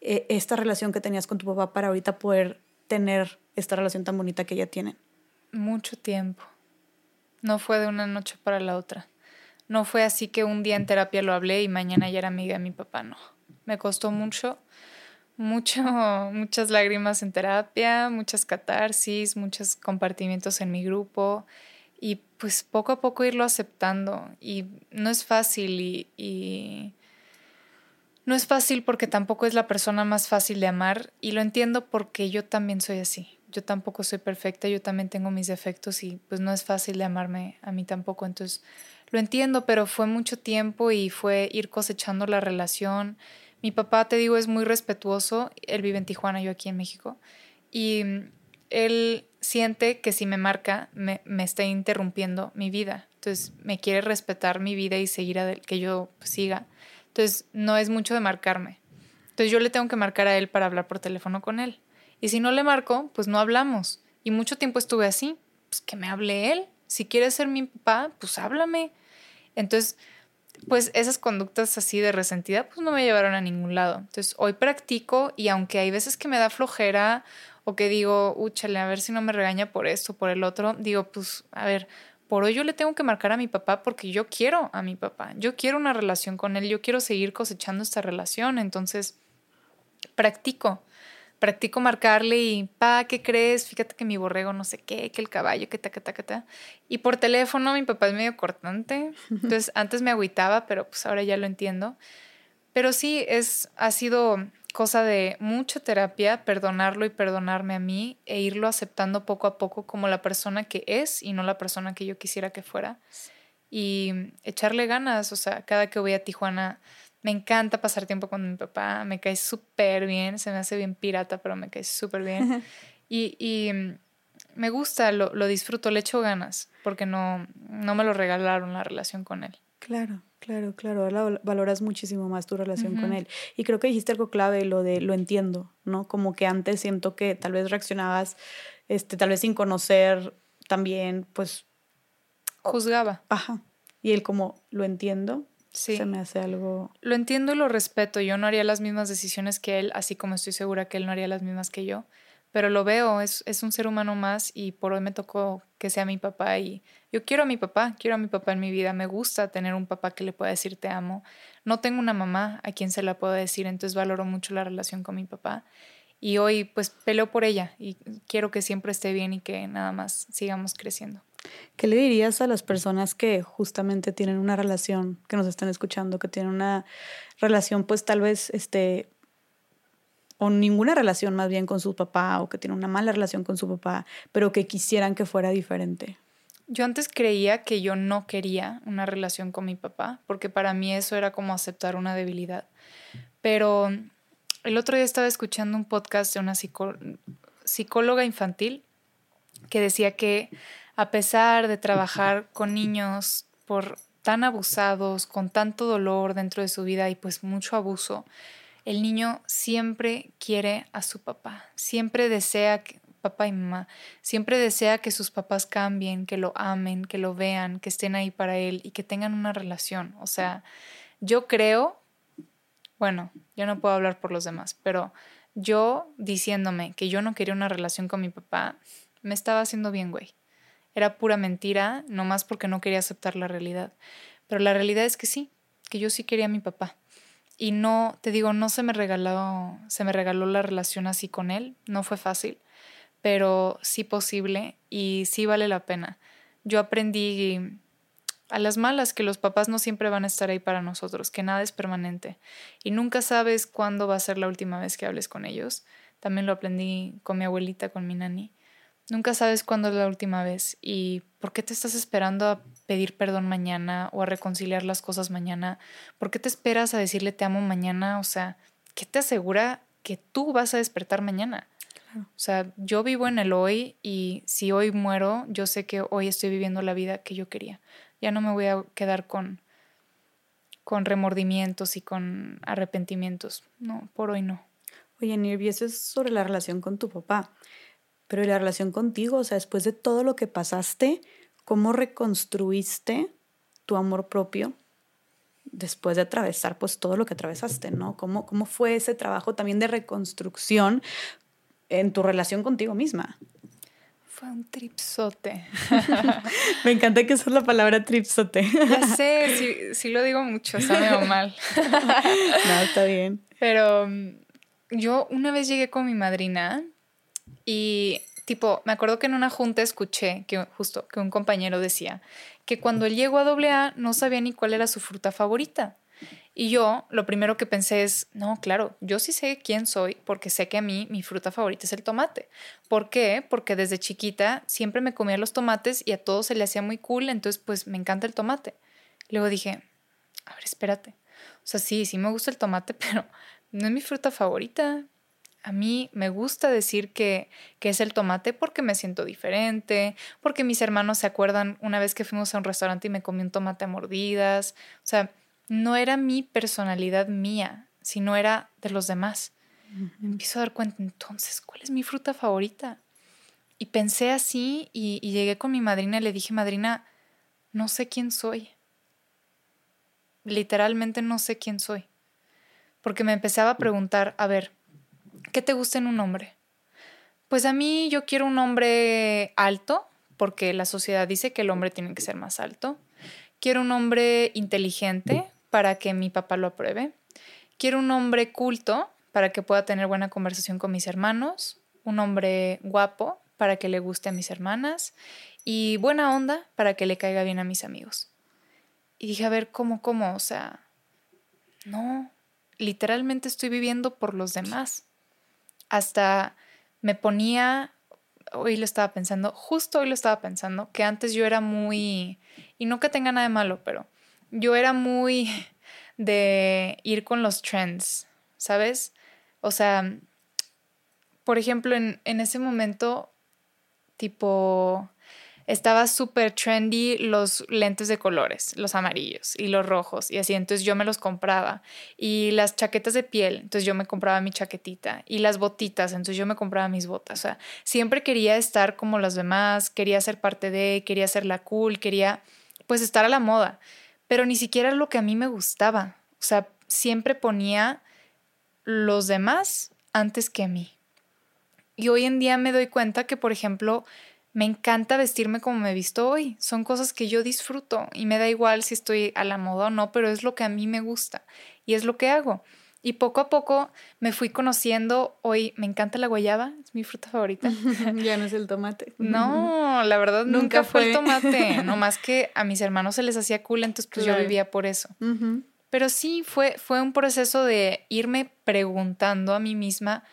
eh, esta relación que tenías con tu papá para ahorita poder tener esta relación tan bonita que ya tienen? Mucho tiempo. No fue de una noche para la otra. No fue así que un día en terapia lo hablé y mañana ya era amiga de mi papá, no. Me costó mucho, mucho, muchas lágrimas en terapia, muchas catarsis, muchos compartimientos en mi grupo y pues poco a poco irlo aceptando. Y no es fácil y, y no es fácil porque tampoco es la persona más fácil de amar y lo entiendo porque yo también soy así. Yo tampoco soy perfecta, yo también tengo mis defectos y pues no es fácil de amarme a mí tampoco. Entonces lo entiendo, pero fue mucho tiempo y fue ir cosechando la relación. Mi papá, te digo, es muy respetuoso. Él vive en Tijuana, yo aquí en México. Y él siente que si me marca, me, está interrumpiendo mi vida. Entonces, me quiere respetar mi vida y seguir a que yo siga. Entonces, no es mucho de marcarme. Entonces, yo le tengo que marcar a él para hablar por teléfono con él. Y si no le marco, pues no hablamos. Y mucho tiempo estuve así. Pues que me hable él. Si quiere ser mi papá, pues háblame. Entonces, pues esas conductas así de resentida, pues no me llevaron a ningún lado. Entonces, hoy practico y aunque hay veces que me da flojera o que digo, úchale, a ver si no me regaña por esto, por el otro, digo, pues, a ver, por hoy yo le tengo que marcar a mi papá porque yo quiero a mi papá, yo quiero una relación con él, yo quiero seguir cosechando esta relación, entonces, practico practico marcarle y, pa, ¿qué crees? Fíjate que mi borrego no sé qué, que el caballo, que ta, que ta, que ta. Y por teléfono mi papá es medio cortante, entonces antes me agüitaba, pero pues ahora ya lo entiendo. Pero sí, es, ha sido cosa de mucha terapia, perdonarlo y perdonarme a mí e irlo aceptando poco a poco como la persona que es y no la persona que yo quisiera que fuera. Y echarle ganas, o sea, cada que voy a Tijuana me encanta pasar tiempo con mi papá, me cae súper bien, se me hace bien pirata, pero me cae súper bien. y, y, mm, me gusta, lo, lo, disfruto, le echo ganas, porque no, no me lo regalaron la relación con él. Claro, claro, claro. Ahora valoras muchísimo más tu relación con él. Y creo que dijiste algo clave, lo de lo entiendo, ¿no? Como que antes siento que tal vez reaccionabas, este, tal vez sin conocer también, pues... Juzgaba. Ajá. Y él como, lo entiendo, Sí. Se me hace algo... Lo entiendo y lo respeto. Yo no haría las mismas decisiones que él, así como estoy segura que él no haría las mismas que yo. Pero lo veo, es, es un ser humano más y por hoy me tocó que sea mi papá y yo quiero a mi papá, quiero a mi papá en mi vida. Me gusta tener un papá que le pueda decir te amo. No tengo una mamá a quien se la pueda decir, entonces valoro mucho la relación con mi papá. Y hoy pues peleo por ella y quiero que siempre esté bien y que nada más sigamos creciendo. ¿Qué le dirías a las personas que justamente tienen una relación, que nos están escuchando, que tienen una relación, pues tal vez, este, o ninguna relación más bien con su papá, o que tienen una mala relación con su papá, pero que quisieran que fuera diferente? Yo antes creía que yo no quería una relación con mi papá, porque para mí eso era como aceptar una debilidad. Pero el otro día estaba escuchando un podcast de una psicóloga infantil que decía que a pesar de trabajar con niños por tan abusados, con tanto dolor dentro de su vida y pues mucho abuso, el niño siempre quiere a su papá, siempre desea que papá y mamá, siempre desea que sus papás cambien, que lo amen, que lo vean, que estén ahí para él y que tengan una relación. O sea, yo creo, bueno, yo no puedo hablar por los demás, pero yo diciéndome que yo no quería una relación con mi papá, me estaba haciendo bien, güey era pura mentira, nomás porque no quería aceptar la realidad. Pero la realidad es que sí, que yo sí quería a mi papá. Y no, te digo, no se me regaló, se me regaló la relación así con él, no fue fácil, pero sí posible y sí vale la pena. Yo aprendí a las malas que los papás no siempre van a estar ahí para nosotros, que nada es permanente y nunca sabes cuándo va a ser la última vez que hables con ellos. También lo aprendí con mi abuelita, con mi nani Nunca sabes cuándo es la última vez y por qué te estás esperando a pedir perdón mañana o a reconciliar las cosas mañana. ¿Por qué te esperas a decirle te amo mañana? O sea, ¿qué te asegura que tú vas a despertar mañana? O sea, yo vivo en el hoy y si hoy muero, yo sé que hoy estoy viviendo la vida que yo quería. Ya no me voy a quedar con, con remordimientos y con arrepentimientos. No, por hoy no. Oye, Nirvi, eso es sobre la relación con tu papá. Pero ¿y la relación contigo? O sea, después de todo lo que pasaste, ¿cómo reconstruiste tu amor propio después de atravesar pues todo lo que atravesaste, ¿no? ¿Cómo, cómo fue ese trabajo también de reconstrucción en tu relación contigo misma? Fue un tripsote. Me encanta que usas la palabra tripsote. Ya sé, sí, lo digo mucho, está mal. no, está bien. Pero mm, yo una vez llegué con mi madrina y tipo, me acuerdo que en una junta escuché que justo que un compañero decía que cuando él llegó a AA no sabía ni cuál era su fruta favorita. Y yo lo primero que pensé es, no, claro, yo sí sé quién soy porque sé que a mí mi fruta favorita es el tomate. ¿Por qué? Porque desde chiquita siempre me comía los tomates y a todos se le hacía muy cool, entonces pues me encanta el tomate. Luego dije, a ver, espérate. O sea, sí, sí me gusta el tomate, pero no es mi fruta favorita. A mí me gusta decir que, que, es el tomate porque me siento diferente, porque mis hermanos se acuerdan una vez que fuimos a un restaurante y me comí un tomate a mordidas. O sea, no era mi personalidad mía, sino era de los demás. Me empiezo a dar cuenta entonces, ¿cuál es mi fruta favorita? Y pensé así y, y llegué con mi madrina y le dije, madrina, no sé quién soy. Literalmente no sé quién soy. Porque me empezaba a preguntar, a ver, ¿qué te gusta en un hombre? Pues a mí yo quiero un hombre alto, porque la sociedad dice que el hombre tiene que ser más alto. Quiero un hombre inteligente, para que mi papá lo apruebe. Quiero un hombre culto para que pueda tener buena conversación con mis hermanos. Un hombre guapo para que le guste a mis hermanas. Y buena onda para que le caiga bien a mis amigos. Y dije, a ver, ¿cómo, cómo? O sea, no, literalmente estoy viviendo por los demás. Hasta me ponía, hoy lo estaba pensando, justo hoy lo estaba pensando, que antes yo era muy, y no que tenga nada de malo, pero yo era muy de ir con los trends, ¿sabes? O sea, por ejemplo, en, ese momento, tipo, estaba súper trendy los lentes de colores, los amarillos y los rojos, y así, entonces yo me los compraba. Y las chaquetas de piel, entonces yo me compraba mi chaquetita. Y las botitas, entonces yo me compraba mis botas. O sea, siempre quería estar como los demás, quería ser parte de, quería ser la cool, quería pues estar a la moda pero ni siquiera lo que a mí me gustaba. O sea, siempre ponía los demás antes que a mí. Y hoy en día me doy cuenta que, por ejemplo, me encanta vestirme como me he visto hoy. Son cosas que yo disfruto y me da igual si estoy a la moda o no, pero es lo que a mí me gusta y es lo que hago. Y poco a poco me fui conociendo. Hoy me encanta la guayaba, es mi fruta favorita. ya no es el tomate. No, la verdad nunca, fue. el tomate. No más que a mis hermanos se les hacía cool, entonces pues yo vivía por eso. Pero sí, fue, fue un proceso de irme preguntando a mí misma,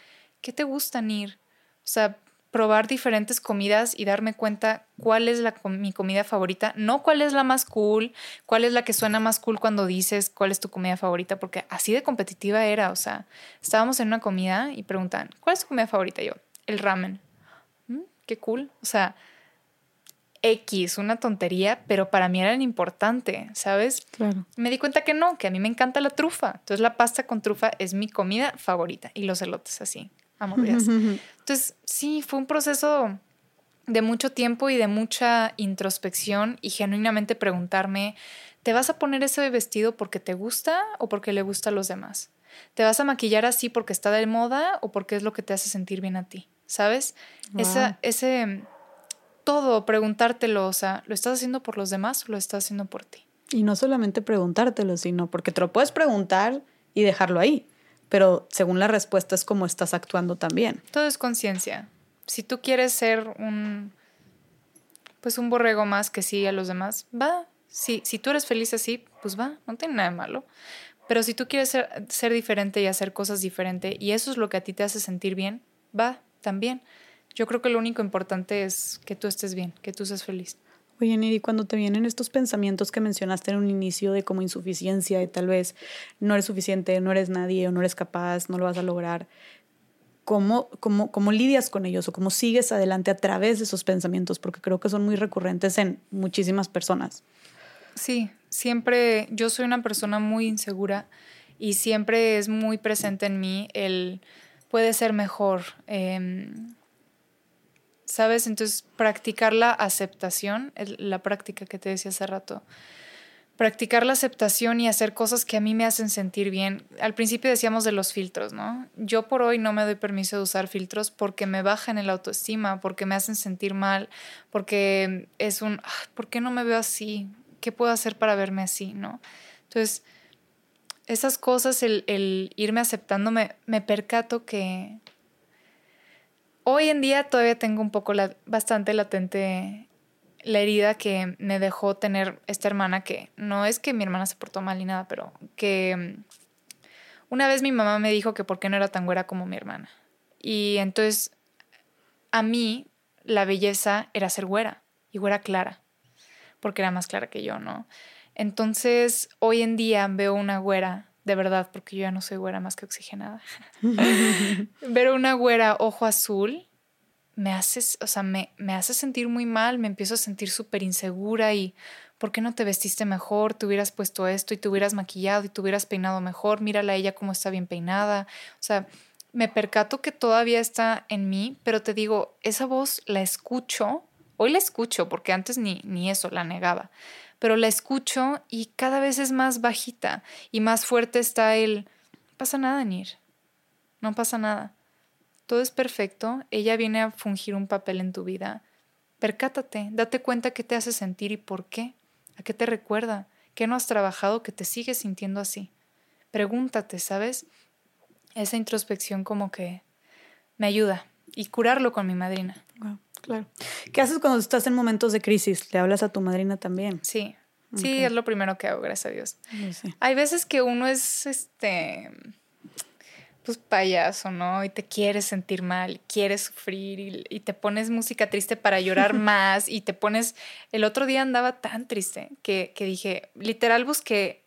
¿qué te gusta, Nir? O sea, probar diferentes comidas y darme cuenta cuál es la, mi comida favorita, no cuál es la más cool, cuál es la que suena más cool cuando dices cuál es tu comida favorita, porque así de competitiva era, o sea, estábamos en una comida y preguntan, ¿cuál es tu comida favorita? yo, el ramen. Mm, qué cool, o sea, X, una tontería, pero para mí era importante, ¿sabes? Claro. Me di cuenta que no, que a mí me encanta la trufa. Entonces la pasta con trufa es mi comida favorita y los elotes así. Entonces, sí, fue un proceso de mucho tiempo y de mucha introspección y genuinamente preguntarme, ¿te vas a poner ese vestido porque te gusta o porque le gusta a los demás? ¿Te vas a maquillar así porque está de moda o porque es lo que te hace sentir bien a ti? ¿Sabes? Esa, ese todo, preguntártelo, o sea, ¿lo estás haciendo por los demás o lo estás haciendo por ti? Y no solamente preguntártelo, sino porque te lo puedes preguntar y dejarlo ahí pero según la respuesta es como estás actuando también. Todo es conciencia. Si tú quieres ser un, pues un borrego más que sí a los demás, va. Si, si tú eres feliz así, pues va, no tiene nada de malo. Pero si tú quieres ser, ser diferente y hacer cosas diferentes y eso es lo que a ti te hace sentir bien, va, también. Yo creo que lo único importante es que tú estés bien, que tú seas feliz. Oye, Neri, cuando te vienen estos pensamientos que mencionaste en un inicio de como insuficiencia, de tal vez no eres suficiente, no eres nadie o no eres capaz, no lo vas a lograr, ¿cómo, cómo, cómo lidias con ellos o cómo sigues adelante a través de esos pensamientos? Porque creo que son muy recurrentes en muchísimas personas. Sí, siempre yo soy una persona muy insegura y siempre es muy presente en mí el puede ser mejor. Em, ¿Sabes? Entonces, practicar la aceptación, la práctica que te decía hace rato. Practicar la aceptación y hacer cosas que a mí me hacen sentir bien. Al principio decíamos de los filtros, ¿no? Yo por hoy no me doy permiso de usar filtros porque me bajan el autoestima, porque me hacen sentir mal, porque es un, ¿por qué no me veo así? ¿Qué puedo hacer para verme así? ¿No? Entonces, esas cosas, el, irme aceptando, me, percato que hoy en día todavía tengo un poco, la, bastante latente la herida que me dejó tener esta hermana, que no es que mi hermana se portó mal ni nada, pero que mm, una vez mi mamá me dijo que por qué no era tan güera como mi hermana. Y entonces a mí la belleza era ser güera y güera clara porque era más clara que yo, ¿no? Entonces, hoy en día veo una güera, de verdad, porque yo ya no soy güera más que oxigenada. Ver una güera ojo azul me hace, o sea, me, me hace sentir muy mal, me empiezo a sentir súper insegura y ¿por qué no te vestiste mejor? Te hubieras puesto esto y te hubieras maquillado y te hubieras peinado mejor, mírala a ella cómo está bien peinada. O sea, me percato que todavía está en mí, pero te digo, esa voz la escucho Hoy la escucho porque antes ni, ni eso la negaba, pero la escucho y cada vez es más bajita y más fuerte está el, no pasa nada, Nir, no pasa nada. Todo es perfecto, ella viene a fungir un papel en tu vida. Percátate, date cuenta qué te hace sentir y por qué, a qué te recuerda, qué no has trabajado que te sigues sintiendo así. Pregúntate, ¿sabes? Esa introspección como que me ayuda y curarlo con mi madrina. Claro. ¿Qué haces cuando estás en momentos de crisis? ¿Le hablas a tu madrina también? Sí. Sí, es lo primero que hago, gracias a Dios. Hay veces que uno es este pues payaso, ¿no? Y te quieres sentir mal, quieres sufrir y, te pones música triste para llorar más y te pones... El otro día andaba tan triste que, que dije, literal busqué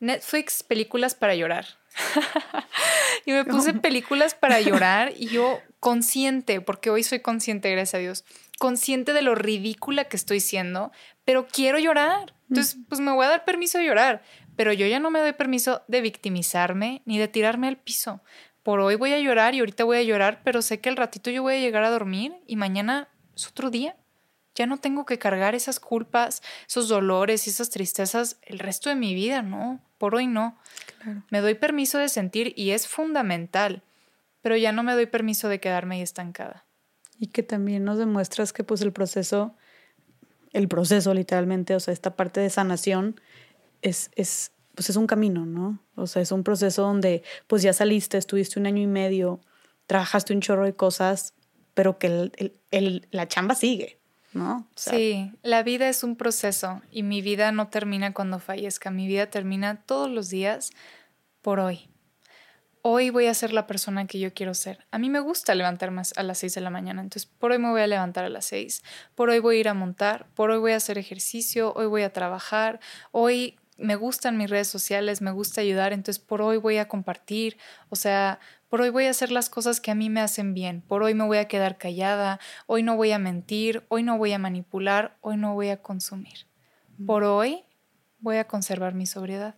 Netflix películas para llorar. y me puse películas para llorar y yo consciente, porque hoy soy consciente, gracias a Dios, consciente de lo ridícula que estoy siendo, pero quiero llorar. Entonces, pues me voy a dar permiso de llorar, pero yo ya no me doy permiso de victimizarme ni de tirarme al piso. Por hoy voy a llorar y ahorita voy a llorar, pero sé que el ratito yo voy a llegar a dormir y mañana es otro día. Ya no tengo que cargar esas culpas, esos dolores y esas tristezas el resto de mi vida, no, por hoy no. Me doy permiso de sentir y es fundamental pero ya no me doy permiso de quedarme ahí estancada. Y que también nos demuestras que pues el proceso, el proceso literalmente, o sea, esta parte de sanación es, es, pues es un camino, ¿no? O sea, es un proceso donde pues ya saliste, estuviste un año y medio, trabajaste un chorro de cosas, pero que el, el, la chamba sigue, ¿no? sí, la vida es un proceso y mi vida no termina cuando fallezca, mi vida termina todos los días por hoy hoy voy a ser la persona que yo quiero ser. A mí me gusta levantarme a las 6 de la mañana, entonces por hoy me voy a levantar a las 6, por hoy voy a ir a montar, por hoy voy a hacer ejercicio, hoy voy a trabajar, hoy me gustan mis redes sociales, me gusta ayudar, entonces por hoy voy a compartir, o sea, por hoy voy a hacer las cosas que a mí me hacen bien, por hoy me voy a quedar callada, hoy no voy a mentir, hoy no voy a manipular, hoy no voy a consumir. Por hoy voy a conservar mi sobriedad.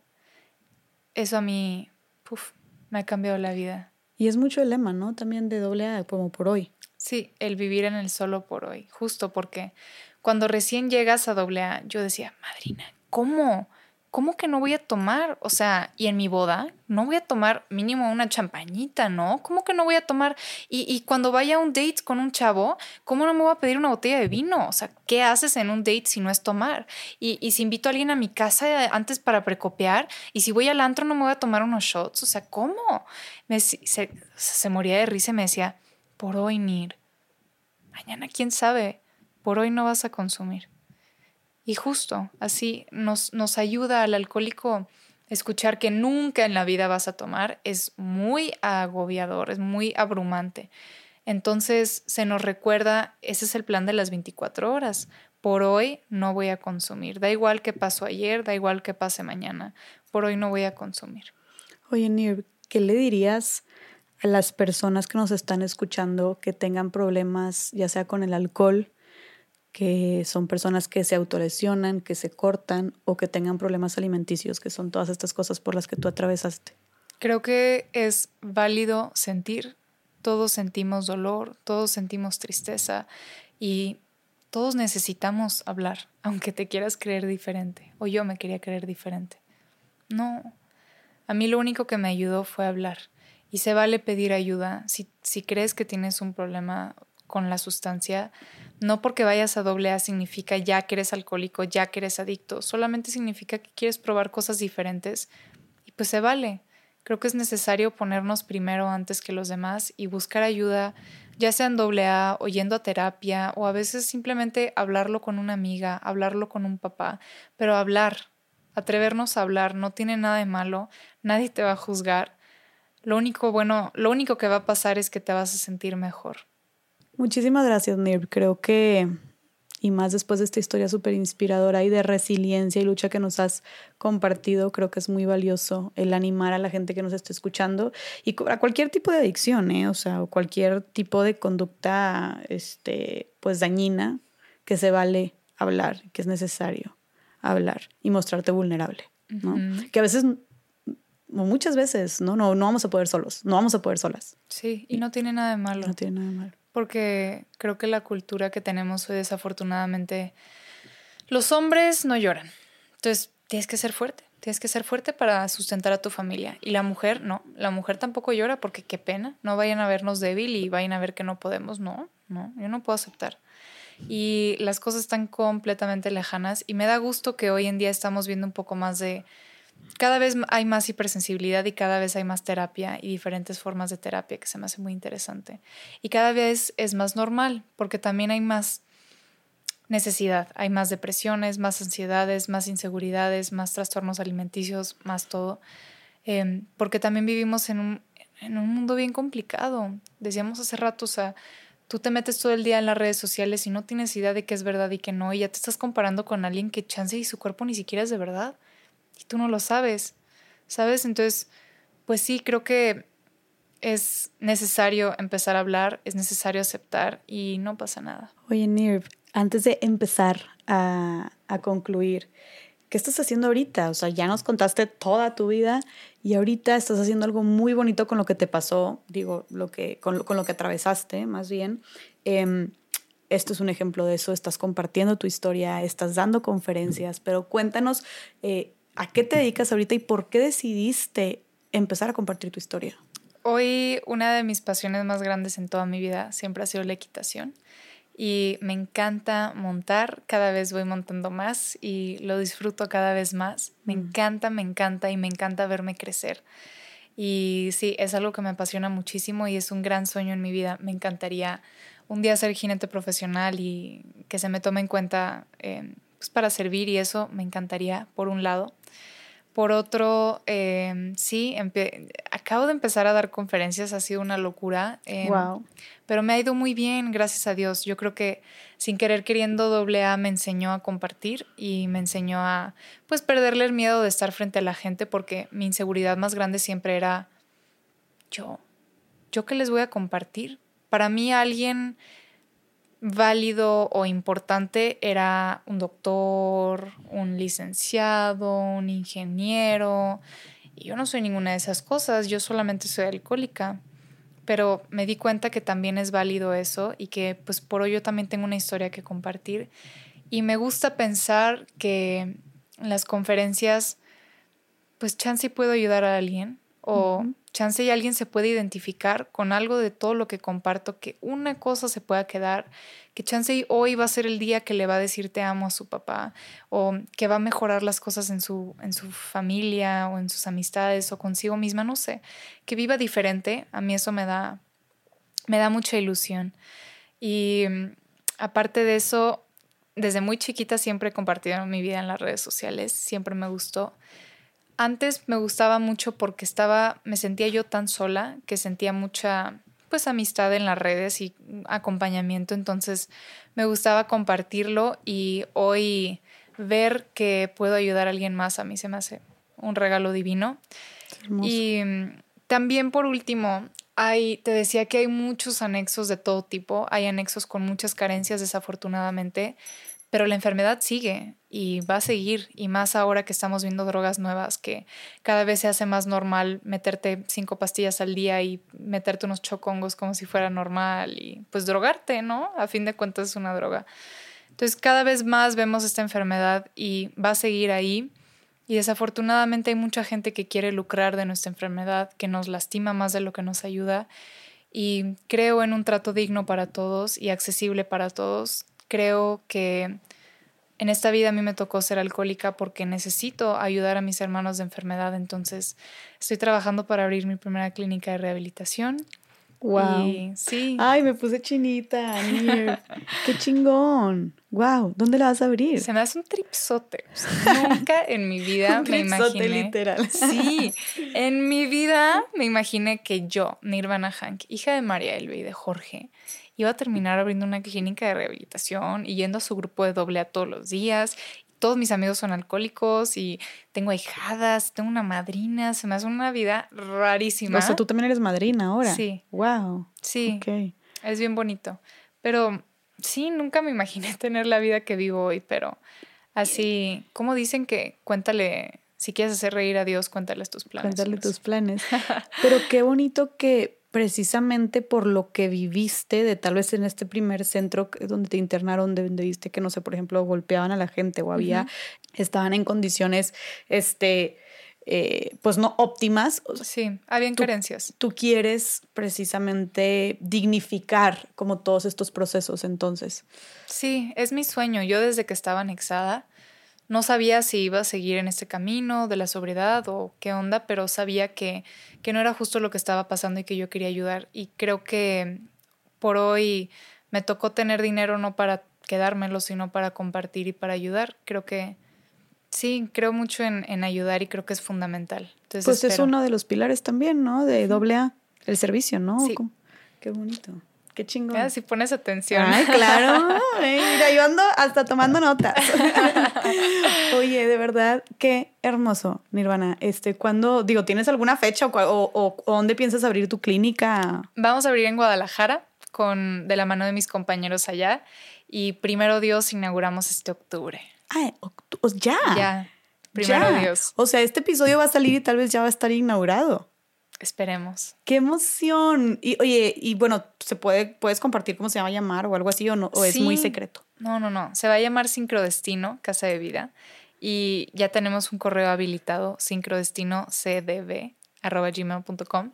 Eso a mí, puf, me ha cambiado la vida. Y es mucho el lema, ¿no? También de doble A, como por hoy. Sí, el vivir en el solo por hoy, justo porque cuando recién llegas a doble A, yo decía, madrina, ¿cómo? ¿Cómo que no voy a tomar? O sea, y en mi boda no voy a tomar mínimo una champañita, ¿no? ¿Cómo que no voy a tomar? Y, cuando vaya a un date con un chavo, ¿cómo no me voy a pedir una botella de vino? O sea, ¿qué haces en un date si no es tomar? Y, y si invito a alguien a mi casa antes para precopiar, y si voy al antro no me voy a tomar unos shots, o sea, ¿cómo? Me, se, se moría de risa y me decía, por hoy, Nir, mañana quién sabe, por hoy no vas a consumir. Y justo así nos, nos ayuda al alcohólico escuchar que nunca en la vida vas a tomar, es muy agobiador, es muy abrumante. Entonces se nos recuerda, ese es el plan de las 24 horas. Por hoy no voy a consumir. Da igual que pasó ayer, da igual que pase mañana. Por hoy no voy a consumir. Oye, Nir, ¿qué le dirías a las personas que nos están escuchando que tengan problemas, ya sea con el alcohol, que son personas que se autolesionan, que se cortan o que tengan problemas alimenticios, que son todas estas cosas por las que tú atravesaste? Creo que es válido sentir. Todos sentimos dolor, todos sentimos tristeza y todos necesitamos hablar, aunque te quieras creer diferente, o yo me quería creer diferente. No, a mí lo único que me ayudó fue hablar. Y se vale pedir ayuda si, si crees que tienes un problema con la sustancia. No porque vayas a doble A significa ya que eres alcohólico, ya que eres adicto. Solamente significa que quieres probar cosas diferentes. Y pues se vale. Creo que es necesario ponernos primero antes que los demás y buscar ayuda, ya sea en doble A o yendo a terapia o a veces simplemente hablarlo con una amiga, hablarlo con un papá, pero hablar, atrevernos a hablar, no tiene nada de malo, nadie te va a juzgar lo único bueno, lo único que va a pasar es que te vas a sentir mejor. Muchísimas gracias, Nir. Creo que, y más después de esta historia súper inspiradora y de resiliencia y lucha que nos has compartido, creo que es muy valioso el animar a la gente que nos esté escuchando y a cualquier tipo de adicción, ¿eh? o sea, cualquier tipo de conducta, este, pues dañina, que se vale hablar, que es necesario hablar y mostrarte vulnerable, ¿no? Que a veces muchas veces, ¿no? ¿no? No vamos a poder solos, no vamos a poder solas. Sí, y no tiene nada de malo. No tiene nada de malo. Porque creo que la cultura que tenemos hoy desafortunadamente, los hombres no lloran. Entonces, tienes que ser fuerte. Tienes que ser fuerte para sustentar a tu familia. Y la mujer, no. La mujer tampoco llora porque qué pena. No vayan a vernos débil y vayan a ver que no podemos. No, no, yo no puedo aceptar. Y las cosas están completamente lejanas. Y me da gusto que hoy en día estamos viendo un poco más de cada vez hay más hipersensibilidad y cada vez hay más terapia y diferentes formas de terapia que se me hace muy interesante. Y cada vez es más normal porque también hay más necesidad, hay más depresiones, más ansiedades, más inseguridades, más trastornos alimenticios, más todo. Em, porque también vivimos en un, en un mundo bien complicado. Decíamos hace rato, o sea, tú te metes todo el día en las redes sociales y no tienes idea de qué es verdad y qué no, y ya te estás comparando con alguien que chance y su cuerpo ni siquiera es de verdad y tú no lo sabes, ¿sabes? Entonces, pues sí, creo que es necesario empezar a hablar, es necesario aceptar y no pasa nada. Oye, Nirv, antes de empezar a, concluir, ¿qué estás haciendo ahorita? O sea, ya nos contaste toda tu vida y ahorita estás haciendo algo muy bonito con lo que te pasó, digo, lo que, con, lo que atravesaste, más bien. Em, esto es un ejemplo de eso, estás compartiendo tu historia, estás dando conferencias, pero cuéntanos eh, ¿A qué te dedicas ahorita y por qué decidiste empezar a compartir tu historia? Hoy una de mis pasiones más grandes en toda mi vida siempre ha sido la equitación y me encanta montar, cada vez voy montando más y lo disfruto cada vez más. Me mm. encanta, me encanta y me encanta verme crecer. Y sí, es algo que me apasiona muchísimo y es un gran sueño en mi vida. Me encantaría un día ser jinete profesional y que se me tome en cuenta eh, pues para servir y eso me encantaría, por un lado. Por otro, em, sí, acabo de empezar a dar conferencias, ha sido una locura. wow. Em, pero me ha ido muy bien, gracias a Dios. Yo creo que sin querer queriendo doble A me enseñó a compartir y me enseñó a pues perderle el miedo de estar frente a la gente porque mi inseguridad más grande siempre era yo, yo qué les voy a compartir. Para mí alguien válido o importante era un doctor, un licenciado, un ingeniero. Y yo no soy ninguna de esas cosas, yo solamente soy alcohólica. Pero me di cuenta que también es válido eso y que pues por hoy yo también tengo una historia que compartir. Y me gusta pensar que en las conferencias pues chance puedo ayudar a alguien o chance alguien se puede identificar con algo de todo lo que comparto, que una cosa se pueda quedar, que chance hoy va a ser el día que le va a decir te amo a su papá, o que va a mejorar las cosas en su, en su familia o en sus amistades o consigo misma, no sé, que viva diferente, a mí eso me da, me da mucha ilusión. Y mm, aparte de eso, desde muy chiquita siempre he compartido mi vida en las redes sociales, siempre me gustó antes me gustaba mucho porque estaba, me sentía yo tan sola que sentía mucha pues amistad en las redes y acompañamiento, entonces me gustaba compartirlo y hoy ver que puedo ayudar a alguien más a mí se me hace un regalo divino. Y también por último, hay, te decía que hay muchos anexos de todo tipo, hay anexos con muchas carencias desafortunadamente, pero la enfermedad sigue y va a seguir, y más ahora que estamos viendo drogas nuevas, que cada vez se hace más normal meterte cinco pastillas al día y meterte unos chocongos como si fuera normal y pues drogarte, ¿no? A fin de cuentas es una droga. Entonces cada vez más vemos esta enfermedad y va a seguir ahí. Y desafortunadamente hay mucha gente que quiere lucrar de nuestra enfermedad, que nos lastima más de lo que nos ayuda. Y creo en un trato digno para todos y accesible para todos. Creo que en esta vida a mí me tocó ser alcohólica porque necesito ayudar a mis hermanos de enfermedad. Entonces estoy trabajando para abrir mi primera clínica de rehabilitación. Wow. sí. Ay, me puse chinita. Qué chingón. Wow. ¿Dónde la vas a abrir? Se me hace un tripsote. nunca en mi vida me imaginé. literal. Sí. En mi vida me imaginé que yo, Nirvana Hank, hija de María Elbe y de Jorge, iba a terminar abriendo una clínica de rehabilitación y yendo a su grupo de doble a todos los días todos mis amigos son alcohólicos y tengo hijadas, tengo una madrina, se me hace una vida rarísima. O sea, tú también eres madrina ahora. Sí. Wow. Sí. Okay. Es bien bonito. Pero sí, nunca me imaginé tener la vida que vivo hoy, pero así, como dicen que cuéntale, si quieres hacer reír a Dios, cuéntales tus planes. Cuéntale tus planes. pero qué bonito que precisamente por lo que viviste de tal vez en este primer centro donde te internaron, donde viste que, no sé, por ejemplo, golpeaban a la gente o había, estaban en condiciones, este, eh, pues no óptimas. Sí, había carencias. Tú quieres precisamente dignificar como todos estos procesos entonces. Sí, es mi sueño. Yo desde que estaba anexada, no sabía si iba a seguir en este camino de la sobriedad o qué onda, pero sabía que, que no era justo lo que estaba pasando y que yo quería ayudar. Y creo que por hoy me tocó tener dinero no para quedármelo, sino para compartir y para ayudar. Creo que sí, creo mucho en, ayudar y creo que es fundamental. pues es uno de los pilares también, ¿no? De doble A, el servicio, ¿no? Sí. Qué bonito. Qué chingón. si pones atención. Ay, claro. mira, yo ando hasta tomando notas. Oye, de verdad, qué hermoso, Nirvana. Este, ¿cuándo, digo, tienes alguna fecha o, o, dónde piensas abrir tu clínica? Vamos a abrir en Guadalajara con de la mano de mis compañeros allá y primero Dios inauguramos este octubre. Ay, ya. Ya. Primero Dios. O sea, este episodio va a salir y tal vez ya va a estar inaugurado. Esperemos. ¡Qué emoción! Y oye, y bueno, ¿se puede, puedes compartir cómo se va a llamar o algo así o no? ¿O es muy secreto? No, no, no. Se va a llamar Sincrodestino, Casa de Vida. Y ya tenemos un correo habilitado, sincrodestinocdb.gmail.com.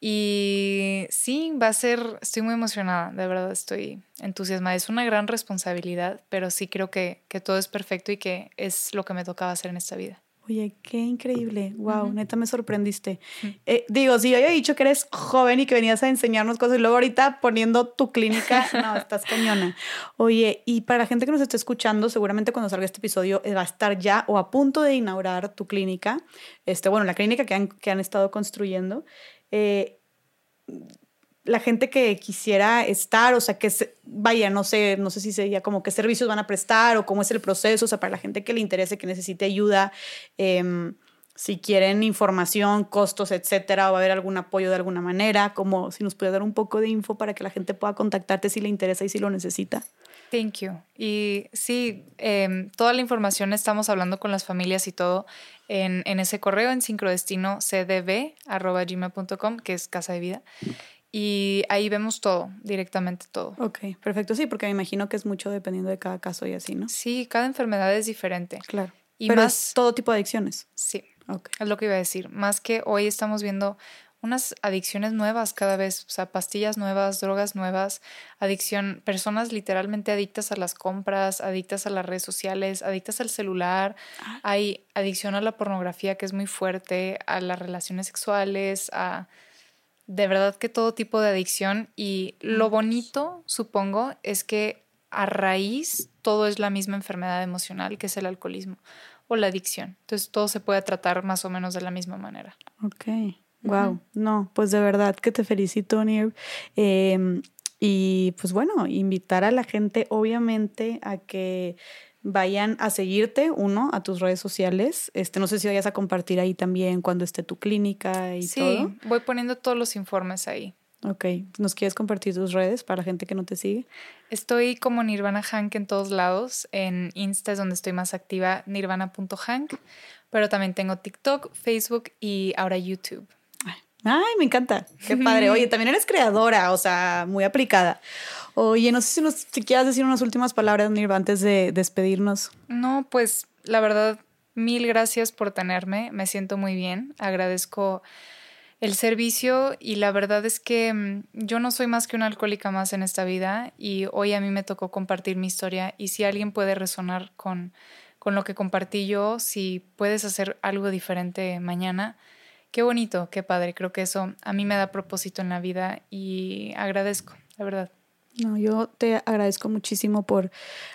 Y sí, va a ser, estoy muy emocionada, de verdad estoy entusiasmada. Es una gran responsabilidad, pero sí creo que, que todo es perfecto y que es lo que me tocaba hacer en esta vida. Oye, qué increíble. Wow, neta me sorprendiste. Eh, digo, si yo había dicho que eres joven y que venías a enseñarnos cosas y luego ahorita poniendo tu clínica, no, estás cañona. Oye, y para la gente que nos está escuchando, seguramente cuando salga este episodio eh, va a estar ya o a punto de inaugurar tu clínica, este, bueno, la clínica que han, que han estado construyendo. Eh, la gente que quisiera estar, o sea, que vaya, no sé, no sé si sería como qué servicios van a prestar o cómo es el proceso, o sea, para la gente que le interese, que necesite ayuda, em, si quieren información, costos, etcétera, o va a haber algún apoyo de alguna manera, como si nos puede dar un poco de info para que la gente pueda contactarte si le interesa y si lo necesita. Thank you. Y sí, em, toda la información estamos hablando con las familias y todo en, en ese correo en sincrodestinocdb.gmail.com, que es Casa de Vida. Y ahí vemos todo, directamente todo. Ok, perfecto. Sí, porque me imagino que es mucho dependiendo de cada caso y así, ¿no? Sí, cada enfermedad es diferente. Claro. Y Pero más, es todo tipo de adicciones. Sí, okay. es lo que iba a decir. Más que hoy estamos viendo unas adicciones nuevas cada vez, o sea, pastillas nuevas, drogas nuevas, adicción, personas literalmente adictas a las compras, adictas a las redes sociales, adictas al celular, ah. hay adicción a la pornografía que es muy fuerte, a las relaciones sexuales, a de verdad que todo tipo de adicción y lo bonito, supongo, es que a raíz todo es la misma enfermedad emocional que es el alcoholismo o la adicción. Entonces todo se puede tratar más o menos de la misma manera. Ok. Wow, no, pues de verdad que te felicito, Nir. Em, y pues bueno, invitar a la gente, obviamente, a que vayan a seguirte, uno, a tus redes sociales. Este, no sé si vayas a compartir ahí también cuando esté tu clínica y todo. Sí, voy poniendo todos los informes ahí. Ok, ¿nos quieres compartir tus redes para la gente que no te sigue? Estoy como Nirvana Hank en todos lados. En Insta es donde estoy más activa, nirvana.hank. Pero también tengo TikTok, Facebook y ahora YouTube. Ay, me encanta. Qué padre. Oye, también eres creadora, o sea, muy aplicada. Oye, no sé si, nos, si quieras decir unas últimas palabras, Nirva, antes de despedirnos. No, pues la verdad, mil gracias por tenerme. Me siento muy bien. Agradezco el servicio y la verdad es que mm, yo no soy más que una alcohólica más en esta vida y hoy a mí me tocó compartir mi historia y si alguien puede resonar con, con lo que compartí yo, si puedes hacer algo diferente mañana, qué bonito, qué padre. Creo que eso a mí me da propósito en la vida y agradezco, la verdad. No, yo te agradezco muchísimo por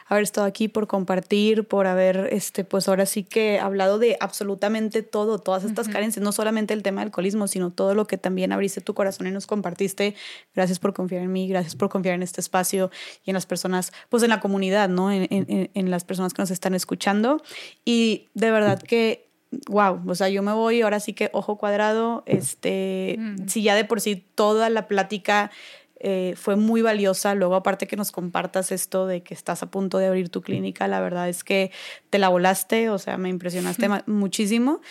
haber estado aquí, por compartir, por haber, este, pues ahora sí que hablado de absolutamente todo, todas estas carencias, no solamente el tema del alcoholismo, sino todo lo que también abriste tu corazón y nos compartiste. Gracias por confiar en mí, gracias por confiar en este espacio y en las personas, pues en la comunidad, ¿no? En, en, en las personas que nos están escuchando. Y de verdad que wow, o sea, yo me voy ahora sí que ojo cuadrado, este, si ya de por sí toda la plática eh, fue muy valiosa. Luego, aparte que nos compartas esto de que estás a punto de abrir tu clínica, la verdad es que te la volaste, o sea, me impresionaste muchísimo.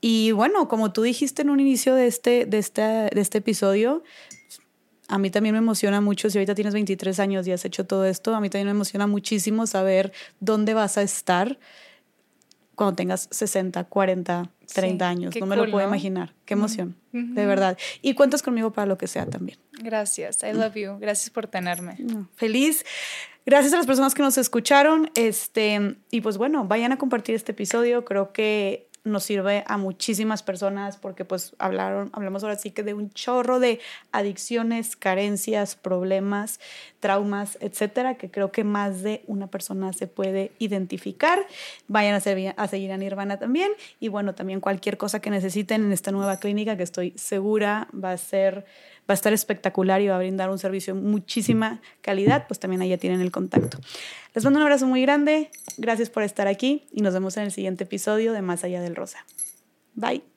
Y bueno, como tú dijiste en un inicio de este, de este, de este episodio, a mí también me emociona mucho, si ahorita tienes 23 años y has hecho todo esto, a mí también me emociona muchísimo saber dónde vas a estar cuando tengas 60, 40, 30 años. No me lo puedo imaginar. Qué emoción, de verdad. Y cuentas conmigo para lo que sea también. Gracias, I love you. Gracias por tenerme. Feliz. Gracias a las personas que nos escucharon. Este, y pues bueno, vayan a compartir este episodio. Creo que nos sirve a muchísimas personas porque pues hablaron, hablamos ahora sí que de un chorro de adicciones, carencias, problemas, traumas, etcétera, que creo que más de una persona se puede identificar. Vayan a, a seguir a Nirvana también y bueno, también cualquier cosa que necesiten en esta nueva clínica que estoy segura va a ser va a estar espectacular y va a brindar un servicio de muchísima calidad, pues también allá tienen el contacto. Les mando un abrazo muy grande, gracias por estar aquí y nos vemos en el siguiente episodio de Más allá del Rosa. Bye.